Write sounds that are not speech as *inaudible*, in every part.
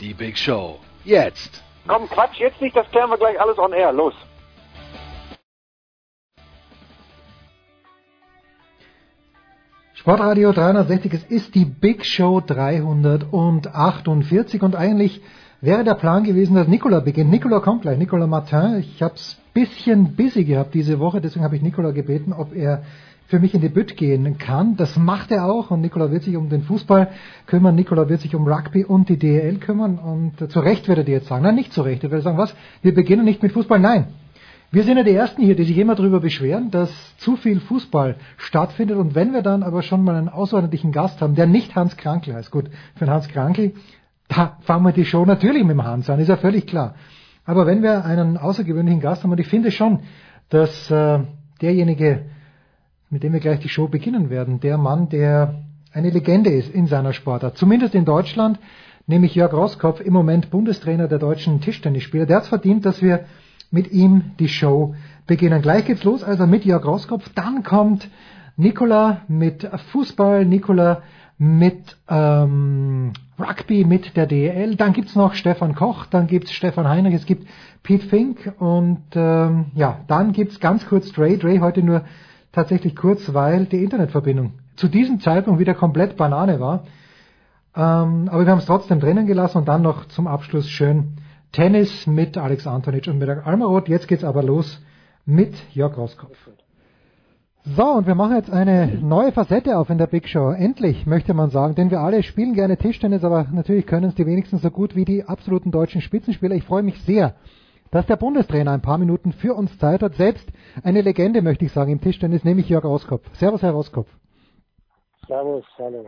Die Big Show. Jetzt. Komm, Quatsch, jetzt nicht, das klären wir gleich alles on air. Los. Sportradio 360, es ist die Big Show 348 und eigentlich wäre der Plan gewesen, dass Nicola beginnt. Nicola kommt gleich, Nicola Martin. Ich habe es bisschen busy gehabt diese Woche, deswegen habe ich Nicola gebeten, ob er für mich in die Bütt gehen kann. Das macht er auch und Nicola wird sich um den Fußball kümmern, Nicola wird sich um Rugby und die DEL kümmern und zu Recht wird er dir jetzt sagen, nein, nicht zu Recht, er wird sagen, was, wir beginnen nicht mit Fußball, nein. Wir sind ja die Ersten hier, die sich immer darüber beschweren, dass zu viel Fußball stattfindet und wenn wir dann aber schon mal einen außerordentlichen Gast haben, der nicht Hans Krankl heißt, gut, für den Hans Krankl, da fangen wir die Show natürlich mit dem Hans an, ist ja völlig klar. Aber wenn wir einen außergewöhnlichen Gast haben, und ich finde schon, dass äh, derjenige, mit dem wir gleich die Show beginnen werden, der Mann, der eine Legende ist in seiner Sportart, zumindest in Deutschland, nämlich Jörg Roskopf, im Moment Bundestrainer der deutschen Tischtennisspieler, der hat es verdient, dass wir mit ihm die Show beginnen. Gleich geht's los, also mit Jörg Roskopf, dann kommt Nikola mit Fußball, Nikola mit ähm, Rugby, mit der DEL, dann gibt's noch Stefan Koch, dann gibt's Stefan Heinrich, es gibt Pete Fink und ähm, ja, dann gibt's ganz kurz Dre, Dre heute nur tatsächlich kurz, weil die Internetverbindung zu diesem Zeitpunkt wieder komplett Banane war. Ähm, aber wir haben es trotzdem drinnen gelassen und dann noch zum Abschluss schön Tennis mit Alex Antonic und mit Almaroth. Jetzt geht's aber los mit Jörg Roskopf. So, und wir machen jetzt eine neue Facette auf in der Big Show. Endlich, möchte man sagen, denn wir alle spielen gerne Tischtennis, aber natürlich können es die wenigsten so gut wie die absoluten deutschen Spitzenspieler. Ich freue mich sehr, dass der Bundestrainer ein paar Minuten für uns Zeit hat. Selbst eine Legende, möchte ich sagen, im Tischtennis, nämlich Jörg Roskopf. Servus, Herr Roskopf. Servus, hallo.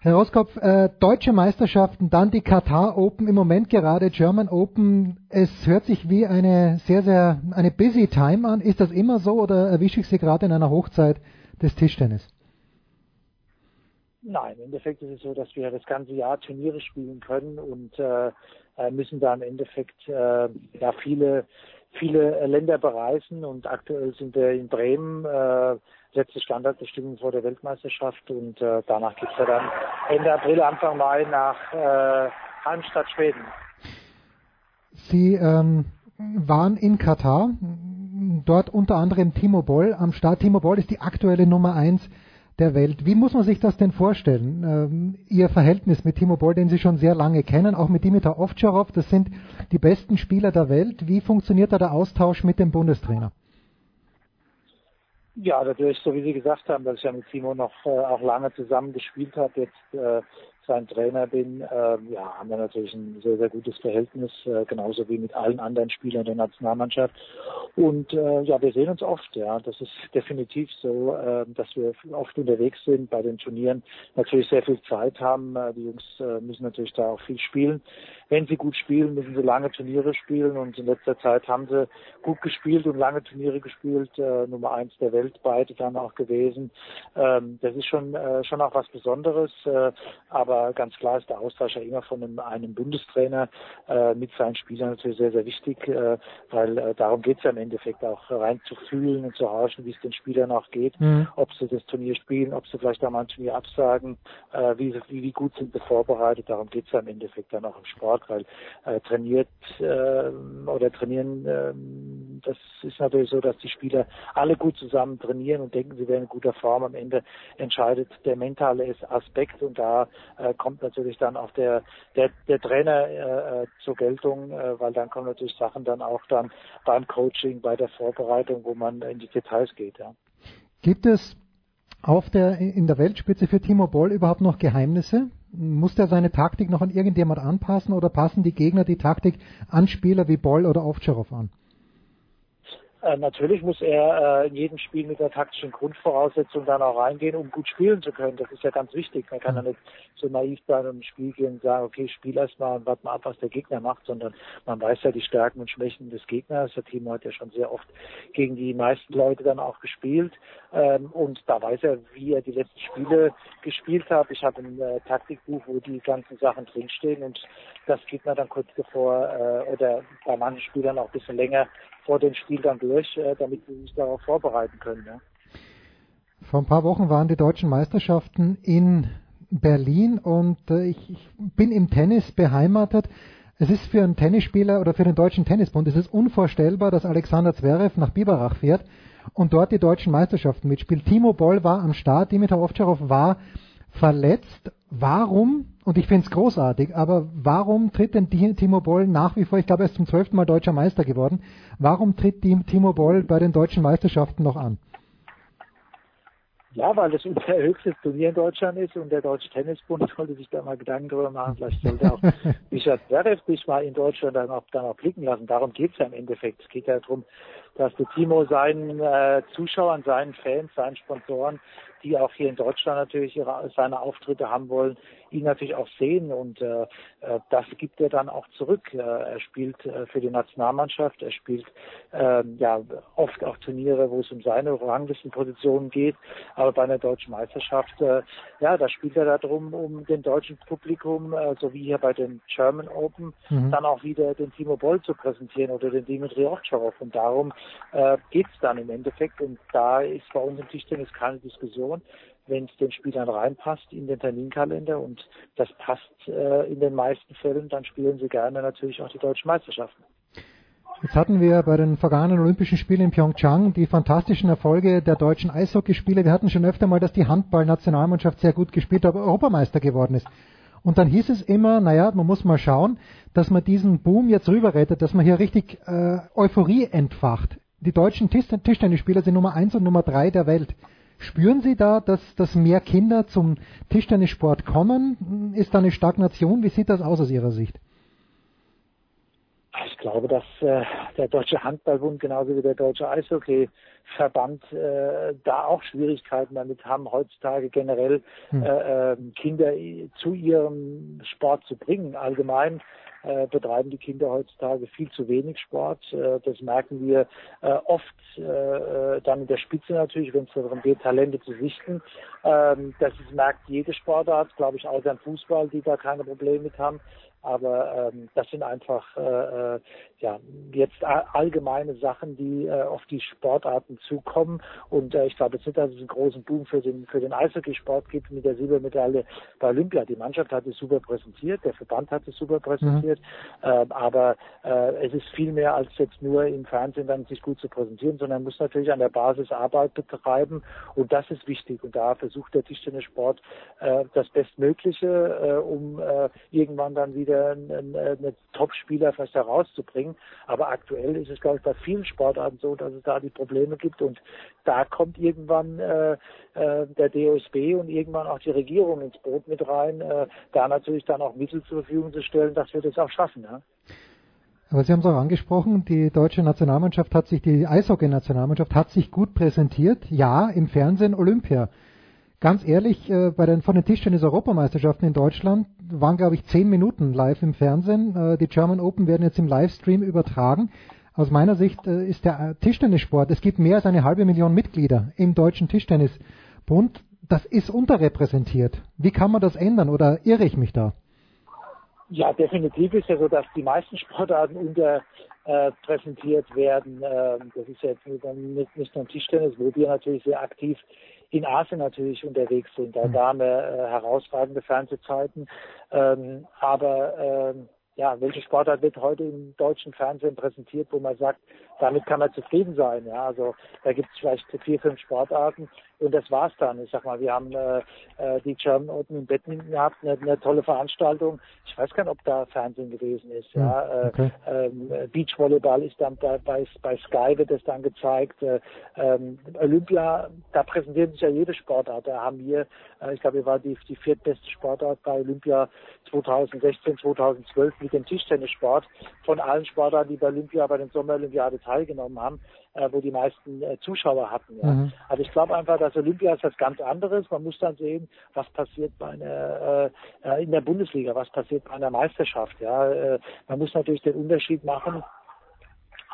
Herr Roskopf, äh, deutsche Meisterschaften, dann die Katar Open, im Moment gerade German Open. Es hört sich wie eine sehr, sehr, eine busy time an. Ist das immer so oder erwische ich Sie gerade in einer Hochzeit des Tischtennis? Nein, im Endeffekt ist es so, dass wir das ganze Jahr Turniere spielen können und äh, äh, müssen da im Endeffekt äh, ja viele viele äh, Länder bereisen und aktuell sind wir in Bremen äh, letzte Standardbestimmung vor der Weltmeisterschaft und äh, danach geht's ja dann Ende April, Anfang Mai nach äh, Halmstad, Schweden. Sie ähm, waren in Katar, dort unter anderem Timo Boll am Start. Timo Boll ist die aktuelle Nummer eins der Welt. Wie muss man sich das denn vorstellen? Ähm, Ihr Verhältnis mit Timo Boll, den Sie schon sehr lange kennen, auch mit Dimitar Ovtcharov, das sind die besten Spieler der Welt. Wie funktioniert da der Austausch mit dem Bundestrainer? Ja, dadurch, so wie Sie gesagt haben, dass ich ja mit Timo noch äh, auch lange zusammen gespielt habe, jetzt äh, sein Trainer bin, äh, ja, haben wir natürlich ein sehr, sehr gutes Verhältnis, äh, genauso wie mit allen anderen Spielern der Nationalmannschaft. Und äh, ja, wir sehen uns oft, ja. Das ist definitiv so, äh, dass wir oft unterwegs sind bei den Turnieren, natürlich sehr viel Zeit haben. Äh, die Jungs äh, müssen natürlich da auch viel spielen. Wenn sie gut spielen, müssen sie lange Turniere spielen und in letzter Zeit haben sie gut gespielt und lange Turniere gespielt, äh, Nummer eins der Welt beide dann auch gewesen. Ähm, das ist schon äh, schon auch was Besonderes, äh, aber ganz klar ist der Austausch ja immer von einem, einem Bundestrainer äh, mit seinen Spielern natürlich sehr, sehr wichtig, äh, weil äh, darum geht es ja im Endeffekt auch rein zu fühlen und zu horchen, wie es den Spielern auch geht, Mhm. ob sie das Turnier spielen, ob sie vielleicht auch mal ein Turnier absagen, äh, wie, wie, wie gut sind sie vorbereitet. Darum geht es ja im Endeffekt dann auch im Sport, weil äh, trainiert äh, oder trainieren, ähm, das ist natürlich so, dass die Spieler alle gut zusammen trainieren und denken, sie wären in guter Form. Am Ende entscheidet der mentale Aspekt und da äh, kommt natürlich dann auch der, der, der Trainer äh, äh, zur Geltung, äh, weil dann kommen natürlich Sachen dann auch dann beim Coaching, bei der Vorbereitung, wo man in die Details geht. Ja. Gibt es auf der, in der Weltspitze für Timo Boll überhaupt noch Geheimnisse? Muss der seine Taktik noch an irgendjemand anpassen oder passen die Gegner die Taktik an Spieler wie Boll oder Ovtcharov an? Äh, natürlich muss er äh, in jedem Spiel mit der taktischen Grundvoraussetzung dann auch reingehen, um gut spielen zu können. Das ist ja ganz wichtig. Man kann ja nicht so naiv bei einem Spiel gehen und sagen, okay, spiel erst mal und warte mal ab, was der Gegner macht, sondern man weiß ja die Stärken und Schwächen des Gegners. Der Team hat ja schon sehr oft gegen die meisten Leute dann auch gespielt. Ähm, und da weiß er, wie er die letzten Spiele gespielt hat. Ich habe ein äh, Taktikbuch, wo die ganzen Sachen drinstehen und das geht man dann kurz bevor äh, oder bei manchen Spielern auch ein bisschen länger vor dem Spiel dann durch, äh, damit sie sich darauf vorbereiten können. Ja. Vor ein paar Wochen waren die deutschen Meisterschaften in Berlin und äh, ich, ich bin im Tennis beheimatet. Es ist für einen Tennisspieler oder für den Deutschen Tennisbund es ist unvorstellbar, dass Alexander Zverev nach Biberach fährt und dort die deutschen Meisterschaften mitspielt. Timo Boll war am Start, Dimitar Ovtcharov war verletzt. Warum, und ich finde es großartig, aber warum tritt denn Timo Boll nach wie vor, ich glaube er ist zum zwölften Mal deutscher Meister geworden, warum tritt Timo Boll bei den deutschen Meisterschaften noch an? Ja, weil es unser höchstes Turnier in Deutschland ist und der Deutsche Tennisbund sollte sich da mal Gedanken darüber machen. Vielleicht sollte auch *laughs* Richard Zverev sich mal in Deutschland dann auch, dann auch blicken lassen. Darum geht es ja im Endeffekt. Es geht ja darum, dass der Timo seinen äh, Zuschauern, seinen Fans, seinen Sponsoren, die auch hier in Deutschland natürlich ihre, seine Auftritte haben wollen, ihn natürlich auch sehen und äh, äh, das gibt er dann auch zurück. Äh, er spielt äh, für die Nationalmannschaft, er spielt äh, ja oft auch Turniere, wo es um seine Ranglistenpositionen geht, aber bei einer deutschen Meisterschaft, äh, ja, da spielt er darum, um den deutschen Publikum, äh, so wie hier bei den German Open, mhm. dann auch wieder den Timo Boll zu präsentieren oder den Dimitri Ovtcharov und darum äh, geht es dann im Endeffekt und da ist bei uns im Tischtennis keine Diskussion wenn es den Spielern reinpasst in den Terminkalender und das passt äh, in den meisten Fällen, dann spielen sie gerne natürlich auch die deutschen Meisterschaften. Jetzt hatten wir bei den vergangenen Olympischen Spielen in Pyeongchang die fantastischen Erfolge der deutschen Eishockeyspiele. Wir hatten schon öfter mal, dass die Handballnationalmannschaft sehr gut gespielt aber Europameister geworden ist. Und dann hieß es immer, naja, man muss mal schauen, dass man diesen Boom jetzt rüberrettet, dass man hier richtig äh, Euphorie entfacht. Die deutschen Tischtennisspieler sind Nummer eins und Nummer drei der Welt. Spüren Sie da, dass, dass mehr Kinder zum Tischtennissport kommen? Ist da eine Stagnation? Wie sieht das aus aus Ihrer Sicht? Ich glaube, dass äh, der Deutsche Handballbund genauso wie der Deutsche Eishockeyverband äh, da auch Schwierigkeiten damit haben, heutzutage generell hm. äh, ähm, Kinder zu ihrem Sport zu bringen. Allgemein äh, betreiben die Kinder heutzutage viel zu wenig Sport. Äh, das merken wir äh, oft äh, dann in der Spitze natürlich, wenn es darum geht, Talente zu sichten. Ähm, das ist, merkt jede Sportart, glaube ich, außer im Fußball, die da keine Probleme mit haben. Aber ähm, das sind einfach äh, äh, ja jetzt allgemeine Sachen, die äh, auf die Sportarten zukommen. Und äh, ich glaube jetzt nicht, dass es einen großen Boom für den für den Eishockeysport gibt mit der Silbermedaille bei Olympia. Die Mannschaft hat es super präsentiert, der Verband hat es super präsentiert. Mhm. Äh, aber äh, es ist viel mehr als jetzt nur im Fernsehen dann sich gut zu präsentieren, sondern muss natürlich an der Basis Arbeit betreiben. Und das ist wichtig. Und da versucht der Tischtennissport äh, das Bestmögliche, äh, um äh, irgendwann dann wieder wieder einen, einen Top-Spieler vielleicht herauszubringen. Aber aktuell ist es, glaube ich, bei vielen Sportarten so, dass es da die Probleme gibt und da kommt irgendwann äh, äh, der DOSB und irgendwann auch die Regierung ins Boot mit rein, äh, da natürlich dann auch Mittel zur Verfügung zu stellen, dass wir das auch schaffen. Ja? Aber Sie haben es auch angesprochen, die deutsche Nationalmannschaft hat sich, die Eishockey-Nationalmannschaft hat sich gut präsentiert. Ja, im Fernsehen Olympia. Ganz ehrlich, äh, bei den, von den Tischtennis-Europameisterschaften in Deutschland waren, glaube ich, zehn Minuten live im Fernsehen. Äh, die German Open werden jetzt im Livestream übertragen. Aus meiner Sicht äh, ist der äh, Tischtennissport, es gibt mehr als eine halbe Million Mitglieder im Deutschen Tischtennisbund. Das ist unterrepräsentiert. Wie kann man das ändern oder irre ich mich da? Ja, definitiv ist ja so, dass die meisten *laughs* Sportarten unter äh, werden. Ähm, das ist ja jetzt nicht, nur Tischtennis, wo wir natürlich sehr aktiv in Asien natürlich unterwegs sind. Da, haben wir äh, herausragende Fernsehzeiten. Ähm, aber ähm, ja, welche Sportart wird heute im deutschen Fernsehen präsentiert, wo man sagt, damit kann man zufrieden sein. Ja, also da gibt es vielleicht vier, fünf Sportarten und das war's dann. Ich sag mal, wir haben äh, äh, die German Open in Badminton gehabt, eine, eine, tolle Veranstaltung. Ich weiß gar nicht, ob da Fernsehen gewesen ist. Ja, hm, äh, okay. äh, ähm, Beachvolleyball ist dann bei, bei, bei Sky wird das dann gezeigt. Äh, ähm, Olympia, da präsentiert sich ja jede Sportart. Da haben wir Äh, ich glaube, wir waren die, die viertbeste Sportart bei Olympia 2016, 2012 mit dem Tischtennissport von allen Sportarten, die bei Olympia, bei den Sommerolympiade teilgenommen haben, äh, wo die meisten äh, Zuschauer hatten. Ja. Mhm. Also ich glaube einfach, dass Olympia ist was ganz anderes. Man muss dann sehen, was passiert bei einer, äh, in der Bundesliga, was passiert bei einer Meisterschaft. Ja. Äh, man muss natürlich den Unterschied machen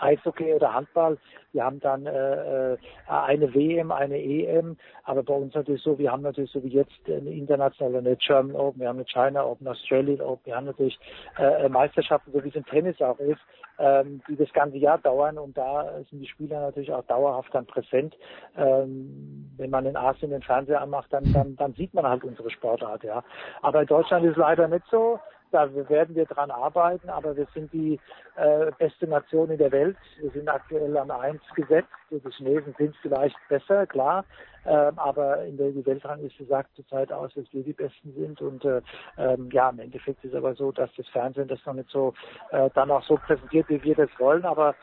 Eishockey oder Handball, wir haben dann äh, äh eine WM, eine EM, aber bei uns natürlich so, wir haben natürlich so wie jetzt eine internationale, eine German Open, wir haben eine China Open, Australian Open, wir haben natürlich äh, äh, Meisterschaften, so wie es im Tennis auch ist, ähm, die das ganze Jahr dauern und da sind die Spieler natürlich auch dauerhaft dann präsent. Ähm, wenn man in Asien den Fernseher anmacht, dann, dann, dann sieht man halt unsere Sportart, ja. Aber in Deutschland ist es leider nicht so. Da werden wir dran arbeiten, aber wir sind die äh, beste Nation in der Welt. Wir sind aktuell an eins gesetzt. Die Chinesen sind vielleicht besser, klar. Ähm, aber in der Weltrangliste sagt zurzeit aus, dass wir die Besten sind. Und äh, ähm, ja, im Endeffekt ist aber so, dass das Fernsehen das noch nicht so äh, dann auch so präsentiert, wie wir das wollen. Aber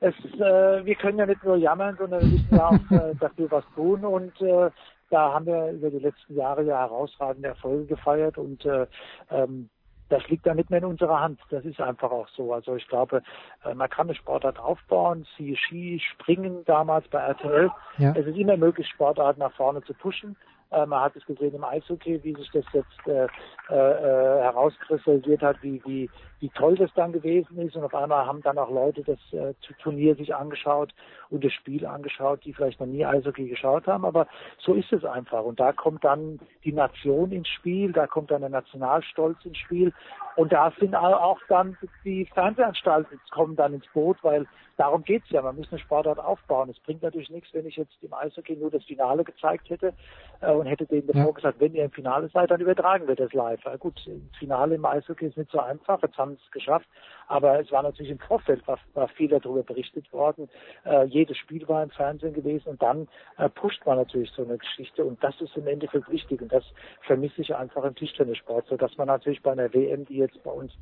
es, äh, wir können ja nicht nur jammern, sondern wir müssen ja auch äh, *laughs* dafür was tun. Und äh, da haben wir über die letzten Jahre ja herausragende Erfolge gefeiert und äh, ähm, das liegt dann nicht mehr in unserer Hand. Das ist einfach auch so. Also ich glaube, äh, man kann eine Sportart aufbauen, Ski, Springen damals bei RTL. Ja. Es ist immer möglich, Sportarten nach vorne zu pushen. Äh, man hat es gesehen im Eishockey, wie sich das jetzt äh, äh, herauskristallisiert hat, wie, wie, wie toll das dann gewesen ist. Und auf einmal haben dann auch Leute das äh, Turnier sich angeschaut und das Spiel angeschaut, die vielleicht noch nie Eishockey geschaut haben. Aber so ist es einfach. Und da kommt dann die Nation ins Spiel, da kommt dann der Nationalstolz ins Spiel. Und da sind auch dann die Fernsehanstalten kommen dann ins Boot, weil darum geht's ja. Man muss eine Sportart aufbauen. Es bringt natürlich nichts, wenn ich jetzt im Eishockey nur das Finale gezeigt hätte äh, und hätte denen davor ja. gesagt, wenn ihr im Finale seid, dann übertragen wir das live. Gut, das Finale im Eishockey ist nicht so einfach. Jetzt haben sie es geschafft. Aber es war natürlich im Vorfeld, war, war viel darüber berichtet worden. Äh, jedes Spiel war im Fernsehen gewesen und dann äh, pusht man natürlich so eine Geschichte und das ist im Endeffekt wichtig und das vermisse ich einfach im Tischtennissport, so dass man natürlich bei einer WM, die jetzt bei uns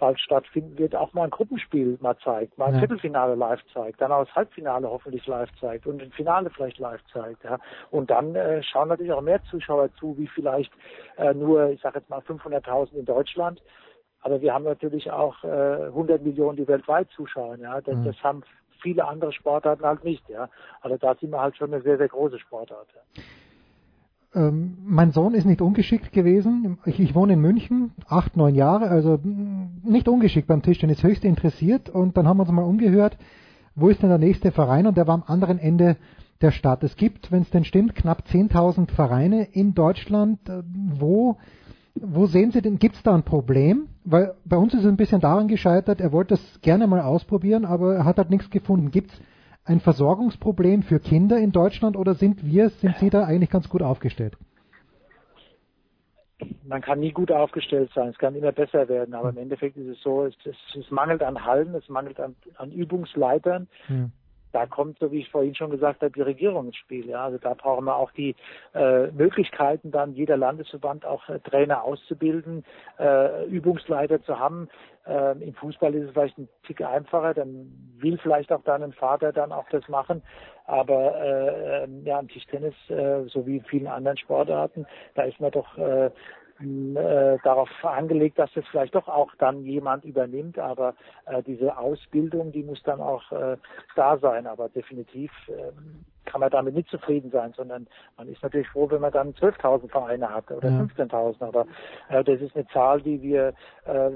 bald stattfinden wird, auch mal ein Gruppenspiel mal zeigt, mal ein ja. Viertelfinale live zeigt, dann auch das Halbfinale hoffentlich live zeigt und ein Finale vielleicht live zeigt. Ja. Und dann äh, schauen natürlich auch mehr Zuschauer zu, wie vielleicht äh, nur, ich sage jetzt mal 500.000 in Deutschland. Aber wir haben natürlich auch äh, 100 Millionen, die weltweit zuschauen. Ja, das, mhm. das haben viele andere Sportarten halt nicht. Ja, also da sind wir halt schon eine sehr sehr große Sportart. Ja. Ähm, mein Sohn ist nicht ungeschickt gewesen. Ich, ich, wohne in München, acht, neun Jahre, also nicht ungeschickt beim Tischtennis, höchst interessiert. Und dann haben wir uns mal umgehört, wo ist denn der nächste Verein? Und der war am anderen Ende der Stadt. Es gibt, wenn es denn stimmt, knapp 10.000 Vereine in Deutschland. Äh, wo, wo sehen Sie denn, gibt es da ein Problem? Weil bei uns ist es ein bisschen daran gescheitert, er wollte das gerne mal ausprobieren, aber er hat halt nichts gefunden. Gibt es ein Versorgungsproblem für Kinder in Deutschland oder sind wir, sind Sie da eigentlich ganz gut aufgestellt? Man kann nie gut aufgestellt sein, es kann immer besser werden, aber im Endeffekt ist es so, es, es, es mangelt an Hallen, es mangelt an, an Übungsleitern. Hm da kommt, so wie ich vorhin schon gesagt habe, die Regierung ins Spiel. Ja, also da brauchen wir auch die äh, Möglichkeiten, dann jeder Landesverband auch äh, Trainer auszubilden, äh, Übungsleiter zu haben. Äh, Im Fußball ist es vielleicht ein Tick einfacher, dann will vielleicht auch dann ein Vater dann auch das machen. Aber äh, ähm, ja, im Tischtennis, äh, so wie in vielen anderen Sportarten, da ist man doch äh, darauf angelegt, dass das vielleicht doch auch dann jemand übernimmt, aber äh, diese Ausbildung, die muss dann auch äh, da sein. Aber definitiv äh, kann man damit nicht zufrieden sein, sondern man ist natürlich froh, wenn man dann 12.000 Vereine hat oder ja. 15.000. Aber äh, das ist eine Zahl, die wir äh,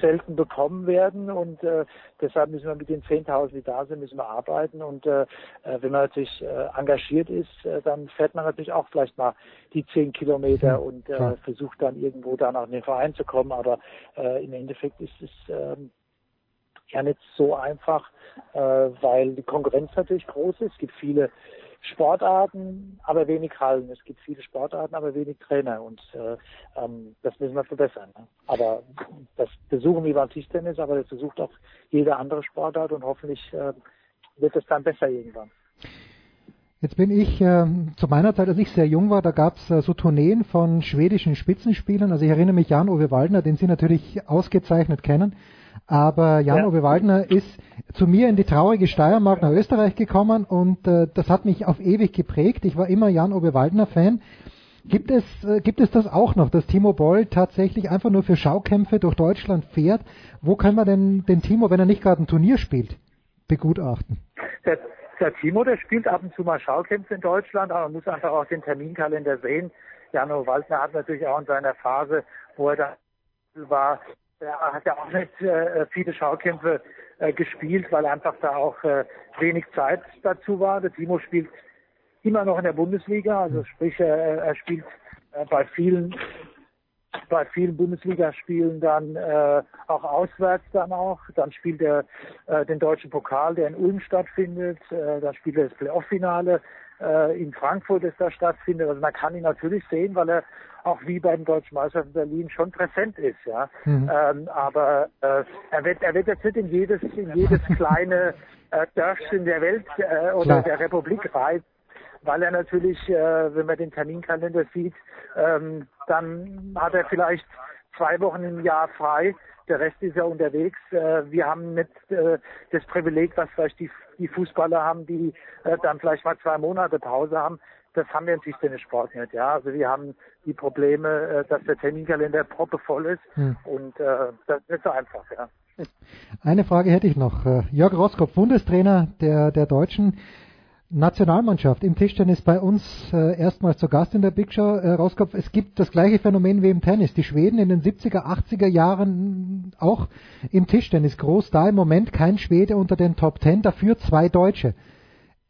selten bekommen werden und äh, deshalb müssen wir mit den 10.000, die da sind, müssen wir arbeiten. Und äh, äh, wenn man natürlich äh, engagiert ist, äh, dann fährt man natürlich auch vielleicht mal die 10 Kilometer und äh, versucht dann irgendwo dann auch in den Verein zu kommen. Aber äh, im Endeffekt ist es äh, ja nicht so einfach, äh, weil die Konkurrenz natürlich groß ist. Es gibt viele Sportarten, aber wenig Hallen. Es gibt viele Sportarten, aber wenig Trainer und äh, ähm, das müssen wir verbessern. Ne? Aber das versuchen wir beim Tischtennis, aber das versucht auch jede andere Sportart und hoffentlich äh, wird es dann besser irgendwann. Jetzt bin ich äh, zu meiner Zeit, als ich sehr jung war, da gab es äh, so Tourneen von schwedischen Spitzenspielern. Also ich erinnere mich an Uwe Waldner, den Sie natürlich ausgezeichnet kennen. Aber Jan-Uwe ja. Waldner ist zu mir in die traurige Steiermark nach Österreich gekommen und äh, das hat mich auf ewig geprägt. Ich war immer Jan-Uwe Waldner-Fan. Gibt es, äh, gibt es das auch noch, dass Timo Boll tatsächlich einfach nur für Schaukämpfe durch Deutschland fährt? Wo kann man denn den Timo, wenn er nicht gerade ein Turnier spielt, begutachten? Der, der Timo, der spielt ab und zu mal Schaukämpfe in Deutschland, aber man muss einfach auch den Terminkalender sehen. Jano Waldner hat natürlich auch in seiner Phase, wo er da war, er hat ja auch nicht äh, viele Schaukämpfe äh, gespielt, weil einfach da auch äh, wenig Zeit dazu war. Der Timo spielt immer noch in der Bundesliga, also sprich, er, spielt äh, bei vielen bei vielen Bundesligaspielen dann äh, auch auswärts dann auch. Dann spielt er äh, den deutschen Pokal, der in Ulm stattfindet. Äh, dann spielt er das Playoff-Finale äh, in Frankfurt, das da stattfindet. Also man kann ihn natürlich sehen, weil er auch wie bei den Deutschen Meisterschaften Berlin schon präsent ist, ja. Mhm. Ähm, aber äh, er wird er wird jetzt nicht in jedes in jedes *laughs* kleine äh, Dörfchen der Welt äh, oder Klar. der Republik reisen weil er natürlich, äh, wenn man den Terminkalender sieht, ähm, dann hat er vielleicht zwei Wochen im Jahr frei. Der Rest ist ja unterwegs. Äh, wir haben nicht äh, das Privileg, was vielleicht die, die Fußballer haben, die äh, dann vielleicht mal zwei Monate Pause haben. Das haben wir im Tischtennissport nicht. Ja, also wir haben die Probleme, äh, dass der Terminkalender proppevoll ist hm. und äh, das ist nicht so einfach. Ja. *laughs* Eine Frage hätte ich noch. Äh, Jörg Roskopf, Bundestrainer der, der Deutschen. Nationalmannschaft im Tischtennis bei uns äh, erstmals zu Gast in der Big Show. Äh, Rauskopf, es gibt das gleiche Phänomen wie im Tennis. Die Schweden in den 70er, 80er Jahren auch im Tischtennis groß. Da im Moment kein Schwede unter den Top Ten, dafür zwei Deutsche.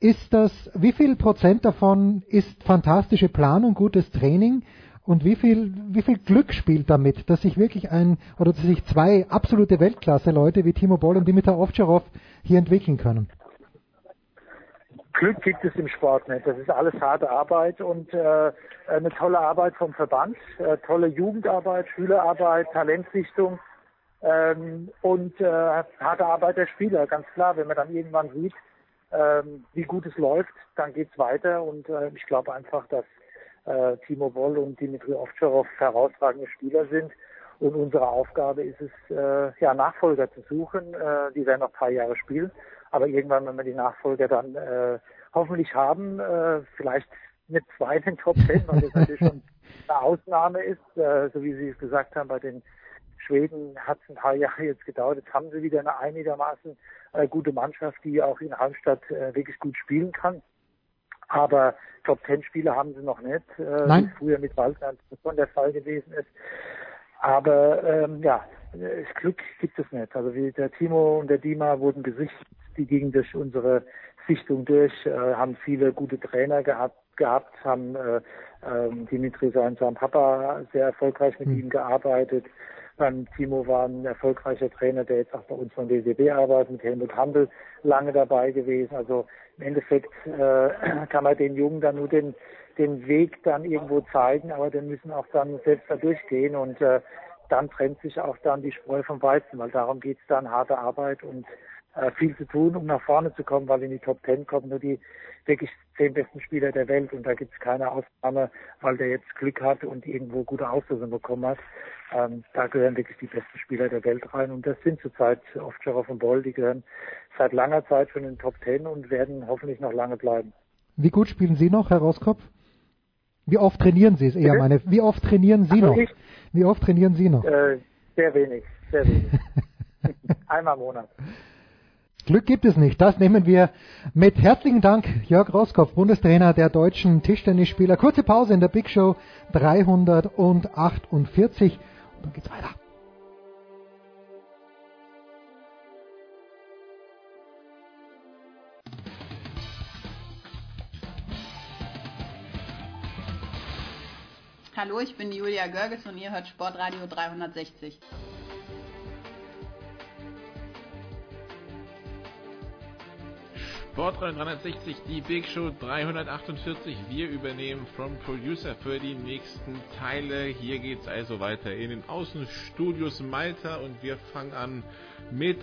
Ist das, wie viel Prozent davon ist fantastische Planung, gutes Training? Und wie viel, wie viel Glück spielt damit, dass sich wirklich ein, oder dass sich zwei absolute Weltklasse-Leute wie Timo Boll und Dimitar Ovtcharov hier entwickeln können? Glück gibt es im Sport nicht. Das ist alles harte Arbeit und äh, eine tolle Arbeit vom Verband, äh, tolle Jugendarbeit, Schülerarbeit, Talentsichtung ähm, und äh, harte Arbeit der Spieler. Ganz klar, wenn man dann irgendwann sieht, ähm, wie gut es läuft, dann geht's weiter und äh, ich glaube einfach, dass äh, Timo Boll und Dimitri Ovtcharov herausragende Spieler sind. Und unsere Aufgabe ist es, äh, ja, Nachfolger zu suchen. Äh, die werden noch ein paar Jahre spielen. Aber irgendwann, wenn wir die Nachfolger dann äh, hoffentlich haben, äh, vielleicht nicht zwei in den Top Ten, weil das natürlich schon *laughs* eine Ausnahme ist, äh, so wie Sie es gesagt haben, bei den Schweden hat es ein paar *laughs* Jahre jetzt gedauert. Jetzt haben sie wieder eine einigermaßen äh, gute Mannschaft, die auch in Halmstadt äh, wirklich gut spielen kann. Aber Top Ten Spieler haben sie noch nicht, äh, wie früher mit Waldland schon der Fall gewesen ist. Aber ähm, ja, das Glück gibt es nicht. Also wie der Timo und der Dima wurden gesichtet die gingen durch unsere Sichtung durch, äh, haben viele gute Trainer gehabt, gehabt haben äh, ähm, Dimitri sein, sein Papa sehr erfolgreich mit mhm. ihm gearbeitet. Beim Timo war ein erfolgreicher Trainer, der jetzt auch bei uns von DCB arbeitet, mit Helmut Handel lange dabei gewesen. Also im Endeffekt äh, *clears throat* kann man den Jungen dann nur den, den Weg dann irgendwo zeigen, aber den müssen auch dann selbst da durchgehen und äh, dann trennt sich auch dann die Spreu vom Weizen, weil darum geht's dann, harte Arbeit und viel zu tun, um nach vorne zu kommen, weil in die Top Ten kommen nur die wirklich zehn besten Spieler der Welt und da gibt es keine Ausnahme, weil der jetzt Glück hat und irgendwo gute Auslösung bekommen hat. Ähm, da gehören wirklich die besten Spieler der Welt rein und das sind zurzeit Ovtcharov und Boll, die gehören seit langer Zeit schon in den Top Ten und werden hoffentlich noch lange bleiben. Wie gut spielen Sie noch, Herr Rauskopf? Wie oft trainieren Sie es eher, Bitte? meine? Wie oft trainieren Sie also noch? Ich, Wie oft trainieren Sie noch? Äh, sehr wenig, sehr wenig. *laughs* Einmal im Monat. Glück gibt es nicht. Das nehmen wir mit. Herzlichen Dank, Jörg Roskopf, Bundestrainer der deutschen Tischtennisspieler. Kurze Pause in der Big Show 348 und dann geht's weiter. Hallo, ich bin Julia Görges und ihr hört Sportradio 360. Sportradio 360, die Big Show 348. Wir übernehmen From Producer für die nächsten Teile. Hier geht es also weiter in den Außenstudios Malta und wir fangen an mit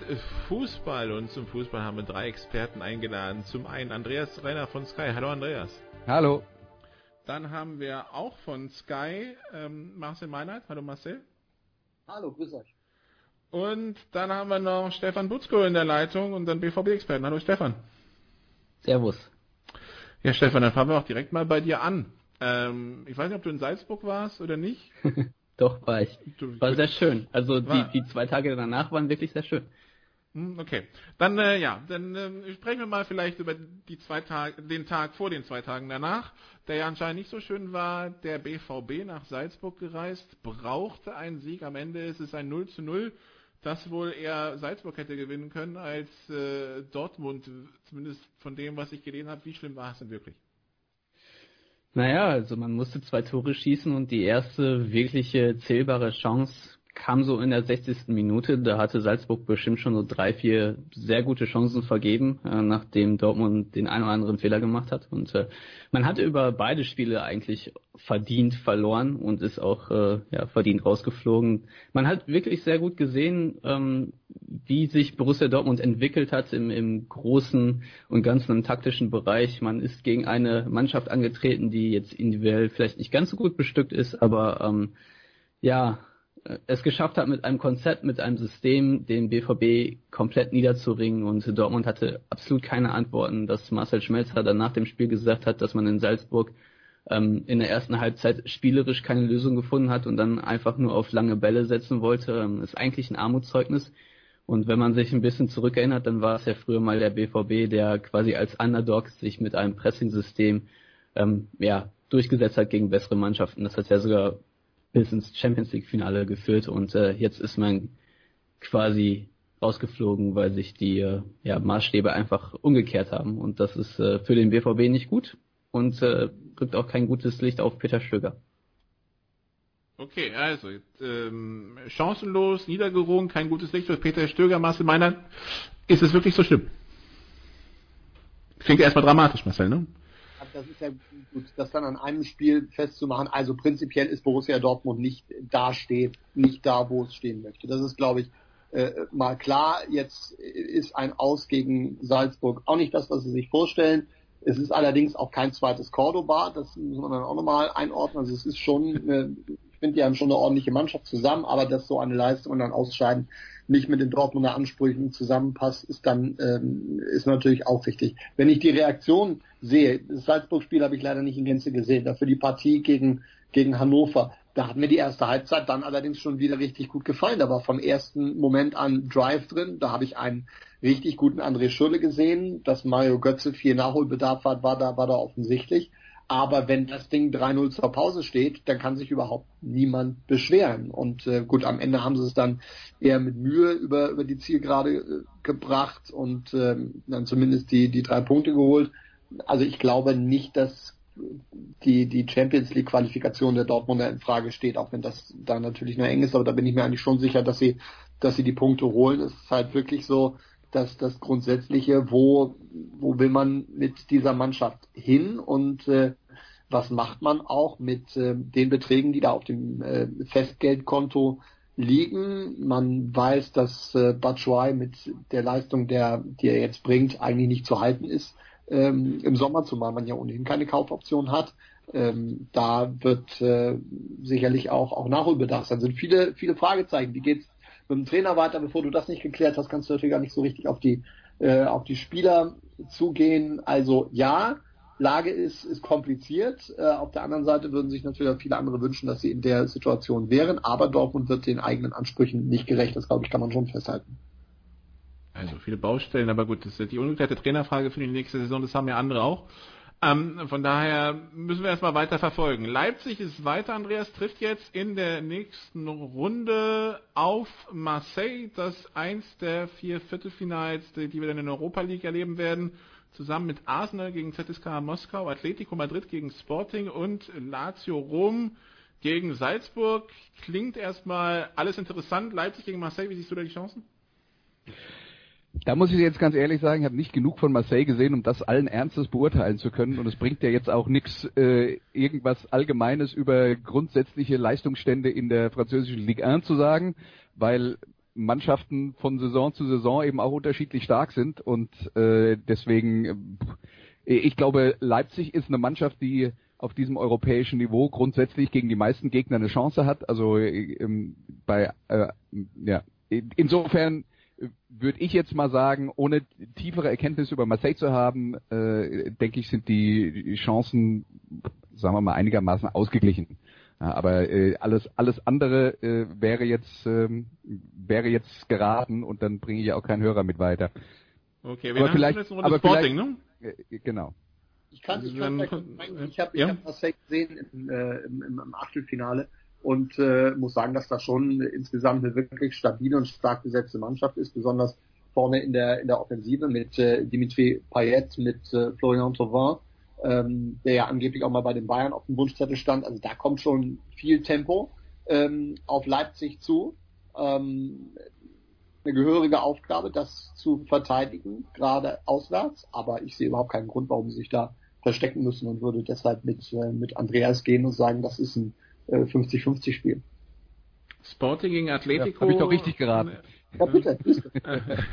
Fußball. Und zum Fußball haben wir drei Experten eingeladen. Zum einen Andreas Renner von Sky. Hallo Andreas. Hallo. Dann haben wir auch von Sky ähm, Marcel Meinert. Hallo Marcel. Hallo, grüß euch. Und dann haben wir noch Stefan Butzko in der Leitung und dann BVB-Experten. Hallo Stefan. Servus. Ja, Stefan, dann fangen wir auch direkt mal bei dir an. Ähm, ich weiß nicht, ob du in Salzburg warst oder nicht. *laughs* Doch, war ich. War sehr schön. Also die, die zwei Tage danach waren wirklich sehr schön. Hm, okay, dann äh, ja, dann äh, sprechen wir mal vielleicht über die zwei Tage, den Tag vor den zwei Tagen danach, der ja anscheinend nicht so schön war. Der BVB nach Salzburg gereist, brauchte einen Sieg. Am Ende ist es ein 0 zu 0, das wohl eher Salzburg hätte gewinnen können als äh, Dortmund, zumindest von dem, was ich gelesen habe. Wie schlimm war es denn wirklich? Naja, also man musste zwei Tore schießen und die erste wirkliche zählbare Chance kam so in der 60. Minute. Da hatte Salzburg bestimmt schon so drei, vier sehr gute Chancen vergeben, äh, nachdem Dortmund den einen oder anderen Fehler gemacht hat. Und äh, man hatte über beide Spiele eigentlich verdient verloren und ist auch äh, ja, verdient rausgeflogen. Man hat wirklich sehr gut gesehen, ähm, wie sich Borussia Dortmund entwickelt hat im, im großen und ganzen im taktischen Bereich. Man ist gegen eine Mannschaft angetreten, die jetzt individuell vielleicht nicht ganz so gut bestückt ist, aber ähm, ja, es geschafft hat, mit einem Konzept, mit einem System den BVB komplett niederzuringen und Dortmund hatte absolut keine Antworten, dass Marcel Schmelzer dann nach dem Spiel gesagt hat, dass man in Salzburg ähm, in der ersten Halbzeit spielerisch keine Lösung gefunden hat und dann einfach nur auf lange Bälle setzen wollte, ähm, ist eigentlich ein Armutszeugnis. Und wenn man sich ein bisschen zurückerinnert, dann war es ja früher mal der BVB, der quasi als Underdog sich mit einem Pressing-System ähm, ja, durchgesetzt hat gegen bessere Mannschaften. Das hat ja sogar bis ins Champions League Finale geführt und äh, jetzt ist man quasi rausgeflogen, weil sich die äh, ja, Maßstäbe einfach umgekehrt haben und das ist äh, für den BVB nicht gut und äh, rückt auch kein gutes Licht auf Peter Stöger. Okay, also ähm, chancenlos, niedergerungen, kein gutes Licht für Peter Stöger, Marcel Meiner. Ist es wirklich so schlimm? Klingt erstmal dramatisch, Marcel, ne? Das ist ja gut, das dann an einem Spiel festzumachen. Also prinzipiell ist Borussia Dortmund nicht da steht, nicht da, wo es stehen möchte. Das ist, glaube ich, äh, mal klar. Jetzt ist ein Aus gegen Salzburg auch nicht das, was sie sich vorstellen. Es ist allerdings auch kein zweites Cordoba, das muss man dann auch nochmal einordnen. Also es ist schon, eine, ich finde, die haben schon eine ordentliche Mannschaft zusammen, aber dass so eine Leistung und dann ausscheiden nicht mit den Dortmunder Ansprüchen zusammenpasst, ist dann ähm, ist natürlich auch wichtig. Wenn ich die Reaktion sehe, das Salzburg-Spiel habe ich leider nicht in Gänze gesehen, dafür die Partie gegen gegen Hannover, da hat mir die erste Halbzeit dann allerdings schon wieder richtig gut gefallen. Da war vom ersten Moment an Drive drin. Da habe ich einen richtig guten André Schürle gesehen. Dass Mario Götze viel Nachholbedarf hat, war da, war da offensichtlich. Aber wenn das Ding 3-0 zur Pause steht, dann kann sich überhaupt niemand beschweren. Und äh, gut, am Ende haben sie es dann eher mit Mühe über, über die Zielgerade äh, gebracht und äh, dann zumindest die, die drei Punkte geholt. Also ich glaube nicht, dass die, die Champions League Qualifikation der Dortmunder in Frage steht, auch wenn das da natürlich nur eng ist, aber da bin ich mir eigentlich schon sicher, dass sie, dass sie die Punkte holen. Es ist halt wirklich so, dass das Grundsätzliche, wo, wo will man mit dieser Mannschaft hin und äh, was macht man auch mit äh, den Beträgen, die da auf dem äh, Festgeldkonto liegen. Man weiß, dass äh, Batshuayi mit der Leistung, der, die er jetzt bringt, eigentlich nicht zu halten ist ähm, im Sommer, zumal man ja ohnehin keine Kaufoption hat. Ähm, da wird äh, sicherlich auch, auch Nachholbedarf sein. sind viele, viele Fragezeichen. Wie geht's mit dem Trainer weiter. Bevor du das nicht geklärt hast, kannst du natürlich gar nicht so richtig auf die, äh, auf die Spieler zugehen. Also ja, Lage ist, ist kompliziert. Äh, auf der anderen Seite würden sich natürlich viele andere wünschen, dass sie in der Situation wären. Aber Dortmund wird den eigenen Ansprüchen nicht gerecht. Das glaube ich, kann man schon festhalten. Also viele Baustellen, aber gut, das ist die ungeklärte Trainerfrage für die nächste Saison, das haben ja andere auch. Ähm, von daher müssen wir erstmal weiter verfolgen. Leipzig ist weiter, Andreas trifft jetzt in der nächsten Runde auf Marseille, das eins der vier Viertelfinals, die wir dann in Europa League erleben werden, zusammen mit Arsenal gegen ZSK Moskau, Atletico Madrid gegen Sporting und Lazio Rom gegen Salzburg. Klingt erstmal alles interessant. Leipzig gegen Marseille, wie siehst du da die Chancen? Da muss ich jetzt ganz ehrlich sagen, ich habe nicht genug von Marseille gesehen, um das allen Ernstes beurteilen zu können. Und es bringt ja jetzt auch nichts, äh, irgendwas Allgemeines über grundsätzliche Leistungsstände in der französischen Ligue 1 zu sagen, weil Mannschaften von Saison zu Saison eben auch unterschiedlich stark sind. Und äh, deswegen, äh, ich glaube, Leipzig ist eine Mannschaft, die auf diesem europäischen Niveau grundsätzlich gegen die meisten Gegner eine Chance hat. Also äh, bei äh, ja, insofern würde ich jetzt mal sagen, ohne tiefere Erkenntnisse über Marseille zu haben, äh, denke ich, sind die Chancen sagen wir mal, einigermaßen ausgeglichen. Ja, aber äh, alles alles andere äh, wäre jetzt ähm, wäre jetzt geraten und dann bringe ich ja auch keinen Hörer mit weiter. Okay, wir haben vielleicht, jetzt aber Sporting, ne? Äh, genau. Ich kann es schon ich habe ja. hab Marseille gesehen im, äh, im, im Achtelfinale und äh, muss sagen, dass das schon insgesamt eine wirklich stabile und stark besetzte Mannschaft ist, besonders vorne in der in der Offensive mit äh, Dimitri Payet, mit äh, Florian Thauvin ähm, der ja angeblich auch mal bei den Bayern auf dem Wunschzettel stand. Also da kommt schon viel Tempo ähm, auf Leipzig zu. Ähm, eine gehörige Aufgabe, das zu verteidigen, gerade auswärts. Aber ich sehe überhaupt keinen Grund, warum sie sich da verstecken müssen und würde deshalb mit, äh, mit Andreas gehen und sagen, das ist ein 50-50 Spiel. Sporting gegen Atletico. Ja, Habe ich doch richtig geraten. Ja, bitte. *laughs*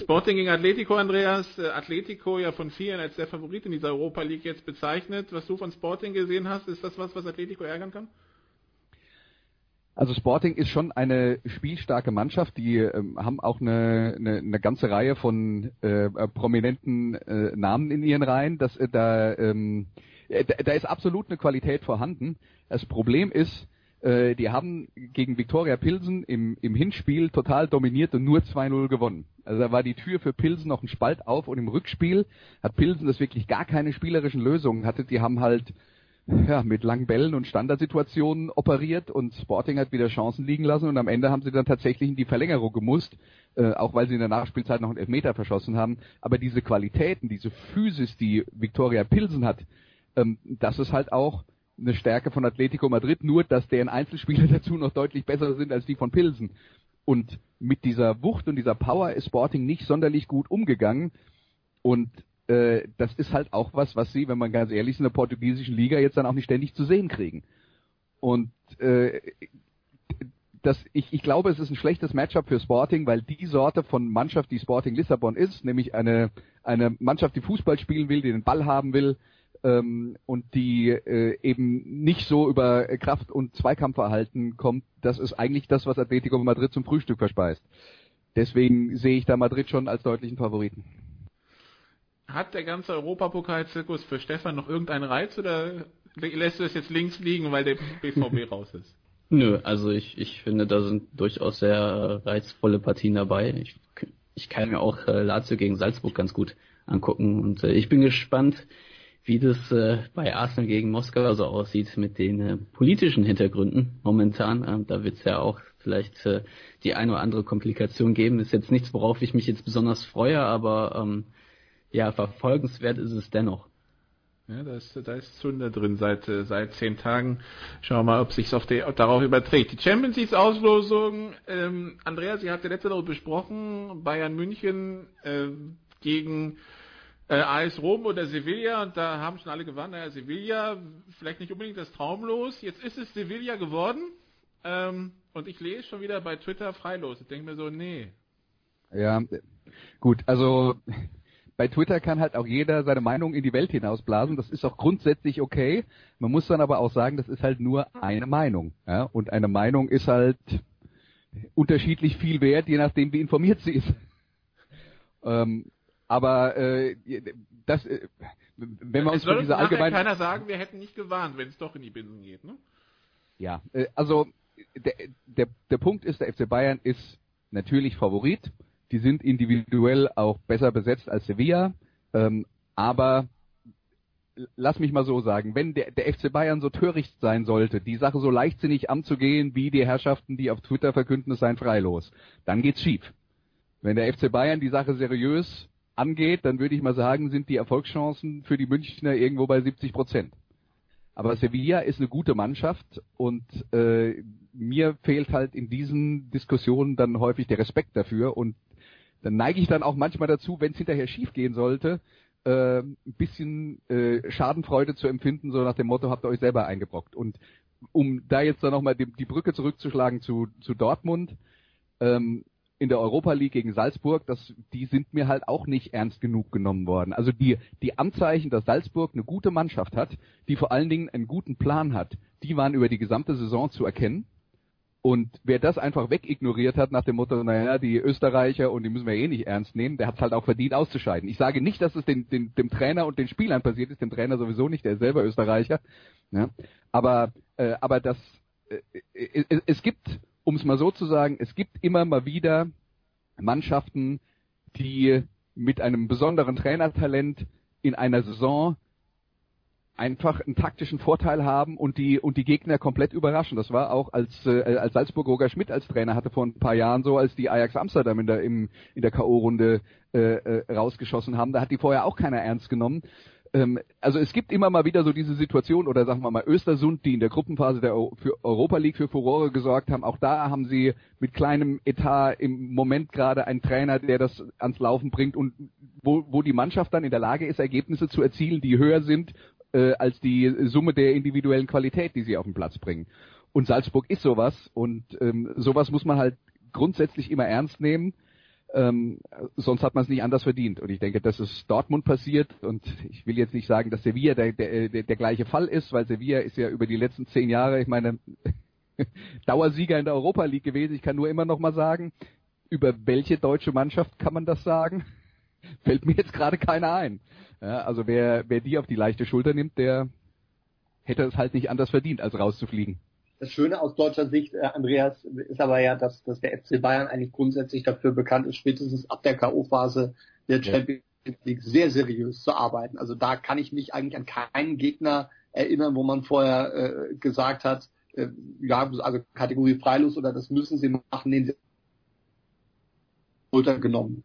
Sporting gegen Atletico, Andreas. Äh, Atletico ja von vielen als der Favorit in dieser Europa League jetzt bezeichnet. Was du von Sporting gesehen hast, ist das was, was Atletico ärgern kann? Also Sporting ist schon eine spielstarke Mannschaft. Die ähm, haben auch eine, eine, eine ganze Reihe von äh, prominenten äh, Namen in ihren Reihen. Das, äh, da, ähm, äh, da, da ist absolut eine Qualität vorhanden. Das Problem ist, äh, die haben gegen Viktoria Pilsen im, im Hinspiel total dominiert und nur 2-0 gewonnen. Also da war die Tür für Pilsen noch ein Spalt auf und im Rückspiel hat Pilsen das wirklich gar keine spielerischen Lösungen hatte. Die haben halt ja, mit langen Bällen und Standardsituationen operiert und Sporting hat wieder Chancen liegen lassen und am Ende haben sie dann tatsächlich in die Verlängerung gemusst, äh, auch weil sie in der Nachspielzeit noch einen Elfmeter verschossen haben. Aber diese Qualitäten, diese Physis, die Viktoria Pilsen hat, ähm, das ist halt auch eine Stärke von Atletico Madrid, nur dass deren Einzelspieler *laughs* dazu noch deutlich besser sind als die von Pilsen. Und mit dieser Wucht und dieser Power ist Sporting nicht sonderlich gut umgegangen. Und äh, das ist halt auch was, was sie, wenn man ganz ehrlich ist, in der portugiesischen Liga jetzt dann auch nicht ständig zu sehen kriegen. Und äh, das, ich, ich glaube, es ist ein schlechtes Matchup für Sporting, weil die Sorte von Mannschaft, die Sporting Lissabon ist, nämlich eine, eine Mannschaft, die Fußball spielen will, die den Ball haben will, ähm, und die äh, eben nicht so über Kraft- und Zweikampfverhalten kommt, das ist eigentlich das, was Atletico Madrid zum Frühstück verspeist. Deswegen sehe ich da Madrid schon als deutlichen Favoriten. Hat der ganze Europapokalzirkus für Stefan noch irgendeinen Reiz oder lässt du es jetzt links liegen, weil der BVB *laughs* raus ist? Nö, also ich, ich finde, da sind durchaus sehr reizvolle Partien dabei. Ich, ich kann mir auch äh, Lazio gegen Salzburg ganz gut angucken und äh, ich bin gespannt, wie das äh, bei Arsenal gegen Moskau so aussieht mit den äh, politischen Hintergründen momentan. Ähm, da wird es ja auch vielleicht äh, die eine oder andere Komplikation geben. Ist jetzt nichts, worauf ich mich jetzt besonders freue, aber ähm, ja, verfolgenswert ist es dennoch. Ja, da ist, da ist Zunder drin seit, äh, seit zehn Tagen. Schauen wir mal, ob sich auf darauf überträgt. Die Champions League Auslosung, ähm, Andrea, Sie hatte letzte Woche besprochen, Bayern München äh, gegen äh, AS Rom oder Sevilla, und da haben schon alle gewarnt, naja, Sevilla, vielleicht nicht unbedingt das Traumlos. Jetzt ist es Sevilla geworden. Ähm, und ich lese schon wieder bei Twitter freilos. Ich denke mir so, nee. Ja, gut, also *laughs* bei Twitter kann halt auch jeder seine Meinung in die Welt hinausblasen. Das ist auch grundsätzlich okay. Man muss dann aber auch sagen, das ist halt nur eine Meinung. Ja? Und eine Meinung ist halt unterschiedlich viel wert, je nachdem, wie informiert sie ist. *laughs* Ähm, aber äh, das, äh, wenn wir uns von dieser allgemeinen... keiner sagen, wir hätten nicht gewarnt, wenn es doch in die Binsen geht, ne? Ja, äh, also der, der, der Punkt ist, der FC Bayern ist natürlich Favorit. Die sind individuell auch besser besetzt als Sevilla. Ähm, aber lass mich mal so sagen, wenn der, der FC Bayern so töricht sein sollte, die Sache so leichtsinnig anzugehen, wie die Herrschaften, die auf Twitter verkünden, es seien freilos, dann geht's schief. Wenn der FC Bayern die Sache seriös angeht, dann würde ich mal sagen, sind die Erfolgschancen für die Münchner irgendwo bei 70 Prozent. Aber Sevilla ist eine gute Mannschaft und äh, mir fehlt halt in diesen Diskussionen dann häufig der Respekt dafür und dann neige ich dann auch manchmal dazu, wenn es hinterher schief gehen sollte, äh, ein bisschen äh, Schadenfreude zu empfinden, so nach dem Motto, habt ihr euch selber eingebrockt. Und um da jetzt dann nochmal die, die Brücke zurückzuschlagen zu, zu Dortmund, ähm, in der Europa League gegen Salzburg, das, die sind mir halt auch nicht ernst genug genommen worden. Also die, die Anzeichen, dass Salzburg eine gute Mannschaft hat, die vor allen Dingen einen guten Plan hat, die waren über die gesamte Saison zu erkennen. Und wer das einfach wegignoriert hat nach dem Motto, naja, die Österreicher und die müssen wir eh nicht ernst nehmen, der hat es halt auch verdient auszuscheiden. Ich sage nicht, dass es den, den, dem Trainer und den Spielern passiert ist, dem Trainer sowieso nicht, der ist selber Österreicher. Ja? Aber, äh, aber das, äh, es, es gibt, um es mal so zu sagen, es gibt immer mal wieder Mannschaften, die mit einem besonderen Trainertalent in einer Saison einfach einen taktischen Vorteil haben und die und die Gegner komplett überraschen. Das war auch als äh, als Salzburg Roger Schmidt als Trainer hatte vor ein paar Jahren so, als die Ajax Amsterdam in der im, in der KO Runde äh, äh, rausgeschossen haben. Da hat die vorher auch keiner ernst genommen. Ähm, also es gibt immer mal wieder so diese Situation oder sagen wir mal Östersund, die in der Gruppenphase der o für Europa League für Furore gesorgt haben. Auch da haben sie mit kleinem Etat im Moment gerade einen Trainer, der das ans Laufen bringt und wo, wo die Mannschaft dann in der Lage ist, Ergebnisse zu erzielen, die höher sind äh, als die Summe der individuellen Qualität, die sie auf den Platz bringen. Und Salzburg ist sowas und ähm, sowas muss man halt grundsätzlich immer ernst nehmen. Ähm, sonst hat man es nicht anders verdient. Und ich denke, dass es Dortmund passiert. Und ich will jetzt nicht sagen, dass Sevilla der, der, der, der gleiche Fall ist, weil Sevilla ist ja über die letzten zehn Jahre, ich meine, *laughs* Dauersieger in der Europa League gewesen. Ich kann nur immer noch mal sagen, über welche deutsche Mannschaft kann man das sagen? *laughs* Fällt mir jetzt gerade keiner ein. Ja, also wer, wer die auf die leichte Schulter nimmt, der hätte es halt nicht anders verdient, als rauszufliegen. Das Schöne aus deutscher Sicht, äh, Andreas, ist aber ja, dass, dass der FC Bayern eigentlich grundsätzlich dafür bekannt ist, spätestens ab der K.O.-Phase der Champions League sehr seriös zu arbeiten. Also da kann ich mich eigentlich an keinen Gegner erinnern, wo man vorher äh, gesagt hat, äh, ja, also Kategorie Freilos oder das müssen sie machen, den sie runtergenommen.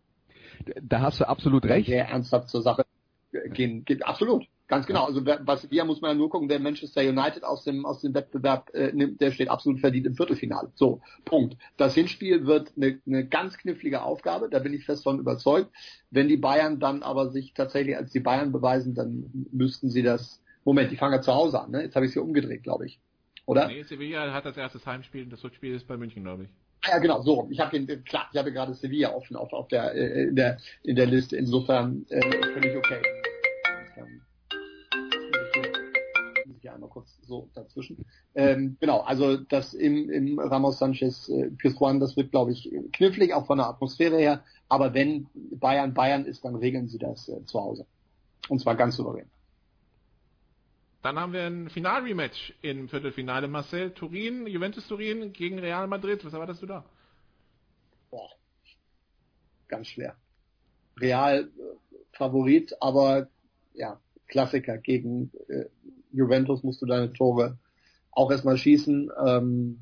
Da hast du absolut recht. Sehr ernsthaft zur Sache gehen, gehen absolut. Ganz genau. Also was wir muss man ja nur gucken, wer Manchester United aus dem aus dem Wettbewerb äh, nimmt, der steht absolut verdient im Viertelfinale. So, Punkt. Das Hinspiel wird eine, eine ganz knifflige Aufgabe, da bin ich fest von überzeugt. Wenn die Bayern dann aber sich tatsächlich als die Bayern beweisen, dann müssten sie das Moment, die fangen ja zu Hause an, ne? Jetzt habe ich sie umgedreht, glaube ich. Oder? Nee, Sevilla hat das erste Heimspiel und das Rückspiel ist bei München, glaube ich. Ah, ja, genau, so. Ich habe den, klar, ich habe gerade Sevilla offen auf, auf der, äh, in der, in der Liste. Insofern äh, völlig okay. Kurz so dazwischen. Ähm, genau, also das im, im Ramos Sanchez äh, Pizjuan, das wird, glaube ich, knifflig, auch von der Atmosphäre her. Aber wenn Bayern Bayern ist, dann regeln sie das äh, zu Hause. Und zwar ganz souverän. Dann haben wir ein Final-Rematch im Viertelfinale. Marcel Turin, Juventus Turin gegen Real Madrid. Was erwartest du da? Boah. Ganz schwer. Real äh, Favorit, aber ja, Klassiker gegen äh, Juventus musst du deine Tore auch erstmal schießen. Ähm,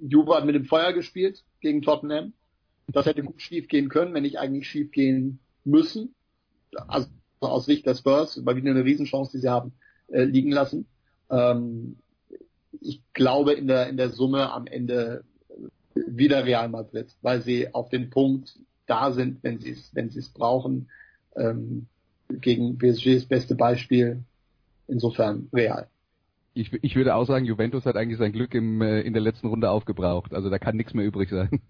Juve hat mit dem Feuer gespielt gegen Tottenham. Das hätte gut schief gehen können, wenn nicht eigentlich schief gehen müssen. Also aus Sicht der Spurs, weil wieder eine Riesenchance, die sie haben, äh, liegen lassen. Ähm, ich glaube in der, in der Summe am Ende wieder Real Madrid, weil sie auf den Punkt da sind, wenn sie es, wenn sie es brauchen. Ähm, gegen PSG das beste Beispiel. Insofern Real. Ich, ich würde auch sagen, Juventus hat eigentlich sein Glück im, äh, in der letzten Runde aufgebraucht. Also da kann nichts mehr übrig sein.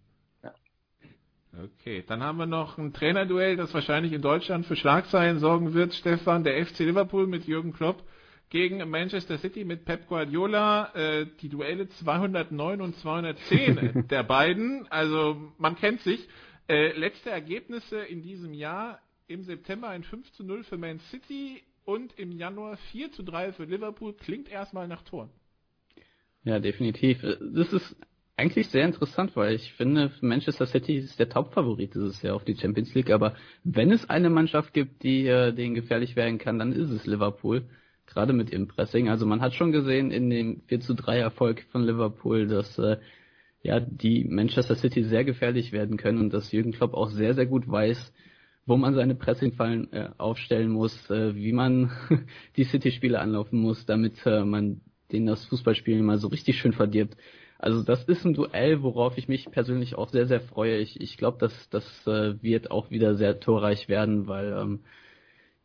Okay, dann haben wir noch ein Trainerduell, das wahrscheinlich in Deutschland für Schlagzeilen sorgen wird. Stefan, der FC Liverpool mit Jürgen Klopp gegen Manchester City mit Pep Guardiola. Äh, die Duelle 209 und 210 *laughs* der beiden. Also man kennt sich. Äh, letzte Ergebnisse in diesem Jahr im September ein 5 zu 0 für Man City und im Januar 4 zu 3 für Liverpool. Klingt erstmal nach Toren. Ja, definitiv. Das ist eigentlich sehr interessant, weil ich finde, Manchester City ist der Top-Favorit dieses Jahr auf die Champions League, aber wenn es eine Mannschaft gibt, die äh, denen gefährlich werden kann, dann ist es Liverpool, gerade mit ihrem Pressing. Also man hat schon gesehen in dem 4 zu 3 Erfolg von Liverpool, dass äh, ja die Manchester City sehr gefährlich werden können und dass Jürgen Klopp auch sehr, sehr gut weiß, wo man seine Pressingfallen äh, aufstellen muss, äh, wie man *laughs* die City-Spiele anlaufen muss, damit äh, man denen das Fußballspielen mal so richtig schön verdirbt. Also das ist ein Duell, worauf ich mich persönlich auch sehr, sehr freue. Ich, ich glaube, dass das äh, wird auch wieder sehr torreich werden, weil ähm,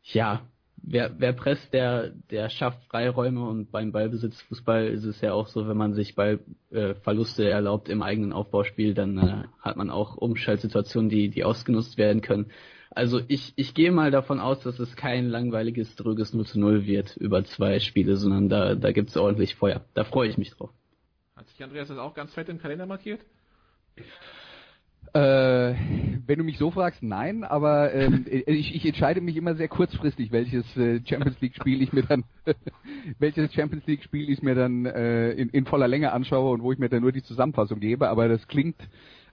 ja, wer, wer presst, der, der schafft Freiräume und beim Ballbesitz Fußball ist es ja auch so, wenn man sich Ballverluste äh, erlaubt im eigenen Aufbauspiel, dann äh, hat man auch Umschaltsituationen, die, die ausgenutzt werden können. Also ich, ich gehe mal davon aus, dass es kein langweiliges, dröges 0 zu 0 wird über zwei Spiele, sondern da, da gibt es ordentlich Feuer. Da freue ich mich drauf. Hat sich Andreas das auch ganz fett im Kalender markiert? Äh, wenn du mich so fragst, nein, aber ähm, *laughs* ich, ich entscheide mich immer sehr kurzfristig, welches äh, Champions League Spiel ich mir dann *laughs* welches Champions League Spiel ich mir dann äh, in, in voller Länge anschaue und wo ich mir dann nur die Zusammenfassung gebe, aber das klingt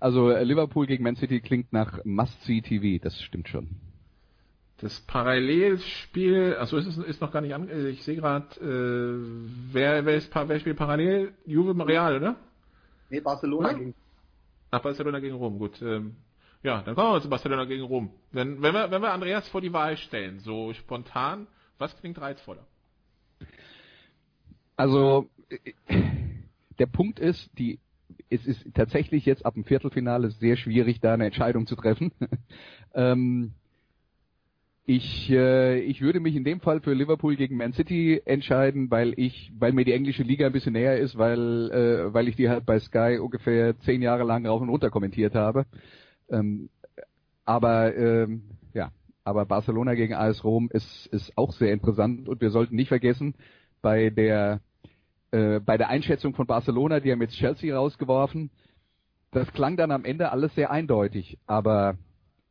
also Liverpool gegen Man City klingt nach Must-See TV, das stimmt schon. Das Parallelspiel, also ist, ist noch gar nicht an, ich sehe gerade, äh, wer, wer, ist, wer spielt parallel? Juve Real, oder? Nee, Barcelona oder? gegen Ach, Barcelona gegen Rom, gut. Ähm, ja, dann kommen wir zu Barcelona gegen Rom. Wenn, wenn, wir, wenn wir Andreas vor die Wahl stellen, so spontan, was klingt reizvoller? Also, der Punkt ist, die, es ist tatsächlich jetzt ab dem Viertelfinale sehr schwierig, da eine Entscheidung zu treffen. *laughs* ähm, ich, äh, ich würde mich in dem Fall für Liverpool gegen Man City entscheiden, weil ich, weil mir die englische Liga ein bisschen näher ist, weil, äh, weil ich die halt bei Sky ungefähr zehn Jahre lang rauf und runter kommentiert habe. Ähm, aber ähm, ja, aber Barcelona gegen AS Rom ist, ist auch sehr interessant und wir sollten nicht vergessen, bei der äh, bei der Einschätzung von Barcelona, die haben jetzt Chelsea rausgeworfen, das klang dann am Ende alles sehr eindeutig, aber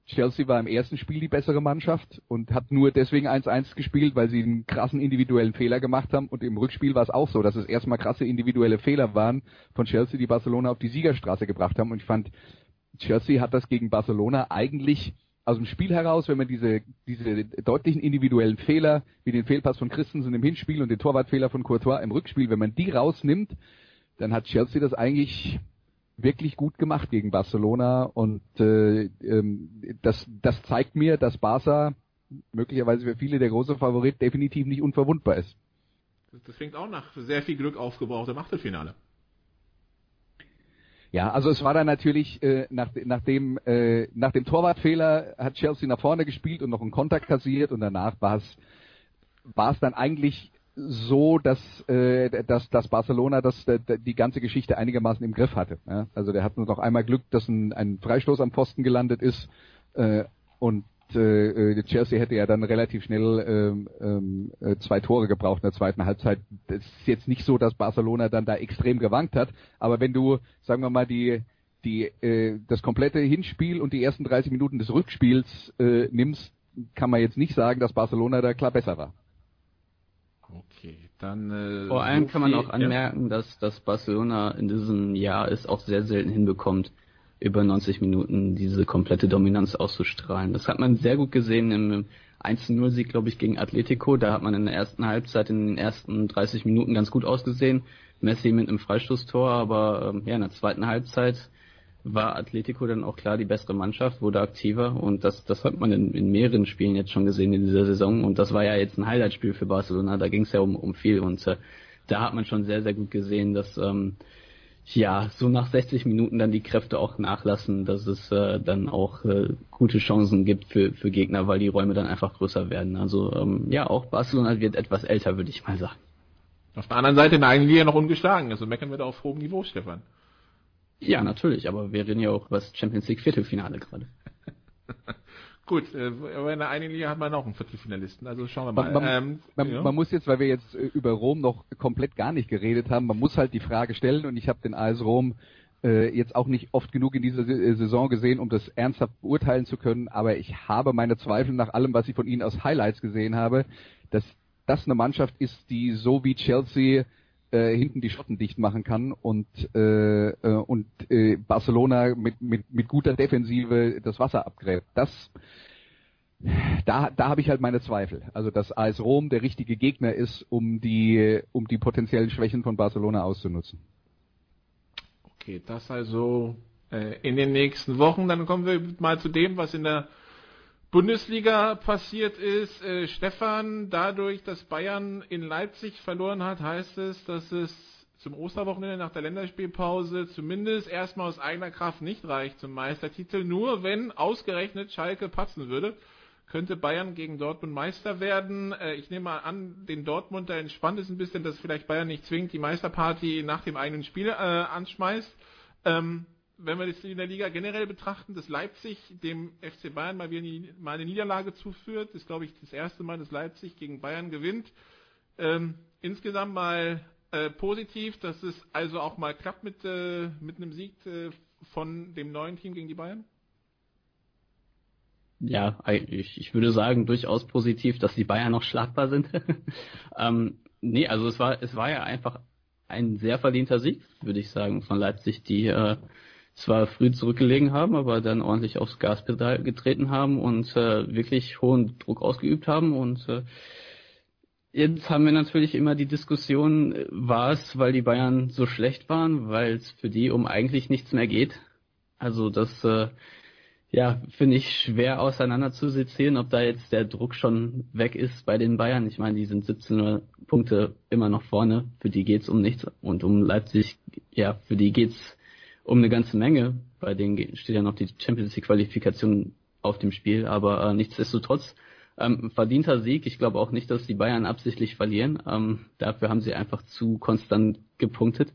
Chelsea war im ersten Spiel die bessere Mannschaft und hat nur deswegen 1-1 gespielt, weil sie einen krassen individuellen Fehler gemacht haben. Und im Rückspiel war es auch so, dass es erstmal krasse individuelle Fehler waren von Chelsea, die Barcelona auf die Siegerstraße gebracht haben. Und ich fand, Chelsea hat das gegen Barcelona eigentlich aus dem Spiel heraus, wenn man diese, diese deutlichen individuellen Fehler, wie den Fehlpass von Christensen im Hinspiel und den Torwartfehler von Courtois im Rückspiel, wenn man die rausnimmt, dann hat Chelsea das eigentlich wirklich gut gemacht gegen Barcelona und äh, ähm, das, das zeigt mir, dass Barca möglicherweise für viele der große Favorit definitiv nicht unverwundbar ist. Das klingt auch nach sehr viel Glück aufgebraucht im Achtelfinale. Ja, also es war dann natürlich äh, nach, nach, dem, äh, nach dem Torwartfehler hat Chelsea nach vorne gespielt und noch einen Kontakt kassiert und danach war es war es dann eigentlich so, dass, äh, dass, dass Barcelona das, die ganze Geschichte einigermaßen im Griff hatte. Ja? Also der hat nur noch einmal Glück, dass ein, ein Freistoß am Pfosten gelandet ist äh, und äh, Chelsea hätte ja dann relativ schnell ähm, ähm, äh, zwei Tore gebraucht in der zweiten Halbzeit. Das ist jetzt nicht so, dass Barcelona dann da extrem gewankt hat, aber wenn du, sagen wir mal, die die äh, das komplette Hinspiel und die ersten 30 Minuten des Rückspiels äh, nimmst, kann man jetzt nicht sagen, dass Barcelona da klar besser war. Okay, dann. Äh, Vor allem kann man auch anmerken, ja. dass, dass Barcelona in diesem Jahr es auch sehr selten hinbekommt, über 90 Minuten diese komplette Dominanz auszustrahlen. Das hat man sehr gut gesehen im 1-0-Sieg, glaube ich, gegen Atletico. Da hat man in der ersten Halbzeit, in den ersten 30 Minuten ganz gut ausgesehen. Messi mit einem Freistoßtor, aber ähm, ja, in der zweiten Halbzeit war Atletico dann auch klar die bessere Mannschaft, wurde aktiver und das, das hat man in, in mehreren Spielen jetzt schon gesehen in dieser Saison und das war ja jetzt ein Highlight-Spiel für Barcelona, da ging es ja um, um viel und äh, da hat man schon sehr, sehr gut gesehen, dass ähm, ja, so nach 60 Minuten dann die Kräfte auch nachlassen, dass es äh, dann auch äh, gute Chancen gibt für, für Gegner, weil die Räume dann einfach größer werden. Also ähm, ja, auch Barcelona wird etwas älter, würde ich mal sagen. Auf der anderen Seite in der eigenen Liga noch ungeschlagen, also meckern wir da auf hohem Niveau, Stefan. Ja, natürlich, aber wir reden ja auch über das Champions League Viertelfinale gerade. *laughs* Gut, äh, aber in der einen Liga hat man auch einen Viertelfinalisten, also schauen wir mal. Man, man, ähm, man, ja. man, muss jetzt, weil wir jetzt äh, über Rom noch komplett gar nicht geredet haben, man muss halt die Frage stellen und ich habe den AS Rom äh, jetzt auch nicht oft genug in dieser äh, Saison gesehen, um das ernsthaft beurteilen zu können, aber ich habe meine Zweifel nach allem, was ich von ihnen aus Highlights gesehen habe, dass das eine Mannschaft ist, die so wie Chelsea äh, hinten die Schotten dicht machen kann und äh, äh, und äh, Barcelona mit, mit mit guter Defensive das Wasser abgräbt. Das da da habe ich halt meine Zweifel. Also dass AS Rom der richtige Gegner ist, um die um die potenziellen Schwächen von Barcelona auszunutzen. Okay, das also äh, in den nächsten Wochen. Dann kommen wir mal zu dem, was in der Bundesliga passiert ist. Äh, Stefan, dadurch, dass Bayern in Leipzig verloren hat, heißt es, dass es zum Osterwochenende nach der Länderspielpause zumindest erstmal aus eigener Kraft nicht reicht zum Meistertitel. Nur wenn ausgerechnet Schalke patzen würde, könnte Bayern gegen Dortmund Meister werden. Äh, ich nehme mal an, den Dortmund da entspannt ist ein bisschen, dass vielleicht Bayern nicht zwingend die Meisterparty nach dem eigenen Spiel äh, anschmeißt. Ähm, wenn wir das in der Liga generell betrachten, dass Leipzig dem FC Bayern mal wieder mal eine Niederlage zuführt, ist glaube ich das erste Mal, dass Leipzig gegen Bayern gewinnt. Ähm, insgesamt mal äh, positiv, dass es also auch mal klappt mit, äh, mit einem Sieg äh, von dem neuen Team gegen die Bayern? Ja, ich, ich würde sagen, durchaus positiv, dass die Bayern noch schlagbar sind. *laughs* ähm, nee, also es war, es war ja einfach ein sehr verdienter Sieg, würde ich sagen, von Leipzig, die äh, zwar früh zurückgelegen haben, aber dann ordentlich aufs Gaspedal getreten haben und äh, wirklich hohen Druck ausgeübt haben. Und äh, jetzt haben wir natürlich immer die Diskussion, war es, weil die Bayern so schlecht waren, weil es für die um eigentlich nichts mehr geht. Also das äh, ja, finde ich schwer auseinander zu sezieren, ob da jetzt der Druck schon weg ist bei den Bayern. Ich meine, die sind 17 Punkte immer noch vorne. Für die geht's um nichts. Und um Leipzig, ja, für die geht's um eine ganze Menge. Bei denen steht ja noch die Champions League Qualifikation auf dem Spiel. Aber äh, nichtsdestotrotz, ähm, verdienter Sieg. Ich glaube auch nicht, dass die Bayern absichtlich verlieren. Ähm, dafür haben sie einfach zu konstant gepunktet.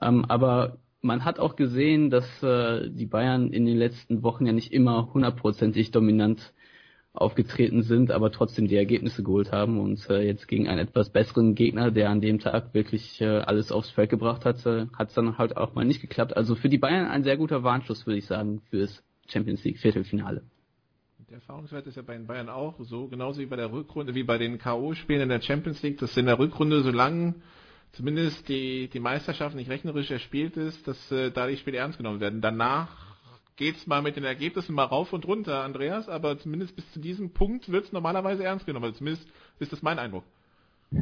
Ähm, aber man hat auch gesehen, dass äh, die Bayern in den letzten Wochen ja nicht immer hundertprozentig dominant aufgetreten sind, aber trotzdem die Ergebnisse geholt haben und äh, jetzt gegen einen etwas besseren Gegner, der an dem Tag wirklich äh, alles aufs Feld gebracht hat, äh, hat es dann halt auch mal nicht geklappt. Also für die Bayern ein sehr guter Warnschuss, würde ich sagen, fürs Champions League Viertelfinale. Der Erfahrungswert ist ja bei den Bayern auch so, genauso wie bei der Rückrunde, wie bei den K.O.-Spielen in der Champions League, dass in der Rückrunde, solange zumindest die, die Meisterschaft nicht rechnerisch erspielt ist, dass äh, da die Spiele ernst genommen werden. Danach geht's mal mit den Ergebnissen mal rauf und runter, Andreas, aber zumindest bis zu diesem Punkt wird's normalerweise ernst genommen. Also zumindest ist das mein Eindruck.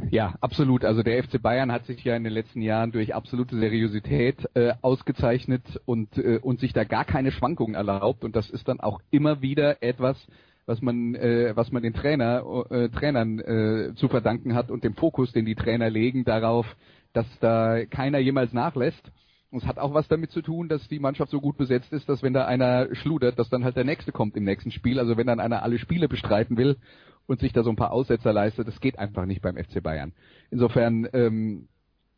Ja, absolut. Also der FC Bayern hat sich ja in den letzten Jahren durch absolute Seriosität äh, ausgezeichnet und, äh, und sich da gar keine Schwankungen erlaubt. Und das ist dann auch immer wieder etwas, was man, äh, was man den Trainer, äh, Trainern äh, zu verdanken hat und dem Fokus, den die Trainer legen darauf, dass da keiner jemals nachlässt. Und es hat auch was damit zu tun, dass die Mannschaft so gut besetzt ist, dass wenn da einer schludert, dass dann halt der nächste kommt im nächsten Spiel. Also wenn dann einer alle Spiele bestreiten will und sich da so ein paar Aussetzer leistet, das geht einfach nicht beim FC Bayern. Insofern ähm,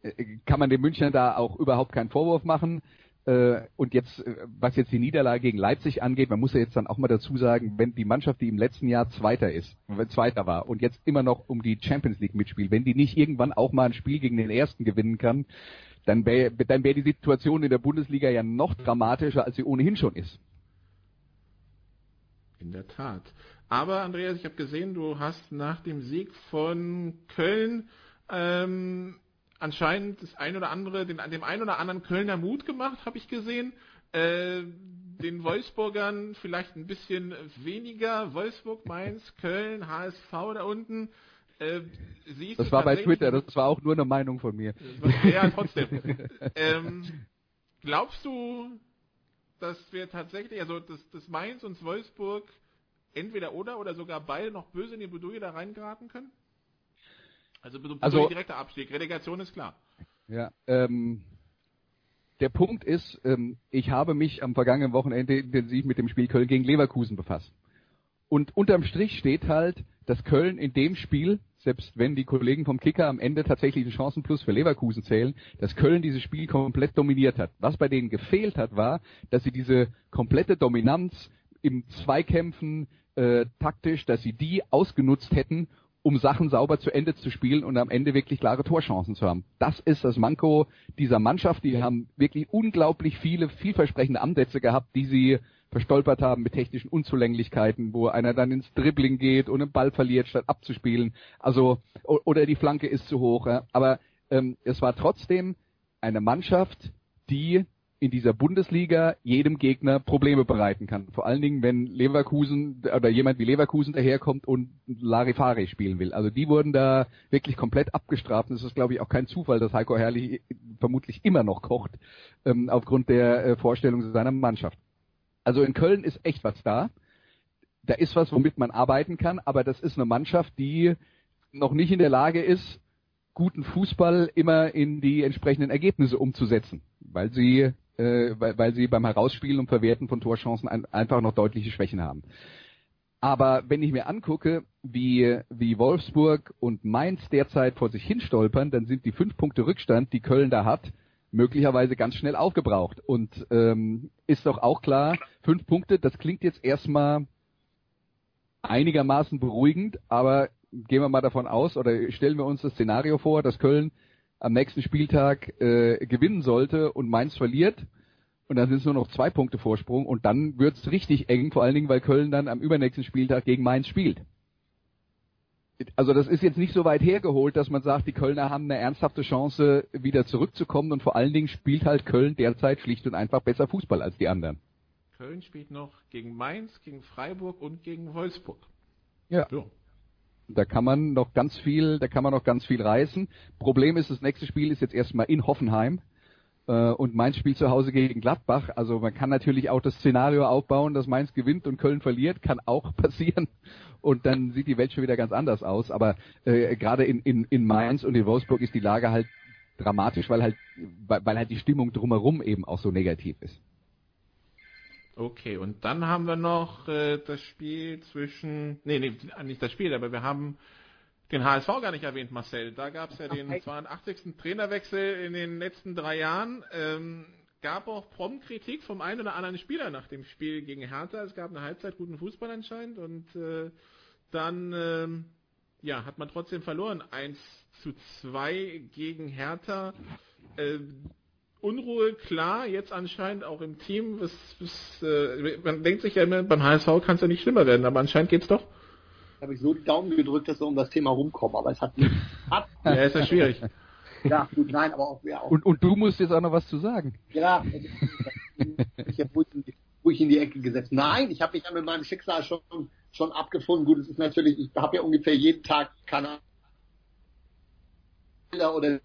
äh, kann man dem Münchner da auch überhaupt keinen Vorwurf machen. Äh, und jetzt, äh, was jetzt die Niederlage gegen Leipzig angeht, man muss ja jetzt dann auch mal dazu sagen, wenn die Mannschaft, die im letzten Jahr Zweiter ist, Zweiter war und jetzt immer noch um die Champions League mitspielt, wenn die nicht irgendwann auch mal ein Spiel gegen den Ersten gewinnen kann, dann wäre dann wär die Situation in der Bundesliga ja noch dramatischer, als sie ohnehin schon ist. In der Tat. Aber Andreas, ich habe gesehen, du hast nach dem Sieg von Köln ähm, anscheinend das ein oder andere, den, dem ein oder anderen Kölner Mut gemacht, habe ich gesehen. Äh, den Wolfsburgern vielleicht ein bisschen weniger. Wolfsburg, Mainz, Köln, HSV da unten. Äh, das war bei Twitter, das war auch nur eine Meinung von mir. Ja, trotzdem. *laughs* ähm, glaubst du, dass wir tatsächlich, also dass, dass Mainz und Wolfsburg entweder oder oder sogar beide noch böse in die Bredouille da reingeraten können? Also, also direkter Abstieg, Relegation ist klar. Ja, ähm, der Punkt ist, ähm, ich habe mich am vergangenen Wochenende intensiv mit dem Spiel Köln gegen Leverkusen befasst. Und unterm Strich steht halt, dass Köln in dem Spiel, selbst wenn die Kollegen vom Kicker am Ende tatsächlich einen Chancenplus für Leverkusen zählen, dass Köln dieses Spiel komplett dominiert hat. Was bei denen gefehlt hat, war, dass sie diese komplette Dominanz im Zweikämpfen äh, taktisch, dass sie die ausgenutzt hätten, um Sachen sauber zu Ende zu spielen und am Ende wirklich klare Torchancen zu haben. Das ist das Manko dieser Mannschaft. Die haben wirklich unglaublich viele vielversprechende Ansätze gehabt, die sie verstolpert haben mit technischen Unzulänglichkeiten, wo einer dann ins Dribbling geht und einen Ball verliert, statt abzuspielen. Also oder die Flanke ist zu hoch. Ja. Aber ähm, es war trotzdem eine Mannschaft, die in dieser Bundesliga jedem Gegner Probleme bereiten kann. Vor allen Dingen, wenn Leverkusen oder jemand wie Leverkusen daherkommt und Larifari spielen will. Also die wurden da wirklich komplett abgestraft. Und es ist, glaube ich, auch kein Zufall, dass Heiko Herrlich vermutlich immer noch kocht, ähm, aufgrund der äh, Vorstellung seiner Mannschaft. Also in Köln ist echt was da. Da ist was, womit man arbeiten kann, aber das ist eine Mannschaft, die noch nicht in der Lage ist, guten Fußball immer in die entsprechenden Ergebnisse umzusetzen, weil sie äh, weil, weil sie beim Herausspielen und Verwerten von Torchancen ein, einfach noch deutliche Schwächen haben. Aber wenn ich mir angucke, wie, wie Wolfsburg und Mainz derzeit vor sich hinstolpern, dann sind die fünf Punkte Rückstand, die Köln da hat, möglicherweise ganz schnell aufgebraucht. Und ähm, ist doch auch klar, fünf Punkte, das klingt jetzt erstmal einigermaßen beruhigend, aber gehen wir mal davon aus oder stellen wir uns das Szenario vor, dass Köln am nächsten Spieltag äh, gewinnen sollte und Mainz verliert und dann sind es nur noch zwei Punkte Vorsprung und dann wird's richtig eng, vor allen Dingen, weil Köln dann am übernächsten Spieltag gegen Mainz spielt. Also das ist jetzt nicht so weit hergeholt, dass man sagt, die Kölner haben eine ernsthafte Chance, wieder zurückzukommen und vor allen Dingen spielt halt Köln derzeit schlicht und einfach besser Fußball als die anderen. Köln spielt noch gegen Mainz, gegen Freiburg und gegen Wolfsburg. Ja. So. Da kann man noch ganz viel, da kann man noch ganz viel reißen. Problem ist, das nächste Spiel ist jetzt erstmal in Hoffenheim und Mainz spielt zu Hause gegen Gladbach. Also man kann natürlich auch das Szenario aufbauen, dass Mainz gewinnt und Köln verliert, kann auch *laughs* passieren. Und dann sieht die Welt schon wieder ganz anders aus. Aber äh, gerade in, in, in Mainz und in Wolfsburg ist die Lage halt dramatisch, weil halt, weil, weil halt die Stimmung drumherum eben auch so negativ ist. Okay, und dann haben wir noch äh, das Spiel zwischen, nee, nee, nicht das Spiel, aber wir haben den HSV gar nicht erwähnt, Marcel. Da gab es ja den 82. Trainerwechsel in den letzten drei Jahren. Ähm, gab auch prompt Kritik vom einen oder anderen Spieler nach dem Spiel gegen Hertha. Es gab eine Halbzeit guten Fußball anscheinend und äh, dann ähm, ja, hat man trotzdem verloren. 1 zu 2 gegen Hertha. Äh, Unruhe, klar, jetzt anscheinend auch im Team. Was, was, äh, man denkt sich ja immer, beim HSV kann es ja nicht schlimmer werden, aber anscheinend geht's doch. Habe ich so die Daumen gedrückt, dass wir um das Thema rumkommen, aber es hat nicht. *laughs* Hat. ja, ist ja schwierig. Ja, gut, nein, aber auch, ja, auch. Und, und du musst jetzt auch noch was zu sagen. Ja, also, ich habe ruhig in die Ecke gesetzt. Nein, ich habe mich ja mit meinem Schicksal schon, schon abgefunden. Gut, es ist natürlich, ich habe ja ungefähr jeden Tag keine Bilder oder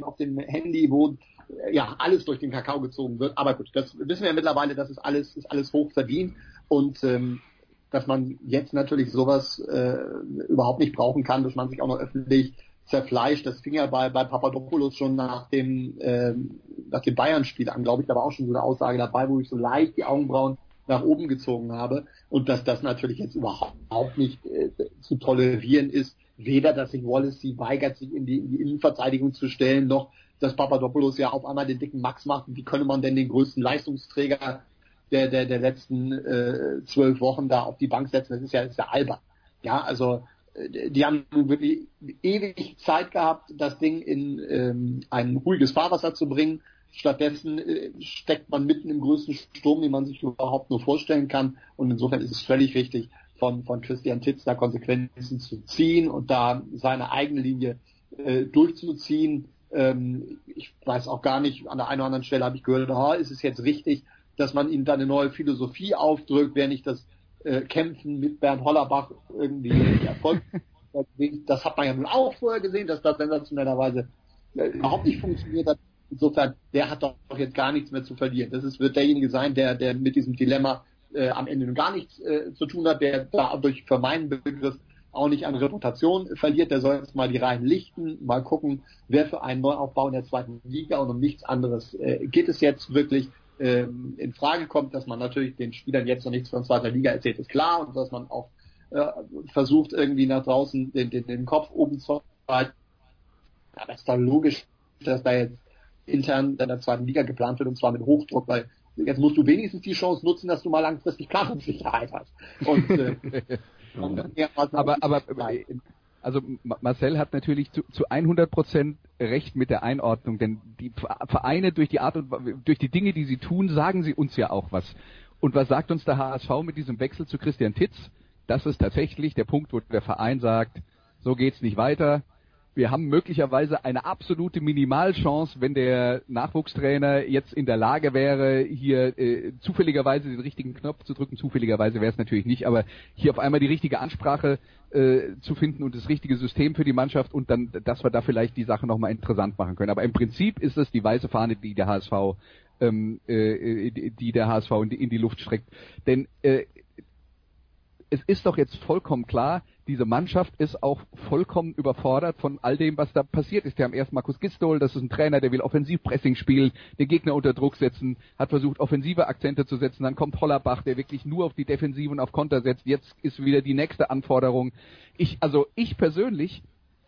auf dem Handy, wo ja alles durch den Kakao gezogen wird. Aber gut, das wissen wir ja mittlerweile, das ist alles, ist alles hoch verdient und ähm, dass man jetzt natürlich sowas äh, überhaupt nicht brauchen kann, dass man sich auch noch öffentlich zerfleischt. Das fing ja bei, bei Papadopoulos schon nach dem, äh, nach dem Bayern-Spiel an, glaube ich, da war auch schon so eine Aussage dabei, wo ich so leicht die Augenbrauen nach oben gezogen habe und dass das natürlich jetzt überhaupt nicht äh, zu tolerieren ist, weder, dass sich Wallace sie weigert, sich in die, in die Innenverteidigung zu stellen, noch, dass Papadopoulos ja auf einmal den dicken Max macht. Wie könne man denn den größten Leistungsträger der, der, der letzten äh, zwölf Wochen da auf die Bank setzen? Das ist ja, das ist ja albern. Ja, also äh, die haben wirklich ewig Zeit gehabt, das Ding in ähm, ein ruhiges Fahrwasser zu bringen. Stattdessen äh, steckt man mitten im größten Sturm, den man sich überhaupt nur vorstellen kann. Und insofern ist es völlig richtig, von, von Christian Titz da Konsequenzen zu ziehen und da seine eigene Linie äh, durchzuziehen. Ähm, ich weiß auch gar nicht, an der einen oder anderen Stelle habe ich gehört, oh, ist es jetzt richtig, dass man ihm da eine neue Philosophie aufdrückt, wäre nicht das äh, Kämpfen mit Bernd Hollerbach irgendwie Erfolg. *laughs* das hat man ja nun auch vorher gesehen, dass das sensationellerweise äh, überhaupt nicht funktioniert hat. Insofern, der hat doch jetzt gar nichts mehr zu verlieren. Das ist, wird derjenige sein, der, der mit diesem Dilemma äh, am Ende nun gar nichts äh, zu tun hat, der dadurch für meinen Begriff auch nicht an Reputation verliert. Der soll jetzt mal die Reihen lichten, mal gucken, wer für einen Neuaufbau in der zweiten Liga und um nichts anderes äh, geht es jetzt wirklich ähm, in Frage kommt, dass man natürlich den Spielern jetzt noch nichts von zweiter Liga erzählt, ist klar und dass man auch äh, versucht irgendwie nach draußen den, den, den Kopf oben zu halten. Aber es ist doch logisch, dass da jetzt intern in der zweiten Liga geplant wird und zwar mit Hochdruck, weil jetzt musst du wenigstens die Chance nutzen, dass du mal langfristig Planungssicherheit hast. Und, äh, *laughs* aber, aber also Marcel hat natürlich zu, zu 100 Prozent recht mit der Einordnung, denn die Vereine durch die Art und durch die Dinge, die sie tun, sagen sie uns ja auch was. Und was sagt uns der HSV mit diesem Wechsel zu Christian Titz? Das ist tatsächlich der Punkt, wo der Verein sagt, so geht's nicht weiter wir haben möglicherweise eine absolute Minimalchance, wenn der Nachwuchstrainer jetzt in der Lage wäre, hier äh, zufälligerweise den richtigen Knopf zu drücken. Zufälligerweise wäre es natürlich nicht, aber hier auf einmal die richtige Ansprache äh, zu finden und das richtige System für die Mannschaft und dann, dass wir da vielleicht die Sache nochmal interessant machen können. Aber im Prinzip ist es die weiße Fahne, die der HSV, ähm, äh, die der HSV in die, in die Luft streckt. Denn äh, es ist doch jetzt vollkommen klar, diese Mannschaft ist auch vollkommen überfordert von all dem, was da passiert ist. Wir haben erst Markus Gistol, das ist ein Trainer, der will Offensivpressing spielen, den Gegner unter Druck setzen, hat versucht, offensive Akzente zu setzen. Dann kommt Hollerbach, der wirklich nur auf die Defensive und auf Konter setzt. Jetzt ist wieder die nächste Anforderung. Ich, also ich persönlich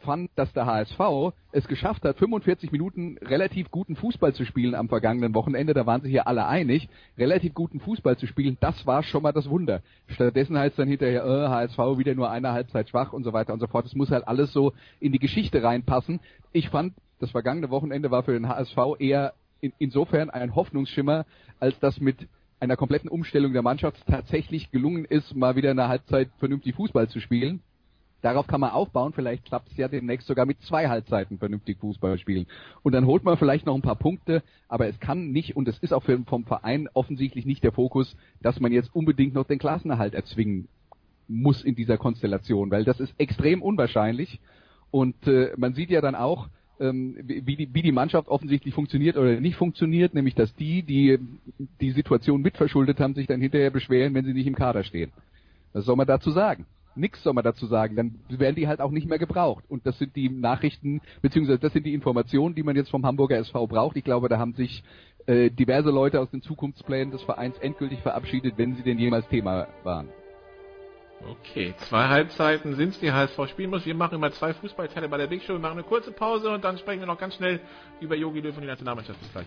fand, dass der HSV es geschafft hat, 45 Minuten relativ guten Fußball zu spielen am vergangenen Wochenende. Da waren sich ja alle einig, relativ guten Fußball zu spielen. Das war schon mal das Wunder. Stattdessen heißt es dann hinterher, äh, HSV wieder nur eine Halbzeit schwach und so weiter und so fort. Es muss halt alles so in die Geschichte reinpassen. Ich fand, das vergangene Wochenende war für den HSV eher in, insofern ein Hoffnungsschimmer, als das mit einer kompletten Umstellung der Mannschaft tatsächlich gelungen ist, mal wieder eine Halbzeit vernünftig Fußball zu spielen. Darauf kann man aufbauen, vielleicht klappt es ja demnächst sogar mit zwei Halbzeiten vernünftig Fußball spielen. Und dann holt man vielleicht noch ein paar Punkte, aber es kann nicht, und es ist auch für, vom Verein offensichtlich nicht der Fokus, dass man jetzt unbedingt noch den Klassenerhalt erzwingen muss in dieser Konstellation, weil das ist extrem unwahrscheinlich. Und äh, man sieht ja dann auch, ähm, wie, die, wie die Mannschaft offensichtlich funktioniert oder nicht funktioniert, nämlich dass die, die die Situation mitverschuldet haben, sich dann hinterher beschweren, wenn sie nicht im Kader stehen. Was soll man dazu sagen? Nix soll man dazu sagen, dann werden die halt auch nicht mehr gebraucht. Und das sind die Nachrichten, beziehungsweise das sind die Informationen, die man jetzt vom Hamburger SV braucht. Ich glaube, da haben sich äh, diverse Leute aus den Zukunftsplänen des Vereins endgültig verabschiedet, wenn sie denn jemals Thema waren. Okay, zwei Halbzeiten sind es, die HSV spielen muss. Wir machen immer zwei Fußballteile bei der Big Show. Wir machen eine kurze Pause und dann sprechen wir noch ganz schnell über Yogi Löw und die Nationalmannschaft. Bis gleich.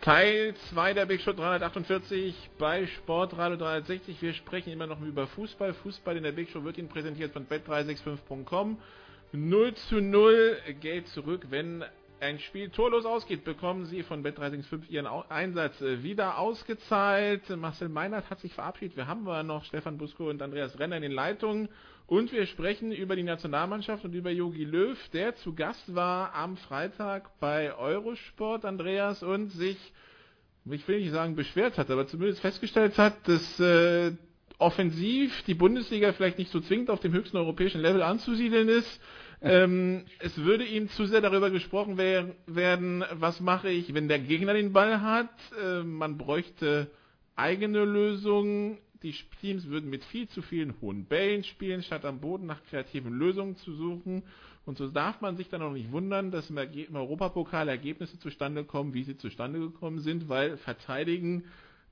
Teil 2 der Big Show 348 bei Sportradio 360. Wir sprechen immer noch über Fußball. Fußball in der Big Show wird Ihnen präsentiert von bet365.com. 0 zu 0 Geld zurück, wenn ein Spiel torlos ausgeht, bekommen Sie von Bet365 Ihren Einsatz äh, wieder ausgezahlt. Marcel Meinert hat sich verabschiedet. Wir haben wir noch Stefan Busko und Andreas Renner in den Leitungen. Und wir sprechen über die Nationalmannschaft und über Jogi Löw, der zu Gast war am Freitag bei Eurosport, Andreas, und sich, ich will nicht sagen beschwert hat, aber zumindest festgestellt hat, dass äh, offensiv die Bundesliga vielleicht nicht so zwingend auf dem höchsten europäischen Level anzusiedeln ist ähm, es würde ihm zu sehr darüber gesprochen wer werden, was mache ich, wenn der Gegner den Ball hat. Äh, man bräuchte eigene Lösungen. Die Teams würden mit viel zu vielen hohen Bällen spielen, statt am Boden nach kreativen Lösungen zu suchen. Und so darf man sich dann auch nicht wundern, dass im, im Europapokal Ergebnisse zustande kommen, wie sie zustande gekommen sind, weil verteidigen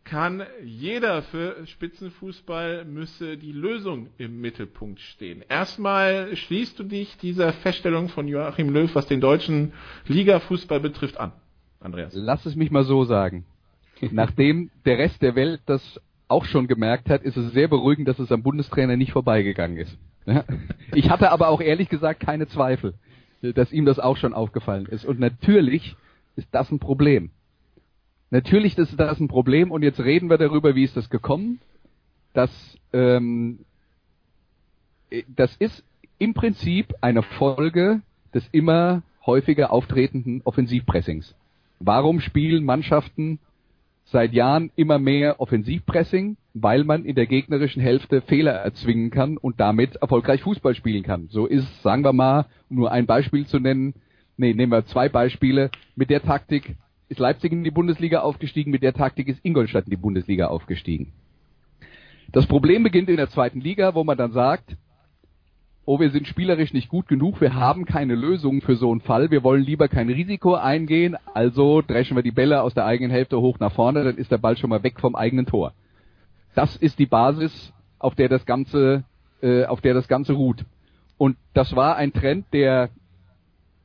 kann jeder für Spitzenfußball müsse die Lösung im Mittelpunkt stehen. Erstmal schließt du dich dieser Feststellung von Joachim Löw, was den deutschen Ligafußball betrifft, an. Andreas. Lass es mich mal so sagen. Nachdem der Rest der Welt das auch schon gemerkt hat, ist es sehr beruhigend, dass es am Bundestrainer nicht vorbeigegangen ist. Ich hatte aber auch ehrlich gesagt keine Zweifel, dass ihm das auch schon aufgefallen ist. Und natürlich ist das ein Problem. Natürlich ist das ein Problem und jetzt reden wir darüber, wie ist das gekommen. Das, ähm, das ist im Prinzip eine Folge des immer häufiger auftretenden Offensivpressings. Warum spielen Mannschaften seit Jahren immer mehr Offensivpressing? Weil man in der gegnerischen Hälfte Fehler erzwingen kann und damit erfolgreich Fußball spielen kann. So ist, sagen wir mal, um nur ein Beispiel zu nennen, nee, nehmen wir zwei Beispiele, mit der Taktik ist Leipzig in die Bundesliga aufgestiegen, mit der Taktik ist Ingolstadt in die Bundesliga aufgestiegen. Das Problem beginnt in der zweiten Liga, wo man dann sagt, oh, wir sind spielerisch nicht gut genug, wir haben keine Lösung für so einen Fall, wir wollen lieber kein Risiko eingehen, also dreschen wir die Bälle aus der eigenen Hälfte hoch nach vorne, dann ist der Ball schon mal weg vom eigenen Tor. Das ist die Basis, auf der das Ganze, äh, auf der das Ganze ruht. Und das war ein Trend, der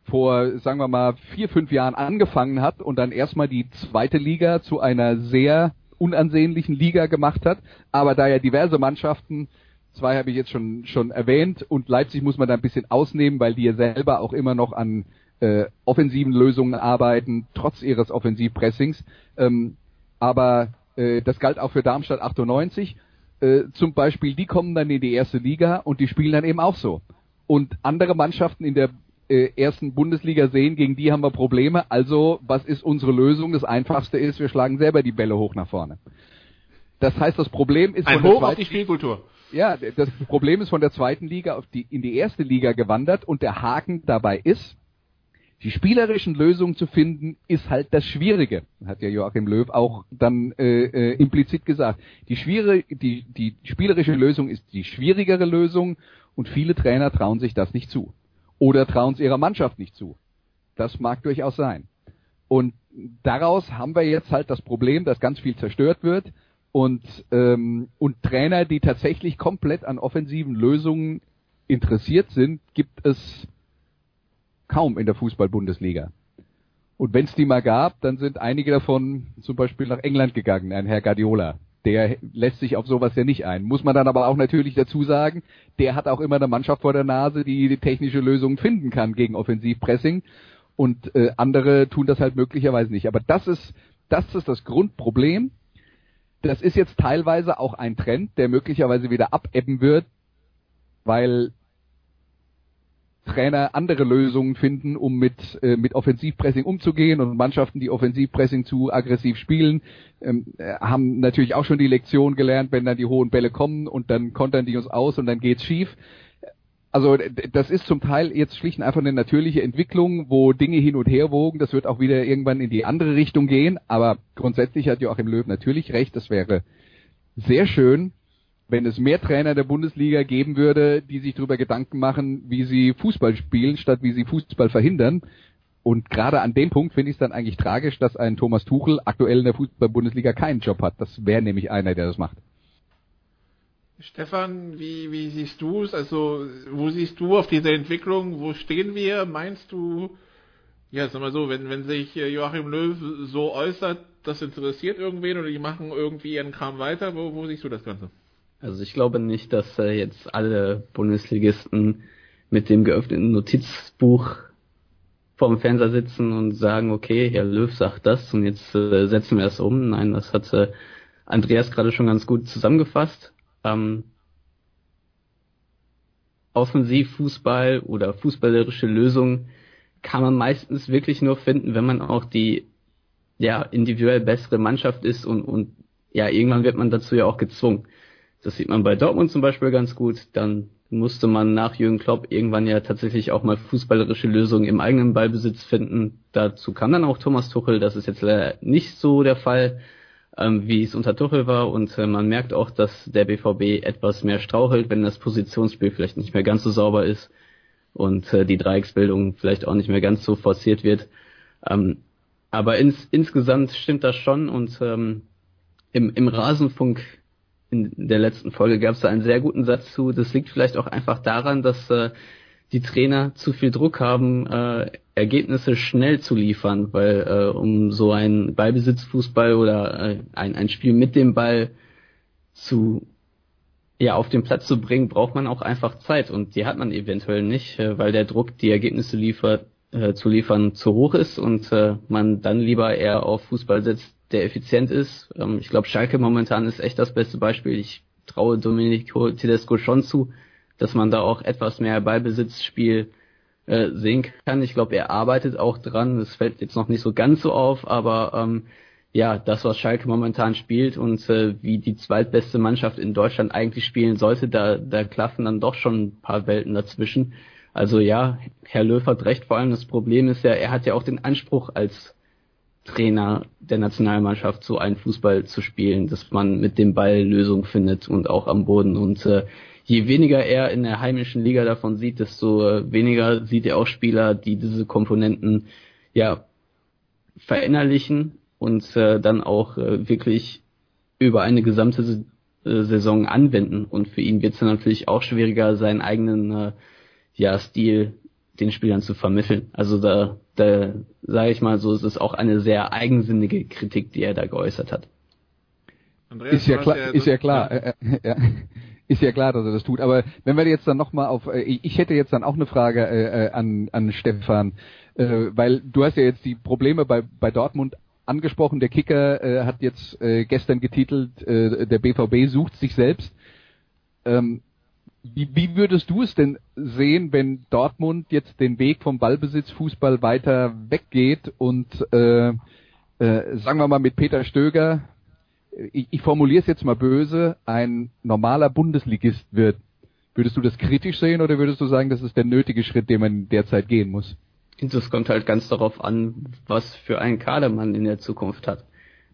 vor, sagen wir mal, vier, fünf Jahren angefangen hat und dann erstmal die zweite Liga zu einer sehr unansehnlichen Liga gemacht hat. Aber da ja diverse Mannschaften, zwei habe ich jetzt schon, schon erwähnt, und Leipzig muss man da ein bisschen ausnehmen, weil die ja selber auch immer noch an äh, offensiven Lösungen arbeiten, trotz ihres Offensivpressings. Ähm, aber äh, das galt auch für Darmstadt 98. Äh, zum Beispiel, die kommen dann in die erste Liga und die spielen dann eben auch so. Und andere Mannschaften in der äh, ersten Bundesliga sehen, gegen die haben wir Probleme. Also, was ist unsere Lösung? Das einfachste ist, wir schlagen selber die Bälle hoch nach vorne. Das heißt, das Problem ist ein Hoch auf die Spielkultur. Ja, das Problem ist von der zweiten Liga auf die, in die erste Liga gewandert und der Haken dabei ist, die spielerischen Lösungen zu finden, ist halt das Schwierige, hat ja Joachim Löw auch dann äh, äh, implizit gesagt. Die, schwierige, die, die spielerische Lösung ist die schwierigere Lösung und viele Trainer trauen sich das nicht zu. Oder trauen es ihrer Mannschaft nicht zu. Das mag durchaus sein. Und daraus haben wir jetzt halt das Problem, dass ganz viel zerstört wird und, ähm, und Trainer, die tatsächlich komplett an offensiven Lösungen interessiert sind, gibt es kaum in der Fußball-Bundesliga. Und wenn es die mal gab, dann sind einige davon zum Beispiel nach England gegangen, ein Herr Guardiola. Der lässt sich auf sowas ja nicht ein. Muss man dann aber auch natürlich dazu sagen, der hat auch immer eine Mannschaft vor der Nase, die die technische Lösung finden kann gegen Offensivpressing. Und äh, andere tun das halt möglicherweise nicht. Aber das ist, das ist das Grundproblem. Das ist jetzt teilweise auch ein Trend, der möglicherweise wieder abebben wird, weil Trainer andere Lösungen finden, um mit, äh, mit Offensivpressing umzugehen und Mannschaften, die Offensivpressing zu aggressiv spielen, ähm, äh, haben natürlich auch schon die Lektion gelernt, wenn dann die hohen Bälle kommen und dann kontern die uns aus und dann geht's schief. Also das ist zum Teil jetzt schlicht und einfach eine natürliche Entwicklung, wo Dinge hin und her wogen. Das wird auch wieder irgendwann in die andere Richtung gehen. Aber grundsätzlich hat Joachim Löw natürlich recht. Das wäre sehr schön, wenn es mehr Trainer der Bundesliga geben würde, die sich darüber Gedanken machen, wie sie Fußball spielen, statt wie sie Fußball verhindern. Und gerade an dem Punkt finde ich es dann eigentlich tragisch, dass ein Thomas Tuchel aktuell in der Fußball-Bundesliga keinen Job hat. Das wäre nämlich einer, der das macht. Stefan, wie, wie siehst du es? Also, wo siehst du auf diese Entwicklung? Wo stehen wir? Meinst du, ja, sag mal so, wenn, wenn sich äh, Joachim Löw so äußert, das interessiert irgendwen oder die machen irgendwie ihren Kram weiter, wo, wo siehst du das Ganze? Also ich glaube nicht, dass äh, jetzt alle Bundesligisten mit dem geöffneten Notizbuch vorm Fernseher sitzen und sagen, okay, Herr Löw sagt das und jetzt äh, setzen wir es um. Nein, das hat äh, Andreas gerade schon ganz gut zusammengefasst. Ähm, Offensivfußball oder fußballerische Lösungen kann man meistens wirklich nur finden, wenn man auch die ja individuell bessere Mannschaft ist und, und ja, irgendwann wird man dazu ja auch gezwungen. Das sieht man bei Dortmund zum Beispiel ganz gut. Dann musste man nach Jürgen Klopp irgendwann ja tatsächlich auch mal fußballerische Lösungen im eigenen Ballbesitz finden. Dazu kam dann auch Thomas Tuchel. Das ist jetzt leider nicht so der Fall, ähm, wie es unter Tuchel war. Und äh, man merkt auch, dass der BVB etwas mehr strauchelt, wenn das Positionsspiel vielleicht nicht mehr ganz so sauber ist und äh, die Dreiecksbildung vielleicht auch nicht mehr ganz so forciert wird. Ähm, aber ins, insgesamt stimmt das schon und ähm, im, im Rasenfunk in der letzten Folge gab es da einen sehr guten Satz zu. Das liegt vielleicht auch einfach daran, dass äh, die Trainer zu viel Druck haben, äh, Ergebnisse schnell zu liefern, weil äh, um so ein Ballbesitzfußball oder äh, ein, ein Spiel mit dem Ball zu ja auf den Platz zu bringen, braucht man auch einfach Zeit und die hat man eventuell nicht, äh, weil der Druck, die Ergebnisse liefert, äh, zu liefern, zu hoch ist und äh, man dann lieber eher auf Fußball setzt, der effizient ist. Ähm, ich glaube, Schalke momentan ist echt das beste Beispiel. Ich traue Domenico Tedesco schon zu, dass man da auch etwas mehr Ballbesitzspiel äh, sehen kann. Ich glaube, er arbeitet auch dran. Das fällt jetzt noch nicht so ganz so auf, aber ähm, ja, das, was Schalke momentan spielt und äh, wie die zweitbeste Mannschaft in Deutschland eigentlich spielen sollte, da, da klaffen dann doch schon ein paar Welten dazwischen. Also ja, Herr Löw hat recht, vor allem das Problem ist ja, er hat ja auch den Anspruch als Trainer der Nationalmannschaft so einen Fußball zu spielen, dass man mit dem Ball Lösungen findet und auch am Boden. Und äh, je weniger er in der heimischen Liga davon sieht, desto äh, weniger sieht er auch Spieler, die diese Komponenten ja verinnerlichen und äh, dann auch äh, wirklich über eine gesamte äh, Saison anwenden. Und für ihn wird es dann natürlich auch schwieriger, seinen eigenen äh, ja, Stil den Spielern zu vermitteln. Also da, da sage ich mal so, es ist auch eine sehr eigensinnige Kritik, die er da geäußert hat. Andreas, ist ja klar, ja ist ja klar, ja. Äh, äh, ist ja klar, dass er das tut. Aber wenn wir jetzt dann nochmal auf, äh, ich hätte jetzt dann auch eine Frage äh, an, an Stefan, äh, weil du hast ja jetzt die Probleme bei, bei Dortmund angesprochen. Der Kicker äh, hat jetzt äh, gestern getitelt, äh, der BVB sucht sich selbst. Ähm, wie, wie würdest du es denn sehen, wenn Dortmund jetzt den Weg vom Ballbesitzfußball weiter weggeht und äh, äh, sagen wir mal mit Peter Stöger ich, ich formuliere es jetzt mal böse, ein normaler Bundesligist wird. Würdest du das kritisch sehen oder würdest du sagen, das ist der nötige Schritt, den man derzeit gehen muss? Das kommt halt ganz darauf an, was für einen Kader man in der Zukunft hat.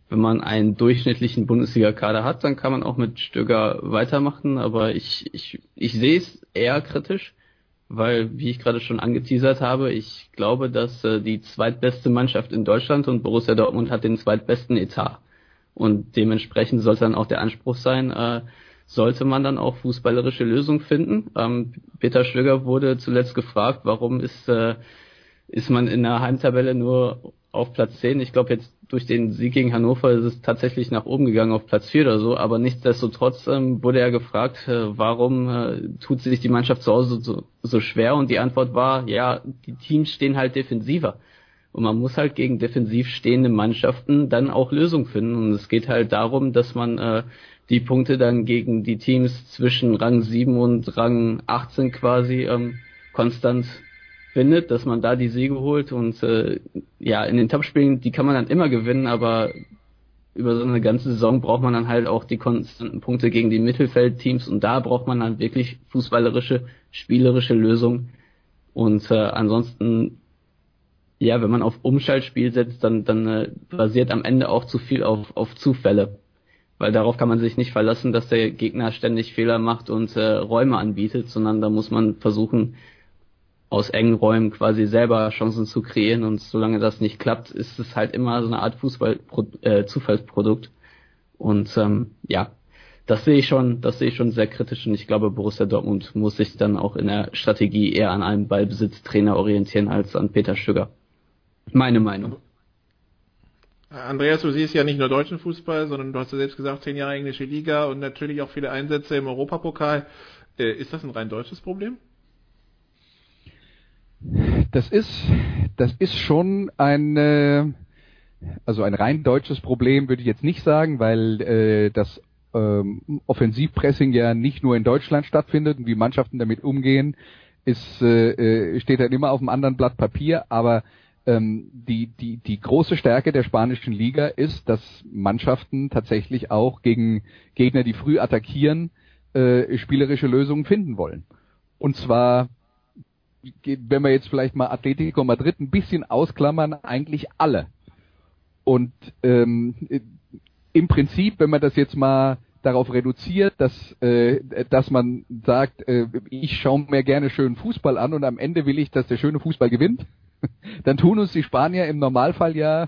Wenn man einen durchschnittlichen Bundesliga-Kader hat, dann kann man auch mit Stöger weitermachen, aber ich, ich, ich sehe es eher kritisch, weil, wie ich gerade schon angeteasert habe, ich glaube, dass äh, die zweitbeste Mannschaft in Deutschland und Borussia Dortmund hat den zweitbesten Etat. Und dementsprechend sollte dann auch der Anspruch sein, äh, sollte man dann auch fußballerische Lösungen finden. Ähm, Peter Stöger wurde zuletzt gefragt, warum ist, äh, ist man in der Heimtabelle nur auf Platz 10. Ich glaube jetzt durch den Sieg gegen Hannover ist es tatsächlich nach oben gegangen auf Platz 4 oder so, aber nichtsdestotrotz ähm, wurde er gefragt, äh, warum äh, tut sich die Mannschaft zu Hause so, so schwer und die Antwort war, ja, die Teams stehen halt defensiver. Und man muss halt gegen defensiv stehende Mannschaften dann auch Lösungen finden. Und es geht halt darum, dass man äh, die Punkte dann gegen die Teams zwischen Rang 7 und Rang 18 quasi ähm, konstant findet, dass man da die Siege holt. Und äh, ja, in den Topspielen, die kann man dann immer gewinnen, aber über so eine ganze Saison braucht man dann halt auch die konstanten Punkte gegen die Mittelfeldteams. Und da braucht man dann wirklich fußballerische, spielerische Lösungen und äh, ansonsten ja, wenn man auf Umschaltspiel setzt, dann, dann äh, basiert am Ende auch zu viel auf, auf Zufälle. Weil darauf kann man sich nicht verlassen, dass der Gegner ständig Fehler macht und äh, Räume anbietet, sondern da muss man versuchen, aus engen Räumen quasi selber Chancen zu kreieren und solange das nicht klappt, ist es halt immer so eine Art Fußball äh, Zufallsprodukt. Und ähm, ja, das sehe ich schon, das sehe ich schon sehr kritisch und ich glaube, Borussia Dortmund muss sich dann auch in der Strategie eher an einem Ballbesitztrainer orientieren als an Peter Schüger. Meine Meinung. Andreas, du siehst ja nicht nur deutschen Fußball, sondern du hast ja selbst gesagt, zehn Jahre englische Liga und natürlich auch viele Einsätze im Europapokal. Äh, ist das ein rein deutsches Problem? Das ist, das ist schon ein, also ein rein deutsches Problem würde ich jetzt nicht sagen, weil äh, das ähm, Offensivpressing ja nicht nur in Deutschland stattfindet und wie Mannschaften damit umgehen, ist, äh, steht halt immer auf einem anderen Blatt Papier, aber ähm, die, die, die große Stärke der spanischen Liga ist, dass Mannschaften tatsächlich auch gegen Gegner, die früh attackieren, äh, spielerische Lösungen finden wollen. Und zwar wenn wir jetzt vielleicht mal Atletico Madrid ein bisschen ausklammern, eigentlich alle. Und ähm, im Prinzip, wenn man das jetzt mal darauf reduziert, dass, äh, dass man sagt, äh, ich schaue mir gerne schönen Fußball an und am Ende will ich, dass der schöne Fußball gewinnt, *laughs* dann tun uns die Spanier im Normalfall ja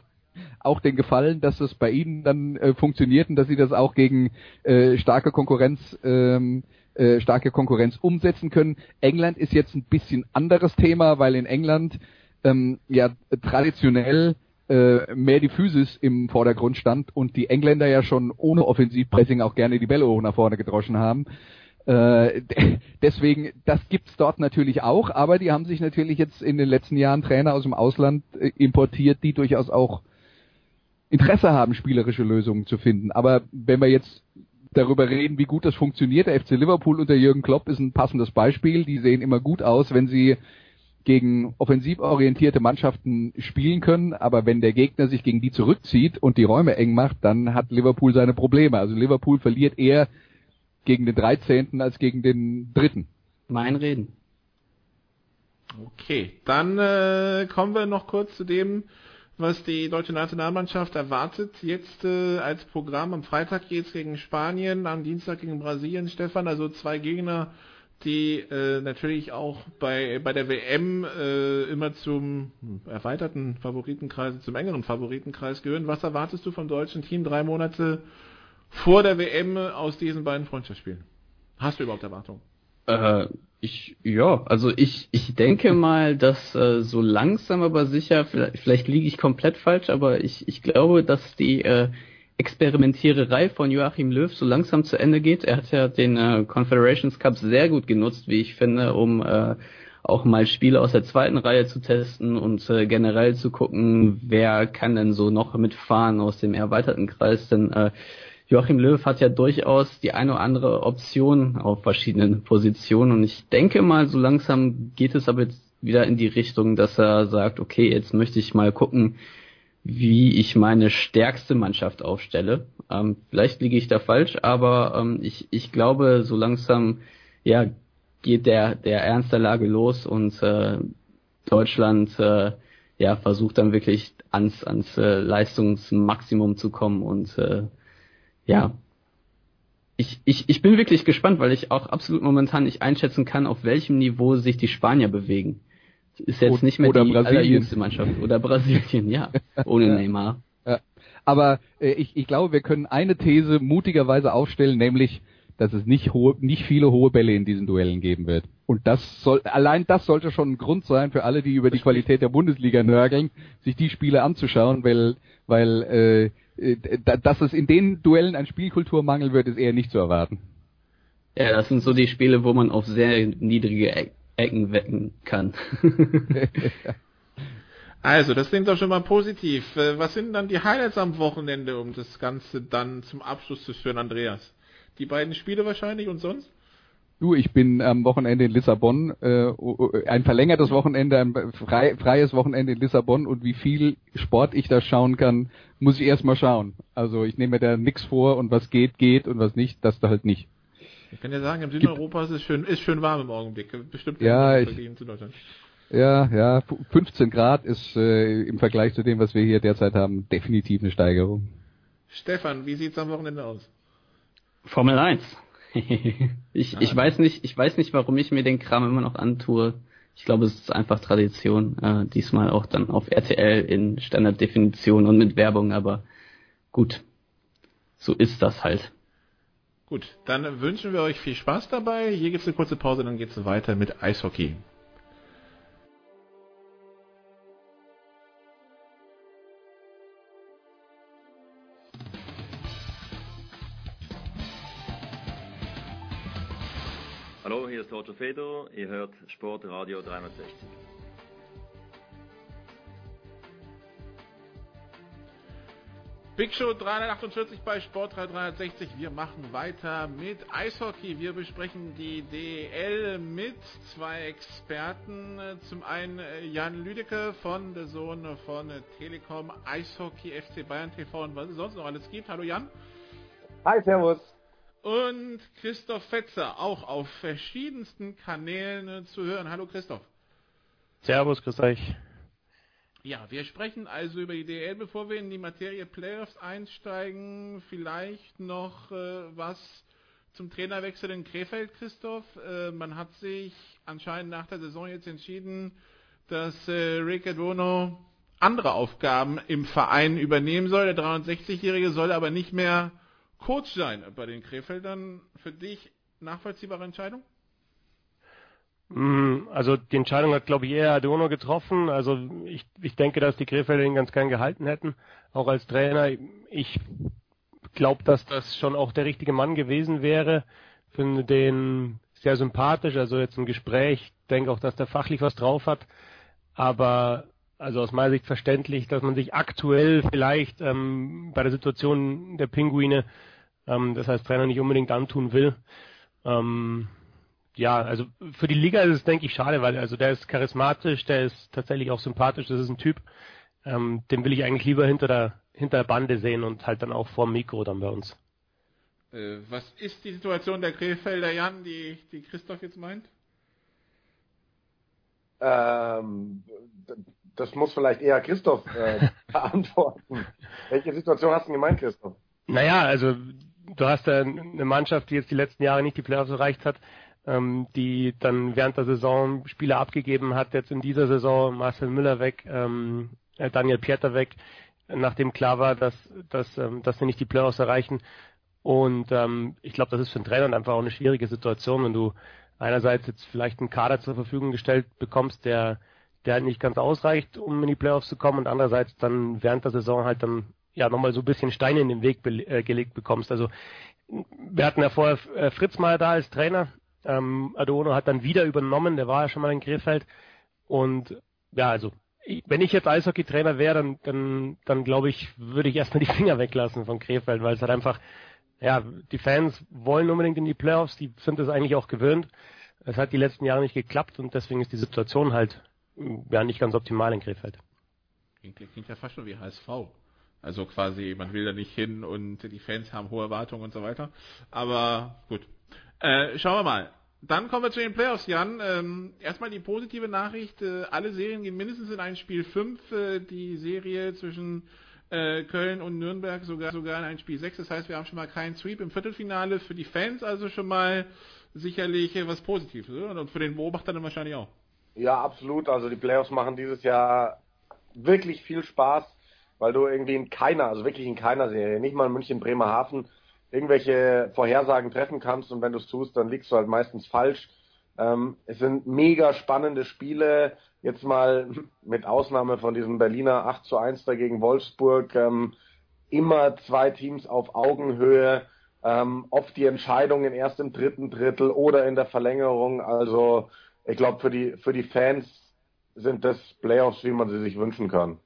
auch den Gefallen, dass es bei ihnen dann äh, funktioniert und dass sie das auch gegen äh, starke Konkurrenz ähm, äh, starke Konkurrenz umsetzen können. England ist jetzt ein bisschen anderes Thema, weil in England ähm, ja traditionell äh, mehr die Physis im Vordergrund stand und die Engländer ja schon ohne Offensivpressing auch gerne die Bälle hoch nach vorne gedroschen haben. Äh, *laughs* deswegen, das gibt's dort natürlich auch, aber die haben sich natürlich jetzt in den letzten Jahren Trainer aus dem Ausland äh, importiert, die durchaus auch Interesse haben, spielerische Lösungen zu finden. Aber wenn wir jetzt darüber reden, wie gut das funktioniert. Der FC Liverpool unter Jürgen Klopp ist ein passendes Beispiel. Die sehen immer gut aus, wenn sie gegen offensiv orientierte Mannschaften spielen können, aber wenn der Gegner sich gegen die zurückzieht und die Räume eng macht, dann hat Liverpool seine Probleme. Also Liverpool verliert eher gegen den 13. als gegen den dritten. Mein Reden. Okay, dann äh, kommen wir noch kurz zu dem, was die deutsche Nationalmannschaft erwartet jetzt äh, als Programm. Am Freitag geht's gegen Spanien, am Dienstag gegen Brasilien, Stefan. Also zwei Gegner, die äh, natürlich auch bei, bei der WM äh, immer zum erweiterten Favoritenkreis, zum engeren Favoritenkreis gehören. Was erwartest du vom deutschen Team drei Monate vor der WM aus diesen beiden Freundschaftsspielen? Hast du überhaupt Erwartungen? Äh, ich, ja, also ich, ich denke mal, dass äh, so langsam aber sicher, vielleicht, vielleicht liege ich komplett falsch, aber ich, ich glaube, dass die äh, Experimentiererei von Joachim Löw so langsam zu Ende geht. Er hat ja den äh, Confederations Cup sehr gut genutzt, wie ich finde, um äh, auch mal Spiele aus der zweiten Reihe zu testen und äh, generell zu gucken, wer kann denn so noch mitfahren aus dem erweiterten Kreis. Denn äh, Joachim Löw hat ja durchaus die eine oder andere Option auf verschiedenen Positionen und ich denke mal, so langsam geht es aber jetzt wieder in die Richtung, dass er sagt, okay, jetzt möchte ich mal gucken, wie ich meine stärkste Mannschaft aufstelle. Ähm, vielleicht liege ich da falsch, aber ähm, ich, ich glaube, so langsam ja, geht der, der Ernst der Lage los und äh, Deutschland äh, ja, versucht dann wirklich ans, ans äh, Leistungsmaximum zu kommen und äh, ja, ich, ich, ich bin wirklich gespannt, weil ich auch absolut momentan nicht einschätzen kann, auf welchem Niveau sich die Spanier bewegen. Ist jetzt nicht mehr oder die Brasilien. allerjüngste Mannschaft. Oder Brasilien, ja. Ohne Neymar. Ja. Aber äh, ich, ich glaube, wir können eine These mutigerweise aufstellen, nämlich, dass es nicht, hohe, nicht viele hohe Bälle in diesen Duellen geben wird. Und das soll, allein das sollte schon ein Grund sein für alle, die über die Qualität der Bundesliga nörgeln, sich die Spiele anzuschauen, weil, weil äh, dass es in den Duellen an Spielkulturmangel wird, ist eher nicht zu erwarten. Ja, das sind so die Spiele, wo man auf sehr niedrige Eck Ecken wecken kann. *laughs* Also, das klingt doch schon mal positiv. Äh, Was sind dann die Highlights am Wochenende, um das Ganze dann zum Abschluss zu führen, Andreas? Die beiden Spiele wahrscheinlich und sonst? Du, ich bin am Wochenende in Lissabon, äh, ein verlängertes Wochenende, ein frei, freies Wochenende in Lissabon und wie viel Sport ich da schauen kann, muss ich erst mal schauen. Also ich nehme mir da nichts vor und was geht, geht und was nicht, das da halt nicht. Ich kann ja sagen, im Süden Europas ist es schön, ist schön warm im Augenblick. Bestimmt Ja, ich- Vergleich zu Deutschland. Ja, ja, f- 15 Grad ist äh, im Vergleich zu dem, was wir hier derzeit haben, definitiv eine Steigerung. Stefan, wie sieht's am Wochenende aus? Formel 1. *laughs* ich, ich weiß nicht, ich weiß nicht, warum ich mir den Kram immer noch antue. Ich glaube, es ist einfach Tradition. Äh, diesmal auch dann auf RTL in Standarddefinition und mit Werbung, aber gut. So ist das halt. Gut, dann wünschen wir euch viel Spaß dabei. Hier gibt's eine kurze Pause, dann geht's weiter mit Eishockey. Hallo, hier ist Roger Fedor. Ihr hört Sportradio 360. Big Show 348 bei Sportrad 360. Wir machen weiter mit Eishockey. Wir besprechen die DL mit zwei Experten. Zum einen Jan Lüdecke von der Sohn von Telekom Eishockey FC Bayern TV und was es sonst noch alles gibt. Hallo Jan. Hi, Servus. Und Christoph Fetzer, auch auf verschiedensten Kanälen äh, zu hören. Hallo Christoph. Servus, grüß euch. Ja, wir sprechen also über die DL, bevor wir in die Materie Playoffs einsteigen. Vielleicht noch äh, was zum Trainerwechsel in Krefeld, Christoph. Äh, man hat sich anscheinend nach der Saison jetzt entschieden, dass äh, Rick Adwono andere Aufgaben im Verein übernehmen soll. Der 63-Jährige soll aber nicht mehr Coach sein bei den Krefeldern. Für dich nachvollziehbare Entscheidung? Mm, Also die Entscheidung hat, glaube ich, eher Adorno getroffen. Also ich, ich denke, dass die Krefelder ihn ganz gern gehalten hätten, auch als Trainer. Ich glaube, dass das schon auch der richtige Mann gewesen wäre. Finde den sehr sympathisch, also jetzt im Gespräch, denke auch, dass der fachlich was drauf hat. Aber also aus meiner Sicht verständlich, dass man sich aktuell vielleicht ähm, bei der Situation der Pinguine ähm, das als Trainer nicht unbedingt antun will. Ähm, ja, also für die Liga ist es, denke ich, schade, weil also der ist charismatisch, der ist tatsächlich auch sympathisch, das ist ein Typ, ähm, den will ich eigentlich lieber hinter der hinter der Bande sehen und halt dann auch vor dem Mikro dann bei uns. Äh, was ist die Situation der Krefelder, Jan, die, die Christoph jetzt meint? Ähm, das muss vielleicht eher Christoph äh, *laughs* beantworten. Welche Situation hast du gemeint, Christoph? Naja, also du hast ja eine Mannschaft, die jetzt die letzten Jahre nicht die Playoffs erreicht hat, ähm, die dann während der Saison Spieler abgegeben hat, jetzt in dieser Saison Marcel Müller weg, ähm, äh, Daniel Pieter weg, nachdem klar war, dass, dass, ähm, dass sie nicht die Playoffs erreichen. Und ähm, ich glaube, das ist für einen Trainer einfach auch eine schwierige Situation, wenn du einerseits jetzt vielleicht einen Kader zur Verfügung gestellt bekommst, der, der halt nicht ganz ausreicht, um in die Playoffs zu kommen und andererseits dann während der Saison halt dann ja nochmal so ein bisschen Steine in den Weg äh, gelegt bekommst. Also wir hatten ja vorher äh, Fritz mal da als Trainer. Ähm, Adorno hat dann wieder übernommen, der war ja schon mal in Krefeld. Und ja, also wenn ich jetzt Eishockey-Trainer wäre, dann, dann, dann glaube ich, würde ich erstmal die Finger weglassen von Krefeld, weil es halt einfach, ja, die Fans wollen unbedingt in die Playoffs, die sind es eigentlich auch gewöhnt. Es hat die letzten Jahre nicht geklappt und deswegen ist die Situation halt ja nicht ganz optimal in Krefeld. Klingt, klingt ja fast schon wie HSV. Also quasi, man will da nicht hin und die Fans haben hohe Erwartungen und so weiter. Aber gut. Äh, schauen wir mal. Dann kommen wir zu den Playoffs, Jan. Ähm, erstmal die positive Nachricht. Äh, alle Serien gehen mindestens in ein Spiel 5. Äh, die Serie zwischen äh, Köln und Nürnberg sogar, sogar in ein Spiel 6. Das heißt, wir haben schon mal keinen Sweep im Viertelfinale. Für die Fans also schon mal sicherlich äh, was Positives. Oder? Und für den Beobachter dann wahrscheinlich auch. Ja, absolut. Also die Playoffs machen dieses Jahr wirklich viel Spaß, weil du irgendwie in keiner, also wirklich in keiner Serie, nicht mal München, Bremerhaven, irgendwelche Vorhersagen treffen kannst und wenn du es tust, dann liegst du halt meistens falsch. Ähm, es sind mega spannende Spiele. Jetzt mal *laughs* mit Ausnahme von diesem Berliner 8 zu 1 dagegen Wolfsburg, ähm, immer zwei Teams auf Augenhöhe, ähm, oft die Entscheidungen erst im dritten Drittel oder in der Verlängerung. Also ich glaube, für die, für die Fans sind das Playoffs, wie man sie sich wünschen kann.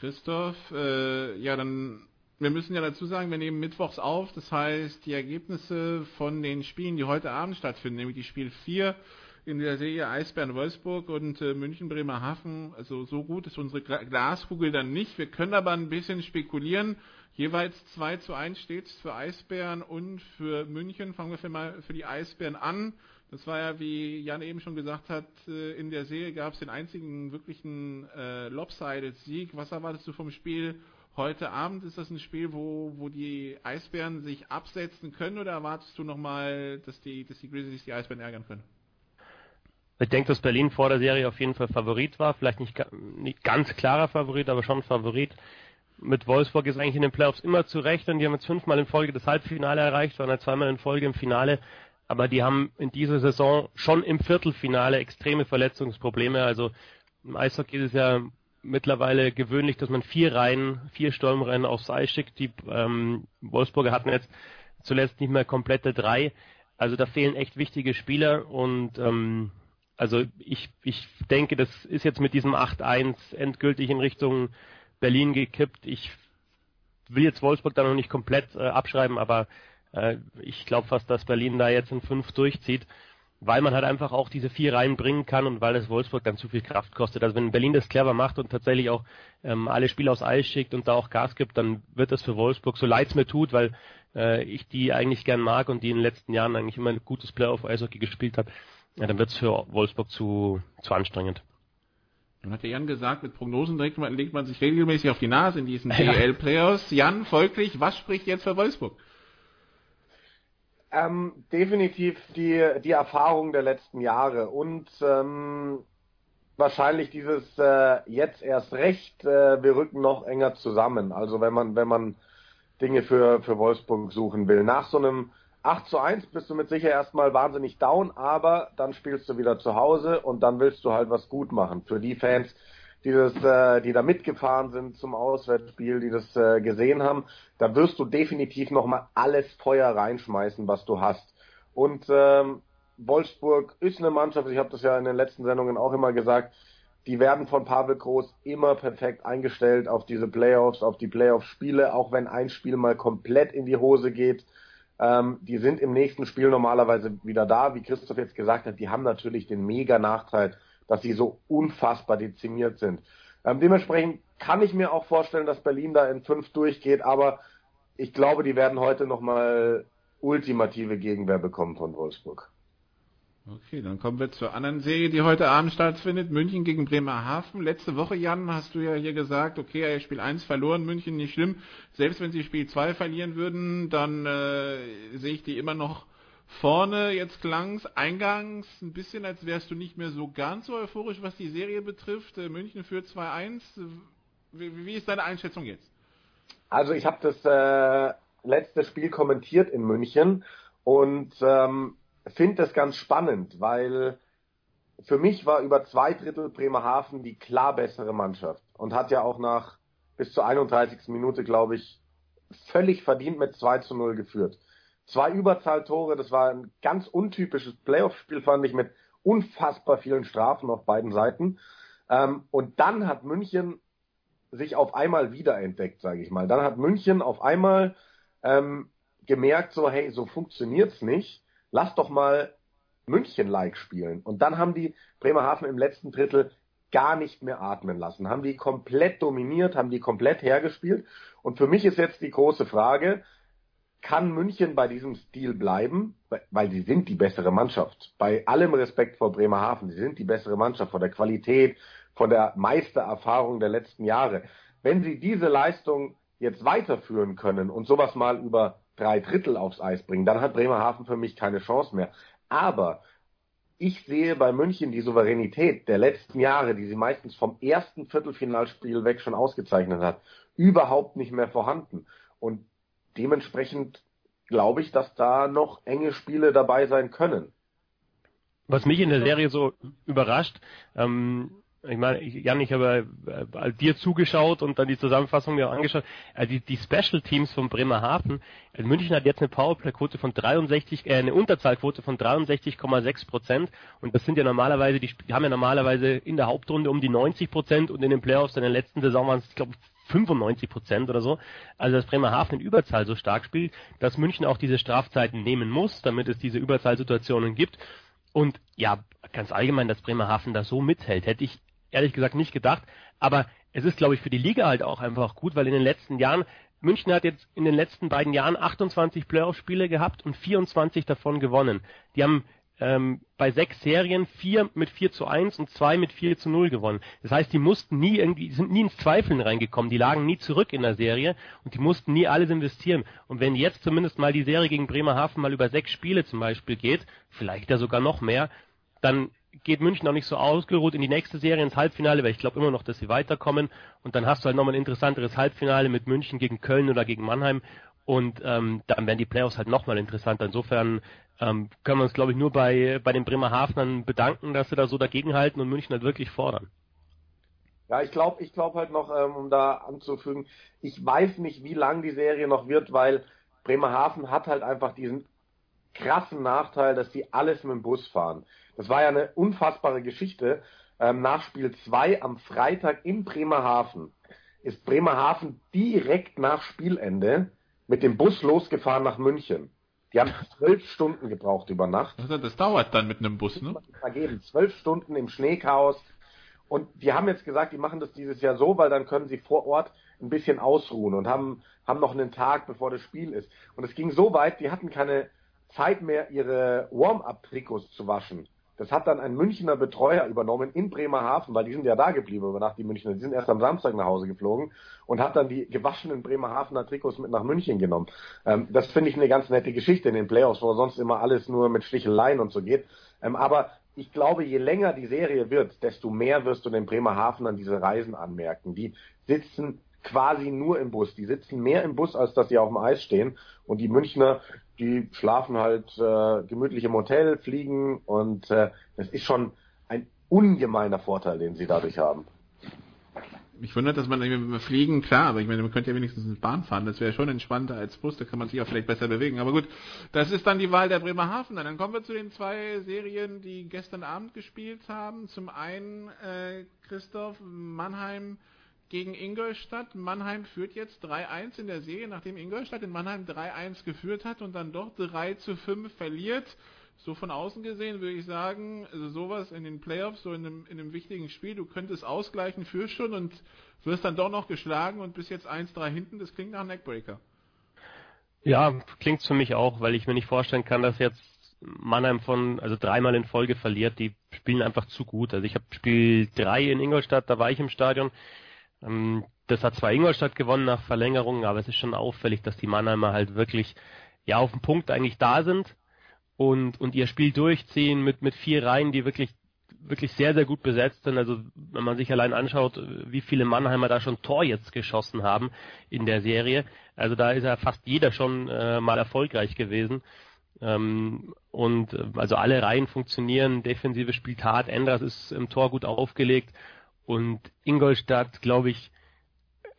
Christoph, äh, ja, dann, wir müssen ja dazu sagen, wir nehmen mittwochs auf, das heißt, die Ergebnisse von den Spielen, die heute Abend stattfinden, nämlich die Spiel 4 in der Serie Eisbären Wolfsburg und äh, München Bremerhaven, also so gut ist unsere Glaskugel dann nicht. Wir können aber ein bisschen spekulieren. Jeweils 2 zu 1 steht für Eisbären und für München. Fangen wir mal für die Eisbären an. Das war ja, wie Jan eben schon gesagt hat, äh, in der Serie gab es den einzigen wirklichen äh, Lopsided-Sieg. Was erwartest du vom Spiel heute Abend? Ist das ein Spiel, wo, wo die Eisbären sich absetzen können oder erwartest du nochmal, dass die, dass die Grizzlies die Eisbären ärgern können? Ich denke, dass Berlin vor der Serie auf jeden Fall Favorit war. Vielleicht nicht, nicht ganz klarer Favorit, aber schon Favorit. Mit Wolfsburg ist eigentlich in den Playoffs immer zu rechnen. Die haben jetzt fünfmal in Folge das Halbfinale erreicht, waren halt zweimal in Folge im Finale aber die haben in dieser Saison schon im Viertelfinale extreme Verletzungsprobleme. Also im Eishockey ist es ja mittlerweile gewöhnlich, dass man vier Reihen, vier Sturmreihen aufs Eis schickt. Die ähm, Wolfsburger hatten jetzt zuletzt nicht mehr komplette drei. Also da fehlen echt wichtige Spieler und ähm, also ich, ich denke, das ist jetzt mit diesem 8-1 endgültig in Richtung Berlin gekippt. Ich will jetzt Wolfsburg da noch nicht komplett äh, abschreiben, aber äh, ich glaube fast, dass Berlin da jetzt in fünf durchzieht, weil man halt einfach auch diese vier reinbringen kann und weil es Wolfsburg dann zu viel Kraft kostet. Also wenn Berlin das clever macht und tatsächlich auch ähm, alle Spiele aufs Eis schickt und da auch Gas gibt, dann wird das für Wolfsburg, so leid es mir tut, weil äh, ich die eigentlich gern mag und die in den letzten Jahren eigentlich immer ein gutes Playoff Eishockey gespielt hat, ja, dann wird es für Wolfsburg zu, zu anstrengend. Nun hat der Jan gesagt, mit Prognosen legt man, legt man sich regelmäßig auf die Nase in diesen DL-Playoffs. Jan, folglich, was spricht jetzt für Wolfsburg? Ähm, definitiv die, die Erfahrung der letzten Jahre und ähm, wahrscheinlich dieses äh, jetzt erst recht, äh, wir rücken noch enger zusammen. Also wenn man, wenn man Dinge für, für Wolfsburg suchen will. Nach so einem 8 zu 1 bist du mit sicher erstmal wahnsinnig down, aber dann spielst du wieder zu Hause und dann willst du halt was gut machen. Für die Fans, die das, äh, die da mitgefahren sind zum Auswärtsspiel, die das äh, gesehen haben, da wirst du definitiv nochmal alles Feuer reinschmeißen, was du hast. Und ähm, Wolfsburg ist eine Mannschaft, ich habe das ja in den letzten Sendungen auch immer gesagt, die werden von Pavel Groß immer perfekt eingestellt auf diese Playoffs, auf die Playoff-Spiele, auch wenn ein Spiel mal komplett in die Hose geht. Ähm, die sind im nächsten Spiel normalerweise wieder da. Wie Christoph jetzt gesagt hat, die haben natürlich den mega Nachteil, dass sie so unfassbar dezimiert sind. Ähm, dementsprechend kann ich mir auch vorstellen, dass Berlin da in fünf durchgeht, aber ich glaube, die werden heute nochmal ultimative Gegenwehr bekommen von Wolfsburg. Okay, dann kommen wir zur anderen Serie, die heute Abend stattfindet. München gegen Bremerhaven. Letzte Woche, Jan, hast du ja hier gesagt, okay, Spiel 1 verloren, München nicht schlimm. Selbst wenn sie Spiel 2 verlieren würden, dann äh, sehe ich die immer noch Vorne, jetzt klang's eingangs ein bisschen, als wärst du nicht mehr so ganz so euphorisch, was die Serie betrifft. Äh, München führt 2-1. Wie, wie, ist deine Einschätzung jetzt? Also ich habe das äh, letzte Spiel kommentiert in München und ähm, finde das ganz spannend, weil für mich war über zwei Drittel Bremerhaven die klar bessere Mannschaft und hat ja auch nach bis zur 31. Minute, glaube ich, völlig verdient mit 2 zu 0 geführt. Zwei Überzahltore, das war ein ganz untypisches Playoff-Spiel, fand ich, mit unfassbar vielen Strafen auf beiden Seiten. Ähm, und dann hat München sich auf einmal wiederentdeckt, sage ich mal. Dann hat München auf einmal ähm, gemerkt, so hey, so funktioniert's nicht. Lass doch mal München-like spielen. Und dann haben die Bremerhaven im letzten Drittel gar nicht mehr atmen lassen, haben die komplett dominiert, haben die komplett hergespielt. Und für mich ist jetzt die große Frage, kann München bei diesem Stil bleiben? Weil sie sind die bessere Mannschaft. Bei allem Respekt vor Bremerhaven, sie sind die bessere Mannschaft von der Qualität, von der Meistererfahrung der letzten Jahre. Wenn sie diese Leistung jetzt weiterführen können und sowas mal über drei Drittel aufs Eis bringen, dann hat Bremerhaven für mich keine Chance mehr. Aber ich sehe bei München die Souveränität der letzten Jahre, die sie meistens vom ersten Viertelfinalspiel weg schon ausgezeichnet hat, überhaupt nicht mehr vorhanden. Und dementsprechend glaube ich, dass da noch enge Spiele dabei sein können. Was mich in der Serie so überrascht, ähm, ich meine, Jan, ich habe äh, dir zugeschaut und dann die Zusammenfassung mir auch angeschaut. Äh, die, die Special Teams von Bremerhaven, äh, München hat jetzt eine Powerplay-Quote von 63, äh, eine Unterzahlquote von 63,6 Prozent und das sind ja normalerweise, die, die haben ja normalerweise in der Hauptrunde um die 90 Prozent und in den Playoffs in der letzten Saison waren es, ich glaube, 95 Prozent oder so. Also dass Bremerhaven in Überzahl so stark spielt, dass München auch diese Strafzeiten nehmen muss, damit es diese Überzahlsituationen gibt. Und ja, ganz allgemein, dass Bremerhaven da so mithält, hätte ich ehrlich gesagt nicht gedacht. Aber es ist, glaube ich, für die Liga halt auch einfach gut, weil in den letzten Jahren, München hat jetzt in den letzten beiden Jahren 28 Playoff-Spiele gehabt und 24 davon gewonnen. Die haben ähm, bei sechs Serien vier mit 4 zu 1 und zwei mit 4 zu 0 gewonnen. Das heißt, die mussten nie irgendwie, sind nie ins Zweifeln reingekommen, die lagen nie zurück in der Serie und die mussten nie alles investieren. Und wenn jetzt zumindest mal die Serie gegen Bremerhaven mal über sechs Spiele zum Beispiel geht, vielleicht ja sogar noch mehr, dann geht München auch nicht so ausgeruht in die nächste Serie ins Halbfinale, weil ich glaube immer noch, dass sie weiterkommen. Und dann hast du halt nochmal ein interessanteres Halbfinale mit München gegen Köln oder gegen Mannheim. Und ähm, dann werden die Playoffs halt nochmal interessanter. Insofern ähm, können wir uns, glaube ich, nur bei, bei den Bremerhavenern bedanken, dass sie da so dagegenhalten und München halt wirklich fordern. Ja, ich glaube ich glaube halt noch, ähm, um da anzufügen, ich weiß nicht, wie lang die Serie noch wird, weil Bremerhaven hat halt einfach diesen krassen Nachteil, dass die alles mit dem Bus fahren. Das war ja eine unfassbare Geschichte. Ähm, nach Spiel 2 am Freitag in Bremerhaven ist Bremerhaven direkt nach Spielende mit dem Bus losgefahren nach München. Die haben zwölf Stunden gebraucht über Nacht. Also das dauert dann mit einem Bus, ne? Vergeben. Zwölf Stunden im Schneechaos. Und die haben jetzt gesagt, die machen das dieses Jahr so, weil dann können sie vor Ort ein bisschen ausruhen und haben, haben noch einen Tag, bevor das Spiel ist. Und es ging so weit, die hatten keine Zeit mehr, ihre Warm-up-Trikots zu waschen. Das hat dann ein Münchner Betreuer übernommen in Bremerhaven, weil die sind ja da geblieben über Nacht, die Münchner. Die sind erst am Samstag nach Hause geflogen und hat dann die gewaschenen Bremerhavener Trikots mit nach München genommen. Ähm, das finde ich eine ganz nette Geschichte in den Playoffs, wo sonst immer alles nur mit Sticheleien und so geht. Ähm, aber ich glaube, je länger die Serie wird, desto mehr wirst du den Bremerhavenern diese Reisen anmerken. Die sitzen quasi nur im Bus. Die sitzen mehr im Bus, als dass sie auf dem Eis stehen. Und die Münchner, die schlafen halt äh, gemütlich im Hotel, fliegen und äh, das ist schon ein ungemeiner Vorteil, den sie dadurch haben. Mich wundert, dass man mehr fliegen, klar, aber ich meine, man könnte ja wenigstens eine Bahn fahren, das wäre schon entspannter als Bus, da kann man sich auch vielleicht besser bewegen. Aber gut, das ist dann die Wahl der Bremerhaven. Dann kommen wir zu den zwei Serien, die gestern Abend gespielt haben. Zum einen äh, Christoph Mannheim gegen Ingolstadt. Mannheim führt jetzt 3-1 in der Serie, nachdem Ingolstadt in Mannheim 3-1 geführt hat und dann doch 3 5 verliert. So von außen gesehen würde ich sagen, also sowas in den Playoffs, so in einem, in einem wichtigen Spiel, du könntest ausgleichen für schon und wirst dann doch noch geschlagen und bis jetzt 1-3 hinten, das klingt nach Neckbreaker. Ja, klingt für mich auch, weil ich mir nicht vorstellen kann, dass jetzt Mannheim von, also dreimal in Folge verliert, die spielen einfach zu gut. Also ich habe Spiel 3 in Ingolstadt, da war ich im Stadion, das hat zwar Ingolstadt gewonnen nach Verlängerung, aber es ist schon auffällig, dass die Mannheimer halt wirklich ja auf dem Punkt eigentlich da sind und, und ihr Spiel durchziehen mit, mit vier Reihen, die wirklich wirklich sehr, sehr gut besetzt sind. Also wenn man sich allein anschaut, wie viele Mannheimer da schon Tor jetzt geschossen haben in der Serie. Also da ist ja fast jeder schon äh, mal erfolgreich gewesen. Ähm, und also alle Reihen funktionieren, Defensive spielt hart, Endras ist im Tor gut aufgelegt und Ingolstadt, glaube ich,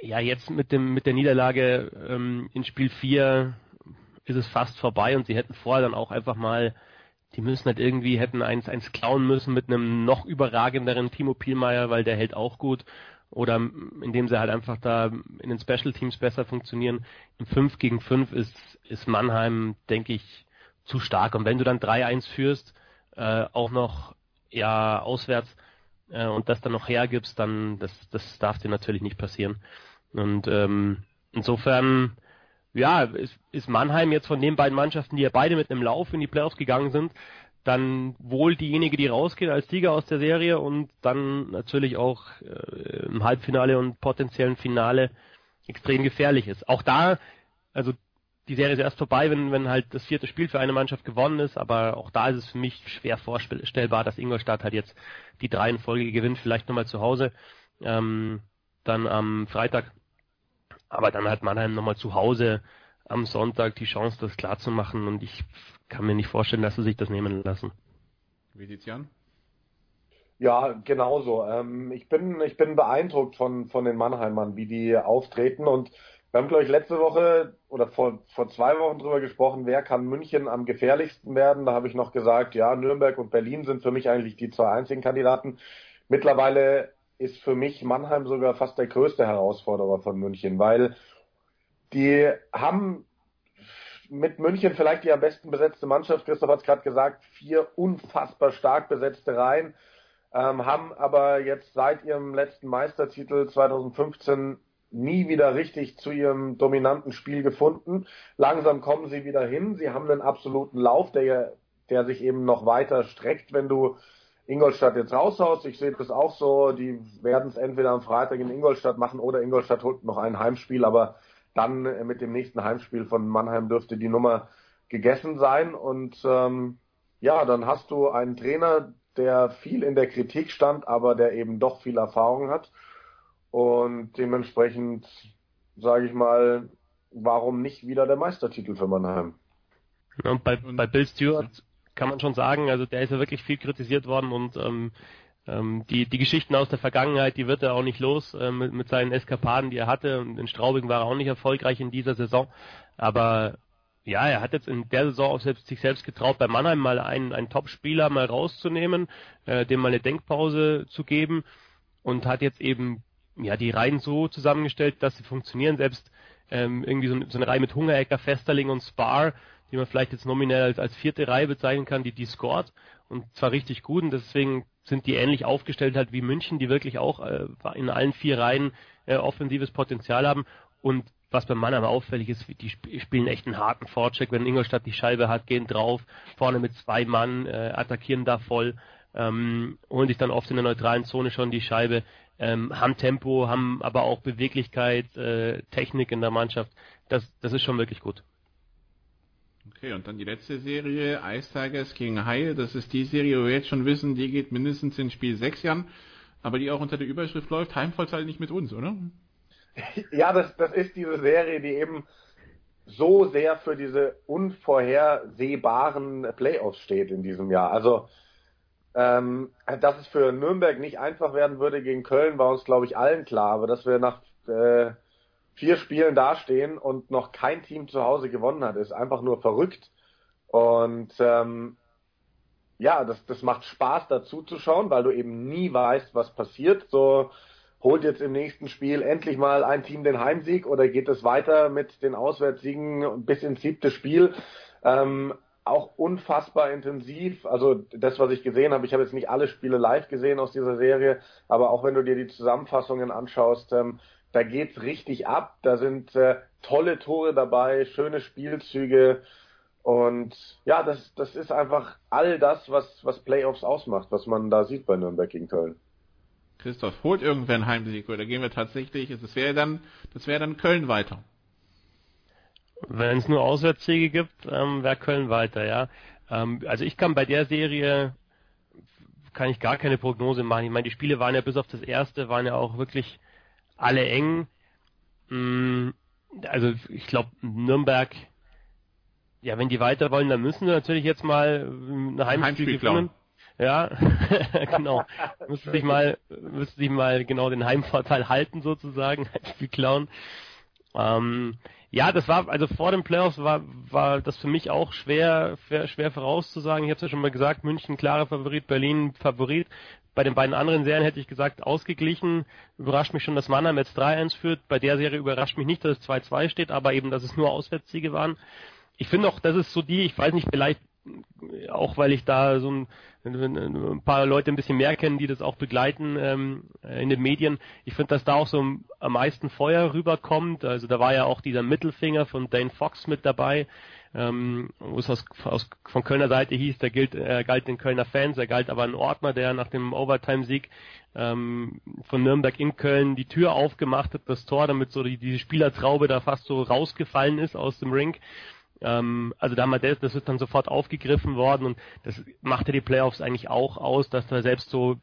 ja, jetzt mit dem mit der Niederlage ähm, in Spiel 4 ist es fast vorbei und sie hätten vorher dann auch einfach mal, die müssen halt irgendwie, hätten eins, eins klauen müssen mit einem noch überragenderen Timo Pielmeier, weil der hält auch gut. Oder indem sie halt einfach da in den Special Teams besser funktionieren. Im 5 gegen 5 ist, ist Mannheim, denke ich, zu stark. Und wenn du dann 3-1 führst, äh, auch noch ja auswärts, äh, und das dann noch hergibst, dann das, das darf dir natürlich nicht passieren. Und ähm, insofern, ja, ist, ist Mannheim jetzt von den beiden Mannschaften, die ja beide mit einem Lauf in die Playoffs gegangen sind, dann wohl diejenige, die rausgeht als Sieger aus der Serie und dann natürlich auch äh, im Halbfinale und potenziellen Finale extrem gefährlich ist. Auch da, also die Serie ist erst vorbei, wenn, wenn halt das vierte Spiel für eine Mannschaft gewonnen ist, aber auch da ist es für mich schwer vorstellbar, dass Ingolstadt halt jetzt die drei in Folge gewinnt, vielleicht nochmal zu Hause, ähm, dann am Freitag, aber dann hat Mannheim nochmal zu Hause am Sonntag die Chance, das klar zu machen und ich kann mir nicht vorstellen, dass sie sich das nehmen lassen. Wie sieht's an? Ja, genauso. Ähm, ich bin, ich bin beeindruckt von, von den Mannheimern, wie die auftreten und wir haben, glaube ich, letzte Woche oder vor, vor zwei Wochen drüber gesprochen, wer kann München am gefährlichsten werden. Da habe ich noch gesagt, ja, Nürnberg und Berlin sind für mich eigentlich die zwei einzigen Kandidaten. Mittlerweile ist für mich Mannheim sogar fast der größte Herausforderer von München, weil die haben mit München vielleicht die am besten besetzte Mannschaft. Christoph hat es gerade gesagt, vier unfassbar stark besetzte Reihen, ähm, haben aber jetzt seit ihrem letzten Meistertitel 2015 nie wieder richtig zu ihrem dominanten Spiel gefunden. Langsam kommen sie wieder hin. Sie haben einen absoluten Lauf, der, der sich eben noch weiter streckt, wenn du Ingolstadt jetzt raushaust. Ich sehe das auch so. Die werden es entweder am Freitag in Ingolstadt machen oder Ingolstadt holt noch ein Heimspiel, aber dann äh, mit dem nächsten Heimspiel von Mannheim dürfte die Nummer gegessen sein. Und ähm, ja, dann hast du einen Trainer, der viel in der Kritik stand, aber der eben doch viel Erfahrung hat. Und dementsprechend sage ich mal, warum nicht wieder der Meistertitel für Mannheim? Und bei, bei Bill Stewart kann man schon sagen, also der ist ja wirklich viel kritisiert worden und ähm, ähm, die, die Geschichten aus der Vergangenheit, die wird er auch nicht los äh, mit, mit seinen Eskapaden, die er hatte. Und in Straubing war er auch nicht erfolgreich in dieser Saison. Aber ja, er hat jetzt in der Saison auch selbst, sich selbst getraut, bei Mannheim mal einen, einen Top-Spieler mal rauszunehmen, äh, dem mal eine Denkpause zu geben und hat jetzt eben ja, die Reihen so zusammengestellt, dass sie funktionieren. Selbst ähm, irgendwie so, so eine Reihe mit Hungerecker, Festerling und Spar, die man vielleicht jetzt nominell als, als vierte Reihe bezeichnen kann, die die scored und zwar richtig gut und deswegen sind die ähnlich aufgestellt halt wie München, die wirklich auch äh, in allen vier Reihen äh, offensives Potenzial haben und was beim Mann aber auffällig ist, die spielen echt einen harten Vorcheck. Wenn Ingolstadt die Scheibe hat, gehen drauf, vorne mit zwei Mann, äh, attackieren da voll, ähm, holen sich dann oft in der neutralen Zone schon die Scheibe ähm, haben Tempo, haben aber auch Beweglichkeit, äh, Technik in der Mannschaft. Das, das ist schon wirklich gut. Okay, und dann die letzte Serie, Ice Tigers gegen Haie. Das ist die Serie, wo wir jetzt schon wissen, die geht mindestens in Spiel 6 Jahren, aber die auch unter der Überschrift läuft, Heimvorteil nicht mit uns, oder? *laughs* Ja, das, das ist diese Serie, die eben so sehr für diese unvorhersehbaren Playoffs steht in diesem Jahr. Also ähm, dass es für Nürnberg nicht einfach werden würde gegen Köln, war uns, glaube ich, allen klar. Aber dass wir nach äh, vier Spielen dastehen und noch kein Team zu Hause gewonnen hat, ist einfach nur verrückt. Und ähm, ja, das, das macht Spaß dazu zu schauen, weil du eben nie weißt, was passiert. So holt jetzt im nächsten Spiel endlich mal ein Team den Heimsieg oder geht es weiter mit den Auswärtssiegen bis ins siebte Spiel? Ähm, auch unfassbar intensiv. Also das, was ich gesehen habe, ich habe jetzt nicht alle Spiele live gesehen aus dieser Serie, aber auch wenn du dir die Zusammenfassungen anschaust, ähm, da geht's richtig ab. Da sind äh, tolle Tore dabei, schöne Spielzüge und ja, das, das ist einfach all das, was, was Playoffs ausmacht, was man da sieht bei Nürnberg gegen Köln. Christoph, holt irgendwer einen Heimsieg oder gehen wir tatsächlich, das wäre dann, das wäre dann Köln weiter. Wenn es nur Auswärtssiege gibt, ähm, wäre Köln weiter, ja. Ähm, also ich kann bei der Serie kann ich gar keine Prognose machen. Ich meine, die Spiele waren ja bis auf das erste, waren ja auch wirklich alle eng. Mm, also ich glaube, Nürnberg, ja, wenn die weiter wollen, dann müssen sie natürlich jetzt mal ein Heimspiel, Heimspiel gewinnen. Ja, *laughs* genau. müsste sich mal, müsste sich mal genau den Heimvorteil halten sozusagen, *laughs* Heimspiel klauen. Ähm, ja, das war, also vor den Playoffs war, war das für mich auch schwer, schwer, schwer vorauszusagen. Ich habe es ja schon mal gesagt, München klarer Favorit, Berlin Favorit. Bei den beiden anderen Serien hätte ich gesagt, ausgeglichen. Überrascht mich schon, dass Mannheim jetzt 3-1 führt. Bei der Serie überrascht mich nicht, dass es 2-2 steht, aber eben, dass es nur Auswärtssiege waren. Ich finde auch, das ist so die, ich weiß nicht, vielleicht auch weil ich da so ein, ein paar Leute ein bisschen mehr kennen, die das auch begleiten ähm, in den Medien. Ich finde, dass da auch so am meisten Feuer rüberkommt. Also da war ja auch dieser Mittelfinger von Dane Fox mit dabei, ähm, wo es aus, aus, von Kölner Seite hieß, der gilt, er galt den Kölner Fans, er galt aber ein Ordner, der nach dem Overtime-Sieg ähm, von Nürnberg in Köln die Tür aufgemacht hat, das Tor, damit so die, diese Spielertraube da fast so rausgefallen ist aus dem Ring. Ähm, also da haben wir das, ist dann sofort aufgegriffen worden und das machte die Playoffs eigentlich auch aus, dass da selbst so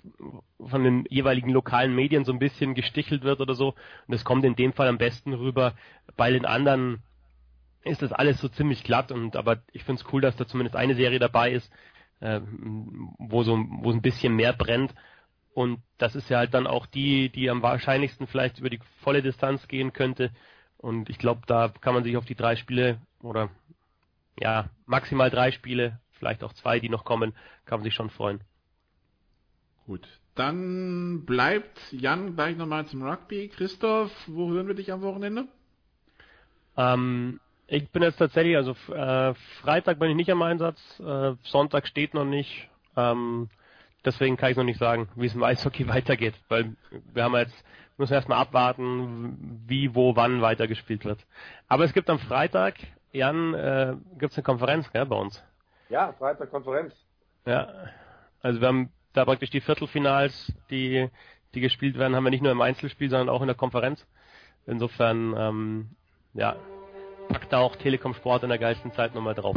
von den jeweiligen lokalen Medien so ein bisschen gestichelt wird oder so. Und das kommt in dem Fall am besten rüber. Bei den anderen ist das alles so ziemlich glatt und aber ich finde es cool, dass da zumindest eine Serie dabei ist, äh, wo so wo ein bisschen mehr brennt. Und das ist ja halt dann auch die, die am wahrscheinlichsten vielleicht über die volle Distanz gehen könnte. Und ich glaube, da kann man sich auf die drei Spiele oder ja, maximal drei Spiele, vielleicht auch zwei, die noch kommen, kann man sich schon freuen. Gut, dann bleibt Jan gleich nochmal zum Rugby. Christoph, wo hören wir dich am Wochenende? Ähm, ich bin jetzt tatsächlich, also äh, Freitag bin ich nicht am Einsatz, äh, Sonntag steht noch nicht. Ähm, deswegen kann ich noch nicht sagen, wie es im Eishockey *laughs* weitergeht, weil wir haben jetzt müssen erstmal abwarten, wie, wo, wann weitergespielt wird. Aber es gibt am Freitag Jan, äh, gibt es eine Konferenz gell, bei uns? Ja, Freitag Konferenz. Ja, also wir haben da praktisch die Viertelfinals, die, die gespielt werden, haben wir nicht nur im Einzelspiel, sondern auch in der Konferenz. Insofern, ähm, ja, packt da auch Telekom Sport in der geilsten Zeit nochmal drauf.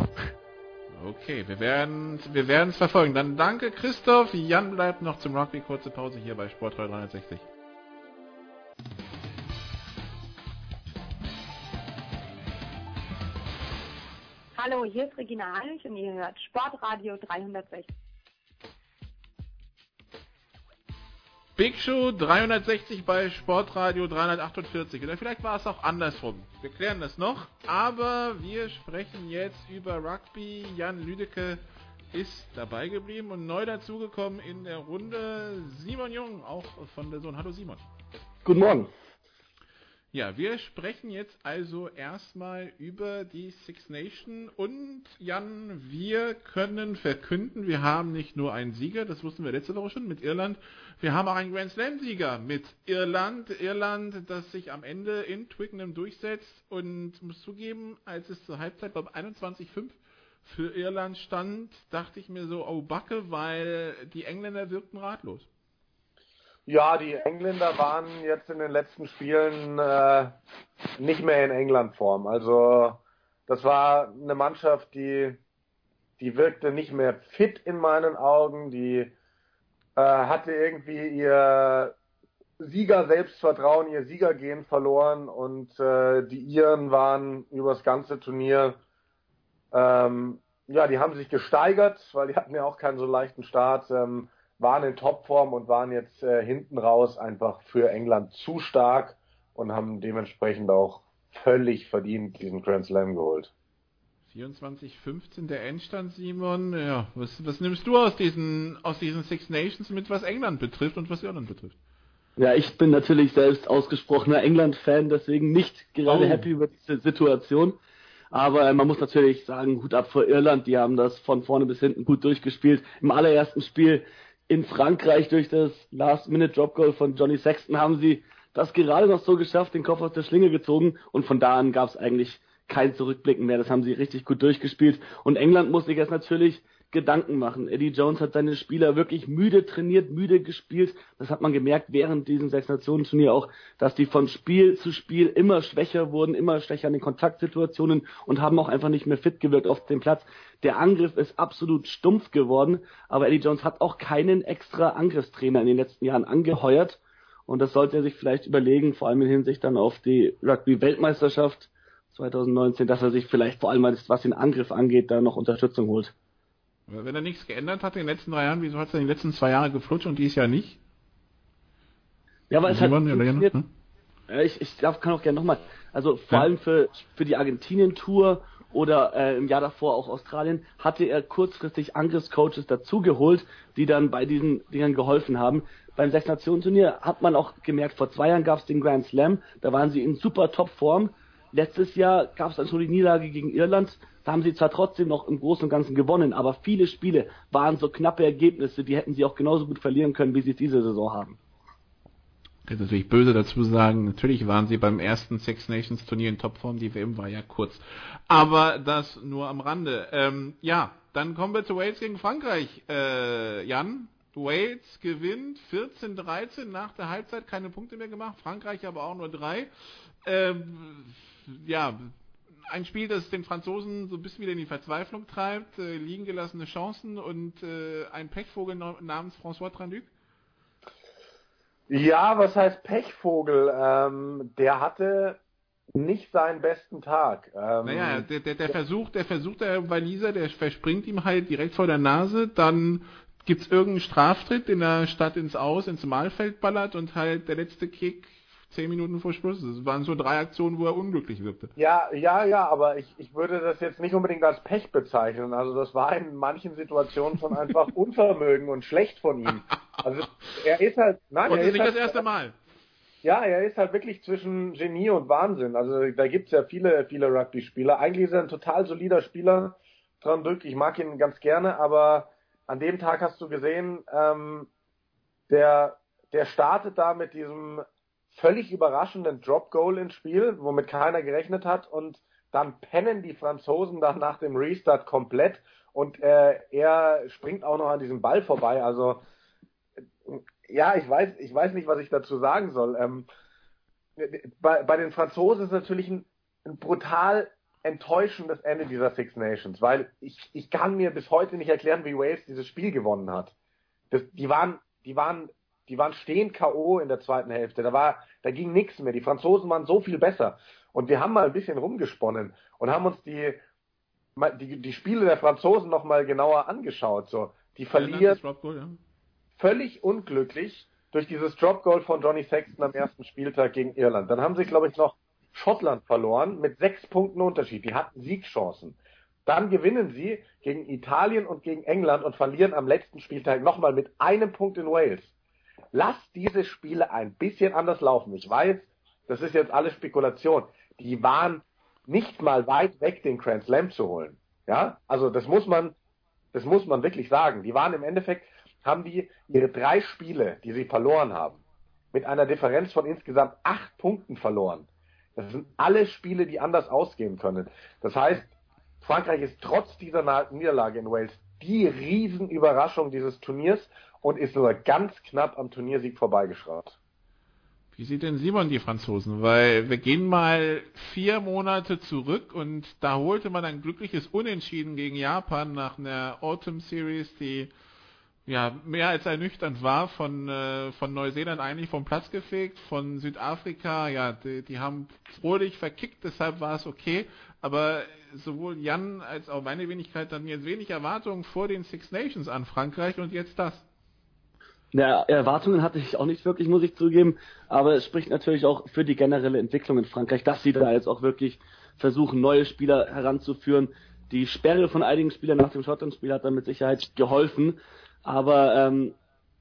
Okay, wir werden wir werden es verfolgen. Dann danke Christoph. Jan bleibt noch zum Rugby. Kurze Pause hier bei Sport 360. Hallo, hier ist Regina Heinrich und ihr hört Sportradio 360. Big Show 360 bei Sportradio 348. Oder vielleicht war es auch andersrum. Wir klären das noch. Aber wir sprechen jetzt über Rugby. Jan Lüdecke ist dabei geblieben und neu dazugekommen in der Runde Simon Jung, auch von der Sohn. Hallo Simon. Guten Morgen. Ja, wir sprechen jetzt also erstmal über die Six Nation und Jan, wir können verkünden, wir haben nicht nur einen Sieger, das wussten wir letzte Woche schon mit Irland, wir haben auch einen Grand Slam Sieger mit Irland. Irland, das sich am Ende in Twickenham durchsetzt und muss zugeben, als es zur Halbzeit, glaube 21-5 für Irland stand, dachte ich mir so, oh Backe, weil die Engländer wirkten ratlos. Ja, die Engländer waren jetzt in den letzten Spielen äh, nicht mehr in England-Form. Also das war eine Mannschaft, die, die wirkte nicht mehr fit in meinen Augen. Die äh, hatte irgendwie ihr Sieger Selbstvertrauen, ihr Siegergehen verloren und äh, die Iren waren über das ganze Turnier ähm, ja, die haben sich gesteigert, weil die hatten ja auch keinen so leichten Start. Ähm, waren in Topform und waren jetzt äh, hinten raus einfach für England zu stark und haben dementsprechend auch völlig verdient diesen Grand Slam geholt. 24-15 der Endstand, Simon. Ja, was, was nimmst du aus diesen, aus diesen Six Nations mit, was England betrifft und was Irland betrifft? Ja, ich bin natürlich selbst ausgesprochener England-Fan, deswegen nicht gerade oh. happy über diese Situation. Aber man muss natürlich sagen, Hut ab vor Irland, die haben das von vorne bis hinten gut durchgespielt. Im allerersten Spiel in Frankreich durch das Last-Minute-Drop-Goal von Johnny Sexton haben sie das gerade noch so geschafft, den Kopf aus der Schlinge gezogen und von da an gab es eigentlich kein Zurückblicken mehr. Das haben sie richtig gut durchgespielt und England muss sich jetzt natürlich Gedanken machen. Eddie Jones hat seine Spieler wirklich müde trainiert, müde gespielt. Das hat man gemerkt während diesem Sechs-Nationen-Turnier auch, dass die von Spiel zu Spiel immer schwächer wurden, immer schwächer in den Kontaktsituationen und haben auch einfach nicht mehr fit gewirkt auf dem Platz. Der Angriff ist absolut stumpf geworden, aber Eddie Jones hat auch keinen extra Angriffstrainer in den letzten Jahren angeheuert. Und das sollte er sich vielleicht überlegen, vor allem in Hinsicht dann auf die Rugby-Weltmeisterschaft 2019, dass er sich vielleicht vor allem, was den Angriff angeht, da noch Unterstützung holt. Wenn er nichts geändert hat in den letzten drei Jahren, wieso hat es in den letzten zwei Jahren geflutscht und dieses Jahr nicht? Ja, weil es halt funktioniert. Hm? Ich, ich darf, kann auch gerne nochmal. Also vor ja. allem für, für die Argentinien-Tour oder äh, im Jahr davor auch Australien, hatte er kurzfristig Angriffscoaches dazugeholt, die dann bei diesen Dingern geholfen haben. Beim Sechs-Nationen-Turnier hat man auch gemerkt, vor zwei Jahren gab es den Grand Slam, da waren sie in super Top-Form letztes Jahr gab es schon die Niederlage gegen Irland. Da haben sie zwar trotzdem noch im Großen und Ganzen gewonnen, aber viele Spiele waren so knappe Ergebnisse, die hätten sie auch genauso gut verlieren können, wie sie es diese Saison haben. Ich könnte natürlich böse dazu sagen, natürlich waren sie beim ersten Six Nations Turnier in Topform, die WM war ja kurz. Aber das nur am Rande. Ähm, ja, dann kommen wir zu Wales gegen Frankreich. Äh, Jan, Wales gewinnt 14-13 nach der Halbzeit, keine Punkte mehr gemacht, Frankreich aber auch nur drei. Ähm, ja, ein Spiel, das den Franzosen so ein bisschen wieder in die Verzweiflung treibt, äh, liegen gelassene Chancen und äh, ein Pechvogel namens François Tranduc. Ja, was heißt Pechvogel? Ähm, der hatte nicht seinen besten Tag. Ähm, naja, der, der, der versucht, der versucht der Waliser, der verspringt ihm halt direkt vor der Nase, dann gibt's irgendeinen Straftritt, den er statt ins Aus ins Malfeld ballert und halt der letzte Kick zehn Minuten vor Schluss. Das waren so drei Aktionen, wo er unglücklich wirkte. Ja, ja, ja, aber ich, ich würde das jetzt nicht unbedingt als Pech bezeichnen. Also das war in manchen Situationen schon einfach *laughs* Unvermögen und schlecht von ihm. Also er ist halt, nein, und er ist nicht halt, das erste Mal. Ja, er ist halt wirklich zwischen Genie und Wahnsinn. Also da gibt's ja viele, viele Rugby-Spieler. Eigentlich ist er ein total solider Spieler, dran drück. Ich mag ihn ganz gerne, aber an dem Tag hast du gesehen, ähm, der, der startet da mit diesem völlig überraschenden Drop Goal ins Spiel, womit keiner gerechnet hat und dann pennen die Franzosen dann nach dem Restart komplett und äh, er springt auch noch an diesem Ball vorbei. Also ja, ich weiß, ich weiß nicht, was ich dazu sagen soll. Ähm, bei, bei den Franzosen ist natürlich ein, ein brutal enttäuschendes Ende dieser Six Nations, weil ich, ich kann mir bis heute nicht erklären, wie Wales dieses Spiel gewonnen hat. Das, die waren, die waren die waren stehend K.O. in der zweiten Hälfte. Da war, da ging nichts mehr. Die Franzosen waren so viel besser. Und wir haben mal ein bisschen rumgesponnen und haben uns die, die, die Spiele der Franzosen noch mal genauer angeschaut. So, die verlieren ja. völlig unglücklich durch dieses Drop Goal von Johnny Sexton am ersten Spieltag gegen Irland. Dann haben sie, glaube ich, noch Schottland verloren mit sechs Punkten Unterschied. Die hatten Siegchancen. Dann gewinnen sie gegen Italien und gegen England und verlieren am letzten Spieltag nochmal mit einem Punkt in Wales lass diese Spiele ein bisschen anders laufen. Ich weiß, das ist jetzt alles Spekulation. Die waren nicht mal weit weg, den Grand Slam zu holen. Ja, also das muss man, das muss man wirklich sagen. Die waren im Endeffekt, haben die ihre drei Spiele, die sie verloren haben, mit einer Differenz von insgesamt acht Punkten verloren. Das sind alle Spiele, die anders ausgehen können. Das heißt, Frankreich ist trotz dieser Niederlage in Wales die Riesenüberraschung dieses Turniers und ist nur ganz knapp am Turniersieg vorbeigeschraubt. Wie sieht denn Simon die Franzosen? Weil wir gehen mal vier Monate zurück und da holte man ein glückliches Unentschieden gegen Japan nach einer Autumn Series, die ja mehr als ernüchternd war, von, äh, von Neuseeland eigentlich vom Platz gefegt, von Südafrika, ja, die, die haben fröhlich verkickt, deshalb war es okay, aber sowohl Jan als auch meine Wenigkeit hatten jetzt wenig Erwartungen vor den Six Nations an Frankreich und jetzt das. Ja, Erwartungen hatte ich auch nicht wirklich, muss ich zugeben, aber es spricht natürlich auch für die generelle Entwicklung in Frankreich, dass sie da jetzt auch wirklich versuchen, neue Spieler heranzuführen. Die Sperre von einigen Spielern nach dem Schottland-Spiel hat dann mit Sicherheit geholfen, aber ähm,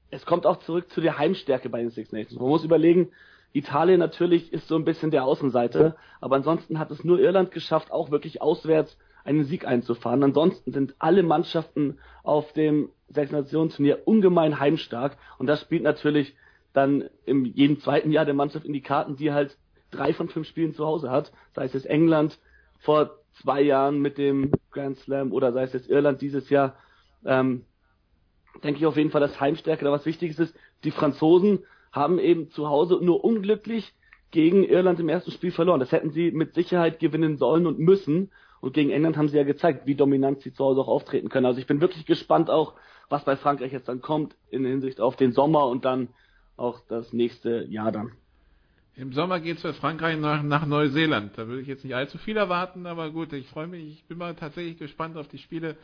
es kommt auch zurück zu der Heimstärke bei den Six Nations. Man muss überlegen, Italien natürlich ist so ein bisschen der Außenseiter, aber ansonsten hat es nur Irland geschafft, auch wirklich auswärts einen Sieg einzufahren. Ansonsten sind alle Mannschaften auf dem Sechs Nationen Turnier ungemein heimstark und das spielt natürlich dann in jedem zweiten Jahr der Mannschaft in die Karten, die halt drei von fünf Spielen zu Hause hat. Sei es jetzt England vor zwei Jahren mit dem Grand Slam oder sei es jetzt Irland dieses Jahr. Ähm, denke ich auf jeden Fall, dass Heimstärke da was Wichtiges ist. Die Franzosen haben eben zu Hause nur unglücklich gegen Irland im ersten Spiel verloren. Das hätten sie mit Sicherheit gewinnen sollen und müssen. Und gegen England haben sie ja gezeigt, wie dominant sie zu Hause auch auftreten können. Also ich bin wirklich gespannt auch, was bei Frankreich jetzt dann kommt in Hinsicht auf den Sommer und dann auch das nächste Jahr dann. Im Sommer geht es für Frankreich nach, nach Neuseeland. Da würde ich jetzt nicht allzu viel erwarten, aber gut, ich freue mich. Ich bin mal tatsächlich gespannt auf die Spiele.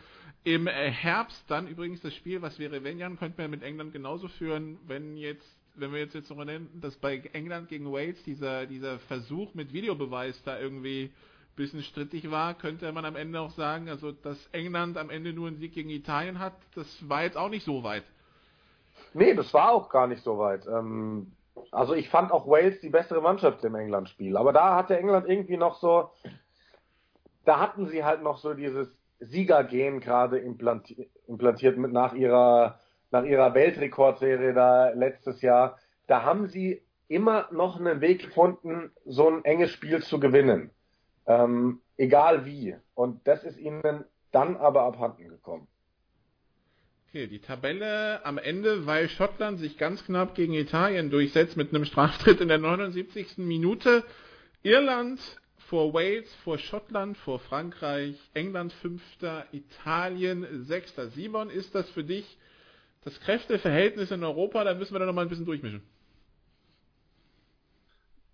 Im Herbst dann übrigens das Spiel, was wäre wenn Jan, könnten wir mit England genauso führen, wenn jetzt, wenn wir jetzt jetzt noch nennen, dass bei England gegen Wales dieser, dieser Versuch mit Videobeweis da irgendwie bisschen strittig war, könnte man am Ende auch sagen, also dass England am Ende nur einen Sieg gegen Italien hat, das war jetzt auch nicht so weit. Nee, das war auch gar nicht so weit. Ähm, Also ich fand auch Wales die bessere Mannschaft im England-Spiel. Aber da hatte England irgendwie noch so, da hatten sie halt noch so dieses Siegergehen gerade implantiert, implantiert mit nach ihrer, nach ihrer Weltrekordserie da letztes Jahr. Da haben sie immer noch einen Weg gefunden, so ein enges Spiel zu gewinnen. Ähm, egal wie. Und das ist ihnen dann aber abhanden gekommen. Okay, die Tabelle am Ende, weil Schottland sich ganz knapp gegen Italien durchsetzt mit einem Straftritt in der 79. Minute. Irland vor Wales, vor Schottland, vor Frankreich, England fünfter, Italien sechster. Simon, ist das für dich das Kräfteverhältnis in Europa? Da müssen wir da nochmal ein bisschen durchmischen.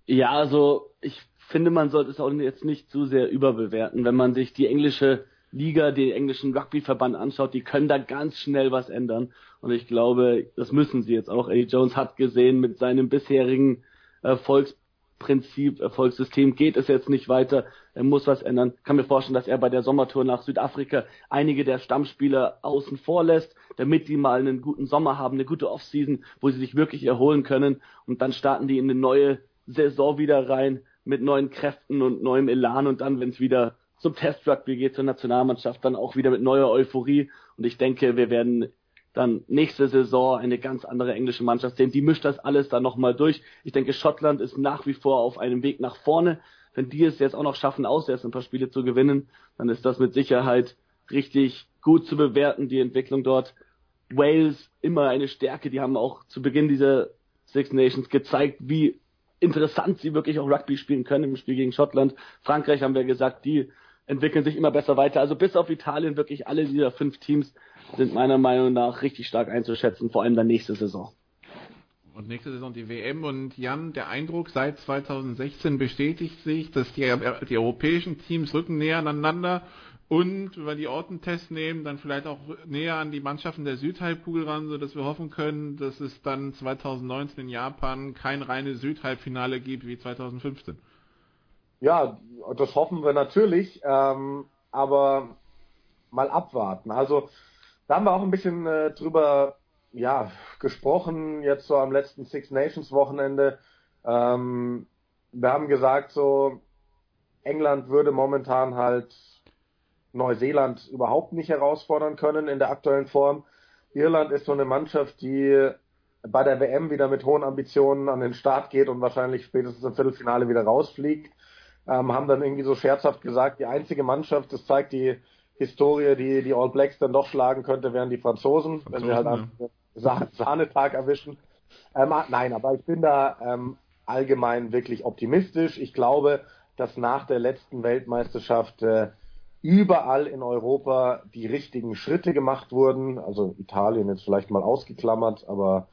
Ja, also ich finde, man sollte es auch jetzt nicht zu sehr überbewerten. Wenn man sich die englische Liga, den englischen Rugbyverband anschaut, die können da ganz schnell was ändern. Und ich glaube, das müssen sie jetzt auch. Eddie Jones hat gesehen, mit seinem bisherigen Erfolgsprinzip, Erfolgssystem geht es jetzt nicht weiter. Er muss was ändern. Ich kann mir vorstellen, dass er bei der Sommertour nach Südafrika einige der Stammspieler außen vor lässt, damit die mal einen guten Sommer haben, eine gute Offseason, wo sie sich wirklich erholen können. Und dann starten die in eine neue Saison wieder rein mit neuen Kräften und neuem Elan und dann, wenn es wieder zum Test Rugby geht, zur Nationalmannschaft, dann auch wieder mit neuer Euphorie. Und ich denke, wir werden dann nächste Saison eine ganz andere englische Mannschaft sehen. Die mischt das alles dann nochmal durch. Ich denke, Schottland ist nach wie vor auf einem Weg nach vorne. Wenn die es jetzt auch noch schaffen, auswärts ein paar Spiele zu gewinnen, dann ist das mit Sicherheit richtig gut zu bewerten, die Entwicklung dort. Wales immer eine Stärke, die haben auch zu Beginn dieser Six Nations gezeigt, wie interessant sie wirklich auch Rugby spielen können im Spiel gegen Schottland. Frankreich haben wir gesagt, die entwickeln sich immer besser weiter. Also bis auf Italien wirklich alle dieser fünf Teams sind meiner Meinung nach richtig stark einzuschätzen, vor allem dann nächste Saison. Und nächste Saison die WM und Jan, der Eindruck seit 2016 bestätigt sich, dass die, die europäischen Teams rücken näher aneinander und wenn wir die Ortentests nehmen, dann vielleicht auch näher an die Mannschaften der Südhalbkugel ran, sodass wir hoffen können, dass es dann 2019 in Japan kein reines Südhalbfinale gibt wie 2015. Ja, das hoffen wir natürlich, ähm, aber mal abwarten. Also da haben wir auch ein bisschen äh, drüber ja, gesprochen, jetzt so am letzten Six Nations Wochenende. Ähm, wir haben gesagt, so England würde momentan halt Neuseeland überhaupt nicht herausfordern können in der aktuellen Form. Irland ist so eine Mannschaft, die bei der WM wieder mit hohen Ambitionen an den Start geht und wahrscheinlich spätestens im Viertelfinale wieder rausfliegt ähm, haben dann irgendwie so scherzhaft gesagt, die einzige Mannschaft, das zeigt die Historie, die die All Blacks dann doch schlagen könnte, wären die Franzosen, Franzosen wenn sie halt einen ja. *laughs* Sahnetag erwischen. Ähm, ah, nein, aber ich bin da ähm, allgemein wirklich optimistisch. Ich glaube, dass nach der letzten Weltmeisterschaft äh, überall in Europa die richtigen Schritte gemacht wurden. Also Italien jetzt vielleicht mal ausgeklammert, aber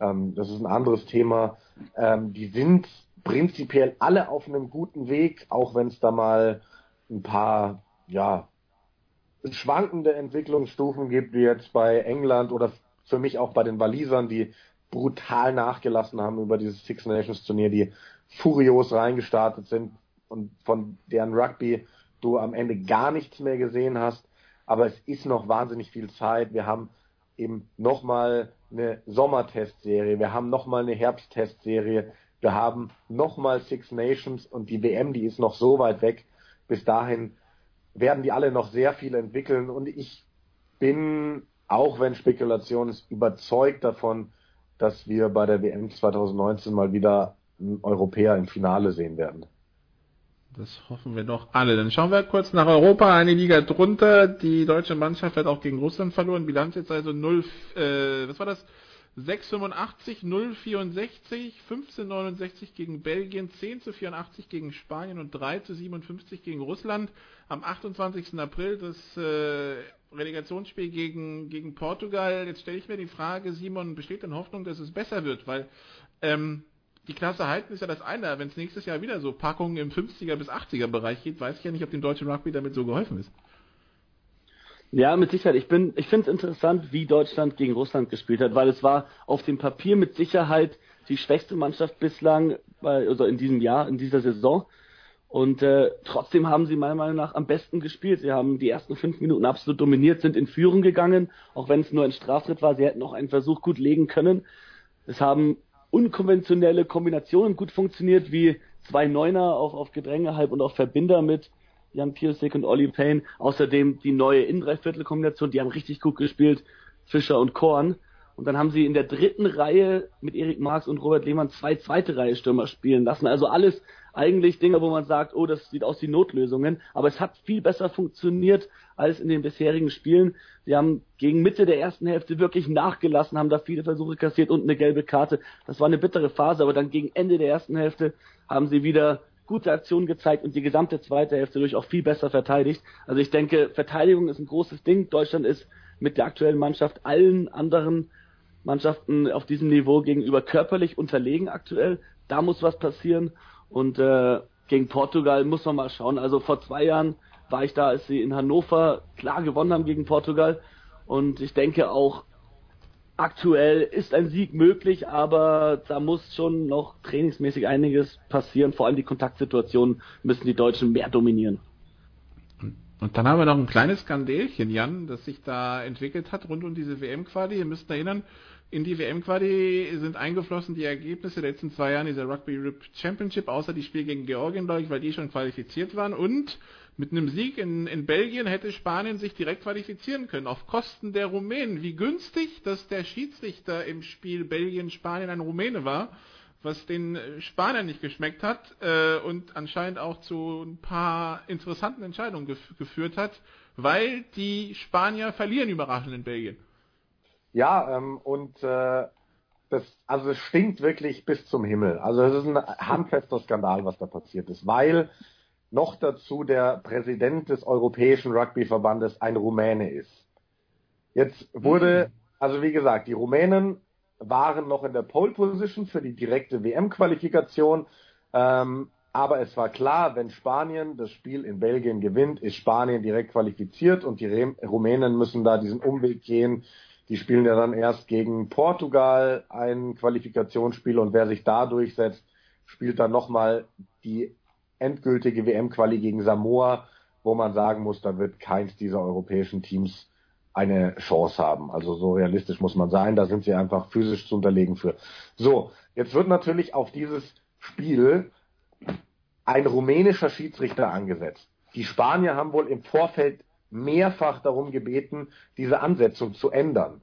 ähm, das ist ein anderes Thema. Ähm, die sind prinzipiell alle auf einem guten Weg, auch wenn es da mal ein paar, ja, schwankende Entwicklungsstufen gibt, wie jetzt bei England oder für mich auch bei den Walisern, die brutal nachgelassen haben über dieses Six Nations Turnier, die furios reingestartet sind und von deren Rugby du am Ende gar nichts mehr gesehen hast. Aber es ist noch wahnsinnig viel Zeit. Wir haben eben nochmal eine Sommertestserie, wir haben nochmal eine Herbsttestserie, wir haben nochmal Six Nations und die WM, die ist noch so weit weg. Bis dahin werden die alle noch sehr viel entwickeln und ich bin, auch wenn Spekulation ist, überzeugt davon, dass wir bei der WM 2019 mal wieder einen Europäer im Finale sehen werden. Das hoffen wir doch alle. Dann schauen wir kurz nach Europa, eine Liga drunter. Die deutsche Mannschaft hat auch gegen Russland verloren. Bilanz jetzt also 0, äh, was war das? 685, 064, 1569 gegen Belgien, 10 zu 84 gegen Spanien und 3 zu 57 gegen Russland. Am 28. April das äh, Relegationsspiel gegen, gegen Portugal. Jetzt stelle ich mir die Frage, Simon, besteht denn Hoffnung, dass es besser wird? Weil ähm, die Klasse halten ist ja das eine, wenn es nächstes Jahr wieder so Packungen im 50er bis 80er Bereich geht, weiß ich ja nicht, ob dem deutschen Rugby damit so geholfen ist. Ja, mit Sicherheit. Ich bin, ich finde es interessant, wie Deutschland gegen Russland gespielt hat, weil es war auf dem Papier mit Sicherheit die schwächste Mannschaft bislang, bei, also in diesem Jahr, in dieser Saison. Und äh, trotzdem haben sie meiner Meinung nach am besten gespielt. Sie haben die ersten fünf Minuten absolut dominiert, sind in Führung gegangen, auch wenn es nur ein Straftritt war. Sie hätten auch einen Versuch gut legen können. Es haben unkonventionelle Kombinationen gut funktioniert, wie zwei Neuner auf, auf Gedränge, Halb- und auch Verbinder mit Jan Piosek und Olli Payne. Außerdem die neue Innendreiviertel-Kombination, die haben richtig gut gespielt, Fischer und Korn. Und dann haben sie in der dritten Reihe mit Erik Marx und Robert Lehmann zwei zweite Reihe Stürmer spielen lassen. Also alles eigentlich Dinge, wo man sagt, oh, das sieht aus wie Notlösungen. Aber es hat viel besser funktioniert als in den bisherigen Spielen. Sie haben gegen Mitte der ersten Hälfte wirklich nachgelassen, haben da viele Versuche kassiert und eine gelbe Karte. Das war eine bittere Phase, aber dann gegen Ende der ersten Hälfte haben sie wieder gute Aktionen gezeigt und die gesamte zweite Hälfte durch auch viel besser verteidigt. Also ich denke, Verteidigung ist ein großes Ding. Deutschland ist mit der aktuellen Mannschaft allen anderen Mannschaften auf diesem Niveau gegenüber körperlich unterlegen aktuell. Da muss was passieren. Und äh, gegen Portugal muss man mal schauen. Also vor zwei Jahren war ich da, als sie in Hannover klar gewonnen haben gegen Portugal. Und ich denke auch, aktuell ist ein Sieg möglich, aber da muss schon noch trainingsmäßig einiges passieren. Vor allem die Kontaktsituationen müssen die Deutschen mehr dominieren. Und dann haben wir noch ein kleines Skandelchen, Jan, das sich da entwickelt hat rund um diese WM-Quali. Ihr müsst erinnern, in die WM-Quali sind eingeflossen die Ergebnisse der letzten zwei Jahre dieser Rugby Europe Championship, außer die Spiele gegen Georgien, glaube ich, weil die schon qualifiziert waren. Und mit einem Sieg in, in Belgien hätte Spanien sich direkt qualifizieren können, auf Kosten der Rumänen. Wie günstig, dass der Schiedsrichter im Spiel Belgien-Spanien ein Rumäne war, was den Spaniern nicht geschmeckt hat äh, und anscheinend auch zu ein paar interessanten Entscheidungen gef geführt hat, weil die Spanier verlieren überraschend in Belgien. Ja, ähm, und äh, das, also es stinkt wirklich bis zum Himmel. Also es ist ein handfester Skandal, was da passiert ist, weil noch dazu der Präsident des Europäischen Rugbyverbandes ein Rumäne ist. Jetzt wurde, mhm. also wie gesagt, die Rumänen waren noch in der Pole Position für die direkte WM-Qualifikation. Ähm, aber es war klar, wenn Spanien das Spiel in Belgien gewinnt, ist Spanien direkt qualifiziert und die Rumänen müssen da diesen Umweg gehen die spielen ja dann erst gegen Portugal ein Qualifikationsspiel und wer sich da durchsetzt, spielt dann nochmal die endgültige WM-Quali gegen Samoa, wo man sagen muss, da wird keins dieser europäischen Teams eine Chance haben. Also so realistisch muss man sein, da sind sie einfach physisch zu unterlegen für. So, jetzt wird natürlich auf dieses Spiel ein rumänischer Schiedsrichter angesetzt. Die Spanier haben wohl im Vorfeld mehrfach darum gebeten, diese Ansetzung zu ändern.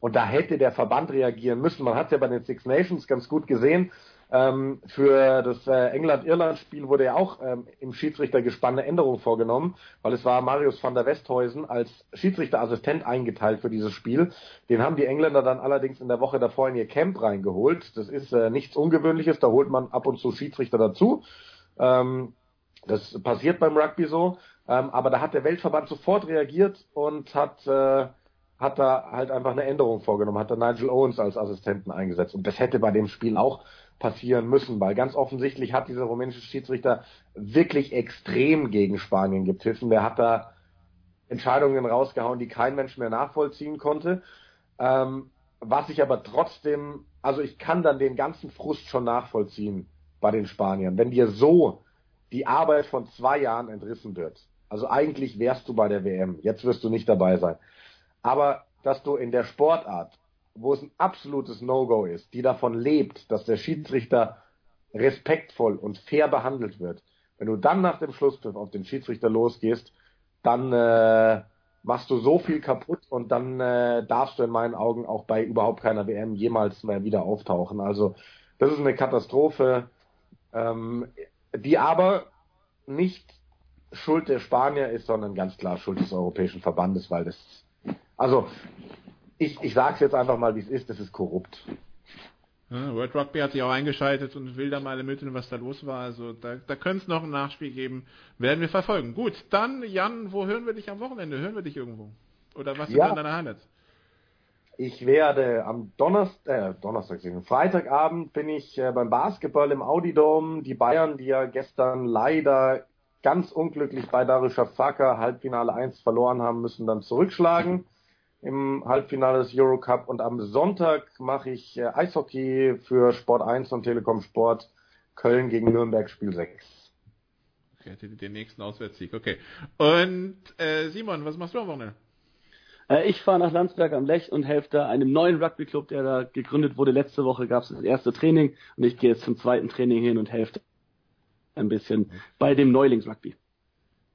Und da hätte der Verband reagieren müssen. Man hat es ja bei den Six Nations ganz gut gesehen. Ähm, für das äh, England-Irland-Spiel wurde ja auch ähm, im Schiedsrichtergespann eine Änderung vorgenommen, weil es war Marius van der Westhäusen als Schiedsrichterassistent eingeteilt für dieses Spiel. Den haben die Engländer dann allerdings in der Woche davor in ihr Camp reingeholt. Das ist äh, nichts Ungewöhnliches, da holt man ab und zu Schiedsrichter dazu. Ähm, das passiert beim Rugby so. Ähm, aber da hat der Weltverband sofort reagiert und hat, äh, hat da halt einfach eine Änderung vorgenommen, hat da Nigel Owens als Assistenten eingesetzt. Und das hätte bei dem Spiel auch passieren müssen, weil ganz offensichtlich hat dieser rumänische Schiedsrichter wirklich extrem gegen Spanien gepfiffen. Der hat da Entscheidungen rausgehauen, die kein Mensch mehr nachvollziehen konnte. Ähm, was ich aber trotzdem, also ich kann dann den ganzen Frust schon nachvollziehen bei den Spaniern. Wenn dir so die Arbeit von zwei Jahren entrissen wird, also eigentlich wärst du bei der WM. Jetzt wirst du nicht dabei sein. Aber dass du in der Sportart, wo es ein absolutes No-Go ist, die davon lebt, dass der Schiedsrichter respektvoll und fair behandelt wird, wenn du dann nach dem Schlusspfiff auf den Schiedsrichter losgehst, dann äh, machst du so viel kaputt und dann äh, darfst du in meinen Augen auch bei überhaupt keiner WM jemals mehr wieder auftauchen. Also das ist eine Katastrophe, ähm, die aber nicht Schuld der Spanier ist, sondern ganz klar Schuld des Europäischen Verbandes, weil das, also ich, ich sage es jetzt einfach mal, wie es ist, das ist korrupt. Ja, World Rugby hat sich auch eingeschaltet und will da mal ermitteln, was da los war. Also da, da könnte es noch ein Nachspiel geben. Werden wir verfolgen. Gut, dann Jan, wo hören wir dich am Wochenende? Hören wir dich irgendwo? Oder was ja. ist in deiner Hand jetzt? Ich werde am Donnerstag, äh, Donnerstag, Freitagabend bin ich äh, beim Basketball im Audi Dome. Die Bayern, die ja gestern leider ganz unglücklich bei Darüşşafaka Halbfinale 1 verloren haben, müssen dann zurückschlagen im Halbfinale des Eurocup und am Sonntag mache ich äh, Eishockey für Sport 1 und Telekom Sport Köln gegen Nürnberg Spiel 6. Okay, den nächsten Auswärtssieg, okay. Und äh, Simon, was machst du am Wochenende? Äh, ich fahre nach Landsberg am Lech und helfe da einem neuen Rugby-Club, der da gegründet wurde. Letzte Woche gab es das erste Training und ich gehe jetzt zum zweiten Training hin und helfe ein bisschen bei dem Neulings-Rugby.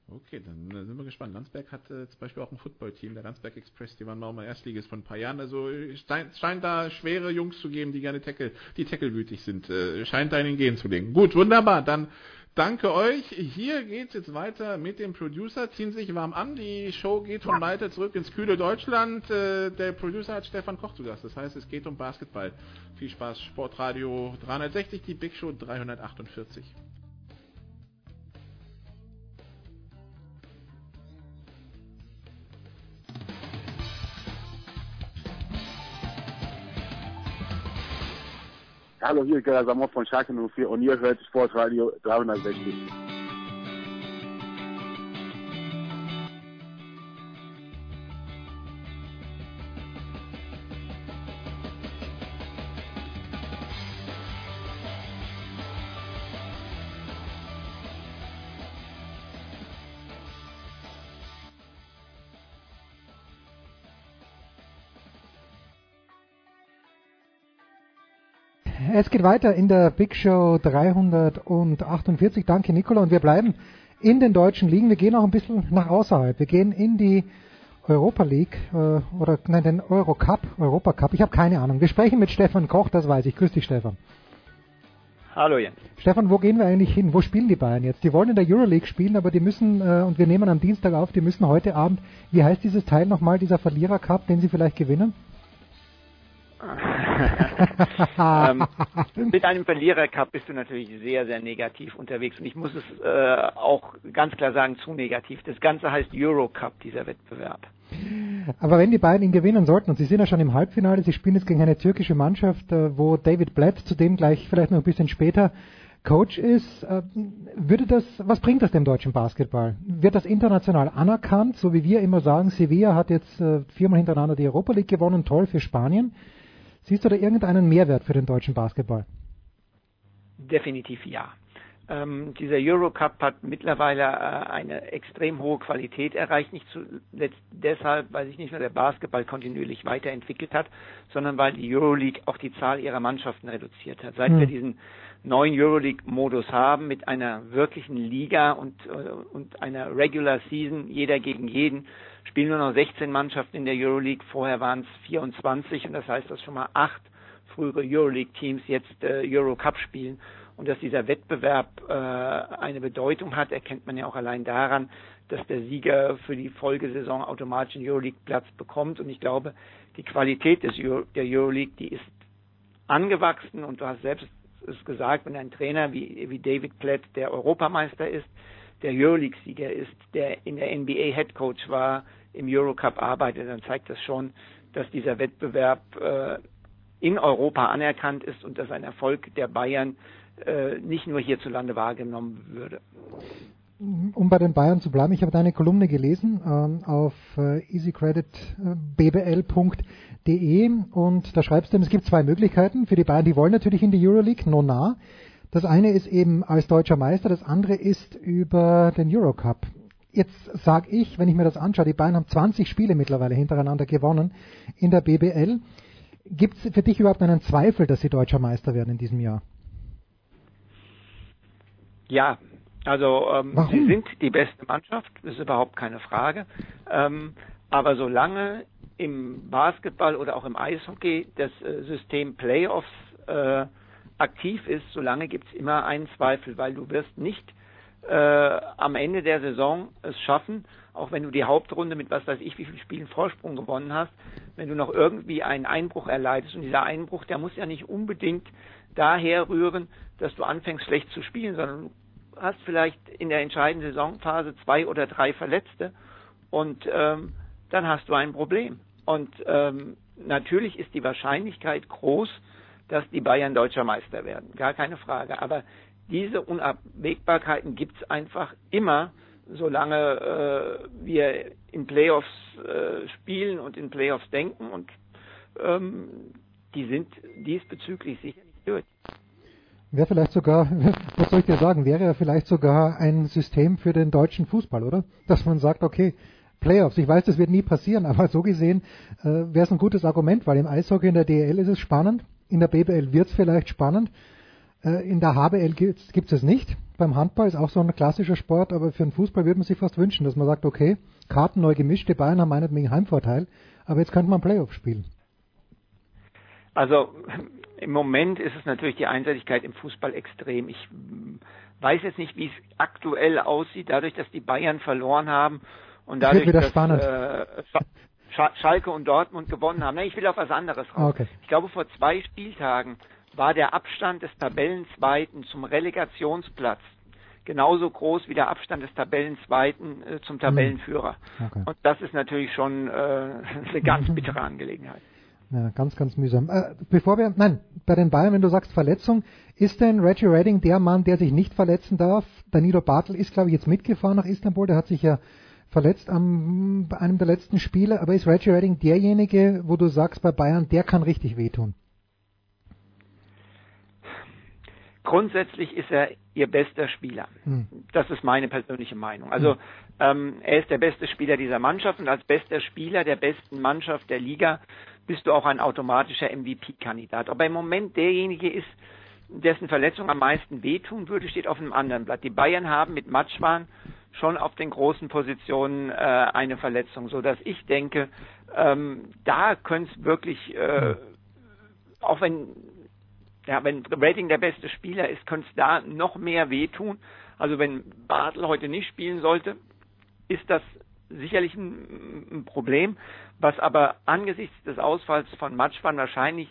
Okay, dann äh, sind wir gespannt. Landsberg hat äh, zum Beispiel auch ein Footballteam, der Landsberg Express, die waren auch mal Erstliges von ein paar Jahren. Also scheint, scheint da schwere Jungs zu geben, die gerne Tackle, die tacklewütig sind. Äh, scheint da in den Gehen zu liegen. Gut, wunderbar. Dann danke euch. Hier geht's jetzt weiter mit dem Producer. Ziehen sich warm an. Die Show geht von weiter zurück ins kühle Deutschland. Äh, der Producer hat Stefan Koch zu Gast. Das heißt, es geht um Basketball. Viel Spaß. Sportradio 360, die Big Show 348. Hallo, hier ist Gerhard Sammer von Schalke 04 und ihr hört Sportradio 360. Es geht weiter in der Big Show 348. Danke, Nicola. Und wir bleiben in den deutschen Ligen. Wir gehen auch ein bisschen nach außerhalb. Wir gehen in die Europa League äh, oder nein, den Euro Cup, Europa Cup. Ich habe keine Ahnung. Wir sprechen mit Stefan Koch, das weiß ich. Grüß dich, Stefan. Hallo Jens. Stefan, wo gehen wir eigentlich hin? Wo spielen die Bayern jetzt? Die wollen in der Euroleague spielen, aber die müssen, äh, und wir nehmen am Dienstag auf, die müssen heute Abend, wie heißt dieses Teil nochmal, dieser Verlierer Cup, den sie vielleicht gewinnen? Ähm, *laughs* mit einem Verlierer-Cup bist du natürlich sehr, sehr negativ unterwegs. Und ich muss es äh, auch ganz klar sagen, zu negativ. Das Ganze heißt Euro-Cup, dieser Wettbewerb. Aber wenn die beiden ihn gewinnen sollten, und sie sind ja schon im Halbfinale, sie spielen jetzt gegen eine türkische Mannschaft, äh, wo David Blatt, zudem gleich vielleicht noch ein bisschen später, Coach ist, äh, würde das, was bringt das dem deutschen Basketball? Wird das international anerkannt, so wie wir immer sagen, Sevilla hat jetzt äh, viermal hintereinander die Europa League gewonnen, toll für Spanien. Siehst du da irgendeinen Mehrwert für den deutschen Basketball? Definitiv ja. Ähm, dieser Eurocup hat mittlerweile äh, eine extrem hohe Qualität erreicht, nicht zuletzt deshalb, weil sich nicht nur der Basketball kontinuierlich weiterentwickelt hat, sondern weil die Euroleague auch die Zahl ihrer Mannschaften reduziert hat. Seit hm. wir diesen neuen Euroleague-Modus haben mit einer wirklichen Liga und, äh, und einer Regular Season, jeder gegen jeden, spielen nur noch 16 Mannschaften in der Euroleague. Vorher waren es 24 und das heißt, dass schon mal acht frühere Euroleague-Teams jetzt äh, Eurocup spielen. Und dass dieser Wettbewerb äh, eine Bedeutung hat, erkennt man ja auch allein daran, dass der Sieger für die Folgesaison automatisch einen Euroleague-Platz bekommt. Und ich glaube, die Qualität des Euro, der Euroleague, die ist angewachsen und du hast selbst es gesagt, wenn ein Trainer wie, wie David Klett, der Europameister ist, der Euroleague-Sieger ist, der in der NBA Headcoach war, im Eurocup arbeitet, dann zeigt das schon, dass dieser Wettbewerb äh, in Europa anerkannt ist und dass ein Erfolg der Bayern äh, nicht nur hierzulande wahrgenommen würde. Um bei den Bayern zu bleiben, ich habe deine Kolumne gelesen ähm, auf äh, easycreditbbl.de und da schreibst du, es gibt zwei Möglichkeiten für die Bayern, die wollen natürlich in die Euroleague, no nah. Das eine ist eben als deutscher Meister, das andere ist über den Eurocup. Jetzt sage ich, wenn ich mir das anschaue, die Bayern haben 20 Spiele mittlerweile hintereinander gewonnen in der BBL. Gibt es für dich überhaupt einen Zweifel, dass sie deutscher Meister werden in diesem Jahr? Ja, also ähm, sie sind die beste Mannschaft, das ist überhaupt keine Frage. Ähm, aber solange im Basketball oder auch im Eishockey das äh, System Playoffs äh, aktiv ist, solange gibt es immer einen Zweifel, weil du wirst nicht äh, am Ende der Saison es schaffen, auch wenn du die Hauptrunde mit was weiß ich wie viel Spielen Vorsprung gewonnen hast, wenn du noch irgendwie einen Einbruch erleidest. Und dieser Einbruch, der muss ja nicht unbedingt daher rühren, dass du anfängst schlecht zu spielen, sondern du hast vielleicht in der entscheidenden Saisonphase zwei oder drei Verletzte und ähm, dann hast du ein Problem. Und ähm, natürlich ist die Wahrscheinlichkeit groß, dass die Bayern deutscher Meister werden. Gar keine Frage. Aber diese Unabwägbarkeiten gibt es einfach immer, solange äh, wir in Playoffs äh, spielen und in Playoffs denken. Und ähm, die sind diesbezüglich sicher nicht durch. Wäre vielleicht sogar, *laughs* was soll ich dir sagen, wäre vielleicht sogar ein System für den deutschen Fußball, oder? Dass man sagt, okay, Playoffs. Ich weiß, das wird nie passieren, *laughs* aber so gesehen äh, wäre es ein gutes Argument, weil im Eishockey in der DL ist es spannend, in der BBL wird es vielleicht spannend, äh, in der HBL gibt es es nicht. Beim Handball ist auch so ein klassischer Sport, aber für den Fußball würde man sich fast wünschen, dass man sagt, okay, Karten neu gemischt, die Bayern haben meinetwegen Heimvorteil, aber jetzt könnte man Playoff spielen. Also im Moment ist es natürlich die Einseitigkeit im Fußball extrem. Ich weiß jetzt nicht, wie es aktuell aussieht, dadurch, dass die Bayern verloren haben und dadurch, dass äh, Schalke und Dortmund gewonnen haben. Nein, ich will auf was anderes raus. Okay. Ich glaube, vor zwei Spieltagen war der Abstand des Tabellenzweiten zum Relegationsplatz genauso groß wie der Abstand des Tabellenzweiten äh, zum Tabellenführer. Okay. Und das ist natürlich schon äh, *laughs* eine ganz *laughs* bittere Angelegenheit. Ja, ganz, ganz mühsam. Äh, bevor wir, nein, bei den Bayern, wenn du sagst Verletzung, ist denn Reggie Redding der Mann, der sich nicht verletzen darf? Danilo Bartel ist, glaube ich, jetzt mitgefahren nach Istanbul, der hat sich ja verletzt am, bei einem der letzten Spiele, aber ist Reggie Redding derjenige, wo du sagst bei Bayern, der kann richtig wehtun? Grundsätzlich ist er ihr bester Spieler. Hm. Das ist meine persönliche Meinung. Also hm. ähm, er ist der beste Spieler dieser Mannschaft und als bester Spieler der besten Mannschaft der Liga bist du auch ein automatischer MVP-Kandidat. Ob er im Moment derjenige ist, dessen Verletzung am meisten wehtun würde, steht auf einem anderen Blatt. Die Bayern haben mit Matschwan schon auf den großen Positionen äh, eine Verletzung, so dass ich denke, ähm, da könnte es wirklich, äh, auch wenn ja, wenn Rating der beste Spieler ist, könnte es da noch mehr wehtun. Also wenn Bartel heute nicht spielen sollte, ist das sicherlich ein, ein Problem, was aber angesichts des Ausfalls von Matschwan wahrscheinlich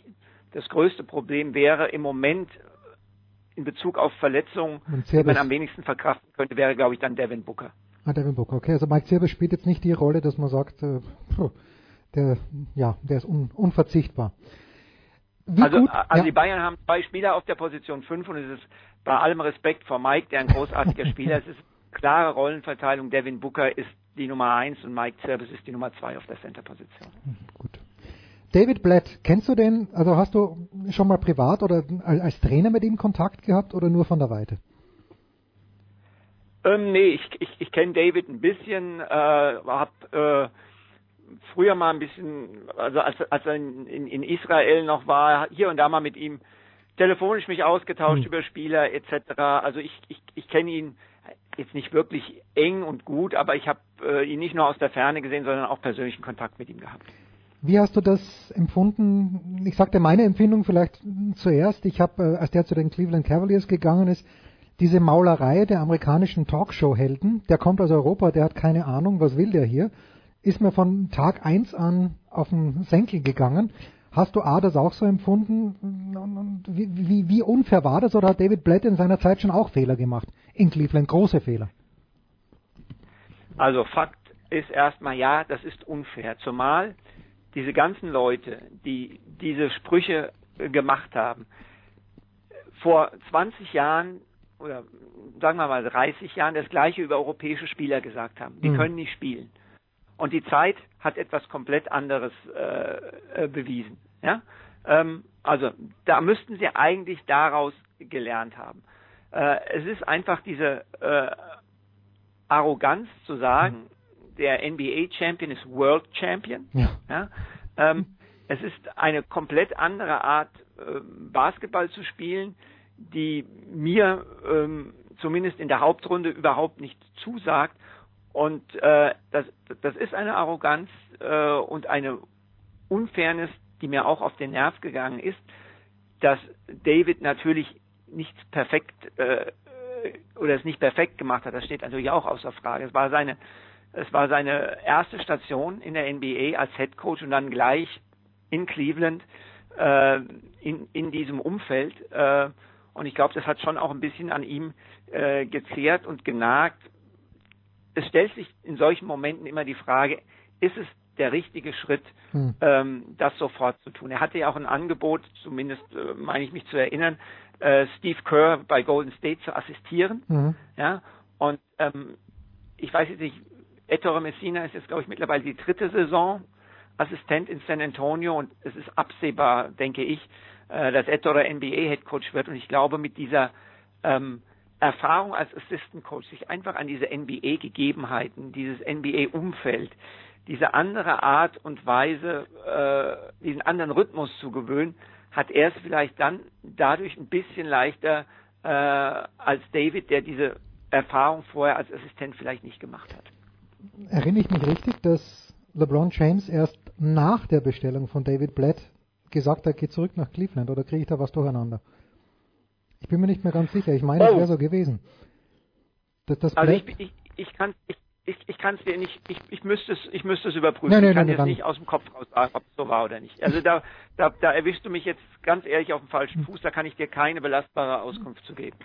das größte Problem wäre im Moment in Bezug auf Verletzungen, die man am wenigsten verkraften könnte, wäre, glaube ich, dann Devin Booker. Ah, Devin Booker, okay. Also Mike Zirbe spielt jetzt nicht die Rolle, dass man sagt, äh, der, ja, der ist un, unverzichtbar. Wie also, gut? also ja. die Bayern haben zwei Spieler auf der Position 5 und es ist bei allem Respekt vor Mike, der ein großartiger Spieler ist, es ist klare Rollenverteilung. Devin Booker ist die Nummer 1 und Mike Zerbis ist die Nummer 2 auf der Center-Position. Gut. David Blatt, kennst du den, also hast du schon mal privat oder als Trainer mit ihm Kontakt gehabt oder nur von der Weite? Ähm, nee, ich, ich, ich kenne David ein bisschen, äh, habe äh, früher mal ein bisschen, also als, als er in, in, in Israel noch war, hier und da mal mit ihm telefonisch mich ausgetauscht mhm. über Spieler etc. Also ich, ich, ich kenne ihn jetzt nicht wirklich eng und gut, aber ich habe äh, ihn nicht nur aus der Ferne gesehen, sondern auch persönlichen Kontakt mit ihm gehabt. Wie hast du das empfunden? Ich sagte meine Empfindung vielleicht zuerst. Ich habe, äh, als der zu den Cleveland Cavaliers gegangen ist, diese Maulerei der amerikanischen Talkshow-Helden, der kommt aus Europa, der hat keine Ahnung, was will der hier, ist mir von Tag eins an auf den Senkel gegangen. Hast du A, das auch so empfunden? Wie, wie, wie unfair war das? Oder hat David Blatt in seiner Zeit schon auch Fehler gemacht? In Cleveland große Fehler. Also Fakt ist erstmal ja, das ist unfair. Zumal diese ganzen Leute, die diese Sprüche gemacht haben, vor 20 Jahren oder sagen wir mal 30 Jahren das gleiche über europäische Spieler gesagt haben. Die mhm. können nicht spielen. Und die Zeit hat etwas komplett anderes äh, äh, bewiesen. Ja? Ähm, also da müssten sie eigentlich daraus gelernt haben. Äh, es ist einfach diese äh, Arroganz zu sagen, der NBA-Champion ist World Champion. Ja. ja? Ähm, es ist eine komplett andere Art, äh, Basketball zu spielen, die mir ähm, zumindest in der Hauptrunde überhaupt nicht zusagt und äh, das, das ist eine Arroganz äh, und eine Unfairness, die mir auch auf den Nerv gegangen ist, dass David natürlich nichts perfekt äh, oder es nicht perfekt gemacht hat. Das steht natürlich auch außer Frage. Es war seine, es war seine erste Station in der NBA als Head Coach und dann gleich in Cleveland äh, in, in diesem Umfeld. Äh, und ich glaube, das hat schon auch ein bisschen an ihm äh, gezehrt und genagt, es stellt sich in solchen Momenten immer die Frage, ist es der richtige Schritt, hm. ähm, das sofort zu tun. Er hatte ja auch ein Angebot, zumindest äh, meine ich mich zu erinnern, äh, Steve Kerr bei Golden State zu assistieren. Mhm. Ja, und ähm, ich weiß jetzt nicht, Ettore Messina ist jetzt, glaube ich, mittlerweile die dritte Saison Assistent in San Antonio und es ist absehbar, denke ich, äh, dass Ettore NBA Head Coach wird und ich glaube, mit dieser ähm, Erfahrung als Assistant Coach, sich einfach an diese NBA-Gegebenheiten, dieses NBA-Umfeld, diese andere Art und Weise, äh, diesen anderen Rhythmus zu gewöhnen, hat er es vielleicht dann dadurch ein bisschen leichter äh, als David, der diese Erfahrung vorher als Assistent vielleicht nicht gemacht hat. Erinnere ich mich richtig, dass LeBron James erst nach der Bestellung von David Blatt gesagt hat, geht zurück nach Cleveland oder kriege ich da was durcheinander? Ich bin mir nicht mehr ganz sicher. Ich meine, es Oh. wäre so gewesen. Das, das Also Blatt, ich, ich, ich kann ich, ich, ich kann es dir nicht, ich, ich müsste es, ich müsste es überprüfen. Nein, nein, ich kann nein, jetzt nicht aus dem Kopf raus sagen, ob es so war oder nicht. Also da, da, da erwischst du mich jetzt ganz ehrlich auf dem falschen Fuß, da kann ich dir keine belastbare Auskunft zu geben.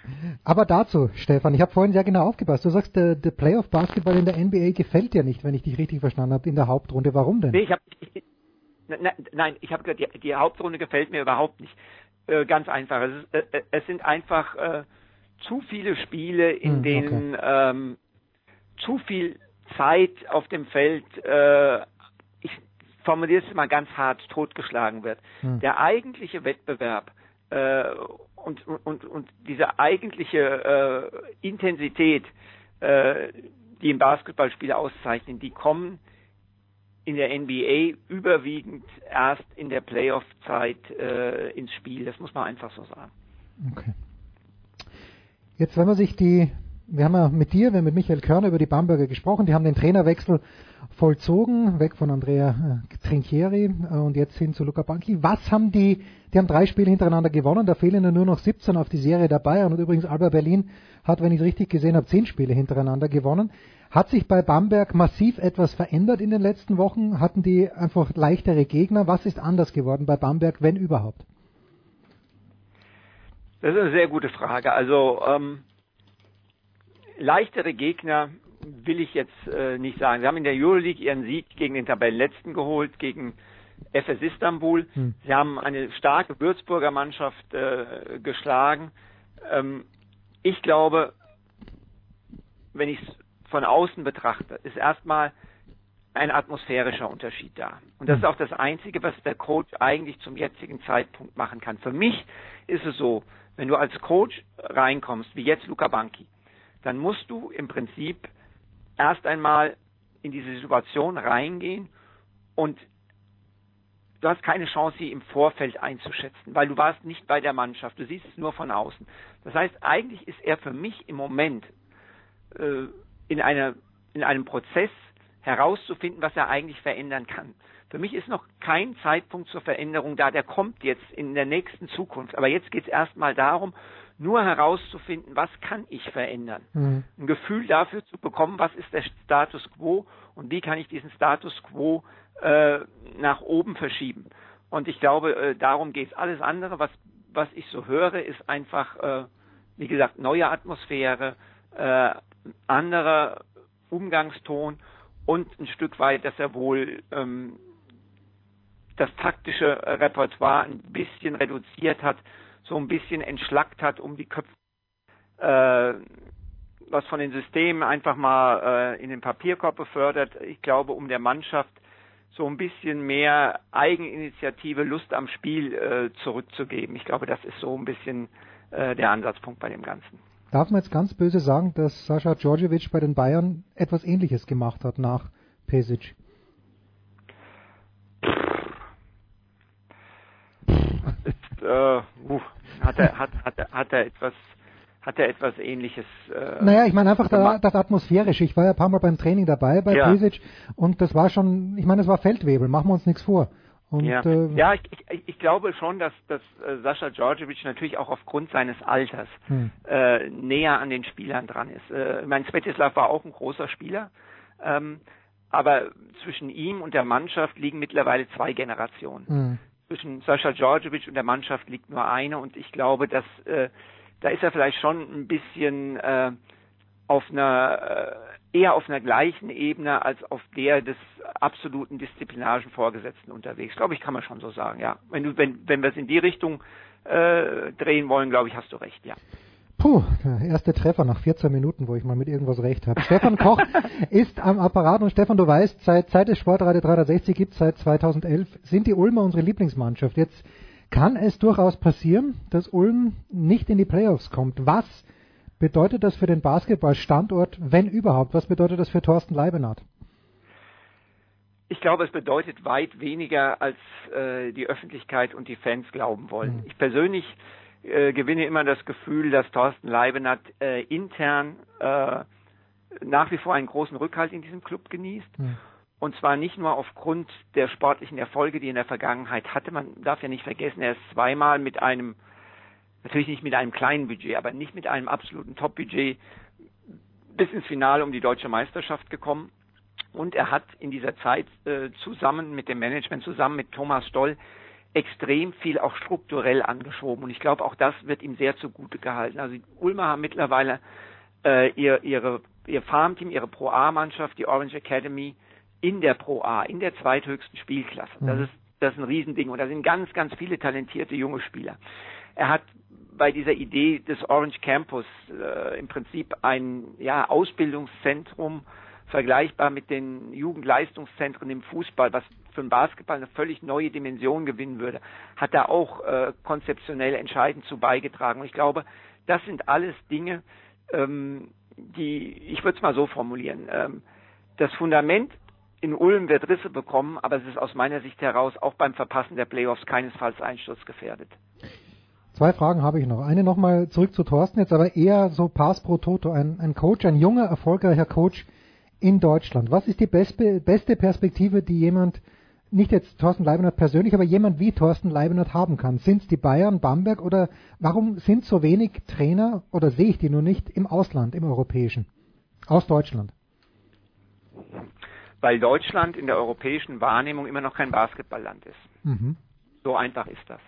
aber dazu, Stefan, ich habe vorhin sehr genau aufgepasst. Du sagst, der, der Playoff-Basketball in der NBA gefällt dir nicht, wenn ich dich richtig verstanden habe, in der Hauptrunde. Warum denn? Nee, ich hab, ich, ich, ne- ne- nein, ich habe gesagt, die, die Hauptrunde gefällt mir überhaupt nicht. Äh, ganz einfach. Es, ist, äh, äh, es sind einfach äh, zu viele Spiele, in Hm, denen ähm, zu viel Zeit auf dem Feld, äh, ich formuliere es mal ganz hart, totgeschlagen wird. Hm. Der eigentliche Wettbewerb äh, und, und, und diese eigentliche äh, Intensität, äh, die im Basketballspiel auszeichnen, die kommen in der NBA überwiegend erst in der Playoff-Zeit äh, ins Spiel. Das muss man einfach so sagen. Okay. Jetzt, wenn man sich die, wir haben ja mit dir, wir haben mit Michael Körner über die Bamberger gesprochen, die haben den Trainerwechsel vollzogen, weg von Andrea äh, Trinchieri äh, und jetzt hin zu Luca Banchi. Was haben die, die haben drei Spiele hintereinander gewonnen, da fehlen nur noch 17 auf die Serie dabei und übrigens Alba Berlin hat, wenn ich es richtig gesehen habe, zehn Spiele hintereinander gewonnen. Hat sich bei Bamberg massiv etwas verändert in den letzten Wochen? Hatten die einfach leichtere Gegner? Was ist anders geworden bei Bamberg, wenn überhaupt? Das ist eine sehr gute Frage. Also ähm, leichtere Gegner will ich jetzt äh, nicht sagen. Sie haben in der Euroleague ihren Sieg gegen den Tabellenletzten geholt, gegen FS Istanbul. Hm. Sie haben eine starke Würzburger Mannschaft äh, geschlagen. Ähm, ich glaube, wenn ich es von außen betrachte, ist erstmal ein atmosphärischer Unterschied da. Und das ist auch das Einzige, was der Coach eigentlich zum jetzigen Zeitpunkt machen kann. Für mich ist es so, wenn du als Coach reinkommst, wie jetzt Luca Banki, dann musst du im Prinzip erst einmal in diese Situation reingehen und du hast keine Chance, sie im Vorfeld einzuschätzen, weil du warst nicht bei der Mannschaft, du siehst es nur von außen. Das heißt, eigentlich ist er für mich im Moment äh, in, einer, in einem Prozess herauszufinden, was er eigentlich verändern kann. Für mich ist noch kein Zeitpunkt zur Veränderung da, der kommt jetzt in der nächsten Zukunft. Aber jetzt geht es erstmal darum, nur herauszufinden, was kann ich verändern. Mhm. Ein Gefühl dafür zu bekommen, was ist der Status quo und wie kann ich diesen Status quo äh, nach oben verschieben. Und ich glaube, äh, darum geht es. Alles andere, was, was ich so höre, ist einfach, äh, wie gesagt, neue Atmosphäre, äh, anderer Umgangston und ein Stück weit, dass er wohl ähm, das taktische Repertoire ein bisschen reduziert hat, so ein bisschen entschlackt hat, um die Köpfe, äh, was von den Systemen einfach mal äh, in den Papierkorb befördert. Ich glaube, um der Mannschaft so ein bisschen mehr Eigeninitiative, Lust am Spiel äh, zurückzugeben. Ich glaube, das ist so ein bisschen äh, der Ansatzpunkt bei dem Ganzen. Darf man jetzt ganz böse sagen, dass Sascha Djordjevic bei den Bayern etwas Ähnliches gemacht hat nach Pesic? Ist, äh, uh, hat er hat, hat, hat er etwas hat er etwas Ähnliches. Äh, Naja, ich meine einfach da, das Atmosphärische. Ich war ja ein paar Mal beim Training dabei bei Ja. Pesic und das war schon, ich meine, es war Feldwebel, machen wir uns nichts vor. Und, ja, äh, ja ich, ich, ich glaube schon, dass, dass äh, Sascha Djordjevic natürlich auch aufgrund seines Alters Hm. äh, näher an den Spielern dran ist. Äh, ich meine, Svetislav war auch ein großer Spieler, ähm, aber zwischen ihm und der Mannschaft liegen mittlerweile zwei Generationen. hm. Zwischen Sascha Djordjevic und der Mannschaft liegt nur eine und ich glaube, dass äh, da ist er vielleicht schon ein bisschen äh, auf einer äh, eher auf einer gleichen Ebene als auf der des absoluten disziplinarischen Vorgesetzten unterwegs. Glaube ich, kann man schon so sagen, ja. Wenn du, wenn, wenn wir es in die Richtung äh, drehen wollen, glaube ich, hast du recht, ja. Puh, der erste Treffer nach 14 Minuten, wo ich mal mit irgendwas recht habe. Stefan Koch *laughs* ist am Apparat und Stefan, du weißt, seit Zeit des Sportradio 360 gibt seit 2011, sind die Ulmer unsere Lieblingsmannschaft. Jetzt kann es durchaus passieren, dass Ulm nicht in die Playoffs kommt. Was bedeutet das für den Basketballstandort, wenn überhaupt? Was bedeutet das für Thorsten Leibenhardt? Ich glaube, es bedeutet weit weniger, als äh, die Öffentlichkeit und die Fans glauben wollen. Mhm. Ich persönlich äh, gewinne immer das Gefühl, dass Thorsten Leibenhardt äh, intern äh, nach wie vor einen großen Rückhalt in diesem Club genießt. Mhm. Und zwar nicht nur aufgrund der sportlichen Erfolge, die er in der Vergangenheit hatte. Man darf ja nicht vergessen, er ist zweimal mit einem, natürlich nicht mit einem kleinen Budget, aber nicht mit einem absoluten Top-Budget bis ins Finale um die deutsche Meisterschaft gekommen. Und er hat in dieser Zeit äh, zusammen mit dem Management, zusammen mit Thomas Stoll, extrem viel auch strukturell angeschoben. Und ich glaube, auch das wird ihm sehr zugute gehalten. Also die Ulmer haben mittlerweile äh, ihr, ihre, ihr Farmteam, ihre Pro A-Mannschaft, die Orange Academy, in der Pro A, in der zweithöchsten Spielklasse. Das mhm. ist, das ist ein Riesending. Und da sind ganz, ganz viele talentierte junge Spieler. Er hat bei dieser Idee des Orange Campus äh, im Prinzip ein ja, Ausbildungszentrum vergleichbar mit den Jugendleistungszentren im Fußball, was für den Basketball eine völlig neue Dimension gewinnen würde, hat da auch äh, konzeptionell entscheidend zu beigetragen. Und ich glaube, das sind alles Dinge, ähm, die, ich würde es mal so formulieren, ähm, das Fundament in Ulm wird Risse bekommen, aber es ist aus meiner Sicht heraus auch beim Verpassen der Playoffs keinesfalls einsturzgefährdet. Zwei Fragen habe ich noch. Eine nochmal zurück zu Thorsten, jetzt aber eher so Pass pro Toto, ein, ein Coach, ein junger, erfolgreicher Coach in Deutschland. Was ist die beste, beste Perspektive, die jemand, nicht jetzt Thorsten Leibniz persönlich, aber jemand wie Thorsten Leibniz haben kann? Sind es die Bayern, Bamberg oder warum sind so wenig Trainer oder sehe ich die nur nicht im Ausland, im europäischen, aus Deutschland? weil Deutschland in der europäischen Wahrnehmung immer noch kein Basketballland ist. Mhm. So einfach ist das.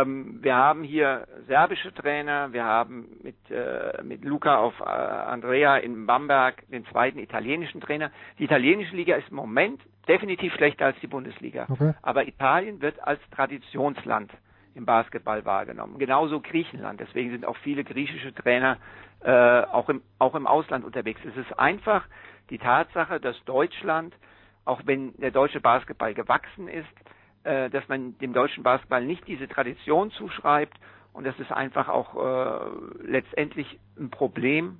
Ähm, wir haben hier serbische Trainer, wir haben mit, äh, mit Luca auf äh, Andrea in Bamberg den zweiten italienischen Trainer. Die italienische Liga ist im Moment definitiv schlechter als die Bundesliga. Okay. Aber Italien wird als Traditionsland im Basketball wahrgenommen. Genauso Griechenland. Deswegen sind auch viele griechische Trainer äh, auch, im, auch im Ausland unterwegs. Es ist einfach die Tatsache, dass Deutschland, auch wenn der deutsche Basketball gewachsen ist, äh, dass man dem deutschen Basketball nicht diese Tradition zuschreibt und das ist einfach auch äh, letztendlich ein Problem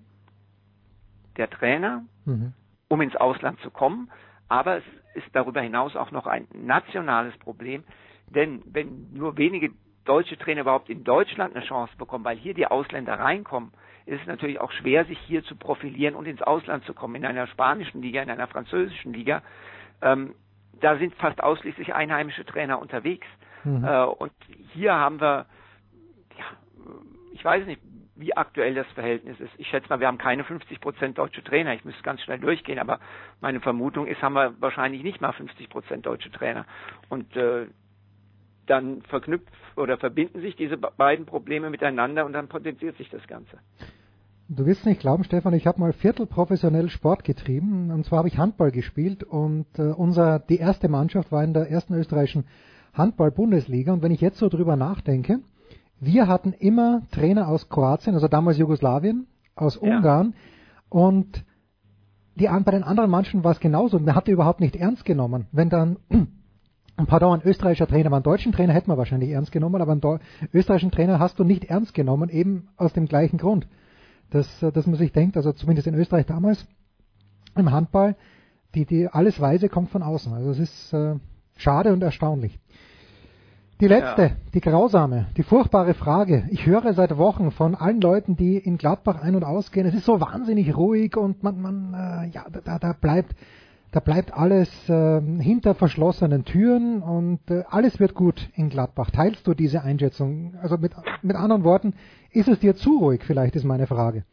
der Trainer, mhm. um ins Ausland zu kommen. Aber es ist darüber hinaus auch noch ein nationales Problem, denn wenn nur wenige deutsche Trainer überhaupt in Deutschland eine Chance bekommen, weil hier die Ausländer reinkommen, ist es natürlich auch schwer, sich hier zu profilieren und ins Ausland zu kommen. In einer spanischen Liga, in einer französischen Liga, ähm, da sind fast ausschließlich einheimische Trainer unterwegs. Mhm. Äh, und hier haben wir, ja, ich weiß nicht, wie aktuell das Verhältnis ist. Ich schätze mal, wir haben keine 50 Prozent deutsche Trainer. Ich müsste ganz schnell durchgehen, aber meine Vermutung ist, haben wir wahrscheinlich nicht mal 50 Prozent deutsche Trainer. Und äh, dann verknüpft oder verbinden sich diese beiden Probleme miteinander und dann potenziert sich das Ganze. Du wirst nicht glauben, Stefan, ich habe mal viertelprofessionell Sport getrieben und zwar habe ich Handball gespielt und äh, unser die erste Mannschaft war in der ersten österreichischen Handball-Bundesliga und wenn ich jetzt so drüber nachdenke, wir hatten immer Trainer aus Kroatien, also damals Jugoslawien, aus Ungarn ja. und die, bei den anderen Mannschaften war es genauso. Man hatte überhaupt nicht ernst genommen, wenn dann *clears throat* pardon, ein österreichischer Trainer, aber einen deutschen Trainer hätten wir wahrscheinlich ernst genommen, aber einen österreichischen Trainer hast du nicht ernst genommen, eben aus dem gleichen Grund. Dass, äh, dass man sich denkt, also zumindest in Österreich damals, im Handball, die, die alles Weise kommt von außen. Also es ist äh, schade und erstaunlich. Die letzte, ja. die grausame, die furchtbare Frage. Ich höre seit Wochen von allen Leuten, die in Gladbach ein- und ausgehen, es ist so wahnsinnig ruhig und man, man äh, ja, da, da bleibt da bleibt alles äh, hinter verschlossenen Türen und äh, alles wird gut in Gladbach. Teilst du diese Einschätzung? Also mit, mit anderen Worten, ist es dir zu ruhig, vielleicht ist meine Frage.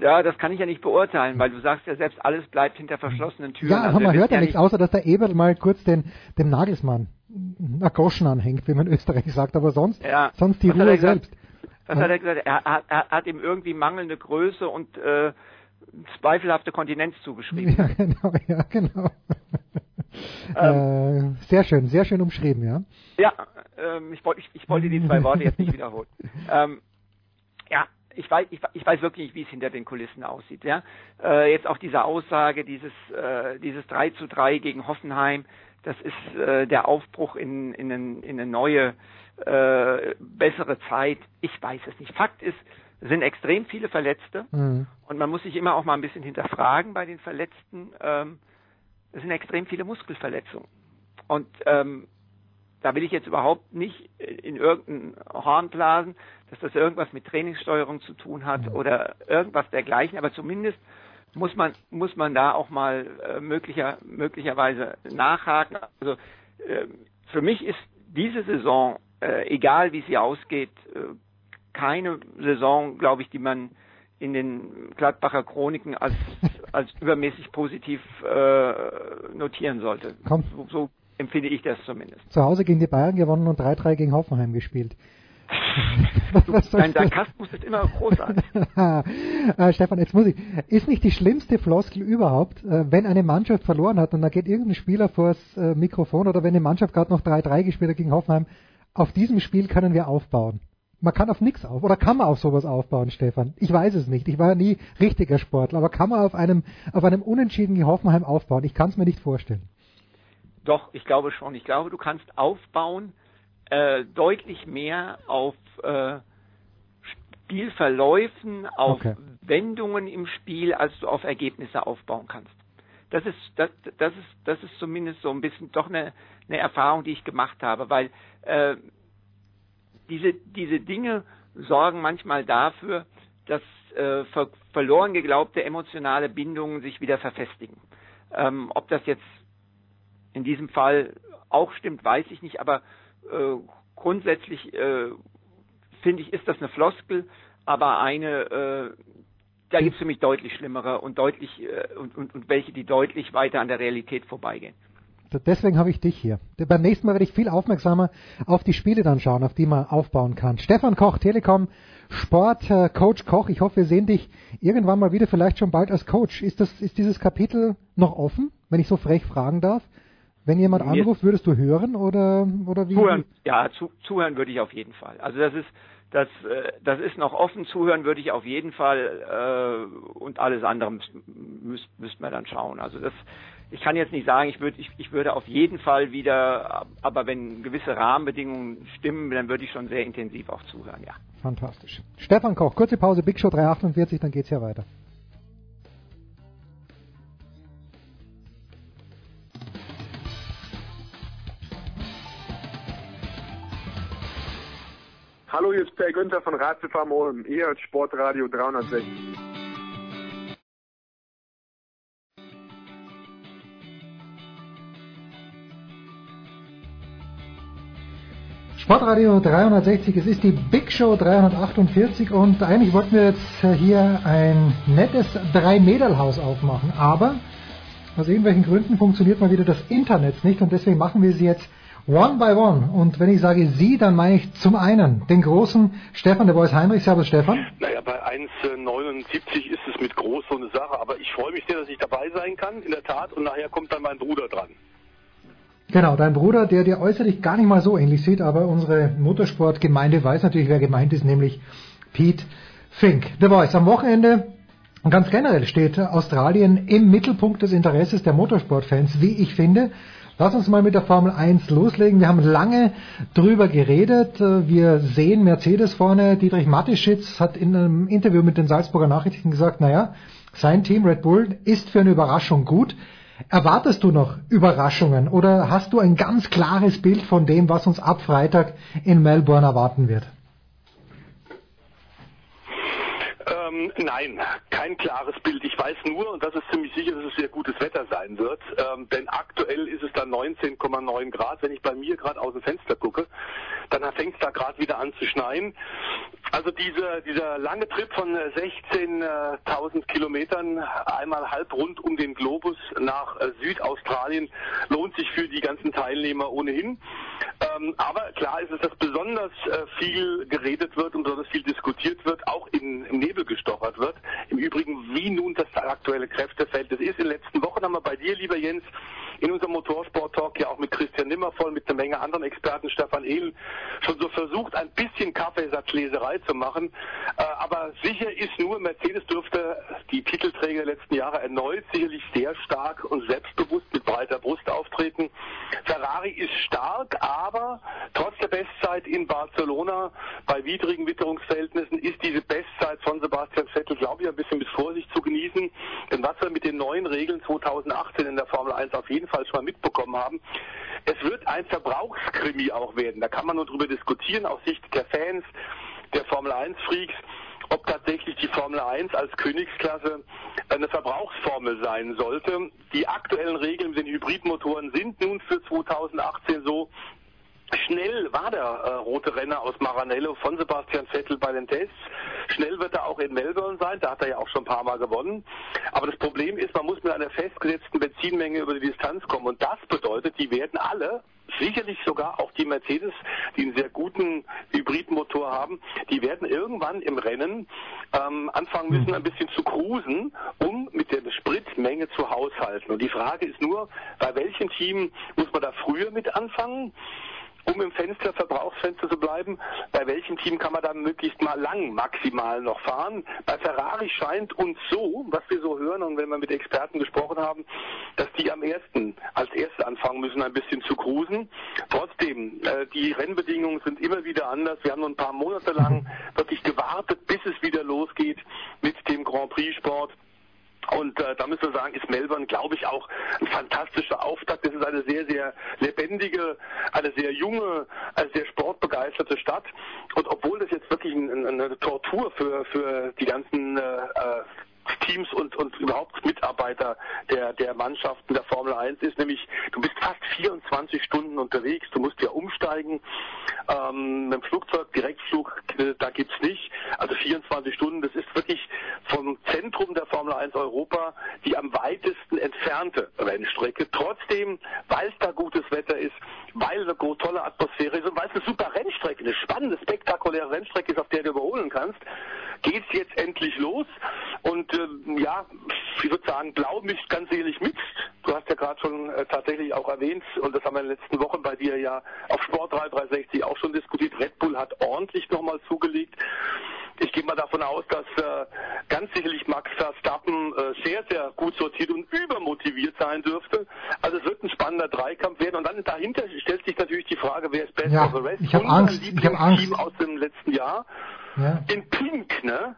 Ja, das kann ich ja nicht beurteilen, weil du sagst ja selbst, alles bleibt hinter verschlossenen Türen. Ja, also man hört ja nichts, außer dass der Eberl mal kurz den, dem Nagelsmann eine Goschen anhängt, wie man in Österreich sagt, aber sonst, ja. sonst die Ruhe selbst. Was hat er gesagt? Er, er, er, hat ihm irgendwie mangelnde Größe und äh, zweifelhafte Kontinenz zugeschrieben. Ja, genau, ja, genau. Ähm, äh, sehr schön, sehr schön umschrieben, ja. Ja, ähm, ich, wollte, ich, ich, wollte die zwei Worte jetzt nicht *laughs* wiederholen. Ähm, ja, ich weiß, ich, ich, weiß wirklich nicht, wie es hinter den Kulissen aussieht. Ja? Äh, jetzt auch diese Aussage, dieses, äh, dieses 3 zu 3 gegen Hoffenheim, das ist äh, der Aufbruch in, in, in eine neue, äh, bessere Zeit. Ich weiß es nicht. Fakt ist, sind extrem viele Verletzte Mhm. und man muss sich immer auch mal ein bisschen hinterfragen bei den Verletzten. Ähm, es sind extrem viele Muskelverletzungen. Und ähm, da will ich jetzt überhaupt nicht in irgendein Horn blasen, dass das irgendwas mit Trainingssteuerung zu tun hat oder irgendwas dergleichen, aber zumindest muss man muss man da auch mal äh, möglicher, möglicherweise nachhaken. Also äh, für mich ist diese Saison, äh, egal wie sie ausgeht, äh, keine Saison, glaube ich, die man in den Gladbacher Chroniken als *laughs* als übermäßig positiv äh, notieren sollte. Komm. So, so empfinde ich das zumindest. Zu Hause gegen die Bayern gewonnen und 3-3 gegen Hoffenheim gespielt. *laughs* Soll Dein? Sarkasmus ist immer großartig. *laughs* äh, Stefan, jetzt muss ich. Ist nicht die schlimmste Floskel überhaupt, äh, wenn eine Mannschaft verloren hat und da geht irgendein Spieler vors äh, Mikrofon oder wenn eine Mannschaft gerade noch 3-3 gespielt hat gegen Hoffenheim, auf diesem Spiel können wir aufbauen. Man kann auf nichts auf oder kann man auf sowas aufbauen, Stefan? Ich weiß es nicht. Ich war nie richtiger Sportler, aber kann man auf einem auf einem Unentschieden Hoffenheim aufbauen? Ich kann es mir nicht vorstellen. Doch, ich glaube schon. Ich glaube, du kannst aufbauen äh, deutlich mehr auf äh, Spielverläufen, auf Okay. Wendungen im Spiel, als du auf Ergebnisse aufbauen kannst. Das ist, das, das ist, das ist zumindest so ein bisschen doch eine, eine Erfahrung, die ich gemacht habe, weil äh, diese, diese Dinge sorgen manchmal dafür, dass äh, ver verloren geglaubte emotionale Bindungen sich wieder verfestigen. Ähm, ob das jetzt in diesem Fall auch stimmt, weiß ich nicht, aber äh, grundsätzlich äh, finde ich, ist das eine Floskel, aber eine, äh, da gibt es für mich deutlich schlimmere und deutlich äh, und, und, und welche, die deutlich weiter an der Realität vorbeigehen. Deswegen habe ich dich hier. Beim nächsten Mal werde ich viel aufmerksamer auf die Spiele dann schauen, auf die man aufbauen kann. Stefan Koch, Telekom, Sport, äh, Coach Koch. Ich hoffe, wir sehen dich irgendwann mal wieder, vielleicht schon bald als Coach. Ist, das, ist dieses Kapitel noch offen, wenn ich so frech fragen darf? Wenn jemand anruft, würdest du hören oder, oder wie? Zuhören, ja, zu, zuhören würde ich auf jeden Fall. Also das ist das, äh, das ist noch offen. Zuhören würde ich auf jeden Fall äh, und alles andere müssten müsst, müsst dann schauen. Also das, ich kann jetzt nicht sagen, ich würde, ich, ich würde auf jeden Fall wieder, aber wenn gewisse Rahmenbedingungen stimmen, dann würde ich schon sehr intensiv auch zuhören. Ja. Fantastisch. Stefan Koch, kurze Pause, Big Show 348, dann geht's ja weiter. Hallo, hier ist Per Günther von Ratzefarm Ulm. Ihr hört Sportradio 360. Sportradio 360, es ist die Big Show 348 und eigentlich wollten wir jetzt äh, hier ein nettes Drei-Mädel-Haus aufmachen, aber aus irgendwelchen Gründen funktioniert mal wieder das Internet nicht und deswegen machen wir sie jetzt one by one. Und wenn ich sage sie, dann meine ich zum einen den großen Stefan de Bois Heinrich. Servus Stefan. Naja, bei 1,79 ist es mit groß so eine Sache, aber ich freue mich sehr, dass ich dabei sein kann, in der Tat, und nachher kommt dann mein Bruder dran. Genau, dein Bruder, der dir äußerlich gar nicht mal so ähnlich sieht, aber unsere Motorsportgemeinde weiß natürlich, wer gemeint ist, nämlich Pete Fink. The Voice. Am Wochenende und ganz generell steht Australien im Mittelpunkt des Interesses der Motorsportfans, wie ich finde. Lass uns mal mit der Formel 1 loslegen. Wir haben lange drüber geredet. Wir sehen Mercedes vorne. Dietrich Mateschitz hat in einem Interview mit den Salzburger Nachrichten gesagt, naja, sein Team Red Bull ist für eine Überraschung gut. Erwartest du noch Überraschungen oder hast du ein ganz klares Bild von dem, was uns ab Freitag in Melbourne erwarten wird? Ähm, nein, kein klares Bild. Ich weiß nur, und das ist ziemlich sicher, dass es sehr gutes Wetter sein wird, ähm, denn aktuell ist es da 19,9 Grad. Wenn ich bei mir gerade aus dem Fenster gucke, dann fängt es da gerade wieder an zu schneien. Also dieser, dieser lange Trip von äh, 16.000 Kilometern, einmal halb rund um den Globus nach äh, Südaustralien, für die ganzen Teilnehmer ohnehin. Ähm, aber klar ist es, dass besonders äh, viel geredet wird und besonders viel diskutiert wird, auch in, im Nebel gestochert wird. Im Übrigen, wie nun das aktuelle Kräftefeld das ist. In den letzten Wochen haben wir bei dir, lieber Jens, in unserem Motorsport-Talk ja auch mit Christian Nimmervoll, mit einer Menge anderen Experten, Stefan Ehlen, schon so versucht, ein bisschen Kaffeesatzleserei zu machen. Äh, aber sicher ist nur, Mercedes dürfte die Titelträger der letzten Jahre erneut sicherlich sehr stark und selbstbewusst mit breiter Brust auftreten. Ferrari ist stark, aber trotz der Bestzeit in Barcelona bei widrigen Witterungsverhältnissen ist diese Bestzeit von Sebastian Vettel, glaube ich, ein bisschen mit Vorsicht zu genießen. Denn was wir mit den neuen Regeln 2018 in der Formel 1 auf jeden Fall schon mal mitbekommen haben, es wird ein Verbrauchskrimi auch werden. Da kann man nur drüber diskutieren aus Sicht der Fans, der Formel 1 Freaks ob tatsächlich die Formel 1 als Königsklasse eine Verbrauchsformel sein sollte. Die aktuellen Regeln mit den Hybridmotoren sind nun für 2018 so, Schnell war der äh, rote Renner aus Maranello von Sebastian Vettel bei den Tests. Schnell wird er auch in Melbourne sein, da hat er ja auch schon ein paar Mal gewonnen. Aber das Problem ist, man muss mit einer festgesetzten Benzinmenge über die Distanz kommen. Und das bedeutet, die werden alle sicherlich sogar auch die Mercedes, die einen sehr guten Hybridmotor haben, die werden irgendwann im Rennen ähm, anfangen müssen, ein bisschen zu cruisen, um mit der Spritmenge zu haushalten. Und die Frage ist nur, bei welchem Team muss man da früher mit anfangen? Um im Fenster, Verbrauchsfenster zu bleiben, bei welchem Team kann man dann möglichst mal lang maximal noch fahren? Bei Ferrari scheint uns so, was wir so hören und wenn wir mit Experten gesprochen haben, dass die am ersten, als erste anfangen müssen, ein bisschen zu cruisen. Trotzdem, äh, die Rennbedingungen sind immer wieder anders. Wir haben nur ein paar Monate lang wirklich gewartet, bis es wieder losgeht mit dem Grand Prix Sport. Und äh, da müssen wir sagen, ist Melbourne, glaube ich, auch ein fantastischer Auftakt. Es ist eine sehr, sehr lebendige, eine sehr junge, eine sehr sportbegeisterte Stadt. Und obwohl das jetzt wirklich ein, eine Tortur für, für die ganzen äh, äh Teams und, und überhaupt Mitarbeiter der, der Mannschaften der Formel 1 ist, nämlich du bist fast 24 Stunden unterwegs, du musst ja umsteigen, ähm, mit dem Flugzeug, Direktflug, äh, da gibt's nicht, also 24 Stunden, das ist wirklich vom Zentrum der Formel 1 Europa die am weitesten entfernte Rennstrecke. Trotzdem, weil es da gutes Wetter ist, weil eine tolle Atmosphäre ist und weil es eine super Rennstrecke, eine spannende, spektakuläre Rennstrecke ist, auf der du überholen kannst, geht's jetzt endlich los und äh, ja, ich würde sagen, Blau mischt ganz sicherlich mit. Du hast ja gerade schon äh, tatsächlich auch erwähnt, und das haben wir in den letzten Wochen bei dir ja auf Sport 3360 auch schon diskutiert, Red Bull hat ordentlich nochmal zugelegt. Ich gehe mal davon aus, dass äh, ganz sicherlich Max Verstappen äh, sehr, sehr gut sortiert und übermotiviert sein dürfte. Also es wird ein spannender Dreikampf werden. Und dann dahinter stellt sich natürlich die Frage, wer ist Best ja, of the Rest? Ich habe Angst. Ich habe Angst. aus dem letzten Jahr. Ja. In Pink, ne?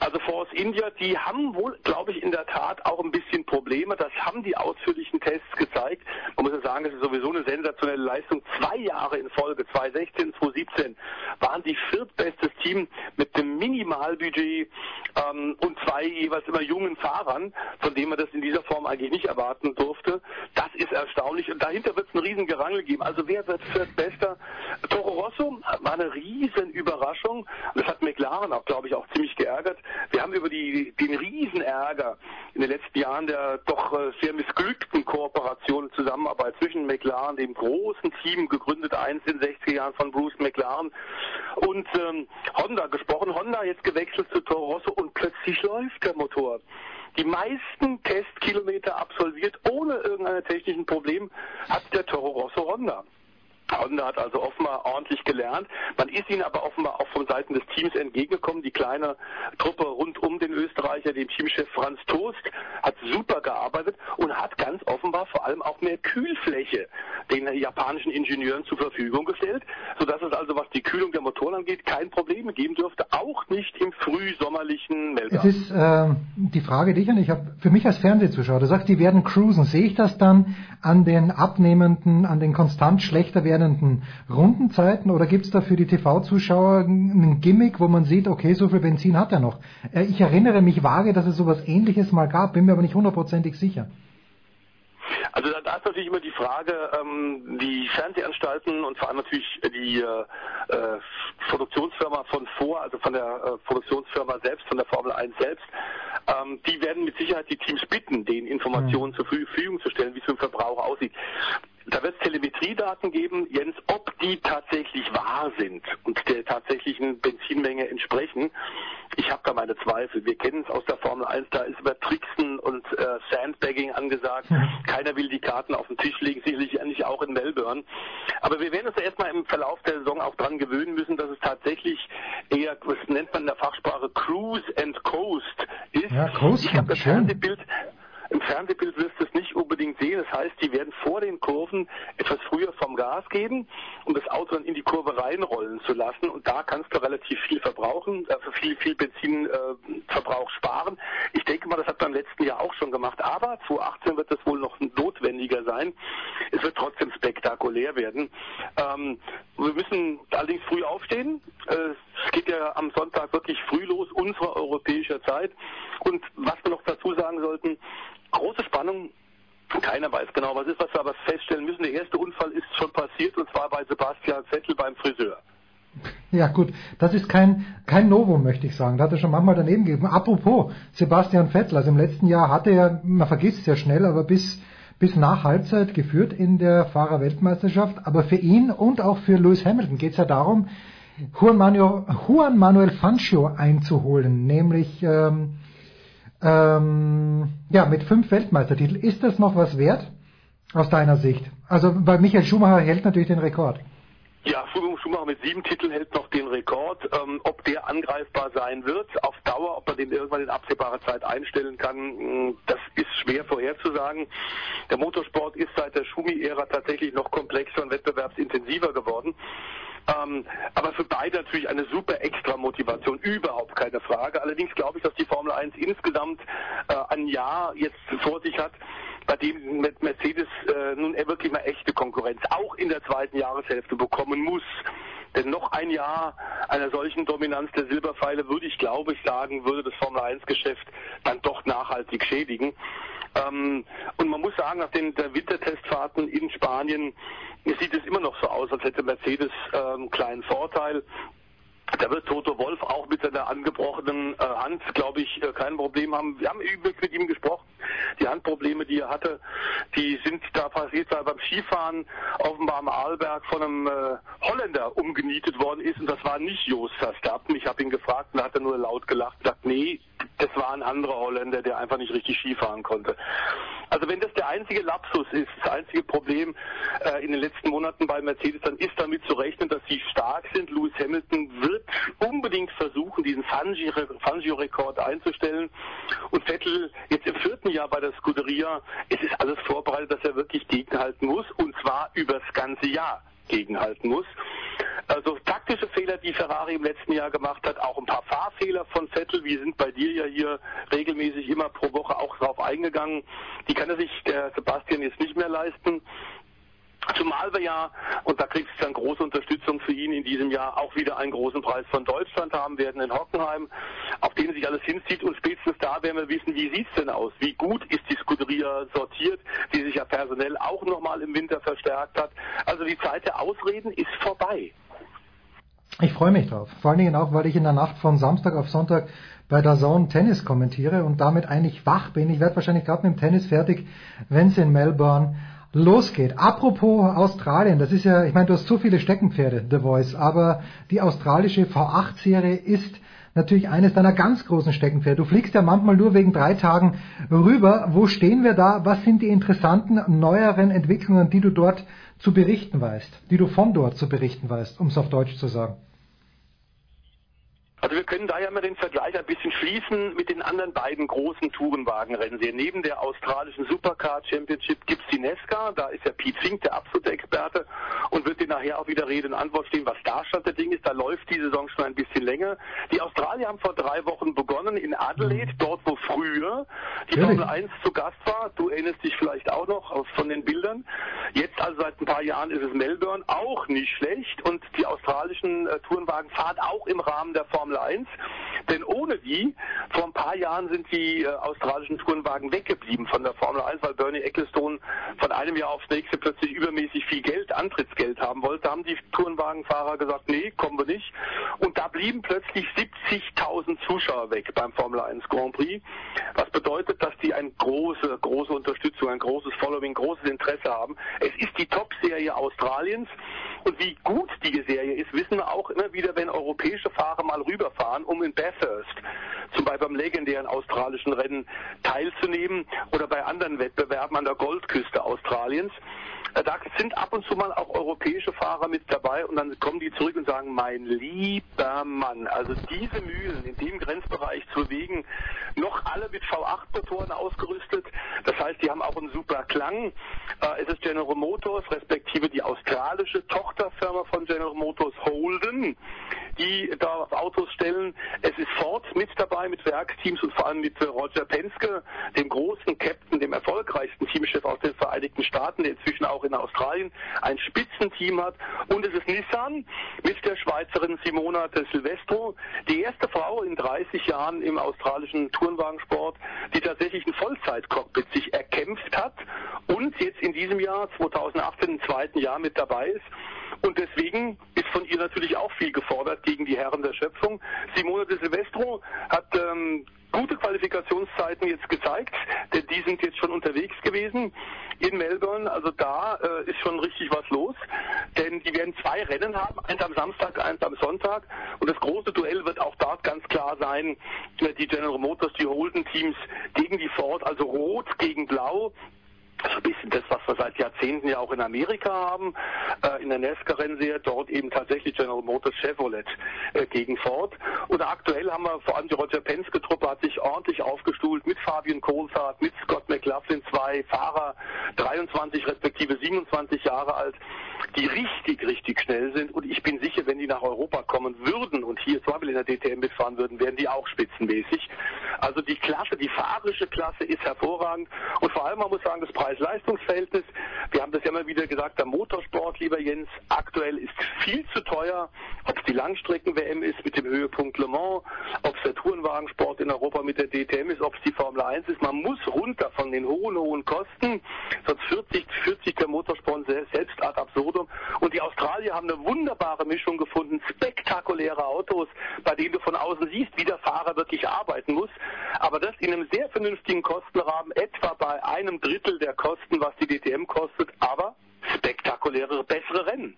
Also Force India, die haben wohl, glaube ich, in der Tat auch ein bisschen Probleme. Das haben die ausführlichen Tests gezeigt. Man muss ja sagen, es ist sowieso eine sensationelle Leistung. Zwei Jahre in Folge, 2016, 2017, waren die viertbestes Team mit dem Minimalbudget ähm, und zwei jeweils immer jungen Fahrern, von denen man das in dieser Form eigentlich nicht erwarten durfte. Das ist erstaunlich. Und dahinter wird es einen riesen Gerangel geben. Also wer wird viertbester? Toro Rosso war eine riesen Überraschung. Das hat McLaren auch, glaube ich, auch ziemlich geärgert. Wir haben über die, den Riesenärger in den letzten Jahren der doch äh, sehr missglückten Kooperation und Zusammenarbeit zwischen McLaren, dem großen Team, gegründet eins in den 60er Jahren von Bruce McLaren, und ähm, Honda gesprochen. Honda jetzt gewechselt zu Toro Rosso und plötzlich läuft der Motor die meisten Testkilometer absolviert ohne irgendein technischen Problem hat der Toro Rosso Honda. Honda hat also offenbar ordentlich gelernt. Man ist ihnen aber offenbar auch von Seiten des Teams entgegengekommen. Die kleine Truppe rund um den Österreicher, den Teamchef Franz Toast, hat super gearbeitet und hat ganz offenbar vor allem auch mehr Kühlfläche den japanischen Ingenieuren zur Verfügung gestellt, sodass es also, was die Kühlung der Motoren angeht, kein Problem geben dürfte, auch nicht im frühsommerlichen Melbourne. Es ist äh, die Frage, die ich an habe, für mich als Fernsehzuschauer, du sagst, die werden cruisen. Sehe ich das dann an den abnehmenden, an den konstant schlechter werdenden werdenden Rundenzeiten oder gibt es da für die TV-Zuschauer ein Gimmick, wo man sieht, okay, so viel Benzin hat er noch? Äh, ich erinnere mich vage, dass es sowas ähnliches mal gab, bin mir aber nicht hundertprozentig sicher. Also da, ist natürlich immer die Frage, ähm, die Fernsehanstalten und vor allem natürlich die äh, Produktionsfirma von vor, also von der äh, Produktionsfirma selbst, von der Formel 1 selbst, ähm, die werden mit Sicherheit die Teams bitten, den Informationen mhm. zur Verfügung zu stellen, wie es für den Verbraucher aussieht. Da wird es Telemetriedaten geben, Jens, ob die tatsächlich wahr sind und der tatsächlichen Benzinmenge entsprechen. Ich habe da meine Zweifel. Wir kennen es aus der Formel 1, da ist über Tricksen und äh, Sandbagging angesagt. Keiner will die Karten auf den Tisch legen, sicherlich nicht auch in Melbourne. Aber wir werden uns ja erstmal im Verlauf der Saison auch dran gewöhnen müssen, dass es tatsächlich eher, was nennt man in der Fachsprache, Cruise and Coast ist. Ja, Coast, ich habe das. Fernsehbild im Fernsehbild wirst du es nicht unbedingt sehen. Das heißt, die werden vor den Kurven etwas früher vom Gas geben, um das Auto dann in die Kurve reinrollen zu lassen. Und da kannst du relativ viel verbrauchen, also viel, viel Benzinverbrauch äh, sparen. Ich denke mal, das hat man im letzten Jahr auch schon gemacht. Aber 2018 wird das wohl noch notwendiger sein. Es wird trotzdem spektakulär werden. Ähm, wir müssen allerdings früh aufstehen. Äh, es geht ja am Sonntag wirklich früh los, unserer europäischer Zeit. Und was wir noch dazu sagen sollten, große Spannung. Keiner weiß genau, was ist, was wir aber feststellen müssen. Der erste Unfall ist schon passiert und zwar bei Sebastian Vettel beim Friseur. Ja gut, das ist kein, kein Novum, möchte ich sagen. Da hat er schon manchmal daneben gegeben. Apropos Sebastian Vettel, also im letzten Jahr hatte er, man vergisst es ja schnell, aber bis, bis nach Halbzeit geführt in der Fahrerweltmeisterschaft. Aber für ihn und auch für Lewis Hamilton geht es ja darum, Juan Manuel, Juan Manuel Fangio einzuholen, nämlich ähm, ähm, ja, mit fünf Weltmeistertiteln. Ist das noch was wert aus deiner Sicht? Also, weil Michael Schumacher hält natürlich den Rekord. Ja, Schumacher mit sieben Titeln hält noch den Rekord. Ähm, ob der angreifbar sein wird auf Dauer, ob man den irgendwann in absehbarer Zeit einstellen kann, mh, das ist schwer vorherzusagen. Der Motorsport ist seit der Schumi-Ära tatsächlich noch komplexer und wettbewerbsintensiver geworden. Ähm, aber für beide natürlich eine super extra Motivation, überhaupt keine Frage. Allerdings glaube ich, dass die Formel 1 insgesamt äh, ein Jahr jetzt vor sich hat, bei dem Mercedes äh, nun wirklich mal echte Konkurrenz auch in der zweiten Jahreshälfte bekommen muss. Denn noch ein Jahr einer solchen Dominanz der Silberpfeile würde ich, glaube ich, sagen, würde das Formel 1 Geschäft dann doch nachhaltig schädigen. Ähm, und man muss sagen, nach den Wintertestfahrten in Spanien sieht es immer noch so aus, als hätte Mercedes einen kleinen Vorteil. Da wird Toto Wolf auch mit seiner angebrochenen äh, Hand, glaube ich, äh, kein Problem haben. Wir haben übrigens mit ihm gesprochen. Die Handprobleme, die er hatte, die sind da passiert, weil beim Skifahren offenbar am Arlberg von einem äh, Holländer umgenietet worden ist. Und das war nicht Jos Verstappen. Ich habe ihn gefragt und da hat er nur laut gelacht und gesagt, nee, das war ein anderer Holländer, der einfach nicht richtig Skifahren konnte. Also wenn das der einzige Lapsus ist, das einzige Problem äh, in den letzten Monaten bei Mercedes, dann ist damit zu rechnen, dass sie stark sind. Lewis Hamilton wird unbedingt versuchen, diesen Fangio-Rekord einzustellen. Und Vettel jetzt im vierten Jahr bei der Scuderia, es ist alles vorbereitet, dass er wirklich gegenhalten muss und zwar übers ganze Jahr gegenhalten muss. Also taktische Fehler, die Ferrari im letzten Jahr gemacht hat, auch ein paar Fahrfehler von Vettel, wir sind bei dir ja hier regelmäßig immer pro Woche auch drauf eingegangen, die kann er sich der Sebastian jetzt nicht mehr leisten. Zumal wir ja, und da kriegt es dann große Unterstützung für ihn in diesem Jahr, auch wieder einen großen Preis von Deutschland haben werden in Hockenheim, auf den sich alles hinzieht und spätestens da werden wir wissen, wie sieht's denn aus? Wie gut ist die Scuderia sortiert, die sich ja personell auch nochmal im Winter verstärkt hat. Also die Zeit der Ausreden ist vorbei. Ich freue mich drauf. Vor allen Dingen auch, weil ich in der Nacht von Samstag auf Sonntag bei der Zone Tennis kommentiere und damit eigentlich wach bin. Ich werde wahrscheinlich gerade mit dem Tennis fertig, wenn es in Melbourne losgeht. Apropos Australien, das ist ja, ich meine, du hast so viele Steckenpferde, The Voice, aber die australische V8-Serie ist natürlich eines deiner ganz großen Steckenpferde. Du fliegst ja manchmal nur wegen drei Tagen rüber. Wo stehen wir da? Was sind die interessanten, neueren Entwicklungen, die du dort zu berichten weißt, die du von dort zu berichten weißt, um es auf Deutsch zu sagen? Also wir können da ja mal den Vergleich ein bisschen schließen mit den anderen beiden großen Tourenwagenrennserien. Neben der australischen Supercar Championship gibt's die Nesca, da ist ja Pete Fink der absolute Experte und wird dir nachher auch wieder Rede und Antwort stehen, was da Stand der Ding ist. Da läuft die Saison schon ein bisschen länger. Die Australier haben vor drei Wochen begonnen in Adelaide, dort wo früher die Ehrlich? Formel 1 zu Gast war. Du erinnerst dich vielleicht auch noch von den Bildern. Jetzt also seit ein paar Jahren ist es Melbourne, auch nicht schlecht und die australischen äh, Tourenwagen fahren auch im Rahmen der Formel 1, denn ohne die Vor ein paar Jahren sind die äh, australischen Tourenwagen weggeblieben von der Formel 1, weil Bernie Ecclestone von einem Jahr aufs nächste plötzlich übermäßig viel Geld, Antrittsgeld haben wollte. Da haben die Tourenwagenfahrer gesagt, nee, kommen wir nicht. Und da blieben plötzlich 70.000 Zuschauer weg beim Formel 1 Grand Prix. Was bedeutet, dass die eine große, große Unterstützung, ein großes Following, großes Interesse haben. Es ist die Top-Serie Australiens. Und wie gut die Serie ist, wissen wir auch immer wieder, wenn europäische Fahrer mal rüberfahren, um in Bathurst zum Beispiel beim legendären australischen Rennen teilzunehmen oder bei anderen Wettbewerben an der Goldküste Australiens. Äh, Da sind ab und zu mal auch europäische Fahrer mit dabei und dann kommen die zurück und sagen, mein lieber Mann, also diese Mühlen in dem Grenzbereich zu bewegen, noch alle mit V8-Motoren ausgerüstet. Das heißt, die haben auch einen super Klang. Äh, Es ist General Motors, respektive die australische Tochterfirma von General Motors Holden, die da Autos stellen. Es ist Ford mit dabei, mit Werksteams und vor allem mit äh, Roger Penske, dem großen Captain, dem erfolgreichsten Teamchef aus den Vereinigten Staaten, der inzwischen auch in Australien ein Spitzenteam hat. Und es ist Nissan mit der Schweizerin Simona de Silvestro, die erste Frau in 30 Jahren im australischen Tourenwagensport, die tatsächlich ein Vollzeitcockpit sich erkämpft hat und jetzt in diesem Jahr 2018 im zweiten Jahr mit dabei ist. Und deswegen ist von ihr natürlich auch viel gefordert gegen die Herren der Schöpfung. Simone de Silvestro hat ähm, gute Qualifikationszeiten jetzt gezeigt, denn die sind jetzt schon unterwegs gewesen in Melbourne. Also da äh, ist schon richtig was los, denn die werden zwei Rennen haben, eins am Samstag, eins am Sonntag. Und das große Duell wird auch dort ganz klar sein, äh, die General Motors, die Holden-Teams gegen die Ford, also Rot gegen Blau. Das ist ein bisschen das, was wir seit Jahrzehnten ja auch in Amerika haben, äh, in der NASCAR-Rennserie, dort eben tatsächlich General Motors Chevrolet äh, gegen Ford. Und aktuell haben wir vor allem die Roger Penske-Truppe hat sich ordentlich aufgestuhlt mit Fabian Coulthard, mit Scott McLaughlin, zwei Fahrer, 23 respektive 27 Jahre alt, die richtig, richtig schnell sind. Und ich bin sicher, wenn die nach Europa kommen würden und hier zum Beispiel in der DTM mitfahren würden, wären die auch spitzenmäßig. Also die Klasse, die fahrische Klasse ist hervorragend. Und vor allem, man muss sagen, das Preis-Leistungs-Verhältnis, wir haben das ja immer wieder gesagt, der Motorsport, lieber Jens, aktuell ist viel zu teuer. Ob es die Langstrecken-WM ist mit dem Höhepunkt Le Mans, ob es der Tourenwagensport in Europa mit der DTM ist, ob es die Formel 1 ist. Man muss runter von den hohen, hohen Kosten, sonst 40, 40 der Motorsport selbst ad absurdum. Und die Australier haben eine wunderbare Mischung gefunden, spektakuläre Autos, bei denen du von außen siehst, wie der Fahrer wirklich arbeiten muss. Aber das in einem sehr vernünftigen Kostenrahmen, etwa bei einem Drittel der Kosten, was die DTM kostet, aber spektakuläre, bessere Rennen.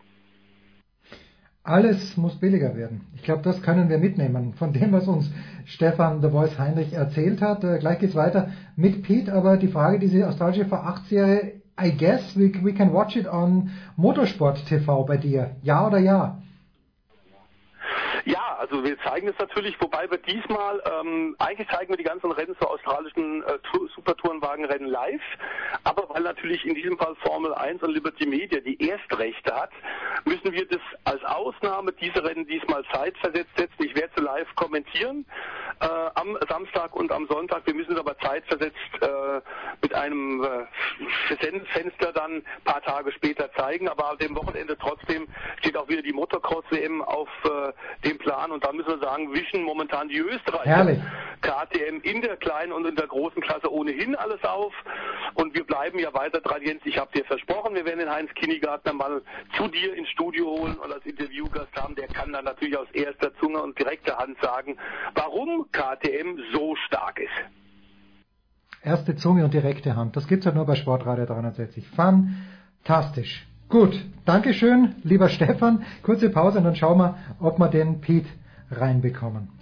Alles muss billiger werden. Ich glaube, das können wir mitnehmen. Von dem, was uns Stefan The Voice Heinrich erzählt hat. Äh, gleich geht's weiter mit Pete, aber die Frage, diese australische V8-Serie, I guess we, we can watch it on Motorsport TV bei dir. Ja oder ja? Ja, also wir zeigen es natürlich, wobei wir diesmal, ähm, eigentlich zeigen wir die ganzen Rennen zur australischen äh, Tour- Supertourenwagenrennen live, aber weil natürlich in diesem Fall Formel 1 und Liberty Media die Erstrechte hat, müssen wir das als Ausnahme diese Rennen diesmal zeitversetzt setzen. Ich werde sie live kommentieren äh, am Samstag und am Sonntag. Wir müssen es aber zeitversetzt äh, mit einem äh, Fen- Fenster dann ein paar Tage später zeigen, aber an dem Wochenende trotzdem steht auch wieder die Motocross-WM auf äh, dem Plan. Und da müssen wir sagen, wischen momentan die Österreicher Herrlich. KTM in der kleinen und in der großen Klasse ohnehin alles auf. Und wir bleiben ja weiter dran, Jens, ich habe dir versprochen, wir werden den Heinz Kinnigartner mal zu dir ins Studio holen und als Interviewgast haben, der kann dann natürlich aus erster Zunge und direkter Hand sagen, warum KTM so stark ist. Erste Zunge und direkte Hand. Das gibt's halt nur bei Sportradio 360. Fantastisch. Gut, Dankeschön, lieber Stefan. Kurze Pause und dann schauen wir, ob wir den Pete reinbekommen.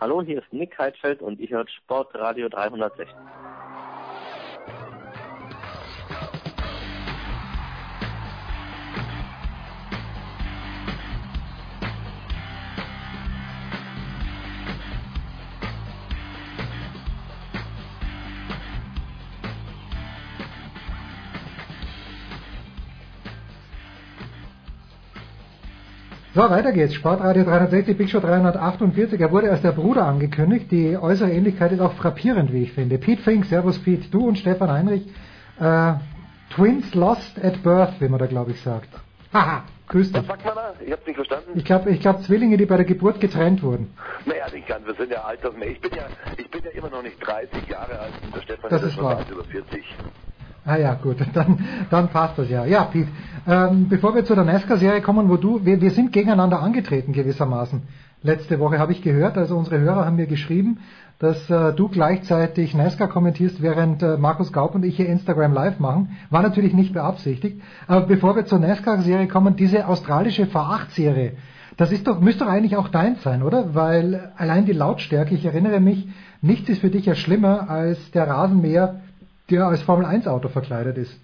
Hallo, hier ist Nick Heidfeld und ihr hört Sportradio 360. So, weiter geht's. Sportradio 360, Big Show 348. Er wurde als der Bruder angekündigt. Die äußere Ähnlichkeit ist auch frappierend, wie ich finde. Pete Fink, Servus Pete, du und Stefan Heinrich. Äh, Twins lost at birth, wie man da glaube ich sagt. Haha, grüß dich. Was sagt man da? Ich hab's nicht verstanden. Ich glaube, ich glaub, Zwillinge, die bei der Geburt getrennt wurden. Naja, nicht ganz. Wir sind ja altersmäßig. Ich bin ja, ich bin ja immer noch nicht 30 Jahre alt und der Stefan Das ist ist schon über 40. Ah ja, gut, *laughs* dann, dann passt das ja. Ja, Pete, ähm, bevor wir zu der NASCAR-Serie kommen, wo du, wir, wir sind gegeneinander angetreten gewissermaßen. Letzte Woche habe ich gehört, also unsere Hörer haben mir geschrieben, dass äh, du gleichzeitig NASCAR kommentierst, während äh, Markus Gaub und ich hier Instagram Live machen. War natürlich nicht beabsichtigt. Aber bevor wir zur NASCAR-Serie kommen, diese australische V8-Serie, das ist doch, müsste doch eigentlich auch deins sein, oder? Weil allein die Lautstärke, ich erinnere mich, nichts ist für dich ja schlimmer als der Rasenmäher, der als Formel-1-Auto verkleidet ist.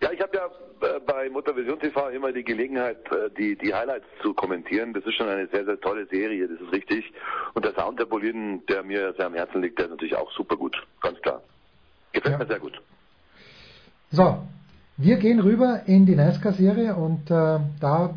Ja, ich habe ja äh, bei Motorvision TV immer die Gelegenheit, äh, die, die Highlights zu kommentieren. Das ist schon eine sehr, sehr tolle Serie, das ist richtig. Und der Sound der Boliden, der mir sehr am Herzen liegt, der ist natürlich auch super gut, ganz klar. Gefällt mir sehr gut. So, wir gehen rüber in die NASCAR-Serie und äh, da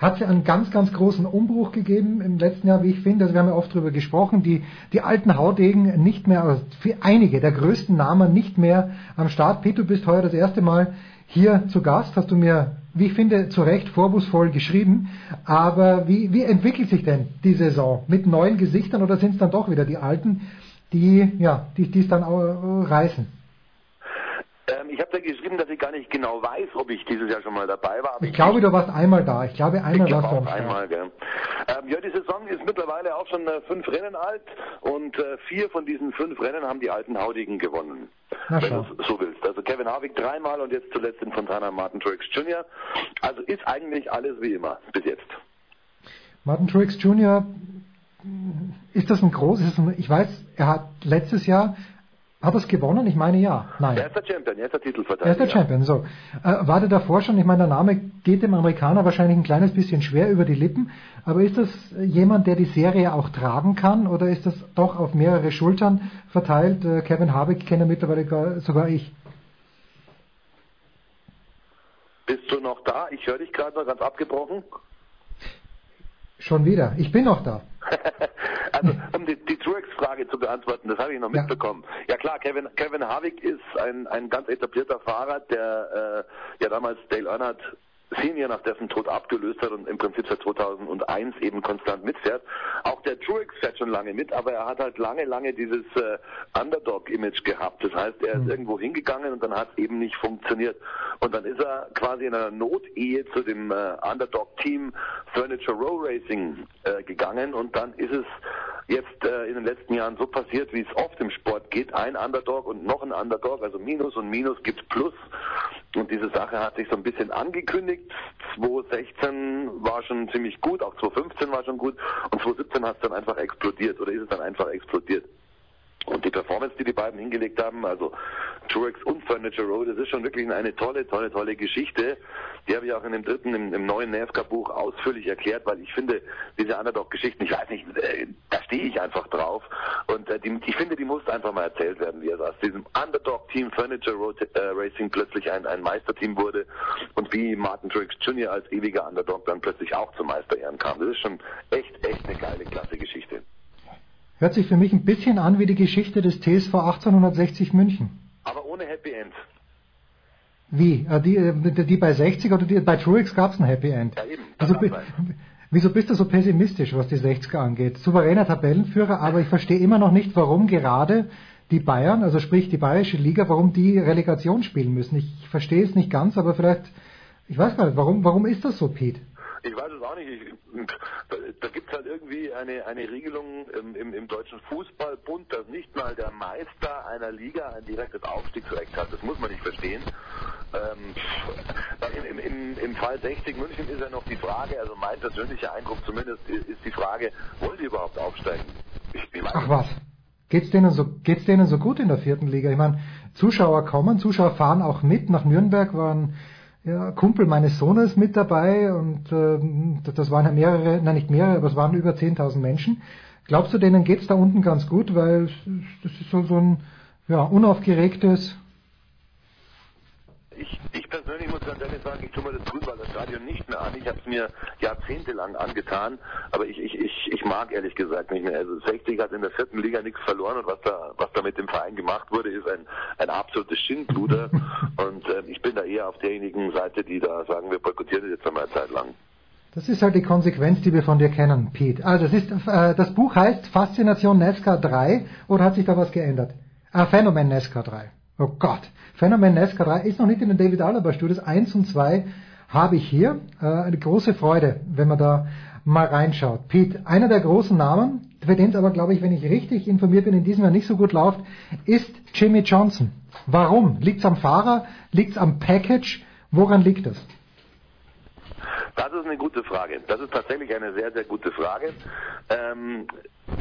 hat es einen ganz, ganz großen Umbruch gegeben im letzten Jahr, wie ich finde. Also wir haben ja oft darüber gesprochen, die, die alten Haudegen nicht mehr, also für einige der größten Namen nicht mehr am Start. Pete, du bist heuer das erste Mal hier zu Gast, hast du mir, wie ich finde, zu Recht vorwurfsvoll geschrieben. Aber wie, wie entwickelt sich denn die Saison? Mit neuen Gesichtern oder sind es dann doch wieder die alten, die ja, die es dann auch reißen? Ich habe da geschrieben, dass ich gar nicht genau weiß, ob ich dieses Jahr schon mal dabei war. Aber Ich glaube, du warst einmal da. Ich glaube, einmal ich warst du am auch Start. einmal, gell. Ähm, ja, die Saison ist mittlerweile auch schon äh, fünf Rennen alt und äh, vier von diesen fünf Rennen haben die alten Haudigen gewonnen. Na wenn du es so willst. Also Kevin Harvick dreimal und jetzt zuletzt in Fontana Martin Truex Jr. Also ist eigentlich alles wie immer bis jetzt. Martin Truex Jr. Ist das ein großes, ich weiß, er hat letztes Jahr, hat er es gewonnen? Ich meine ja. Nein. Er ist der Champion, er ist der Er ist Titelverteidiger. der Champion, so. Äh, war der davor schon, ich meine, der Name geht dem Amerikaner wahrscheinlich ein kleines bisschen schwer über die Lippen, aber ist das jemand, der die Serie auch tragen kann oder ist das doch auf mehrere Schultern verteilt? Äh, Kevin Harvick kenne mittlerweile gar, sogar ich. Bist du noch da? Ich höre dich gerade noch ganz abgebrochen. Schon wieder. Ich bin noch da. *laughs* Also, um die, die Truex-Frage zu beantworten, das habe ich noch mitbekommen. Ja klar, Kevin, Kevin Harvick ist ein, ein ganz etablierter Fahrer, der äh, ja damals Dale Earnhardt Senior nach dessen Tod abgelöst hat und im Prinzip seit 2001 eben konstant mitfährt. Auch der Truex fährt schon lange mit, aber er hat halt lange, lange dieses äh, Underdog-Image gehabt. Das heißt, er ist irgendwo hingegangen und dann hat es eben nicht funktioniert. Und dann ist er quasi in einer Notehe zu dem äh, Underdog-Team Furniture Row Racing äh, gegangen und dann ist es jetzt äh, in den letzten Jahren so passiert, wie es oft im Sport geht. Ein Underdog und noch ein Underdog, also Minus und Minus gibt Plus. Und diese Sache hat sich so ein bisschen angekündigt. 2016 war schon ziemlich gut, auch 2015 war schon gut und 2017 hat es dann einfach explodiert oder ist es dann einfach explodiert. Und die Performance, die die beiden hingelegt haben, also Truex und Furniture Row, das ist schon wirklich eine tolle, tolle, tolle Geschichte. Die habe ich auch in dem dritten, im, im neuen NASCAR-Buch ausführlich erklärt, weil ich finde, diese Underdog-Geschichten, ich weiß nicht, äh, da stehe ich einfach drauf. Und äh, die, ich finde, die muss einfach mal erzählt werden, wie es aus diesem Underdog-Team Furniture Road äh, Racing plötzlich ein, ein Meisterteam wurde und wie Martin Truex Jr. als ewiger Underdog dann plötzlich auch zum Meisterehren kam. Das ist schon echt, echt eine geile, klasse Geschichte. Hört sich für mich ein bisschen an wie die Geschichte des TSV 1860 München. Aber ohne Happy End. Wie? Äh, die, äh, die die bei 60 oder die, bei Truex gab es ein Happy End. Ja, eben. Wieso, bi- *laughs* wieso bist du so pessimistisch, was die 60er angeht? Souveräner Tabellenführer, aber ich verstehe immer noch nicht, warum gerade die Bayern, also sprich die bayerische Liga, warum die Relegation spielen müssen. Ich verstehe es nicht ganz, aber vielleicht, ich weiß gar nicht, warum, warum ist das so, Pete? Ich weiß es auch nicht. Ich, da da gibt es halt irgendwie eine, eine Regelung im, im, im deutschen Fußballbund, dass nicht mal der Meister einer Liga ein direktes Aufstiegsrecht hat. Das muss man nicht verstehen. Ähm, im, im, im, Fall 60 München ist ja noch die Frage, also mein persönlicher Eindruck zumindest, ist die Frage, wollen die überhaupt aufsteigen? Ich, ich Ach was. Geht's denen so, geht's denen so gut in der vierten Liga? Ich meine, Zuschauer kommen, Zuschauer fahren auch mit. Nach Nürnberg waren ja, Kumpel meines Sohnes mit dabei und ähm, das- waren ja mehrere, nein nicht mehrere, aber es waren über 10.000 Menschen. Glaubst du, denen geht's da unten ganz gut, weil das ist so, so ein ja, unaufgeregtes ich, ich ganz ehrlich sagen, ich tue mir das Grünwalder nicht mehr an. Ich habe es mir jahrzehntelang angetan, aber ich, ich, ich, ich mag ehrlich gesagt nicht mehr. Also 60 hat in der vierten Liga nichts verloren und was da, was da mit dem Verein gemacht wurde, ist ein, ein absolutes Schindluder. und äh, ich bin da eher auf derjenigen Seite, die da sagen, wir boykottieren das jetzt einmal eine Zeit lang. Das ist halt die Konsequenz, die wir von dir kennen, Pete. Also das, ist, äh, das Buch heißt Faszination Nesca 3 oder hat sich da was geändert? Ah, Phänomen Nesca 3. Oh Gott. Phänomen Nesca 3 ist noch nicht in den David Alaba Studios. 1 und 2 habe ich hier. Äh, eine große Freude, wenn man da mal reinschaut. Pete, einer der großen Namen, für den es aber, glaube ich, wenn ich richtig informiert bin, in diesem Jahr nicht so gut läuft, ist Jimmy Johnson. Warum? Liegt es am Fahrer? Liegt es am Package? Woran liegt das? Das ist eine gute Frage. Das ist tatsächlich eine sehr, sehr gute Frage. Ähm,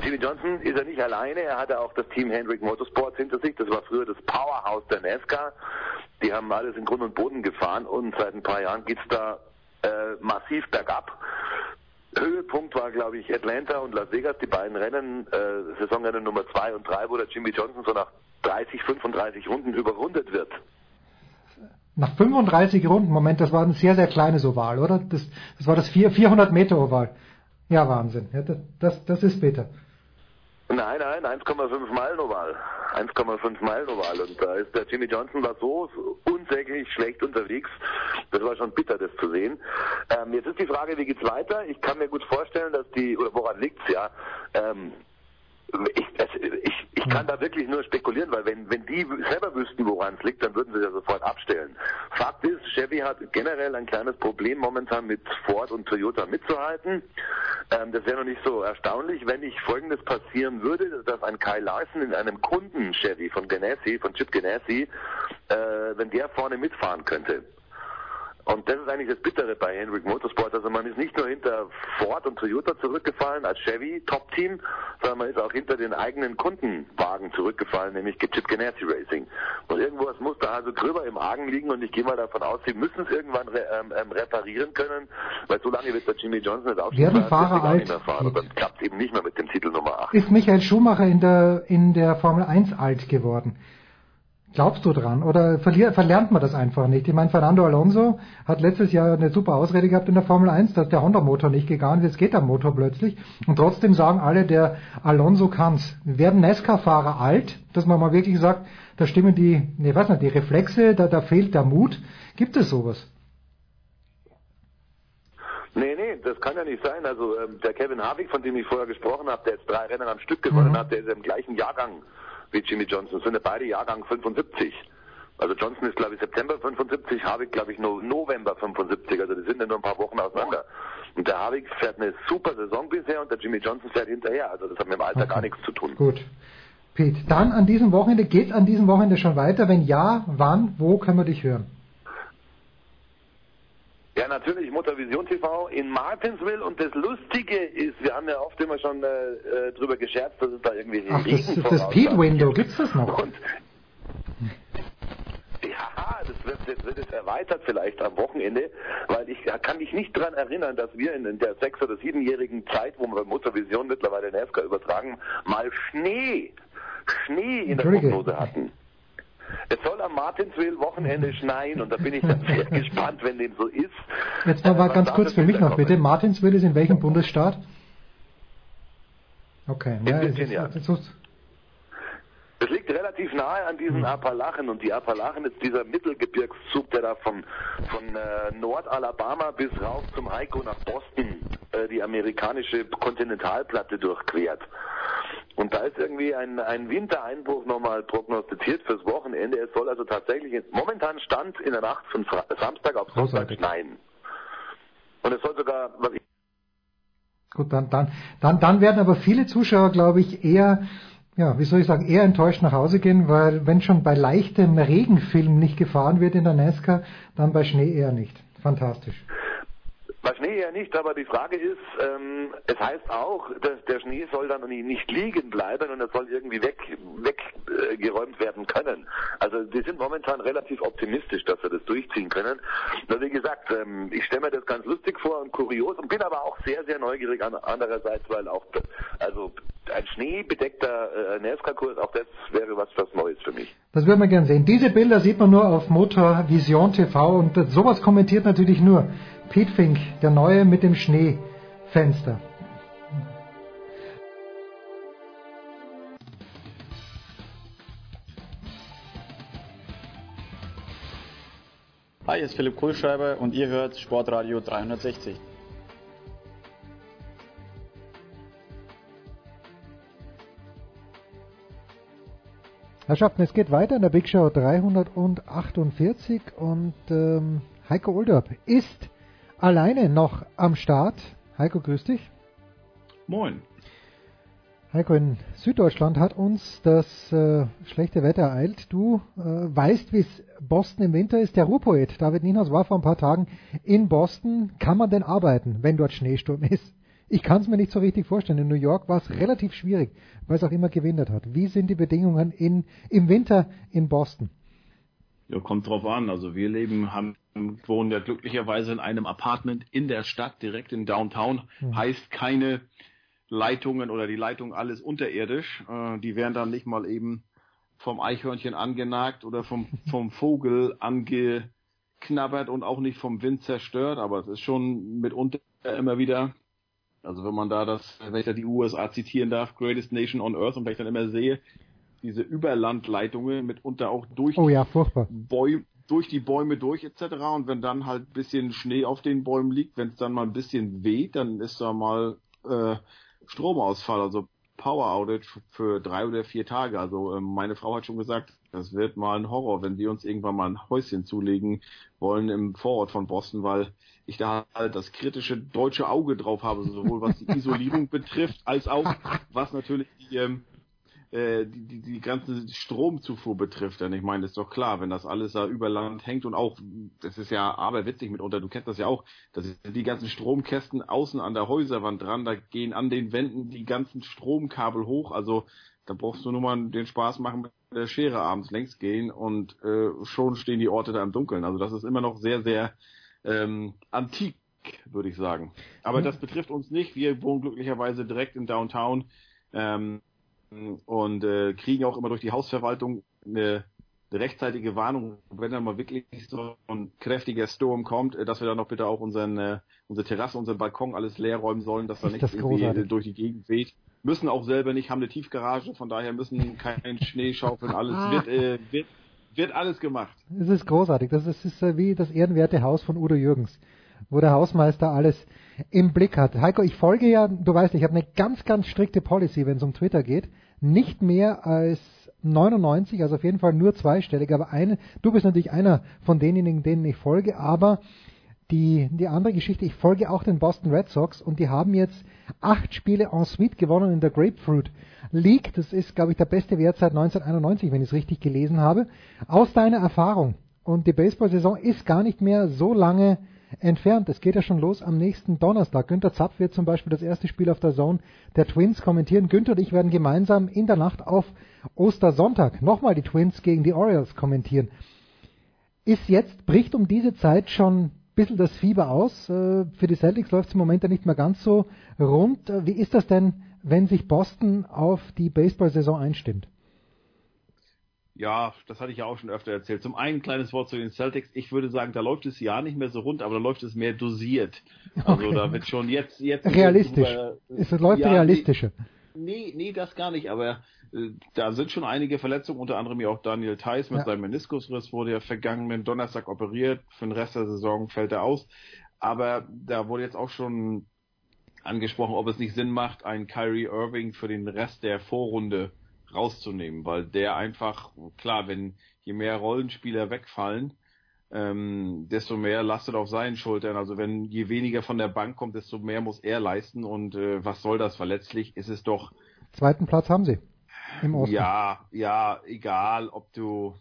Jimmy Johnson ist er nicht alleine. Er hatte auch das Team Hendrick Motorsports hinter sich. Das war früher das Powerhouse der NASCAR. Die haben alles in Grund und Boden gefahren und seit ein paar Jahren geht's da äh, massiv bergab. Höhepunkt war, glaube ich, Atlanta und Las Vegas, die beiden Rennen, äh, Saisonrennen Nummer 2 und 3, wo der Jimmy Johnson so nach 30, 35 Runden überrundet wird. Nach 35 Runden, Moment, das war ein sehr, sehr kleines Oval, oder? Das, das war das 400 Meter Oval. Ja, Wahnsinn. Ja, das, das, ist bitter. Nein, nein, 1,5 Meilen Oval. 1,5 Meilen Oval. Und da ist der Jimmy Johnson war so unsäglich schlecht unterwegs. Das war schon bitter, das zu sehen. Ähm, jetzt ist die Frage, wie geht's weiter? Ich kann mir gut vorstellen, dass die, oder woran liegt's ja? Ähm, ich, das, ich, ich kann da wirklich nur spekulieren, weil wenn, wenn die selber wüssten, woran es liegt, dann würden sie ja sofort abstellen. Fakt ist, Chevy hat generell ein kleines Problem momentan mit Ford und Toyota mitzuhalten. Ähm, das wäre noch nicht so erstaunlich, wenn nicht Folgendes passieren würde, dass ein Kyle Larson in einem Kunden-Chevy von Ganassi, von Chip Ganassi, äh, wenn der vorne mitfahren könnte. Und das ist eigentlich das Bittere bei Henrik Motorsport. Also man ist nicht nur hinter Ford und Toyota zurückgefallen als Chevy Top-Team, sondern man ist auch hinter den eigenen Kundenwagen zurückgefallen, nämlich Chip Ganassi Racing. Und irgendwas muss da also gröber im Argen liegen und ich gehe mal davon aus, sie müssen es irgendwann re ähm, ähm, reparieren können, weil so lange wird der Jimmy Johnson nicht aufstehen. Werden Fahrer alt? Fahren. Und dann klappt es eben nicht mehr mit dem Titel Nummer 8. Ist Michael Schumacher in der, in der Formel 1 alt geworden? Glaubst du dran? Oder verlernt man das einfach nicht? Ich meine, Fernando Alonso hat letztes Jahr eine super Ausrede gehabt in der Formel 1, dass der Honda-Motor nicht gegangen ist. Jetzt geht der Motor plötzlich. Und trotzdem sagen alle, der Alonso kann's. Werden NASCAR-Fahrer alt, dass man mal wirklich sagt, da stimmen die, ne, weiß nicht, die Reflexe, da, da fehlt der Mut. Gibt es sowas? Nee, nee, das kann ja nicht sein. Also ähm, der Kevin Harvick, von dem ich vorher gesprochen habe, der jetzt drei Rennen am Stück gewonnen mhm. hat, der ist im gleichen Jahrgang wie Jimmy Johnson. Das sind ja beide Jahrgang 75. Also Johnson ist, glaube ich, September 75, Harvick, glaube ich, nur November 75. Also die sind ja nur ein paar Wochen auseinander. Und der Harvick fährt eine super Saison bisher und der Jimmy Johnson fährt hinterher. Also das hat mit dem Alter okay. gar nichts zu tun. Gut. Pete, dann an diesem Wochenende, geht an diesem Wochenende schon weiter? Wenn ja, wann, wo können wir dich hören? Ja, natürlich Motorvision TV in Martinsville und das Lustige ist, wir haben ja oft immer schon äh, äh drüber gescherzt, dass es da irgendwie Ach, Regen das, das Speed Window, gibt's das noch? Und, ja, das wird, das wird jetzt erweitert vielleicht am Wochenende, weil ich kann mich nicht daran erinnern, dass wir in, in der sechs- oder siebenjährigen Zeit, wo wir Motorvision mittlerweile NASCAR übertragen, mal Schnee, Schnee in der Prognose hatten. Es soll am Martinsville Wochenende schneien und da bin ich dann sehr *laughs* gespannt, wenn dem so ist. Jetzt noch mal äh, ganz kurz für mich noch bitte. Martinsville ist in welchem Bundesstaat? Okay, ja, Virginia. Ist, ist, es liegt relativ nahe an diesen hm. Appalachen und die Appalachen ist dieser Mittelgebirgszug, der da von, von äh, Nordalabama bis rauf zum Heiko nach Boston äh, die amerikanische Kontinentalplatte durchquert. Und da ist irgendwie ein, ein Wintereinbruch nochmal prognostiziert fürs Wochenende. Es soll also tatsächlich momentan Stand in der Nacht von Fra Samstag auf Sonntag schneien. Und es soll sogar, was ich Gut, dann, dann, dann, dann werden aber viele Zuschauer, glaube ich, eher, ja, wie soll ich sagen, eher enttäuscht nach Hause gehen, weil wenn schon bei leichtem Regenfilm nicht gefahren wird in der NASCAR, dann bei Schnee eher nicht. Fantastisch. Bei Schnee ja nicht, aber die Frage ist, ähm, es heißt auch, dass der Schnee soll dann nicht liegen bleiben und er soll irgendwie weg, weg äh, werden können. Also die sind momentan relativ optimistisch, dass wir das durchziehen können. Nur wie gesagt, ähm, ich stelle mir das ganz lustig vor und kurios und bin aber auch sehr, sehr neugierig an, andererseits, weil auch also ein schneebedeckter äh, NASCAR-Kurs, auch das wäre was, was Neues für mich. Das würde man gern sehen. Diese Bilder sieht man nur auf Motor Vision TV und sowas kommentiert natürlich nur Pete Fink, der Neue mit dem Schneefenster. Hi, hier ist Philipp Kohlschreiber und ihr hört Sportradio 360. Herrschaften, es geht weiter in der Big Show 348 und ähm, Heiko Olderb ist alleine noch am Start. Heiko, grüß dich. Moin. Heiko, in Süddeutschland hat uns das äh, schlechte Wetter ereilt. Du äh, weißt, wie es Boston im Winter ist. Der Ruhrpoet David Nienhaus war vor ein paar Tagen in Boston. Kann man denn arbeiten, wenn dort Schneesturm ist? Ich kann es mir nicht so richtig vorstellen. In New York war es relativ schwierig, weil es auch immer gewindert hat. Wie sind die Bedingungen in, im Winter in Boston? Ja, kommt drauf an. Also wir leben, haben, wohnen ja glücklicherweise in einem Apartment in der Stadt, direkt in Downtown. Mhm. Heißt keine Leitungen oder die Leitung alles unterirdisch. Äh, die werden dann nicht mal eben vom Eichhörnchen angenagt oder vom, *laughs* vom Vogel angeknabbert und auch nicht vom Wind zerstört. Aber es ist schon mitunter immer wieder also wenn man da das, wenn ich da die USA zitieren darf, Greatest Nation on Earth und wenn ich dann immer sehe, diese Überlandleitungen mitunter auch durch, oh ja, Bäume, durch die Bäume durch etc. Und wenn dann halt ein bisschen Schnee auf den Bäumen liegt, wenn es dann mal ein bisschen weht, dann ist da mal äh, Stromausfall, also Power Outage für drei oder vier Tage. Also äh, meine Frau hat schon gesagt, das wird mal ein Horror, wenn wir uns irgendwann mal ein Häuschen zulegen wollen im Vorort von Boston, weil ich da halt das kritische deutsche Auge drauf habe, sowohl was die *laughs* Isolierung betrifft, als auch was natürlich die, ähm, äh, die, die, die ganze Stromzufuhr betrifft. Denn ich meine, ist doch klar, wenn das alles da über Land hängt und auch, das ist ja aberwitzig mitunter, du kennst das ja auch, da sind die ganzen Stromkästen außen an der Häuserwand dran, da gehen an den Wänden die ganzen Stromkabel hoch, also da brauchst du nur mal den Spaß machen mit der Schere abends längs gehen und äh, schon stehen die Orte da im Dunkeln. Also das ist immer noch sehr, sehr ähm, antik, würde ich sagen. Aber mhm. das betrifft uns nicht. Wir wohnen glücklicherweise direkt in Downtown ähm, und äh, kriegen auch immer durch die Hausverwaltung eine, eine rechtzeitige Warnung, wenn dann mal wirklich so ein kräftiger Sturm kommt, äh, dass wir dann noch bitte auch unseren, äh, unsere Terrasse, unseren Balkon alles leer räumen sollen, dass da nichts irgendwie durch die Gegend weht. Müssen auch selber nicht, haben eine Tiefgarage, von daher müssen keinen Schnee schaufeln, alles ah. wird, äh, wird wird alles gemacht. Es ist großartig. Das ist, ist wie das ehrenwerte Haus von Udo Jürgens, wo der Hausmeister alles im Blick hat. Heiko, ich folge ja, du weißt, ich habe eine ganz, ganz strikte Policy, wenn es um Twitter geht. Nicht mehr als 99, also auf jeden Fall nur zweistellig, aber eine, du bist natürlich einer von denjenigen, denen ich folge, aber die, die andere Geschichte, ich folge auch den Boston Red Sox und die haben jetzt acht Spiele en suite gewonnen in der Grapefruit League. Das ist, glaube ich, der beste Wert seit 1991, wenn ich es richtig gelesen habe. Aus deiner Erfahrung. Und die Baseball-Saison ist gar nicht mehr so lange entfernt. Es geht ja schon los am nächsten Donnerstag. Günter Zapf wird zum Beispiel das erste Spiel auf der Zone der Twins kommentieren. Günther und ich werden gemeinsam in der Nacht auf Ostersonntag nochmal die Twins gegen die Orioles kommentieren. Ist jetzt, bricht um diese Zeit schon bisschen das Fieber aus. Äh, für die Celtics läuft es im Moment ja nicht mehr ganz so rund. Wie ist das denn, wenn sich Boston auf die Baseball-Saison einstimmt? Ja, das hatte ich ja auch schon öfter erzählt. Zum einen ein kleines Wort zu den Celtics. Ich würde sagen, da läuft es ja nicht mehr so rund, aber da läuft es mehr dosiert. Also okay. da wird schon jetzt jetzt realistisch. Über, es läuft ja, realistischer. Nee, nee, das gar nicht, aber äh, da sind schon einige Verletzungen, unter anderem ja auch Daniel Theiss mit ja. seinem Meniskusriss wurde ja vergangenen Donnerstag operiert, für den Rest der Saison fällt er aus. Aber da wurde jetzt auch schon angesprochen, ob es nicht Sinn macht, einen Kyrie Irving für den Rest der Vorrunde rauszunehmen, weil der einfach, klar, wenn je mehr Rollenspieler wegfallen, ähm, desto mehr lastet auf seinen Schultern. Also wenn je weniger von der Bank kommt, desto mehr muss er leisten. Und äh, was soll das verletzlich? Ist es doch. Zweiten Platz haben sie. Im Osten. Ja, ja, egal, ob du.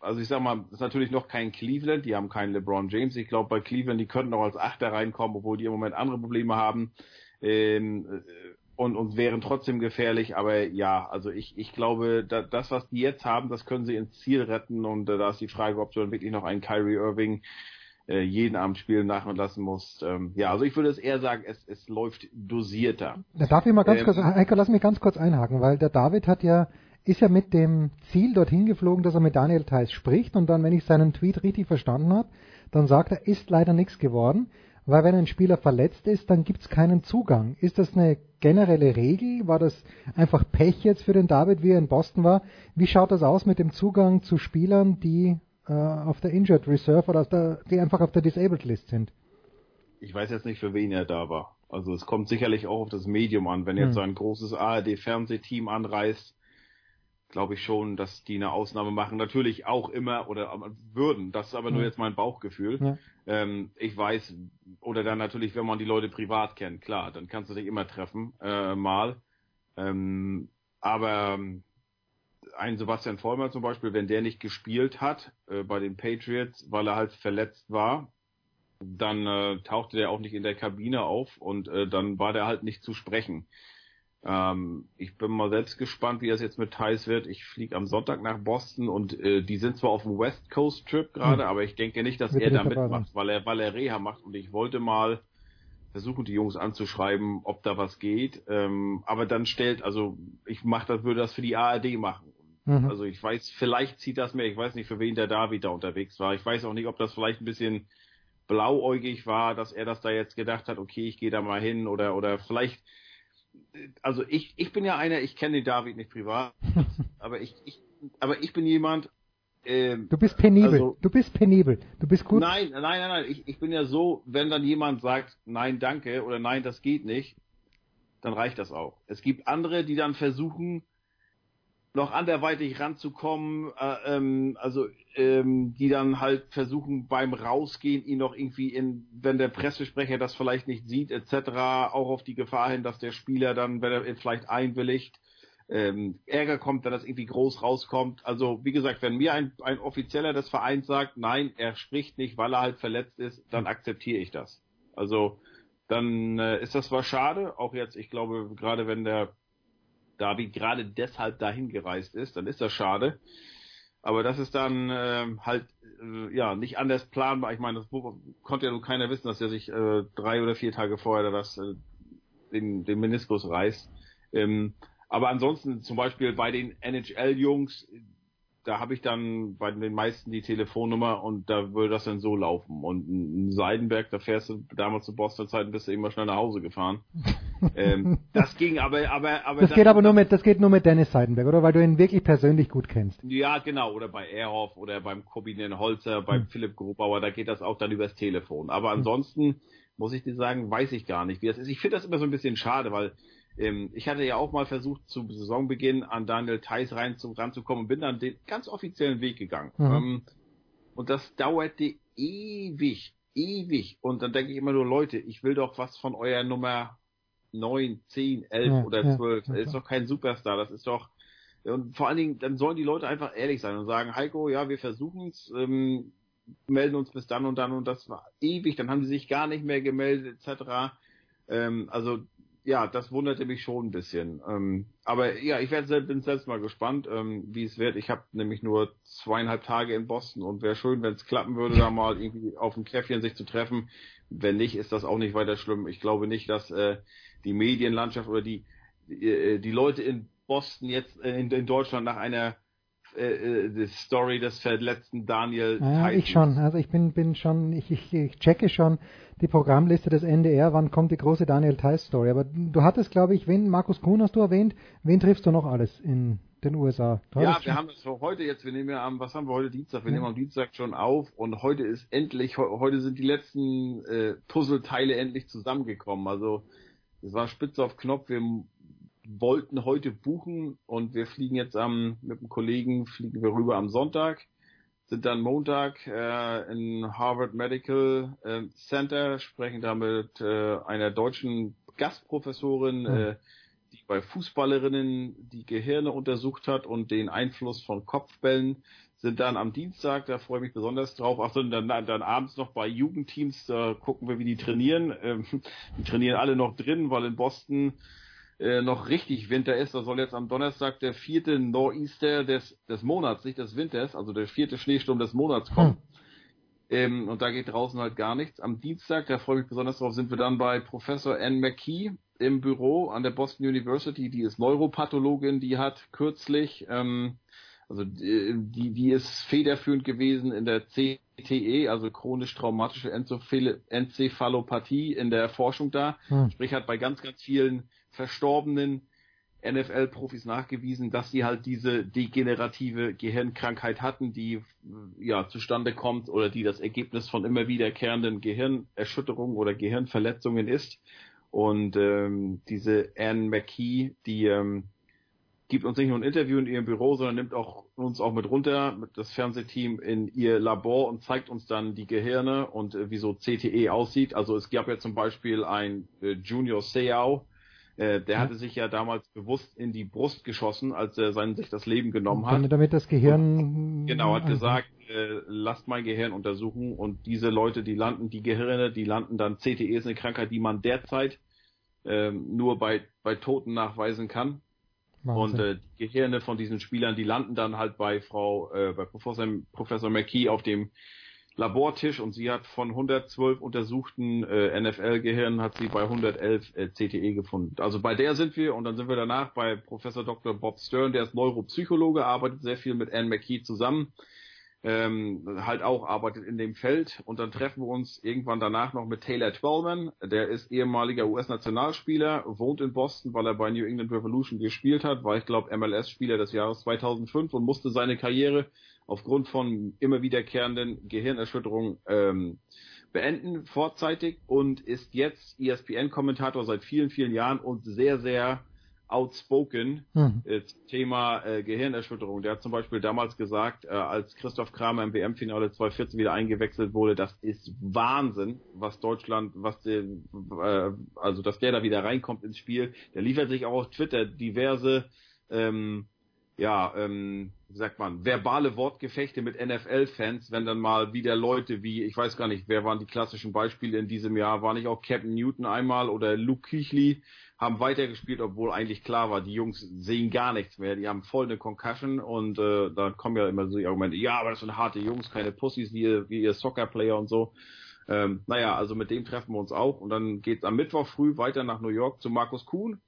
Also ich sag mal, ist natürlich noch kein Cleveland, die haben keinen LeBron James. Ich glaube, bei Cleveland, die könnten auch als Achter reinkommen, obwohl die im Moment andere Probleme haben. Ähm, und, und wären trotzdem gefährlich, aber ja, also ich, ich glaube, da, das, was die jetzt haben, das können sie ins Ziel retten und äh, da ist die Frage, ob du dann wirklich noch einen Kyrie Irving äh, jeden Abend spielen nachlassen musst. Ähm, ja, also ich würde es eher sagen, es, es läuft dosierter. Da darf ich mal ganz Ähm, kurz, Heiko, lass mich ganz kurz einhaken, weil der David hat ja, ist ja mit dem Ziel dorthin geflogen, dass er mit Daniel Theiss spricht und dann, wenn ich seinen Tweet richtig verstanden habe, dann sagt er, ist leider nichts geworden, weil wenn ein Spieler verletzt ist, dann gibt's keinen Zugang. Ist das eine generelle Regel? War das einfach Pech jetzt für den David, wie er in Boston war? Wie schaut das aus mit dem Zugang zu Spielern, die äh, auf der Injured Reserve oder auf der, die einfach auf der Disabled List sind? ich weiß jetzt nicht, für wen er da war. Also es kommt sicherlich auch auf das Medium an. Wenn jetzt Hm. so ein großes ARD-Fernsehteam anreist, glaube ich schon, dass die eine Ausnahme machen. Natürlich auch immer oder aber würden. Das ist aber nur jetzt mein Bauchgefühl. Ja. Ähm, ich weiß, oder dann natürlich, wenn man die Leute privat kennt, klar, dann kannst du dich immer treffen, äh, mal. Ähm, aber ähm, ein Sebastian Vollmer zum Beispiel, wenn der nicht gespielt hat äh, bei den Patriots, weil er halt verletzt war, dann äh, tauchte der auch nicht in der Kabine auf und äh, dann war der halt nicht zu sprechen. Ähm, ich bin mal selbst gespannt, wie das jetzt mit Thais wird. Ich fliege am Sonntag nach Boston und äh, die sind zwar auf dem West Coast Trip gerade, Hm. aber ich denke nicht, dass Wird er da mitmacht, weil er, weil er Reha macht und ich wollte mal versuchen, die Jungs anzuschreiben, ob da was geht. Ähm, aber dann stellt, also ich mach das, würde das für die ARD machen. Mhm. Also ich weiß, vielleicht zieht das mehr, ich weiß nicht, für wen der David da unterwegs war. Ich weiß auch nicht, ob das vielleicht ein bisschen blauäugig war, dass er das da jetzt gedacht hat, okay, ich gehe da mal hin oder oder vielleicht also ich ich bin ja einer, ich kenne den David nicht privat, *laughs* aber ich ich aber ich bin jemand ähm, Du bist penibel, also- du bist penibel, du bist gut. Nein, nein, nein, nein. Ich, ich bin ja so, wenn dann jemand sagt, nein, danke oder nein, das geht nicht, dann reicht das auch. Es gibt andere, die dann versuchen, noch anderweitig ranzukommen, äh, ähm, also ähm, die dann halt versuchen beim Rausgehen ihn noch irgendwie in, wenn der Pressesprecher das vielleicht nicht sieht, etc., auch auf die Gefahr hin, dass der Spieler dann, wenn er vielleicht einwilligt, ähm, Ärger kommt, wenn das irgendwie groß rauskommt. Also wie gesagt, wenn mir ein, ein Offizieller des Vereins sagt, nein, er spricht nicht, weil er halt verletzt ist, dann akzeptiere ich das. Also dann äh, ist das zwar schade, auch jetzt, ich glaube, gerade wenn der David gerade deshalb dahin gereist ist, dann ist das schade. Aber das ist dann ähm, halt äh, ja nicht anders planbar. Ich meine, das konnte ja nun keiner wissen, dass er sich äh, drei oder vier Tage vorher das äh, den, den Meniskus reißt. Ähm, aber ansonsten zum Beispiel bei den NHL-Jungs, da habe ich dann bei den meisten die Telefonnummer und da würde das dann so laufen. Und ein Seidenberg, da fährst du damals zu Boston-Zeiten, bist du immer schnell nach Hause gefahren. *laughs* ähm, das ging aber, aber, aber Das dann- geht aber nur mit, das geht nur mit Dennis Seidenberg, oder? Weil du ihn wirklich persönlich gut kennst. Ja, genau, oder bei Erhoff oder beim Kobinen Holzer, beim Hm. Philipp Grubauer, da geht das auch dann übers Telefon. Aber ansonsten muss ich dir sagen, weiß ich gar nicht, wie das ist. Ich finde das immer so ein bisschen schade, weil ähm, ich hatte ja auch mal versucht, zu Saisonbeginn an Daniel Theiss rein zu, ranzukommen und bin dann den ganz offiziellen Weg gegangen. Mhm. Ähm, und das dauerte ewig, ewig. Und dann denke ich immer nur, Leute, ich will doch was von eurer Nummer 9, 10, 11 Ja, oder ja, 12. ja, Das ist doch kein Superstar, das ist doch und vor allen Dingen, dann sollen die Leute einfach ehrlich sein und sagen, Heiko, ja, wir versuchen es, ähm, melden uns bis dann und dann und das war ewig, dann haben sie sich gar nicht mehr gemeldet, etc. Ähm, also ja, das wunderte mich schon ein bisschen. Ähm, aber ja, ich werd, selbst- bin selbst mal gespannt, ähm, wie es wird. Ich habe nämlich nur zweieinhalb Tage in Boston und wäre schön, wenn es klappen würde, da mal irgendwie auf dem Käffchen sich zu treffen. Wenn nicht, ist das auch nicht weiter schlimm. Ich glaube nicht, dass äh, die Medienlandschaft oder die die, die Leute in Boston jetzt äh, in, in Deutschland nach einer äh, äh, Story des verletzten Daniel Ja, ich schon. Also ich bin, bin schon, ich, ich, ich checke schon die Programmliste des NDR, wann kommt die große Daniel Theiss Story. Aber du hattest, glaube ich, wen, Markus Kuhn hast du erwähnt, wen triffst du noch alles in den USA? Du Ja, wir schon- haben es für heute jetzt, wir nehmen ja am, was haben wir heute Dienstag? Wir Ja. nehmen am Dienstag schon auf und heute ist endlich, heu- heute sind die letzten äh, Puzzleteile endlich zusammengekommen. Also es war spitze auf Knopf, wir wollten heute buchen und wir fliegen jetzt am, mit einem Kollegen fliegen wir rüber am Sonntag, sind dann Montag äh, in Harvard Medical äh, Center, sprechen da mit äh, einer deutschen Gastprofessorin, Mhm. äh, die bei Fußballerinnen die Gehirne untersucht hat und den Einfluss von Kopfbällen, sind dann am Dienstag, da freue ich mich besonders drauf, ach so, dann, dann abends noch bei Jugendteams, da gucken wir, wie die trainieren. Ähm, die trainieren alle noch drin, weil in Boston äh, noch richtig Winter ist. Da soll jetzt am Donnerstag der vierte Nor'easter des, des Monats, nicht des Winters, also der vierte Schneesturm des Monats kommen. Hm. Ähm, und da geht draußen halt gar nichts. Am Dienstag, da freue ich mich besonders drauf, sind wir dann bei Professor Anne McKee im Büro an der Boston University. Die ist Neuropathologin, die hat kürzlich, ähm, also die, die ist federführend gewesen in der CTE, also chronisch traumatische Enzephalopathie in der Forschung da. Hm. Sprich hat bei ganz, ganz vielen verstorbenen NFL-Profis nachgewiesen, dass sie halt diese degenerative Gehirnkrankheit hatten, die ja zustande kommt oder die das Ergebnis von immer wiederkehrenden Gehirnerschütterungen oder Gehirnverletzungen ist. Und ähm, diese Anne McKee, die ähm, gibt uns nicht nur ein Interview in ihrem Büro, sondern nimmt auch uns auch mit runter, mit das Fernsehteam in ihr Labor und zeigt uns dann die Gehirne und äh, wie so CTE aussieht. Also es gab ja zum Beispiel ein äh, Junior Seau, äh, der hatte sich ja damals bewusst in die Brust geschossen, als er sein, sich das Leben genommen hat. Damit das Gehirn. Und, genau, hat gesagt, äh, lasst mein Gehirn untersuchen und diese Leute, die landen, die Gehirne, die landen dann, CTE ist eine Krankheit, die man derzeit ähm, nur bei, bei Toten nachweisen kann. Wahnsinn. Und äh, die Gehirne von diesen Spielern, die landen dann halt bei Frau, äh, bei Professor, Professor McKee auf dem Labortisch und sie hat von 112 untersuchten äh, NFL-Gehirnen hat sie bei 111 äh, CTE gefunden. Also bei der sind wir und dann sind wir danach bei Professor Dr. Bob Stern, der ist Neuropsychologe, arbeitet sehr viel mit Anne McKee zusammen, ähm, halt auch arbeitet in dem Feld. Und dann treffen wir uns irgendwann danach noch mit Taylor Twellman, der ist ehemaliger US-Nationalspieler, wohnt in Boston, weil er bei New England Revolution gespielt hat, war ich glaube MLS-Spieler des Jahres 2005 und musste seine Karriere aufgrund von immer wiederkehrenden Gehirnerschütterungen ähm, beenden vorzeitig und ist jetzt ESPN-Kommentator seit vielen, vielen Jahren und sehr, sehr outspoken hm. äh, Thema äh, Gehirnerschütterung. Der hat zum Beispiel damals gesagt, äh, als Christoph Kramer im WM-Finale 2014 wieder eingewechselt wurde, das ist Wahnsinn, was Deutschland, was der, äh, also dass der da wieder reinkommt ins Spiel. Der liefert sich auch auf Twitter diverse ähm, ja, ähm, wie sagt man, verbale Wortgefechte mit NFL-Fans, wenn dann mal wieder Leute wie, ich weiß gar nicht, wer waren die klassischen Beispiele in diesem Jahr, war nicht auch Captain Newton einmal oder Luke Küchli, haben weitergespielt, obwohl eigentlich klar war, die Jungs sehen gar nichts mehr, die haben voll eine Concussion und äh, da kommen ja immer so die Argumente, ja, aber das sind harte Jungs, keine Pussys wie ihr, wie ihr Soccer-Player und so. Ähm, naja, also mit dem treffen wir uns auch und dann geht's am Mittwoch früh weiter nach New York zu Markus Kuhn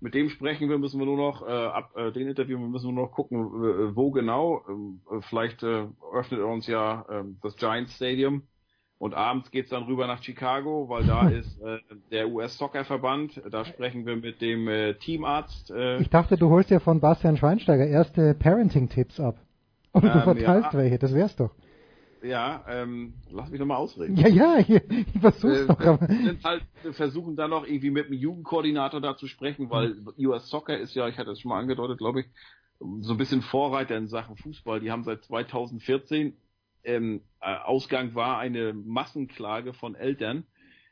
mit dem sprechen wir, müssen wir nur noch, äh, ab äh, den Interview, wir müssen nur noch gucken, wo genau. Äh, vielleicht äh, öffnet er uns ja äh, das Giants Stadium. Und abends geht's dann rüber nach Chicago, weil da *laughs* ist äh, der US-Soccer-Verband. Da sprechen wir mit dem äh, Teamarzt. Äh, ich dachte, du holst ja von Bastian Schweinsteiger erste Parenting-Tipps ab. Du ähm, verteilst ja. welche, das wär's doch. Ja, ähm, lass mich nochmal ausreden. Ja, ja, ich, ich versuch's äh, doch. Aber. Halt, versuchen dann noch irgendwie mit dem Jugendkoordinator da zu sprechen, weil US Soccer ist ja, ich hatte es schon mal angedeutet, glaube ich, so ein bisschen Vorreiter in Sachen Fußball. Die haben seit 2014, ähm, äh, Ausgang war eine Massenklage von Eltern,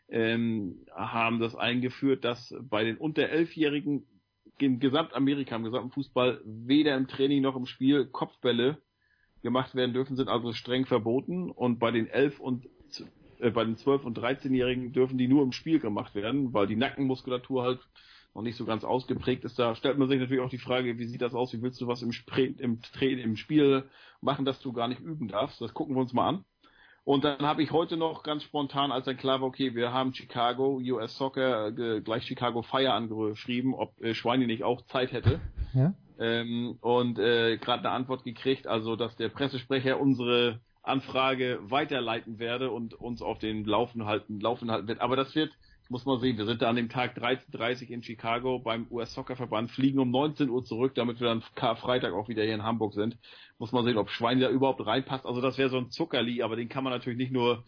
ähm, haben das eingeführt, dass bei den unter elfjährigen in Gesamtamerika, im gesamten Fußball, weder im Training noch im Spiel Kopfbälle gemacht werden dürfen, sind also streng verboten. Und bei den 11 und äh, bei den 12 und 13-Jährigen dürfen die nur im Spiel gemacht werden, weil die Nackenmuskulatur halt noch nicht so ganz ausgeprägt ist. Da stellt man sich natürlich auch die Frage, wie sieht das aus? Wie willst du was im, Spre im, im Spiel machen, dass du gar nicht üben darfst? Das gucken wir uns mal an. Und dann habe ich heute noch ganz spontan, als dann klar war, okay, wir haben Chicago, US Soccer, äh, gleich Chicago Fire angeschrieben, ob äh, Schweini nicht auch Zeit hätte. Ja? ähm, und äh, gerade eine Antwort gekriegt, also dass der Pressesprecher unsere Anfrage weiterleiten werde und uns auf den Laufen halten, Laufen halten wird. Aber das wird, muss mal sehen, wir sind da an dem Tag 13.30 in Chicago beim US-Soccer-Verband, fliegen um 19 Uhr zurück, damit wir dann Karfreitag auch wieder hier in Hamburg sind. Muss mal sehen, ob Schwein da überhaupt reinpasst. Also das wäre so ein Zuckerli, aber den kann man natürlich nicht nur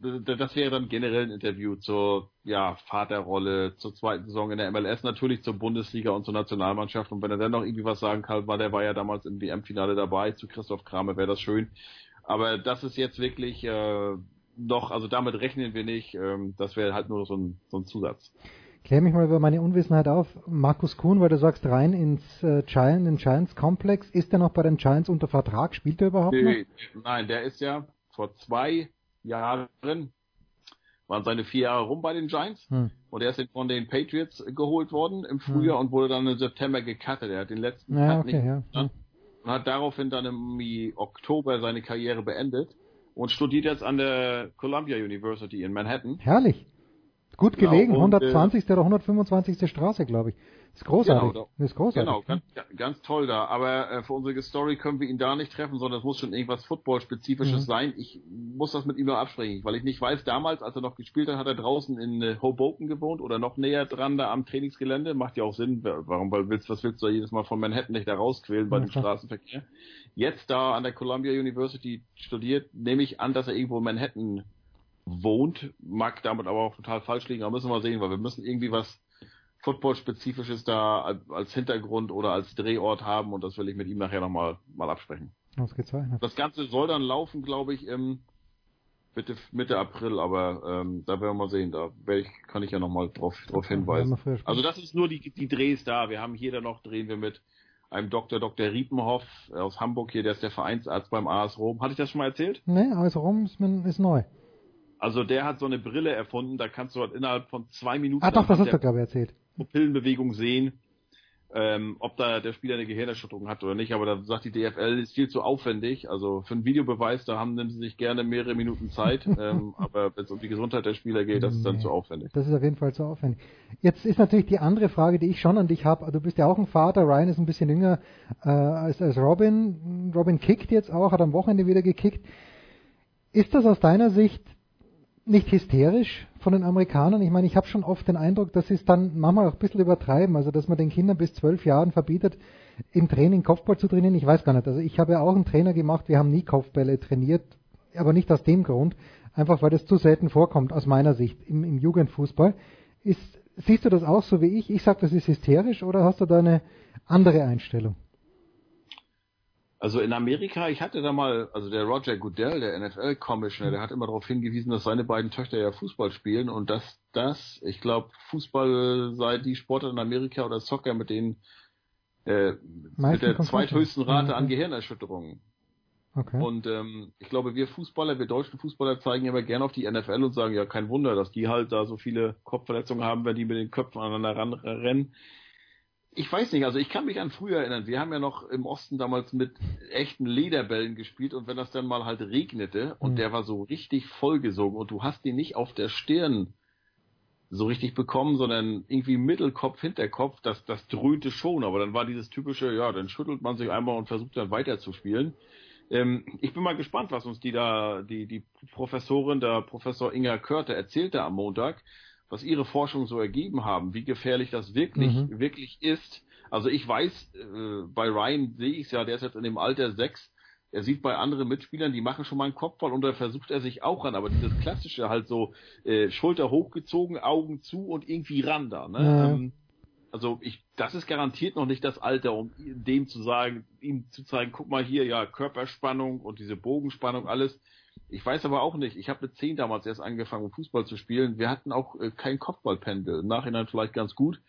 das wäre dann generell ein Interview zur ja, Vaterrolle, zur zweiten Saison in der MLS, natürlich zur Bundesliga und zur Nationalmannschaft. Und wenn er dann noch irgendwie was sagen kann, weil der war ja damals im WM-Finale dabei, zu Christoph Kramer wäre das schön. Aber das ist jetzt wirklich äh, noch, also damit rechnen wir nicht. Ähm, das wäre halt nur so ein, so ein Zusatz. Klär mich mal über meine Unwissenheit auf. Markus Kuhn, weil du sagst, rein ins äh, Giants, in Giants Komplex. Ist der noch bei den Giants unter Vertrag? Spielt er überhaupt nee, noch? Nein, der ist ja vor zwei Jahren waren seine vier Jahre rum bei den Giants Hm. und er ist von den Patriots geholt worden im Frühjahr Hm. und wurde dann im September gecuttet. Er hat den letzten Ja, Cut okay, nicht ja. geschafft und hat daraufhin dann im Oktober seine Karriere beendet und studiert jetzt an der Columbia University in Manhattan. Herrlich. Gut Genau, gelegen, und, äh, 120. oder 125. Straße, glaube ich. Ist großartig. Genau, ist großartig. Genau, ganz, ganz toll da. Aber äh, für unsere Story können wir ihn da nicht treffen, sondern es muss schon irgendwas Football-Spezifisches Mhm. sein. Ich muss das mit ihm nur absprechen, weil ich nicht weiß, damals, als er noch gespielt hat, hat er draußen in äh, Hoboken gewohnt oder noch näher dran da am Trainingsgelände. Macht ja auch Sinn. Warum willst, was willst du da jedes Mal von Manhattan nicht da rausquälen bei *laughs* Ja, dem. Straßenverkehr? Jetzt da an der Columbia University studiert, nehme ich an, dass er irgendwo in Manhattan wohnt, mag damit aber auch total falsch liegen, aber müssen wir mal sehen, weil wir müssen irgendwie was Football-spezifisches da als- Hintergrund oder als Drehort haben und das will ich mit ihm nachher nochmal mal absprechen. Ausgezeichnet. Das Ganze soll dann laufen, glaube ich, im Mitte, Mitte April, aber ähm, da werden wir mal sehen, da werde ich, kann ich ja nochmal drauf, drauf hinweisen. Also das ist nur die, die Drehs da. Wir haben hier dann noch, drehen wir mit einem Dr. Dr. Riepenhoff aus Hamburg hier, der ist der Vereinsarzt beim AS Rom. Hatte ich das schon mal erzählt? Ne, also rum ist, ist neu. Also der hat so eine Brille erfunden, da kannst du halt innerhalb von zwei Minuten Ah doch, das hast du, glaube ich, erzählt. Pupillenbewegung sehen, ähm, ob da der Spieler eine Gehirnerschütterung hat oder nicht. Aber da sagt die DFL, ist viel zu aufwendig. Also für einen Videobeweis, da haben nehmen sie sich gerne mehrere Minuten Zeit. *laughs* ähm, aber wenn es um die Gesundheit der Spieler geht, das ist dann Nee. zu aufwendig. Das ist auf jeden Fall zu aufwendig. Jetzt ist natürlich die andere Frage, die ich schon an dich habe. Du bist ja auch ein Vater. Ryan ist ein bisschen jünger äh, als, als Robin. Robin kickt jetzt auch, hat am Wochenende wieder gekickt. Ist das aus deiner Sicht nicht hysterisch von den Amerikanern? Ich meine, ich habe schon oft den Eindruck, dass sie es dann manchmal auch ein bisschen übertreiben. Also, dass man den Kindern bis zwölf Jahren verbietet, im Training Kopfball zu trainieren. Ich weiß gar nicht. Also, ich habe ja auch einen Trainer gemacht. Wir haben nie Kopfbälle trainiert, aber nicht aus dem Grund. Einfach weil das zu selten vorkommt, aus meiner Sicht, im, im Jugendfußball. Ist, siehst du das auch so wie ich? Ich sage, das ist hysterisch oder hast du da eine andere Einstellung? Also in Amerika, ich hatte da mal, also der Roger Goodell, der NFL-Commissioner, der hat immer darauf hingewiesen, dass seine beiden Töchter ja Fußball spielen und dass das, ich glaube, Fußball sei die Sportart in Amerika oder Soccer mit den äh, mit der zweithöchsten Rate an. Gehirnerschütterungen. Okay. Und ähm, ich glaube, wir Fußballer, wir deutschen Fußballer zeigen immer gerne auf die NFL und sagen, ja, kein Wunder, dass die halt da so viele Kopfverletzungen haben, wenn die mit den Köpfen aneinander ran, rennen. Ich weiß nicht, also ich kann mich an früher erinnern, wir haben ja noch im Osten damals mit echten Lederbällen gespielt und wenn das dann mal halt regnete und Mhm. der war so richtig vollgesogen und du hast den nicht auf der Stirn so richtig bekommen, sondern irgendwie Mittelkopf, Hinterkopf, das, das dröhnte schon, aber dann war dieses typische, ja, dann schüttelt man sich einmal und versucht dann weiterzuspielen. Ähm, ich bin mal gespannt, was uns die da, die, die Professorin, der Professor Inga Körte erzählte am Montag, was ihre Forschung so ergeben haben, wie gefährlich das wirklich, Mhm. wirklich ist. Also ich weiß, äh, bei Ryan sehe ich es ja, der ist jetzt in dem Alter sechs, er sieht bei anderen Mitspielern, die machen schon mal einen Kopfball und da versucht er sich auch ran, aber dieses klassische halt so äh, Schulter hochgezogen, Augen zu und irgendwie ran da. Ne? Ja. Ähm, also ich, das ist garantiert noch nicht das Alter, um dem zu sagen, ihm zu zeigen, guck mal hier, ja, Körperspannung und diese Bogenspannung, alles. Ich weiß aber auch nicht, ich habe mit zehn damals erst angefangen, Fußball zu spielen. Wir hatten auch äh, kein Kopfballpendel. Im Nachhinein vielleicht ganz gut.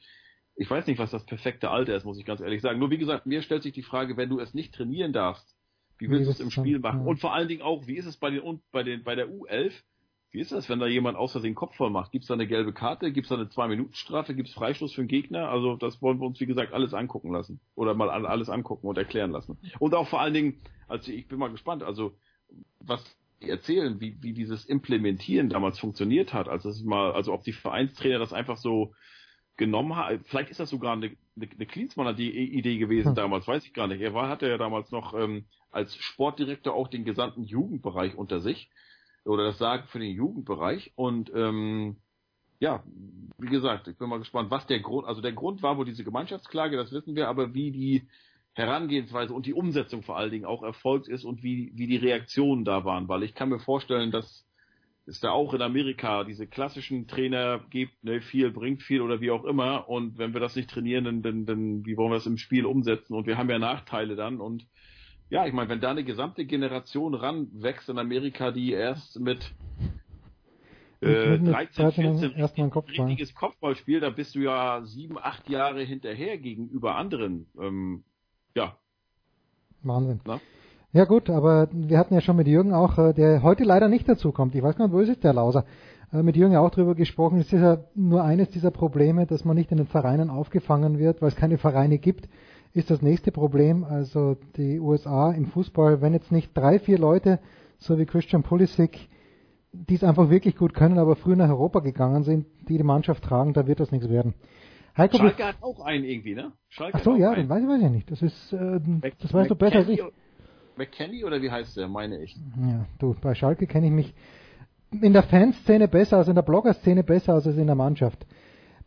Ich weiß nicht, was das perfekte Alter ist, muss ich ganz ehrlich sagen. Nur wie gesagt, mir stellt sich die Frage, wenn du es nicht trainieren darfst, wie willst du es im dann? Spiel machen? Ja. Und vor allen Dingen auch, wie ist es bei den und bei den bei der U11? Wie ist das, wenn da jemand aus Versehen Kopf voll macht? Gibt es da eine gelbe Karte? Gibt es da eine Zwei-Minuten-Strafe? Gibt es Freistoß für den Gegner? Also das wollen wir uns, wie gesagt, alles angucken lassen. Oder mal alles angucken und erklären lassen. Und auch vor allen Dingen, also ich bin mal gespannt, also was erzählen, wie, wie dieses Implementieren damals funktioniert hat. Also, das ist mal, also ob die Vereinstrainer das einfach so genommen haben. Vielleicht ist das sogar eine, eine, eine Klinsmanner Idee gewesen Hm. damals, weiß ich gar nicht. Er war, hatte ja damals noch ähm, als Sportdirektor auch den gesamten Jugendbereich unter sich oder das Sagen für den Jugendbereich und ähm, ja, wie gesagt, ich bin mal gespannt, was der Grund, also der Grund war wohl diese Gemeinschaftsklage, das wissen wir, aber wie die Herangehensweise und die Umsetzung vor allen Dingen auch erfolgt ist und wie, wie die Reaktionen da waren, weil ich kann mir vorstellen, dass es da auch in Amerika diese klassischen Trainer gibt, ne, viel bringt viel oder wie auch immer und wenn wir das nicht trainieren, dann, dann, dann wie wollen wir das im Spiel umsetzen und wir haben ja Nachteile dann und ja, ich meine, wenn da eine gesamte Generation ranwächst in Amerika, die erst mit äh, Mit- mit 13, 13 14 erstmal Kopfball. richtiges Kopfballspiel, da bist du ja sieben, acht Jahre hinterher gegenüber anderen. Ähm, ja, Wahnsinn. na? Ja gut, aber wir hatten ja schon mit Jürgen auch, äh, der heute leider nicht dazu kommt. Ich weiß gar nicht, wo ist es der Lauser? äh, mit Jürgen auch drüber gesprochen. Es ist ja nur eines dieser Probleme, dass man nicht in den Vereinen aufgefangen wird, weil es keine Vereine gibt, ist das nächste Problem. Also die USA im Fußball, wenn jetzt nicht drei, vier Leute, so wie Christian Pulisic, die es einfach wirklich gut können, aber früher nach Europa gegangen sind, die die Mannschaft tragen, da wird das nichts werden. Heiko, Schalke hat auch einen irgendwie, ne? Schalke Ach so, ja, den weiß ich, weiß ich nicht. Das ist, äh, das weißt du besser als ich. McKenny oder wie heißt der, meine ich? Ja, du, bei Schalke kenne ich mich in der Fanszene besser als in der Bloggerszene besser als in der Mannschaft.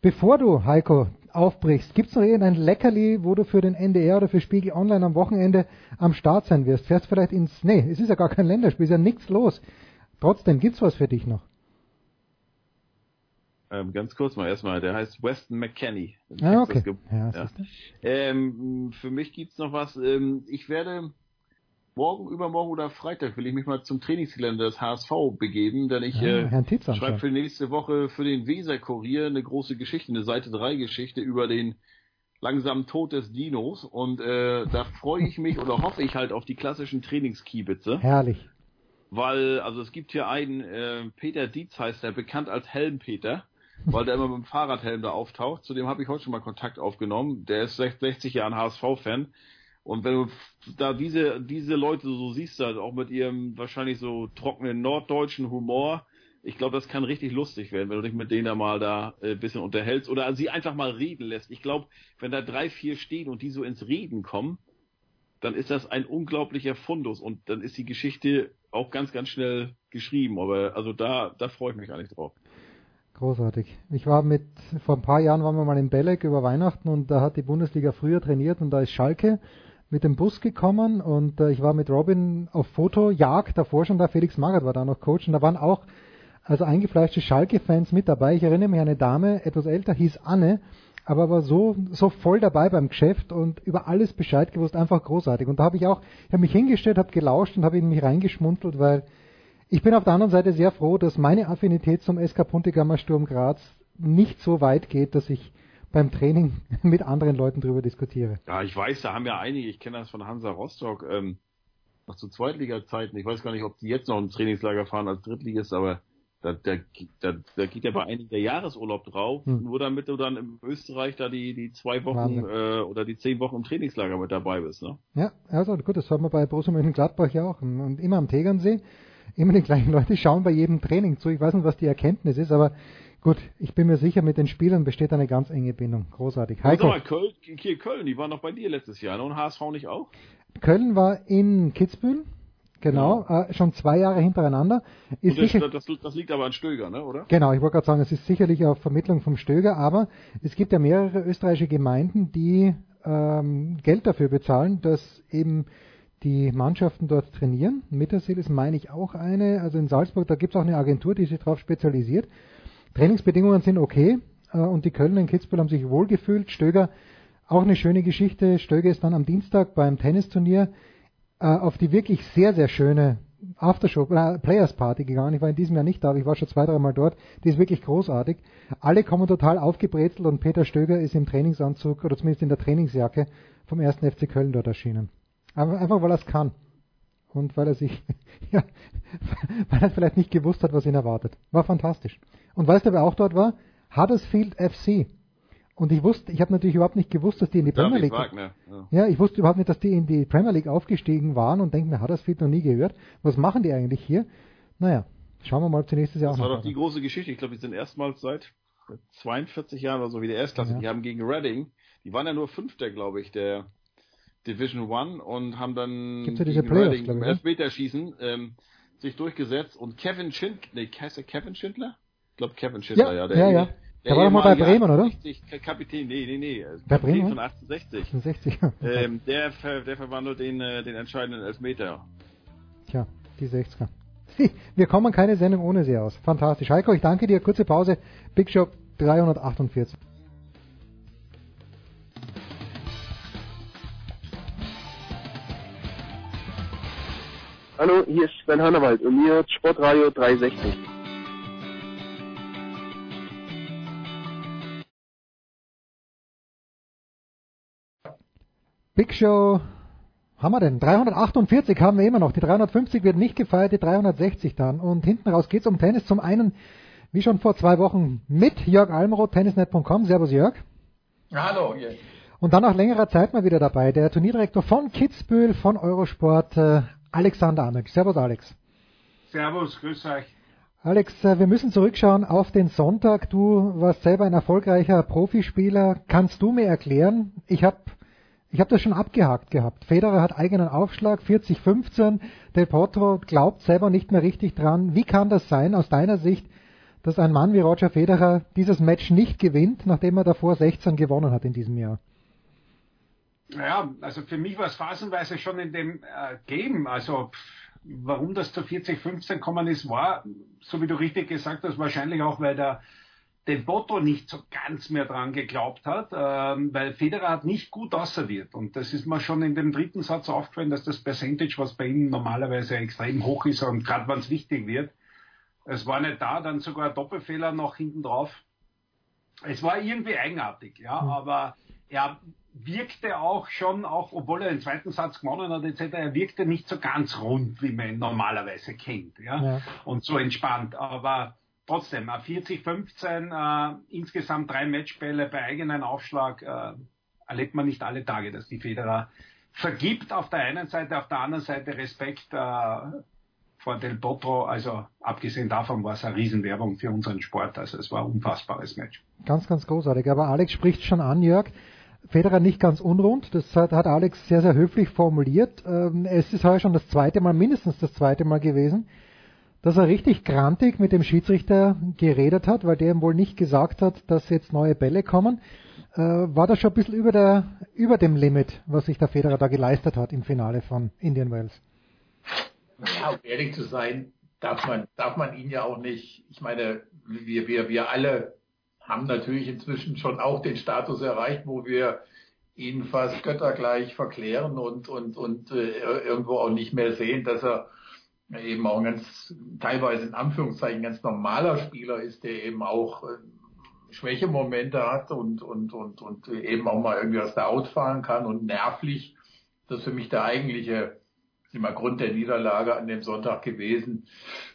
Bevor du, Heiko, aufbrichst, gibt es noch irgendein Leckerli, wo du für den NDR oder für Spiegel Online am Wochenende am Start sein wirst? Fährst vielleicht ins, nee, es ist ja gar kein Länderspiel, ist ja nichts los. Trotzdem, gibt's was für dich noch? Ähm, ganz kurz mal erstmal, der heißt Weston McKenney. Ah, okay. Ja, ja. Ähm, für mich gibt's noch was. Ähm, ich werde morgen, übermorgen oder Freitag will ich mich mal zum Trainingsgelände des HSV begeben, denn ich ja, äh, schreibe für nächste Woche für den Weser Kurier eine große Geschichte, eine Seite 3 Geschichte über den langsamen Tod des Dinos und äh, da freue ich mich oder hoffe ich halt auf die klassischen Trainingskiebitze. Herrlich weil, also es gibt hier einen, äh, Peter Dietz heißt der, bekannt als Helmpeter, weil der immer mit dem Fahrradhelm da auftaucht. Zu dem habe ich heute schon mal Kontakt aufgenommen. Der ist 60 Jahre HSV-Fan. Und wenn du da diese, diese Leute so siehst, halt auch mit ihrem wahrscheinlich so trockenen norddeutschen Humor, ich glaube, das kann richtig lustig werden, wenn du dich mit denen da mal da äh, bisschen unterhältst oder sie einfach mal reden lässt. Ich glaube, wenn da drei, vier stehen und die so ins Reden kommen, dann ist das ein unglaublicher Fundus und dann ist die Geschichte auch ganz, ganz schnell geschrieben. Aber also da, da freue ich mich eigentlich drauf. Großartig. Ich war mit, vor ein paar Jahren waren wir mal in Belek über Weihnachten und da hat die Bundesliga früher trainiert und da ist Schalke mit dem Bus gekommen und äh, ich war mit Robin auf Fotojagd davor schon da, Felix Magath war da noch Coach und da waren auch also eingefleischte Schalke-Fans mit dabei. Ich erinnere mich an eine Dame, etwas älter, hieß Anne aber war so, so voll dabei beim Geschäft und über alles Bescheid gewusst, einfach großartig. Und da habe ich auch, ich habe mich hingestellt, habe gelauscht und habe in mich reingeschmuntelt, weil ich bin auf der anderen Seite sehr froh, dass meine Affinität zum SK Puntigammer Sturm Graz nicht so weit geht, dass ich beim Training *laughs* mit anderen Leuten drüber diskutiere. Ja, ich weiß, da haben ja einige, ich kenne das von Hansa Rostock, ähm, noch zu Zweitliga-Zeiten, ich weiß gar nicht, ob die jetzt noch ein Trainingslager fahren als Drittligist, aber da, da, da, da geht ja bei einigen der Jahresurlaub drauf, hm. nur damit du dann in Österreich da die, die zwei Wochen äh, oder die zehn Wochen im Trainingslager mit dabei bist, ne? Ja, also gut, das haben wir bei Borussia Mönchengladbach ja auch. Und immer am Tegernsee, immer die gleichen Leute schauen bei jedem Training zu. Ich weiß nicht, was die Erkenntnis ist, aber gut, ich bin mir sicher, mit den Spielern besteht eine ganz enge Bindung. Großartig. Heiko. Mal, Köln, hier Köln, die waren noch bei dir letztes Jahr, ne? Und HSV nicht auch? Köln war in Kitzbühel Genau, ja. äh, schon zwei Jahre hintereinander. Ist das, sicher, das, das, liegt aber an Stöger, ne, oder? Genau, ich wollte gerade sagen, es ist sicherlich auf Vermittlung vom Stöger, aber es gibt ja mehrere österreichische Gemeinden, die ähm, Geld dafür bezahlen, dass eben die Mannschaften dort trainieren. Mittersil ist, meine ich, auch eine. Also in Salzburg, da gibt es auch eine Agentur, die sich darauf spezialisiert. Trainingsbedingungen sind okay äh, und die Kölner in Kitzbühel haben sich wohlgefühlt. Stöger, auch eine schöne Geschichte. Stöger ist dann am Dienstag beim Tennisturnier äh, auf die wirklich sehr, sehr schöne Aftershow, äh, Players Party gegangen. Ich war in diesem Jahr nicht da, aber ich war schon zwei, drei Mal dort. Die ist wirklich großartig. Alle kommen total aufgebrezelt und Peter Stöger ist im Trainingsanzug oder zumindest in der Trainingsjacke vom ersten FC Köln dort erschienen. Einfach, weil er es kann. Und weil er sich, *laughs* ja, weil er vielleicht nicht gewusst hat, was ihn erwartet. War fantastisch. Und weißt du, wer auch dort war? Huddersfield FC. Und ich wusste, ich habe natürlich überhaupt nicht gewusst, dass die in die Premier League. Wagner, ja. ja. ich wusste überhaupt nicht, dass die in die Premier League aufgestiegen waren und denke mir, hat das Huddersfield noch nie gehört. Was machen die eigentlich hier? Naja, schauen wir mal, ob sie nächstes Jahr das auch Das war doch die große Geschichte. Ich glaube, die sind erstmals seit 42 Jahren oder so wie der Erstklasse. Ja. Die haben gegen Reading, die waren ja nur Fünfter, glaube ich, der Division One und haben dann Gibt's ja gegen Reading im Elfmeterschießen ähm, sich durchgesetzt und Kevin Schindler, nee, heißt der Kevin Schindler? Ich glaube Kevin Schindler, ja, ja der ja, ja. Der, war doch mal bei Bremen, oder? 60, Kapitän, nee, nee, nee. Bei Bremen? von 1860. 1860, ähm, der, der verwandelt den, äh, den entscheidenden Elfmeter. Tja, die 60er. *laughs* Wir kommen keine Sendung ohne sie aus. Fantastisch. Heiko, ich danke dir. Kurze Pause. Big Show 348. Hallo, hier ist Sven Hannawald und mir hört Sportradio 360. Big Show haben wir denn? 348 haben wir immer noch. Die 350 wird nicht gefeiert, die 360 dann. Und hinten raus geht es um Tennis. Zum einen Wie schon vor zwei Wochen mit Jörg Almroth, tennisnet.com. Servus Jörg. Hallo. Yeah. Und dann nach längerer Zeit mal wieder dabei, der Turnierdirektor von Kitzbühel, von Eurosport, äh, Alexander Amek. Servus Alex. Servus, grüß euch. Alex, äh, wir müssen zurückschauen auf den Sonntag. Du warst selber ein erfolgreicher Profispieler. Kannst du mir erklären? Ich habe ich hab das schon abgehakt gehabt. Federer hat eigenen Aufschlag, 40-15. Del Potro glaubt selber nicht mehr richtig dran. Wie kann das sein aus deiner Sicht, dass ein Mann wie Roger Federer dieses Match nicht gewinnt, nachdem er davor 16 gewonnen hat in diesem Jahr? Naja, also für mich war es phasenweise schon in dem äh, Game. Also pff, warum das zu 40-15 kommen ist, war, so wie du richtig gesagt hast, wahrscheinlich auch, weil der Del Botto nicht so ganz mehr dran geglaubt hat, ähm, weil Federer hat nicht gut ausserviert. Und das ist mir schon in dem dritten Satz aufgefallen, dass das Percentage, was bei ihm normalerweise extrem hoch ist und gerade wenn es wichtig wird, es war nicht da, dann sogar ein Doppelfehler noch hinten drauf. Es war irgendwie eigenartig, ja, mhm. aber er wirkte auch schon, auch obwohl er den zweiten Satz gewonnen hat, etc., er wirkte nicht so ganz rund, wie man ihn normalerweise kennt, ja, ja. und so entspannt. Aber trotzdem, 40-15, äh, insgesamt drei Matchbälle bei eigenen Aufschlag, äh, erlebt man nicht alle Tage, dass die Federer vergibt auf der einen Seite, auf der anderen Seite Respekt äh, vor Del Potro. Also abgesehen davon war es eine Riesenwerbung für unseren Sport. Also es war ein unfassbares Match. Ganz, ganz großartig. Aber Alex spricht schon an, Jörg. Federer nicht ganz unrund, das hat, hat Alex sehr, sehr höflich formuliert. Ähm, es ist heuer schon das zweite Mal, mindestens das zweite Mal gewesen, dass er richtig grantig mit dem Schiedsrichter geredet hat, weil der ihm wohl nicht gesagt hat, dass jetzt neue Bälle kommen. Äh, war das schon ein bisschen über, der, über dem Limit, was sich der Federer da geleistet hat im Finale von Indian Wells? Ja, um ehrlich zu sein, darf man, darf man ihn ja auch nicht, ich meine, wir, wir, wir alle haben natürlich inzwischen schon auch den Status erreicht, wo wir ihn fast göttergleich verklären und, und, und äh, irgendwo auch nicht mehr sehen, dass er eben auch ein ganz, teilweise in Anführungszeichen ganz normaler Spieler ist, der eben auch äh, Schwächemomente hat und, und, und, und eben auch mal irgendwie aus der Out fahren kann und nervlich. Das ist für mich der eigentliche immer Grund der Niederlage an dem Sonntag gewesen.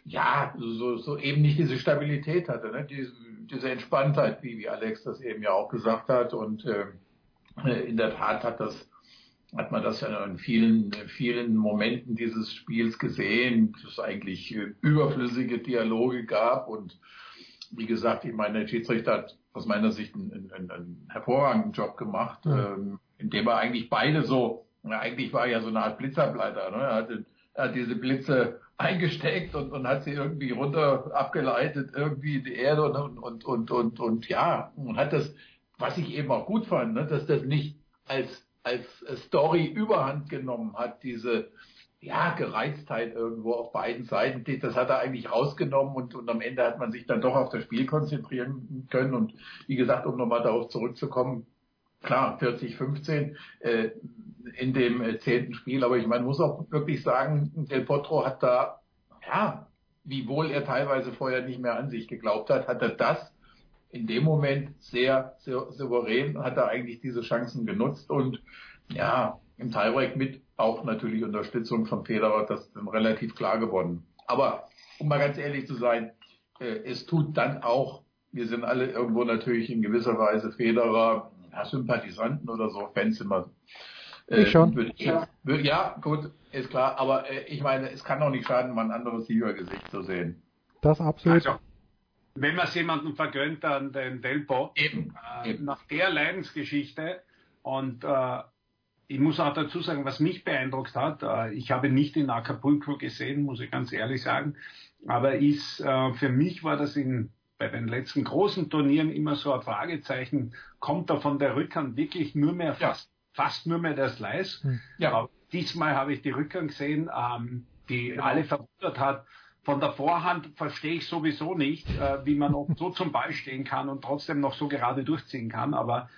Ja, so, so eben nicht diese Stabilität hatte, ne? diese, diese Entspanntheit, wie, wie Alex das eben ja auch gesagt hat. Und äh, in der Tat hat das hat man das ja in vielen, vielen Momenten dieses Spiels gesehen, dass es eigentlich äh, überflüssige Dialoge gab und wie gesagt, ich meine, der Schiedsrichter hat aus meiner Sicht einen, einen, einen hervorragenden Job gemacht, ähm, indem er eigentlich beide so, eigentlich war er ja so eine Art Blitzableiter, ne? er, hat, er hat diese Blitze eingesteckt und, und hat sie irgendwie runter abgeleitet, irgendwie in die Erde und, und, und, und, und, ja, und hat das, was ich eben auch gut fand, ne, dass das nicht als, als Story überhand genommen hat, diese, ja, Gereiztheit irgendwo auf beiden Seiten, das hat er eigentlich rausgenommen und, und am Ende hat man sich dann doch auf das Spiel konzentrieren können. Und wie gesagt, um nochmal darauf zurückzukommen, klar, 40, 15 äh, in dem äh, zehnten Spiel, aber ich meine, muss auch wirklich sagen, Del Potro hat da, ja, wiewohl er teilweise vorher nicht mehr an sich geglaubt hat, hat er das in dem Moment sehr, sehr souverän, hat er eigentlich diese Chancen genutzt und ja, im Tiebreak mit auch natürlich Unterstützung von Federer das dann relativ klar gewonnen. Aber um mal ganz ehrlich zu sein, äh, es tut dann auch, wir sind alle irgendwo natürlich in gewisser Weise Federer ja, Sympathisanten oder so, Fans immer. Äh, ich schon. Würde, ja, würde, ja, gut, ist klar. Aber äh, ich meine, es kann auch nicht schaden, mal ein anderes Siegergesicht zu sehen. Das absolut. Also, wenn man es jemandem vergönnt, dann den Delpo. Eben, äh, eben. Nach der Leidensgeschichte und äh, ich muss auch dazu sagen, was mich beeindruckt hat, äh, ich habe nicht in Acapulco gesehen, muss ich ganz ehrlich sagen, aber ist, äh, für mich war das in bei den letzten großen Turnieren immer so ein Fragezeichen, kommt da von der Rückhand wirklich nur mehr fast. Fast nur mehr der Slice. Hm. Ja. Aber diesmal habe ich die Rückhand gesehen, ähm, die genau. alle verwundert hat. Von der Vorhand verstehe ich sowieso nicht, äh, wie man auch so zum Ball stehen kann und trotzdem noch so gerade durchziehen kann. Aber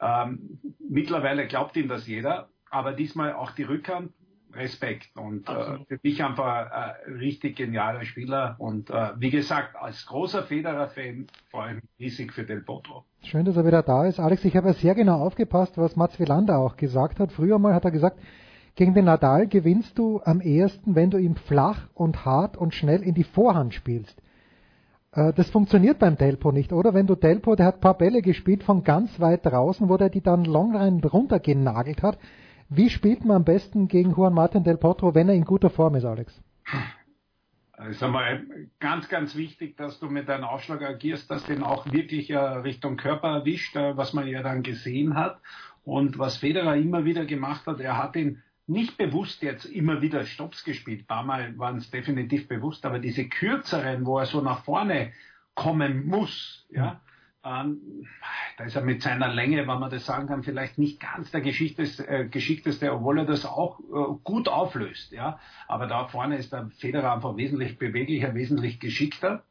ähm, mittlerweile glaubt ihm das jeder. Aber diesmal auch die Rückhand Respekt und äh, für mich einfach ein richtig genialer Spieler und äh, wie gesagt, als großer Federer-Fan freue ich mich riesig für Del Potro. Schön, dass er wieder da ist. Alex, ich habe ja sehr genau aufgepasst, was Mats Wilander auch gesagt hat. Früher mal hat er gesagt, gegen den Nadal gewinnst du am ehesten, wenn du ihm flach und hart und schnell in die Vorhand spielst. Äh, das funktioniert beim Delpo nicht, oder? Wenn du Delpo, der hat ein paar Bälle gespielt von ganz weit draußen, wo der die dann longrein runtergenagelt hat. Wie spielt man am besten gegen Juan Martin Del Potro, wenn er in guter Form ist, Alex? Es ist einmal ganz, ganz wichtig, dass du mit deinem Aufschlag agierst, dass den auch wirklich Richtung Körper erwischt, was man ja dann gesehen hat. Und was Federer immer wieder gemacht hat, er hat ihn nicht bewusst jetzt immer wieder Stops gespielt. Ein paar Mal waren es definitiv bewusst, aber diese kürzeren, wo er so nach vorne kommen muss, ja, ähm, da ist er mit seiner Länge, wenn man das sagen kann, vielleicht nicht ganz der Geschickteste, äh, Geschickteste obwohl er das auch äh, gut auflöst. Ja? Aber da vorne ist der Federer einfach wesentlich beweglicher, wesentlich geschickter.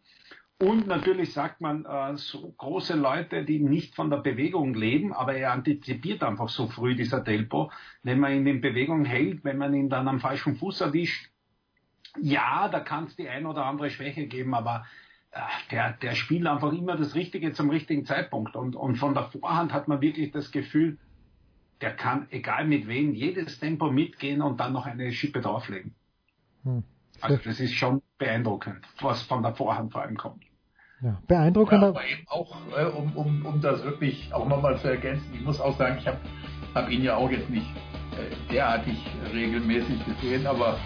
Und natürlich sagt man, äh, so große Leute, die nicht von der Bewegung leben, aber er antizipiert einfach so früh dieser Tempo. Wenn man ihn in Bewegung hält, wenn man ihn dann am falschen Fuß erwischt, ja, da kann es die ein oder andere Schwäche geben, aber der, der spielt einfach immer das Richtige zum richtigen Zeitpunkt. Und, und von der Vorhand hat man wirklich das Gefühl, der kann, egal mit wem, jedes Tempo mitgehen und dann noch eine Schippe drauflegen. Hm. Also das ist schon beeindruckend, was von der Vorhand vor allem kommt. Ja, beeindruckend. Ja, aber eben auch, äh, um, um, um das wirklich auch nochmal zu ergänzen, ich muss auch sagen, ich habe hab ihn ja auch jetzt nicht äh, derartig regelmäßig gesehen, aber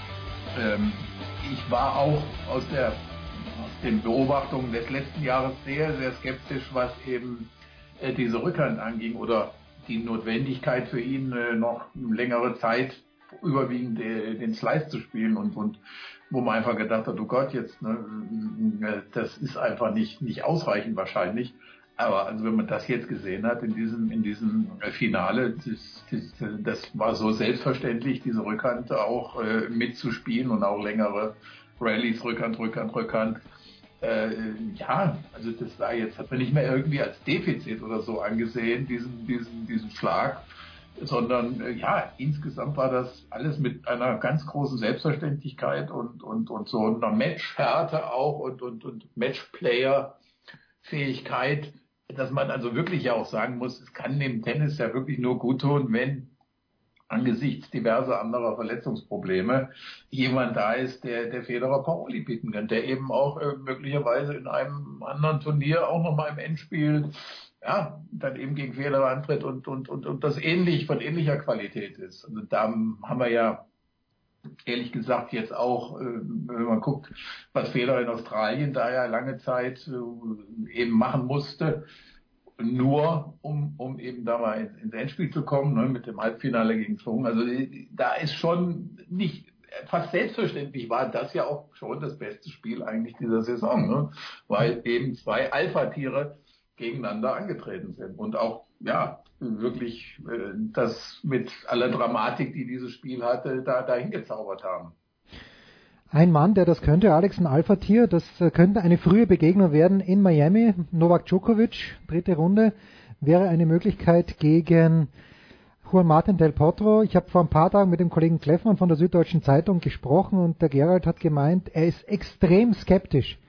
ähm, ich war auch aus der den Beobachtungen des letzten Jahres sehr, sehr skeptisch, was eben äh, diese Rückhand anging oder die Notwendigkeit für ihn äh, noch längere Zeit überwiegend äh, den Slice zu spielen und, und wo man einfach gedacht hat, oh Gott, jetzt, ne, das ist einfach nicht, nicht ausreichend wahrscheinlich. Aber also wenn man das jetzt gesehen hat in diesem, in diesem Finale, das, das, das war so selbstverständlich, diese Rückhand auch äh, mitzuspielen und auch längere Rallyes, Rückhand, Rückhand, Rückhand. Äh, ja, also das war jetzt, hat man nicht mehr irgendwie als Defizit oder so angesehen, diesen, diesen, diesen Schlag sondern äh, ja, insgesamt war das alles mit einer ganz großen Selbstverständlichkeit und, und, und so einer Matchhärte auch und, und, und Matchplayer-Fähigkeit, dass man also wirklich ja auch sagen muss, es kann dem Tennis ja wirklich nur gut tun, wenn angesichts diverser anderer Verletzungsprobleme jemand da ist, der der Federer Paoli bieten kann, der eben auch äh, möglicherweise in einem anderen Turnier auch nochmal im Endspiel ja, dann eben gegen Fehler antritt und, und, und, und das ähnlich, von ähnlicher Qualität ist. Und da haben wir ja ehrlich gesagt jetzt auch, äh, wenn man guckt, was Fehler in Australien da ja lange Zeit äh, eben machen musste, nur um, um eben da mal ins Endspiel zu kommen, ne, mit dem Halbfinale gegen Schwung. Also da ist schon nicht fast selbstverständlich war das ja auch schon das beste Spiel eigentlich dieser Saison, ne? weil eben zwei Alpha-Tiere gegeneinander angetreten sind und auch ja wirklich äh, das mit aller Dramatik, die dieses Spiel hatte, da dahin gezaubert haben. Ein Mann, der das könnte, Alex, ein Alpha-Tier, das äh, könnte eine frühe Begegnung werden in Miami. Novak Djokovic, dritte Runde, wäre eine Möglichkeit gegen Juan Martin del Potro. Ich habe vor ein paar Tagen mit dem Kollegen Kleffmann von der Süddeutschen Zeitung gesprochen und der Gerald hat gemeint, er ist extrem skeptisch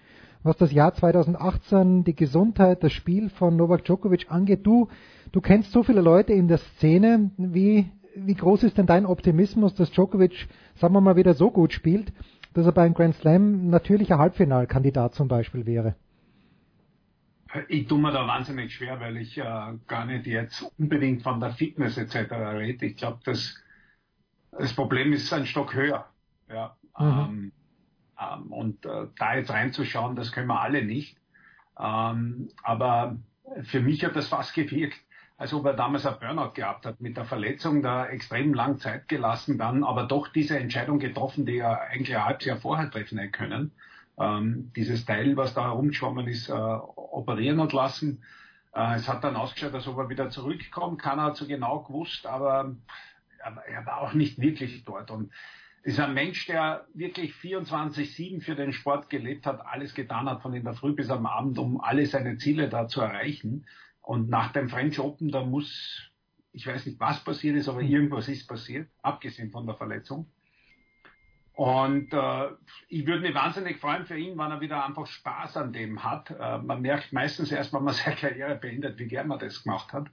was das Jahr 2018, die Gesundheit, das Spiel von Novak Djokovic angeht. Du, du kennst so viele Leute in der Szene. Wie, wie groß ist denn dein Optimismus, dass Djokovic, sagen wir mal, wieder so gut spielt, dass er beim Grand Slam natürlicher Halbfinalkandidat zum Beispiel wäre? Ich tue mir da wahnsinnig schwer, weil ich äh, gar nicht jetzt unbedingt von der Fitness etc. rede. Ich glaube, das, das Problem ist ein Stock höher. Ja. Mhm. Ähm, ähm, und äh, da jetzt reinzuschauen, das können wir alle nicht. Ähm, aber für mich hat das fast *laughs* gewirkt, als ob er damals ein Burnout gehabt hat, mit der Verletzung da extrem lang Zeit gelassen, dann aber doch diese Entscheidung getroffen, die er eigentlich ein halbes Jahr vorher treffen hätte können. Ähm, dieses Teil, was da herumgeschwommen ist, äh, operieren hat lassen. Äh, es hat dann ausgeschaut, als ob er wieder zurückkommt, keiner hat so genau gewusst, aber, aber er war auch nicht wirklich dort. Und ist ein Mensch, der wirklich 24-7 für den Sport gelebt hat, alles getan hat, von in der Früh bis am Abend, um alle seine Ziele da zu erreichen. Und nach dem French Open, da muss, ich weiß nicht, was passiert ist, aber hm. irgendwas ist passiert, abgesehen von der Verletzung. Und äh, ich würde mich wahnsinnig freuen für ihn, wenn er wieder einfach Spaß an dem hat. Äh, man merkt meistens erst, wenn man *laughs* seine Karriere beendet, wie gern man das gemacht hat.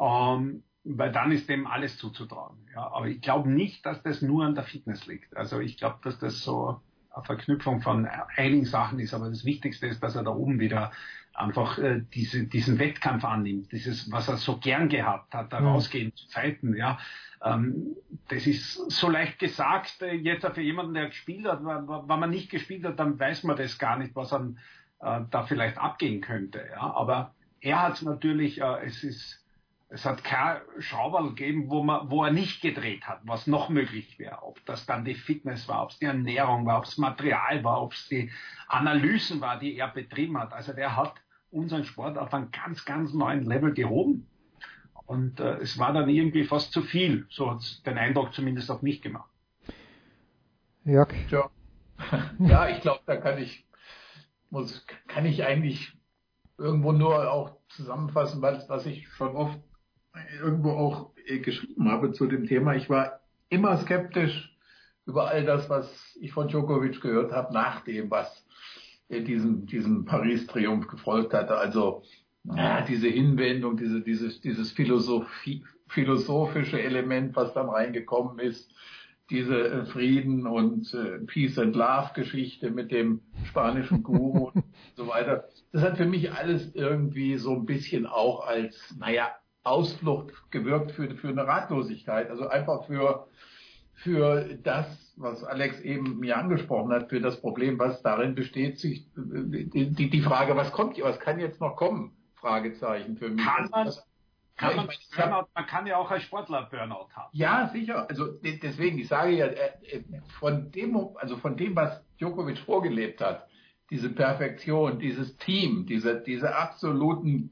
Ähm, weil dann ist dem alles zuzutrauen. Ja, aber ich glaube nicht, dass das nur an der Fitness liegt. Also ich glaube, dass das so eine Verknüpfung von einigen Sachen ist, aber das Wichtigste ist, dass er da oben wieder einfach äh, diese, diesen Wettkampf annimmt, dieses, was er so gern gehabt hat, da Mhm. rausgehen zu Zeiten, ja. Ähm, das ist so leicht gesagt, äh, jetzt für jemanden, der gespielt hat, wenn wenn man nicht gespielt hat, dann weiß man das gar nicht, was an äh, da vielleicht abgehen könnte, ja. Aber er hat es natürlich, äh, es ist es hat kein Schrauberl gegeben, wo, man, wo er nicht gedreht hat, was noch möglich wäre. Ob das dann die Fitness war, ob es die Ernährung war, ob es Material war, ob es die Analysen war, die er betrieben hat. Also der hat unseren Sport auf einen ganz, ganz neuen Level gehoben. Und äh, es war dann irgendwie fast zu viel. So hat es den Eindruck zumindest auf mich gemacht. Jörg. Ja, *laughs* ja ich glaube, da kann ich, muss, kann ich eigentlich irgendwo nur auch zusammenfassen, was, was ich schon oft irgendwo auch äh, geschrieben habe zu dem Thema. Ich war immer skeptisch über all das, was ich von Djokovic gehört habe, nach dem, was diesem, diesem Paris-Triumph gefolgt hatte. Also ja, diese Hinwendung, diese, dieses, dieses Philosophie, philosophische Element, was dann reingekommen ist, diese äh, Frieden und äh, Peace and Love Geschichte mit dem spanischen Guru *laughs* und so weiter. Das hat für mich alles irgendwie so ein bisschen auch als, naja, Ausflucht gewirkt für, für eine Ratlosigkeit. Also einfach für, für das, was Alex eben mir angesprochen hat, für das Problem, was darin besteht, sich, die, die, Frage, was kommt, was kann jetzt noch kommen? Fragezeichen für mich. Kann man, Das- kann Ja, man, Burnout, man kann ja auch als Sportler Burnout haben. Ja, sicher. Also de- deswegen, ich sage ja, äh, von dem, also von dem, was Djokovic vorgelebt hat, diese Perfektion, dieses Team, diese, diese absoluten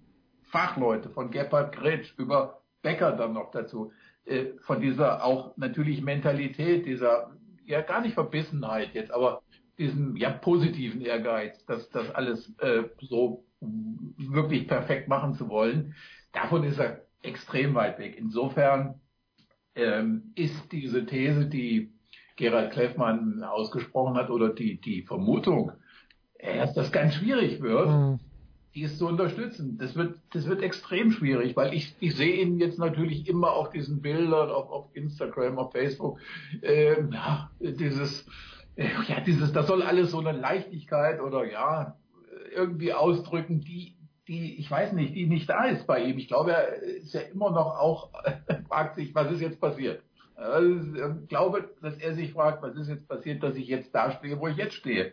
Fachleute von Gebhard Gretsch über Becker dann noch dazu, äh, von dieser auch natürlich Mentalität, dieser, ja gar nicht Verbissenheit jetzt, aber diesem ja positiven Ehrgeiz, das, das alles äh, so wirklich perfekt machen zu wollen, davon ist er extrem weit weg. Insofern ähm, ist diese These, die Gerald Kleffmann ausgesprochen hat, oder die, die Vermutung, äh, dass das ganz schwierig wird, Mhm. Die ist zu unterstützen. Das wird, das wird extrem schwierig, weil ich, ich sehe ihn jetzt natürlich immer auf diesen Bildern, auf, auf Instagram, auf Facebook, ähm, ja, dieses, äh, ja, dieses, das soll alles so eine Leichtigkeit oder ja, irgendwie ausdrücken, die, die, ich weiß nicht, die nicht da ist bei ihm. Ich glaube, er ist ja immer noch auch, *laughs* fragt sich, was ist jetzt passiert? Also, ich glaube, dass er sich fragt, was ist jetzt passiert, dass ich jetzt da stehe, wo ich jetzt stehe.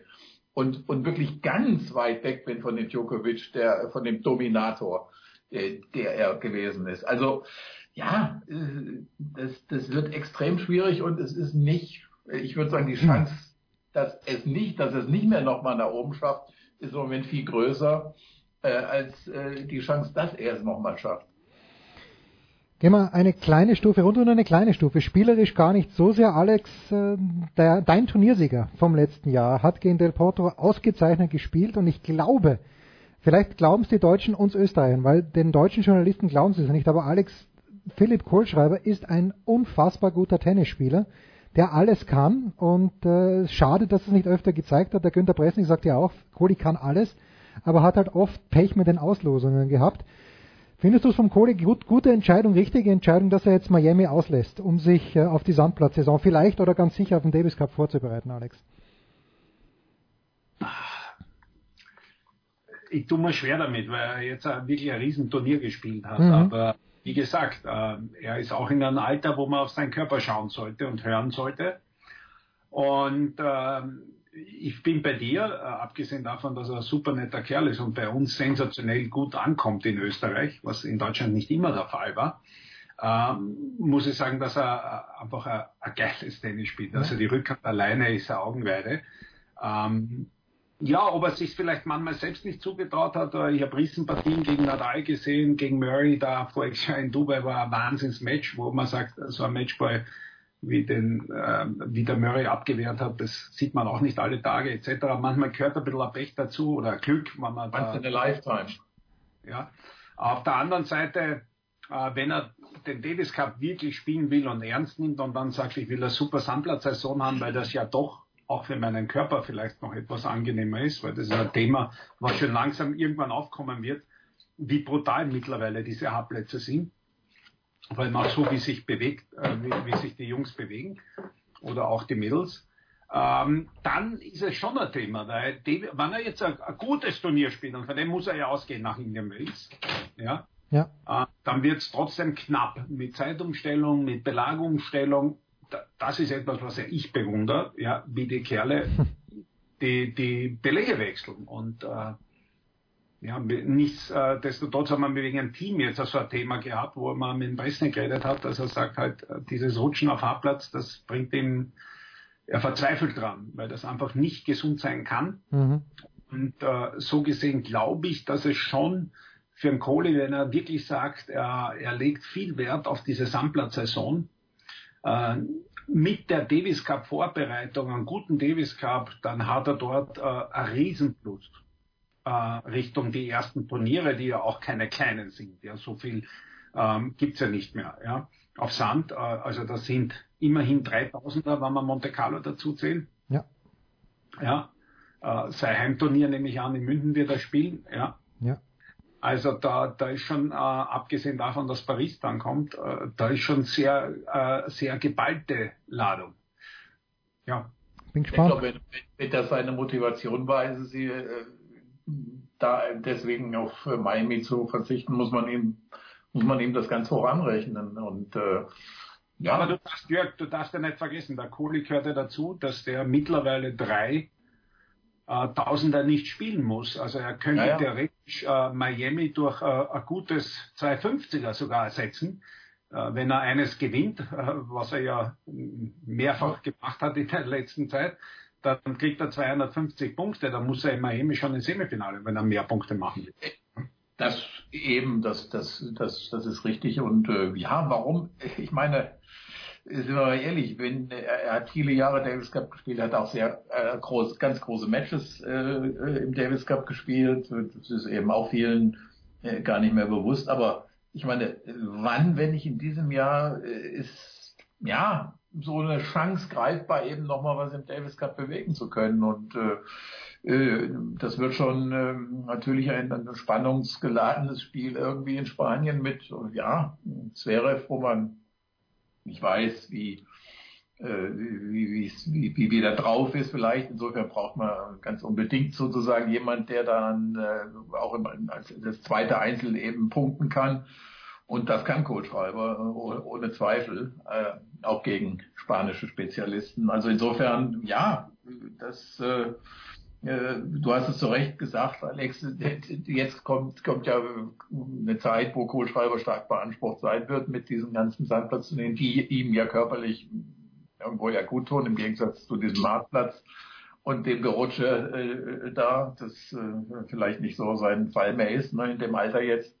Und, und wirklich ganz weit weg bin von dem Djokovic, der, von dem Dominator, der, der er gewesen ist. Also, ja, das, das wird extrem schwierig und es ist nicht, ich würde sagen, die Chance, dass es nicht, dass es nicht mehr nochmal nach oben schafft, ist im Moment viel größer, äh, als äh, die Chance, dass er es nochmal schafft. Gehen wir eine kleine Stufe runter und eine kleine Stufe. Spielerisch gar nicht so sehr. Alex, äh, der, dein Turniersieger vom letzten Jahr hat gegen Del Potro ausgezeichnet gespielt und ich glaube, vielleicht glauben es die Deutschen uns Österreichern, weil den deutschen Journalisten glauben sie es nicht, aber Alex Philipp Kohlschreiber ist ein unfassbar guter Tennisspieler, der alles kann und äh, schade, dass es nicht öfter gezeigt hat. Der Günter Pressling sagt ja auch, Kohli kann alles, aber hat halt oft Pech mit den Auslosungen gehabt. Findest du es vom Kohli gut, gute Entscheidung, richtige Entscheidung, dass er jetzt Miami auslässt, um sich äh, auf die Sandplatzsaison vielleicht oder ganz sicher auf den Davis Cup vorzubereiten, Alex? Ich tue mir schwer damit, weil er jetzt wirklich ein Riesenturnier gespielt hat. Mhm. Aber wie gesagt, äh, er ist auch in einem Alter, wo man auf seinen Körper schauen sollte und hören sollte. Und ähm, ich bin bei dir, äh, abgesehen davon, dass er ein super netter Kerl ist und bei uns sensationell gut ankommt in Österreich, was in Deutschland nicht immer der Fall war, ähm, muss ich sagen, dass er äh, einfach ein, ein geiles Tennis spielt. Also die Rückhand alleine ist eine Augenweide. Ähm, ja, ob er sich vielleicht manchmal selbst nicht zugetraut hat. Ich habe Riesenpartien gegen Nadal gesehen, gegen Murray, da Jahr in Dubai war ein Wahnsinnsmatch, wo man sagt, so ein Matchball wie den, äh, wie der Murray abgewehrt hat, das sieht man auch nicht alle Tage etc. Manchmal gehört ein bisschen ein Pech dazu oder Glück, wenn man da, Once in a lifetime. ja. Auf der anderen Seite, äh, wenn er den Davis Cup wirklich spielen will und ernst nimmt und dann sagt, ich will eine super Sandplatzsaison haben, weil das ja doch auch für meinen Körper vielleicht noch etwas angenehmer ist, weil das ist ein Thema, was schon langsam irgendwann aufkommen wird, wie brutal mittlerweile diese Hartplätze sind. Weil man so wie sich bewegt, äh, wie, wie sich die Jungs bewegen oder auch die Mädels. ähm, dann ist es schon ein Thema, weil David, wenn er jetzt ein, ein, gutes Turnier spielt, und von dem muss er ja ausgehen nach Indian Wells, ja, ja. Äh, dann wird es trotzdem knapp mit Zeitumstellung, mit Belagerungsstellung. Da, das ist etwas, was ja ich bewundere, ja, wie die Kerle *laughs* die, die Belege wechseln. Und äh, ja, nichtsdestotrotz haben wir wegen einem Team jetzt so ein Thema gehabt, wo man mit dem Bresnik geredet hat, dass er sagt halt, dieses Rutschen auf Hartplatz, das bringt ihm er verzweifelt dran, weil das einfach nicht gesund sein kann. Mhm. Und äh, so gesehen glaube ich, dass es schon für einen Kohli, wenn er wirklich sagt, er, er legt viel Wert auf diese Sandplatzsaison, äh, mit der Davis Cup Vorbereitung, einen guten Davis Cup, dann hat er dort äh, einen Riesenplus äh, Richtung die ersten Turniere, die ja auch keine kleinen sind. Ja, so viel ähm, gibt's ja nicht mehr. Ja, auf Sand, äh, also das sind immerhin 3000er, wenn wir Monte Carlo dazu zählen. Ja. Ja. Äh, sein Heimturnier nehme ich an, in München wird er spielen. Ja. Ja. Also da, da ist schon, äh, abgesehen davon, dass Paris dann kommt, äh, da ist schon sehr, äh, sehr geballte Ladung. Ja. Bin gespannt. Ich glaube, wenn, wenn das seine Motivation war, ist es sie, äh, da deswegen auf Miami zu verzichten, muss man ihm, muss man ihm das ganz hoch anrechnen. Und äh, ja. Aber du darfst, Jörg, du darfst ja nicht vergessen, der Kohli gehört ja dazu, dass der mittlerweile drei äh, Tausender nicht spielen muss. Also er könnte ja, ja. theoretisch äh, Miami durch äh, ein gutes 250er sogar ersetzen, äh, wenn er eines gewinnt, äh, was er ja mehrfach gemacht hat in der letzten Zeit. Dann kriegt er 250 Punkte, dann muss er in Miami schon ins Semifinale, wenn er mehr Punkte machen will. Das eben, das, das, das, das ist richtig. Und äh, ja, warum? Ich meine, sind wir mal ehrlich, wenn er, hat viele Jahre Davis Cup gespielt, hat auch sehr äh, groß, ganz große Matches äh, im Davis Cup gespielt. Das ist eben auch vielen äh, gar nicht mehr bewusst. Aber ich meine, wann, wenn nicht in diesem Jahr, äh, ist ja so eine Chance greifbar, eben nochmal was im Davis Cup bewegen zu können. Und äh, äh, das wird schon äh, natürlich ein, ein spannungsgeladenes Spiel irgendwie in Spanien mit, ja, Zverev, wo man nicht weiß, wie, äh, wie, wie, wie, wie der drauf ist vielleicht. Insofern braucht man ganz unbedingt sozusagen jemand, der dann äh, auch im, als das zweite Einzel eben punkten kann. Und das kann Kohlschreiber ohne Zweifel, äh, auch gegen spanische Spezialisten. Also insofern, ja, das äh, äh, du hast es zu Recht gesagt, Alex, jetzt kommt, kommt ja eine Zeit, wo Kohlschreiber stark beansprucht sein wird mit diesen ganzen Sandplatzturnieren, die ihm ja körperlich irgendwo ja gut tun, im Gegensatz zu diesem Marktplatz und dem Gerutsche äh, da, das äh, vielleicht nicht so sein Fall mehr ist, ne, in dem Alter jetzt.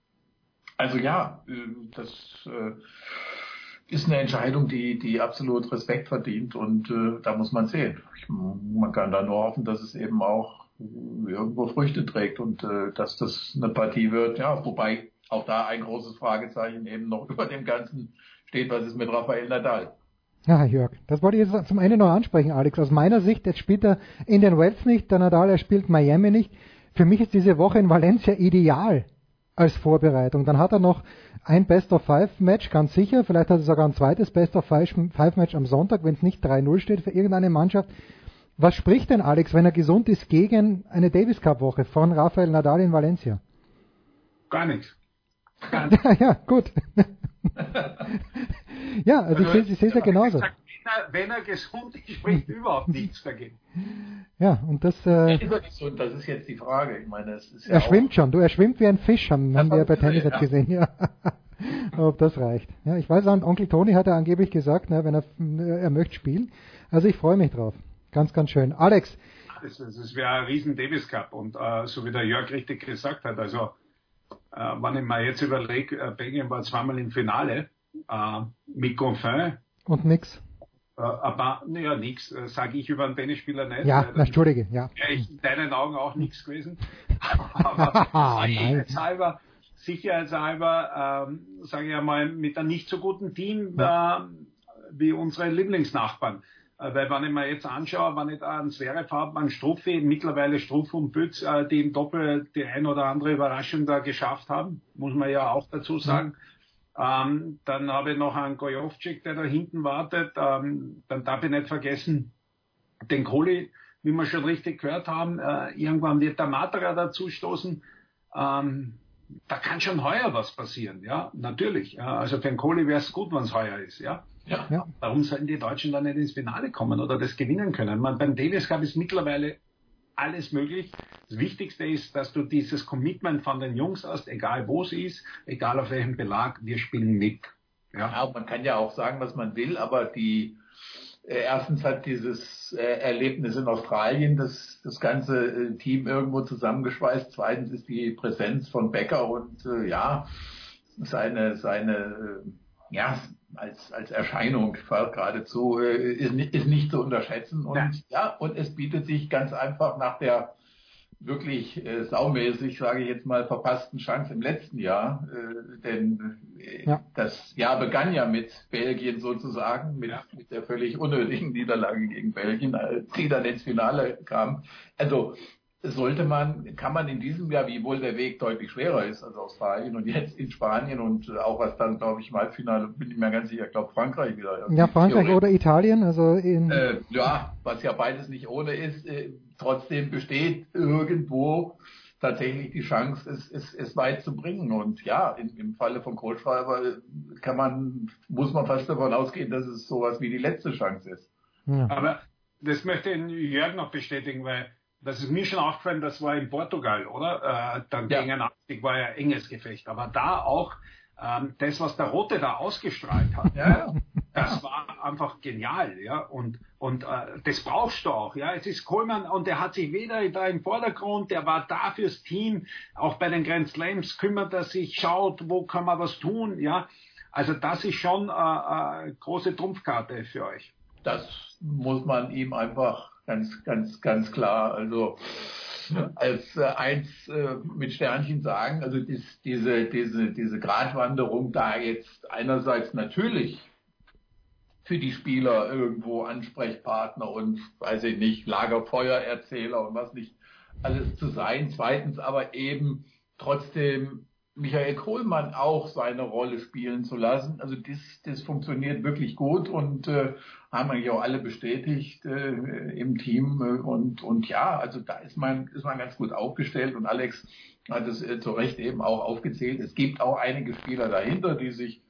Also ja, äh, das äh, ist eine Entscheidung, die, die absolut Respekt verdient und äh, da muss man sehen. Man kann da nur hoffen, dass es eben auch irgendwo Früchte trägt und dass das eine Partie wird. Ja, wobei auch da ein großes Fragezeichen eben noch *laughs* über dem Ganzen steht, was ist mit Rafael Nadal. Ja, Jörg, das wollte ich jetzt zum Ende noch ansprechen, Alex. Aus meiner Sicht, jetzt spielt er in den Wells nicht, der Nadal, er spielt Miami nicht. Für mich ist diese Woche in Valencia ideal als Vorbereitung. Dann hat er noch ein Best of Five Match, ganz sicher. Vielleicht hat er sogar ein zweites Best of Five Match am Sonntag, wenn es nicht 3-0 steht für irgendeine Mannschaft. Was spricht denn Alex, wenn er gesund ist, gegen eine Davis Cup Woche von Rafael Nadal in Valencia? Gar nichts. *laughs* ja, gut. *laughs* ja, also, also ich sehe es ja genauso. Gesagt, er, wenn er gesund ist, spricht *laughs* überhaupt nichts dagegen. Ja, und das. Äh, ist er gesund? Das ist jetzt die Frage. Ich meine, es ist ja er schwimmt schon. Du, er schwimmt wie ein Fisch, haben, haben wir bei Tennis ja. gesehen. Ja. *laughs* Ob das reicht. Ja, ich weiß, Onkel Toni hat er angeblich gesagt, ne, wenn er, er möchte spielen. Also ich freue mich drauf. Ganz, ganz schön. Alex. Es wäre ein riesen Davis Cup und äh, so wie der Jörg richtig gesagt hat, also äh, wenn ich mir jetzt überlege, äh, Belgien war zweimal im Finale äh, mit Confin. Und nix. Äh, aber, naja, nichts, äh, sage ich über einen Tennisspieler nicht. Ja, na, Entschuldige, ja. Ja, ich, in deinen Augen auch nichts gewesen. *laughs* aber *laughs* sicherheitshalber, sicherheitshalber ähm, sage ich einmal, mit einem nicht so guten Team ja. äh, wie unsere Lieblingsnachbarn. Äh, weil wenn ich mir jetzt anschaue, wenn ich da einen Zverev habe, einen Struffi, mittlerweile Struff und Bütz, äh, die im Doppel die ein oder andere Überraschung da geschafft haben, muss man ja auch dazu sagen. Ja ähm, dann habe ich noch einen Gojovcik, der da hinten wartet. Ähm, dann darf ich nicht vergessen, den Kohli, wie wir schon richtig gehört haben, äh, irgendwann wird der Materer dazustoßen. Ähm, da kann schon heuer was passieren, ja, natürlich. Ja, also für den Kohli wäre es gut, wenn es heuer ist, ja. Ja. ja. Warum sollten die Deutschen dann nicht ins Finale kommen oder das gewinnen können? Man, beim Davis Cup ist mittlerweile alles möglich. Das Wichtigste ist, dass du dieses Commitment von den Jungs hast, egal wo es ist, egal auf welchem Belag, wir spielen mit. Ja, ja man kann ja auch sagen, was man will, aber die äh, erstens hat dieses äh, Erlebnis in Australien das, das ganze äh, Team irgendwo zusammengeschweißt. Zweitens ist die Präsenz von Becker und äh, ja, seine, seine äh, ja, als, als Erscheinung geradezu äh, ist, ist nicht zu unterschätzen. Und ja. ja, und es bietet sich ganz einfach nach der wirklich äh, saumäßig, sage ich jetzt mal, verpassten Chance im letzten Jahr. Äh, denn äh, ja. das Jahr begann ja mit Belgien sozusagen, mit, mit der völlig unnötigen Niederlage gegen Belgien, als die dann ins Finale kam. Also sollte man, kann man in diesem Jahr, wiewohl der Weg deutlich schwerer ist als Australien und jetzt in Spanien und auch was dann, glaube ich, im Halbfinale, bin ich mir ganz sicher, ich glaube Frankreich wieder. Ja, Frankreich oder Italien, also in... Äh, ja, was ja beides nicht ohne ist, äh, trotzdem besteht irgendwo tatsächlich die Chance, es, es, es weit zu bringen. Und ja, in, im Falle von Kohlschreiber kann man, muss man fast davon ausgehen, dass es sowas wie die letzte Chance ist. Ja. Aber das möchte ich Jörg noch bestätigen, weil das ist mir schon aufgefallen, das war in Portugal, oder? Äh, dann ja. gegen Atlantik war ja enges Gefecht. Aber da auch ähm, das, was der Rote da ausgestrahlt hat, ja. das war einfach genial, ja. Und und äh, das brauchst du auch, ja. Es ist Kohlmann und der hat sich weder da im Vordergrund, der war da fürs Team, auch bei den Grand Slams kümmert er sich, schaut, wo kann man was tun, ja. Also das ist schon äh, äh, große Trumpfkarte für euch. Das muss man ihm einfach ganz, ganz, ganz klar. Also als äh, eins äh, mit Sternchen sagen, also dies, diese, diese, diese Gratwanderung da jetzt einerseits natürlich für die Spieler irgendwo Ansprechpartner und weiß ich nicht, Lagerfeuererzähler und was nicht alles zu sein. Zweitens aber eben trotzdem Michael Kohlmann auch seine Rolle spielen zu lassen. Also das, das funktioniert wirklich gut und äh, haben eigentlich auch alle bestätigt äh, im Team. Und, und ja, also da ist man, ist man ganz gut aufgestellt und Alex hat es äh, zu Recht eben auch aufgezählt. Es gibt auch einige Spieler dahinter, die sich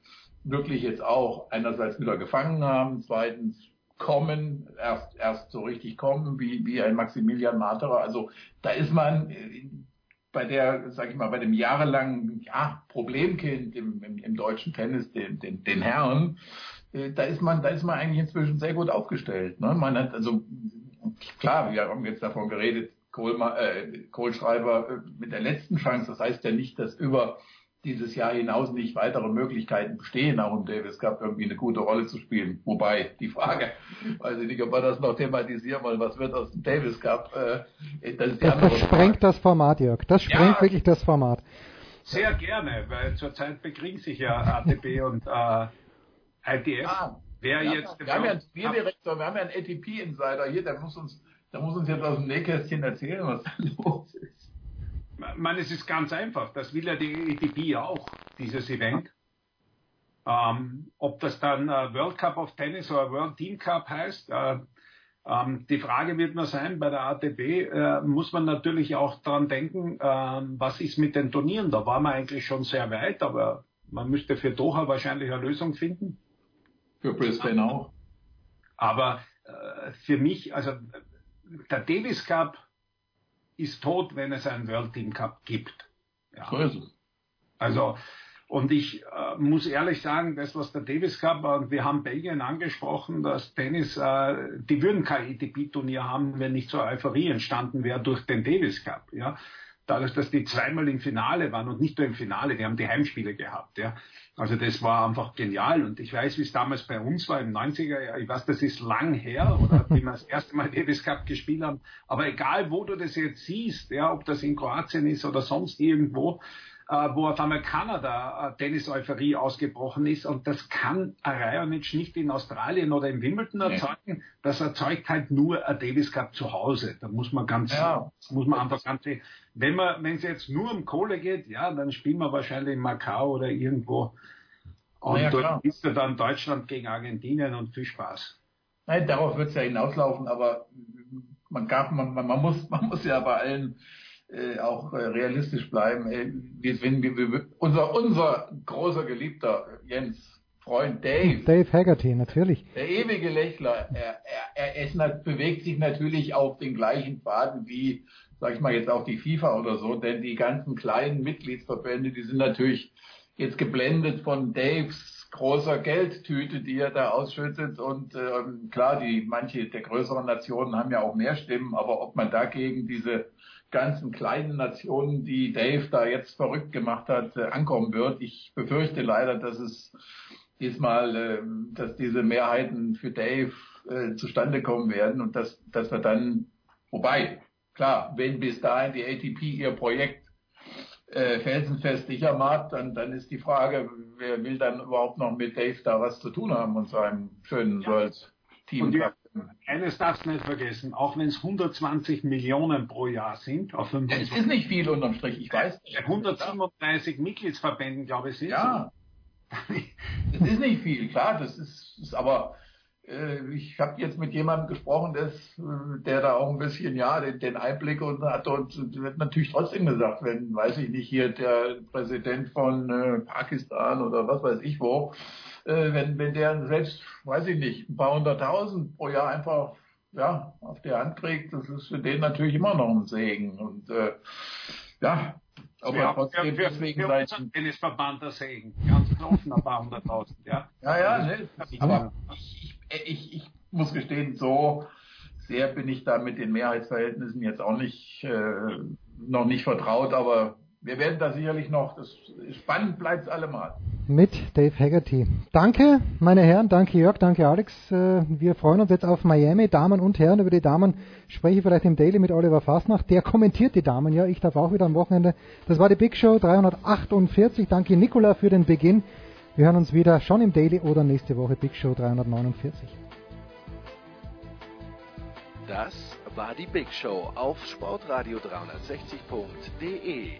wirklich jetzt auch einerseits wieder gefangen haben, zweitens kommen, erst, erst so richtig kommen, wie, wie ein Maximilian Materer. Also da ist man bei der, sag ich mal, bei dem jahrelangen ja, Problemkind im, im, im deutschen Tennis, den, den, den Herren, äh, da ist man, da ist man eigentlich inzwischen sehr gut aufgestellt. Ne? Man hat also klar, wir haben jetzt davon geredet, Kohlma, äh, Kohlschreiber äh, mit der letzten Chance. Das heißt ja nicht, dass über dieses Jahr hinaus nicht weitere Möglichkeiten bestehen, auch im Davis Cup irgendwie eine gute Rolle zu spielen. Wobei die Frage, weiß ich nicht, ob wir das noch thematisieren wollen, was wird aus dem Davis Cup? Äh, das, das, das sprengt das Format, Jörg. Das sprengt ja, wirklich das Format. Sehr gerne, weil zurzeit bekriegen sich ja ATP und äh, ITF. Ah, Wer ja, jetzt wir haben ja einen Spieldirektor, wir haben ja einen ATP-Insider hier, der muss uns, der muss uns jetzt aus dem Nähkästchen erzählen, was da *laughs* los ist man, es ist ganz einfach. Das will ja die ATP auch, dieses Event. Ähm, ob das dann äh, World Cup of Tennis oder World Team Cup heißt, äh, ähm, die Frage wird nur sein, bei der ATP äh, muss man natürlich auch daran denken, ähm, was ist mit den Turnieren. Da waren wir eigentlich schon sehr weit, aber man müsste für Doha wahrscheinlich eine Lösung finden. Für Brisbane auch. Aber äh, für mich, also der Davis Cup ist tot, wenn es einen World Team Cup gibt. Ja. So ist es. Also, und ich äh, muss ehrlich sagen, das, was der Davis Cup, und wir haben Belgien angesprochen, dass Tennis, äh, die würden kein ETP-Turnier haben, wenn nicht so Euphorie entstanden wäre durch den Davis Cup. Ja dadurch, dass die zweimal im Finale waren und nicht nur im Finale, die haben die Heimspiele gehabt. Ja. Also das war einfach genial und ich weiß, wie es damals bei uns war im 90er Jahr, ich weiß, das ist lang her oder *laughs* wie wir das erste Mal Davis Cup gespielt haben, aber egal wo du das jetzt siehst, ja, ob das in Kroatien ist oder sonst irgendwo, wo auf einmal Kanada äh, Tennis-Euphorie ausgebrochen ist. Und das kann ein Raonic nicht in Australien oder in Wimbledon erzeugen. Das erzeugt halt nur ein Davis Cup zu Hause. Da muss man ganz, ja. muss man einfach ganz, wenn man, wenn es jetzt nur um Kohle geht, ja, dann spielen wir wahrscheinlich in Macau oder irgendwo. Und ja, dort ist ja dann Deutschland gegen Argentinien und viel Spaß. Nein, darauf wird es ja hinauslaufen, aber man, gab, man, man, man, muss, man muss ja bei allen äh, auch äh, realistisch bleiben. Äh, wir, wir, wir, unser, unser großer Geliebter Jens, Freund Dave. Dave Haggerty, natürlich. Der ewige Lächler, er, er, er ist, bewegt sich natürlich auf den gleichen Pfaden wie, sag ich mal, jetzt auch die FIFA oder so, denn die ganzen kleinen Mitgliedsverbände, die sind natürlich jetzt geblendet von Daves großer Geldtüte, die er da ausschüttet. Und äh, klar, die manche der größeren Nationen haben ja auch mehr Stimmen, aber ob man dagegen diese ganzen kleinen Nationen, die Dave da jetzt verrückt gemacht hat, äh, ankommen wird. Ich befürchte leider, dass es diesmal, äh, dass diese Mehrheiten für Dave äh, zustande kommen werden und dass, dass wir dann, wobei, klar, wenn bis dahin die ATP ihr Projekt äh, felsenfest sicher macht, dann, dann ist die Frage, wer will dann überhaupt noch mit Dave da was zu tun haben und seinem schönen ja. World-Team. Eines darfst du nicht vergessen, auch wenn es 120 Millionen pro Jahr sind, auf 25, Es ist nicht viel unterm Strich, ich weiß. 137 Mitgliedsverbänden, glaube ich, sind Ja, es ist nicht viel, klar, das ist, ist aber äh, ich habe jetzt mit jemandem gesprochen, des, der da auch ein bisschen ja den, den Einblick und hat und wird natürlich trotzdem gesagt, wenn, weiß ich nicht, hier der Präsident von äh, Pakistan oder was weiß ich wo, äh, wenn, wenn der selbst, weiß ich nicht, ein paar hunderttausend pro Jahr einfach ja, auf der Hand kriegt, das ist für den natürlich immer noch ein Segen. Und äh, ja, aber ja, trotzdem für, deswegen für unseren Tennisverband der Segen. Ganz offen ein paar hunderttausend, ja. Ja, ja, ne, aber ich, ich, ich muss gestehen, so sehr bin ich da mit den Mehrheitsverhältnissen jetzt auch nicht äh, noch nicht vertraut, aber wir werden da sicherlich noch, das spannend bleibt es allemal. Mit Dave Haggerty. Danke, meine Herren, danke Jörg, danke Alex. Äh, wir freuen uns jetzt auf Miami, Damen und Herren. Über die Damen spreche ich vielleicht im Daily mit Oliver Fasnacht. Der kommentiert die Damen, ja, ich darf auch wieder am Wochenende. Das war die Big Show 348. Danke Nicola für den Beginn. Wir hören uns wieder schon im Daily oder nächste Woche Big Show 349. Das war die Big Show auf sportradio360.de.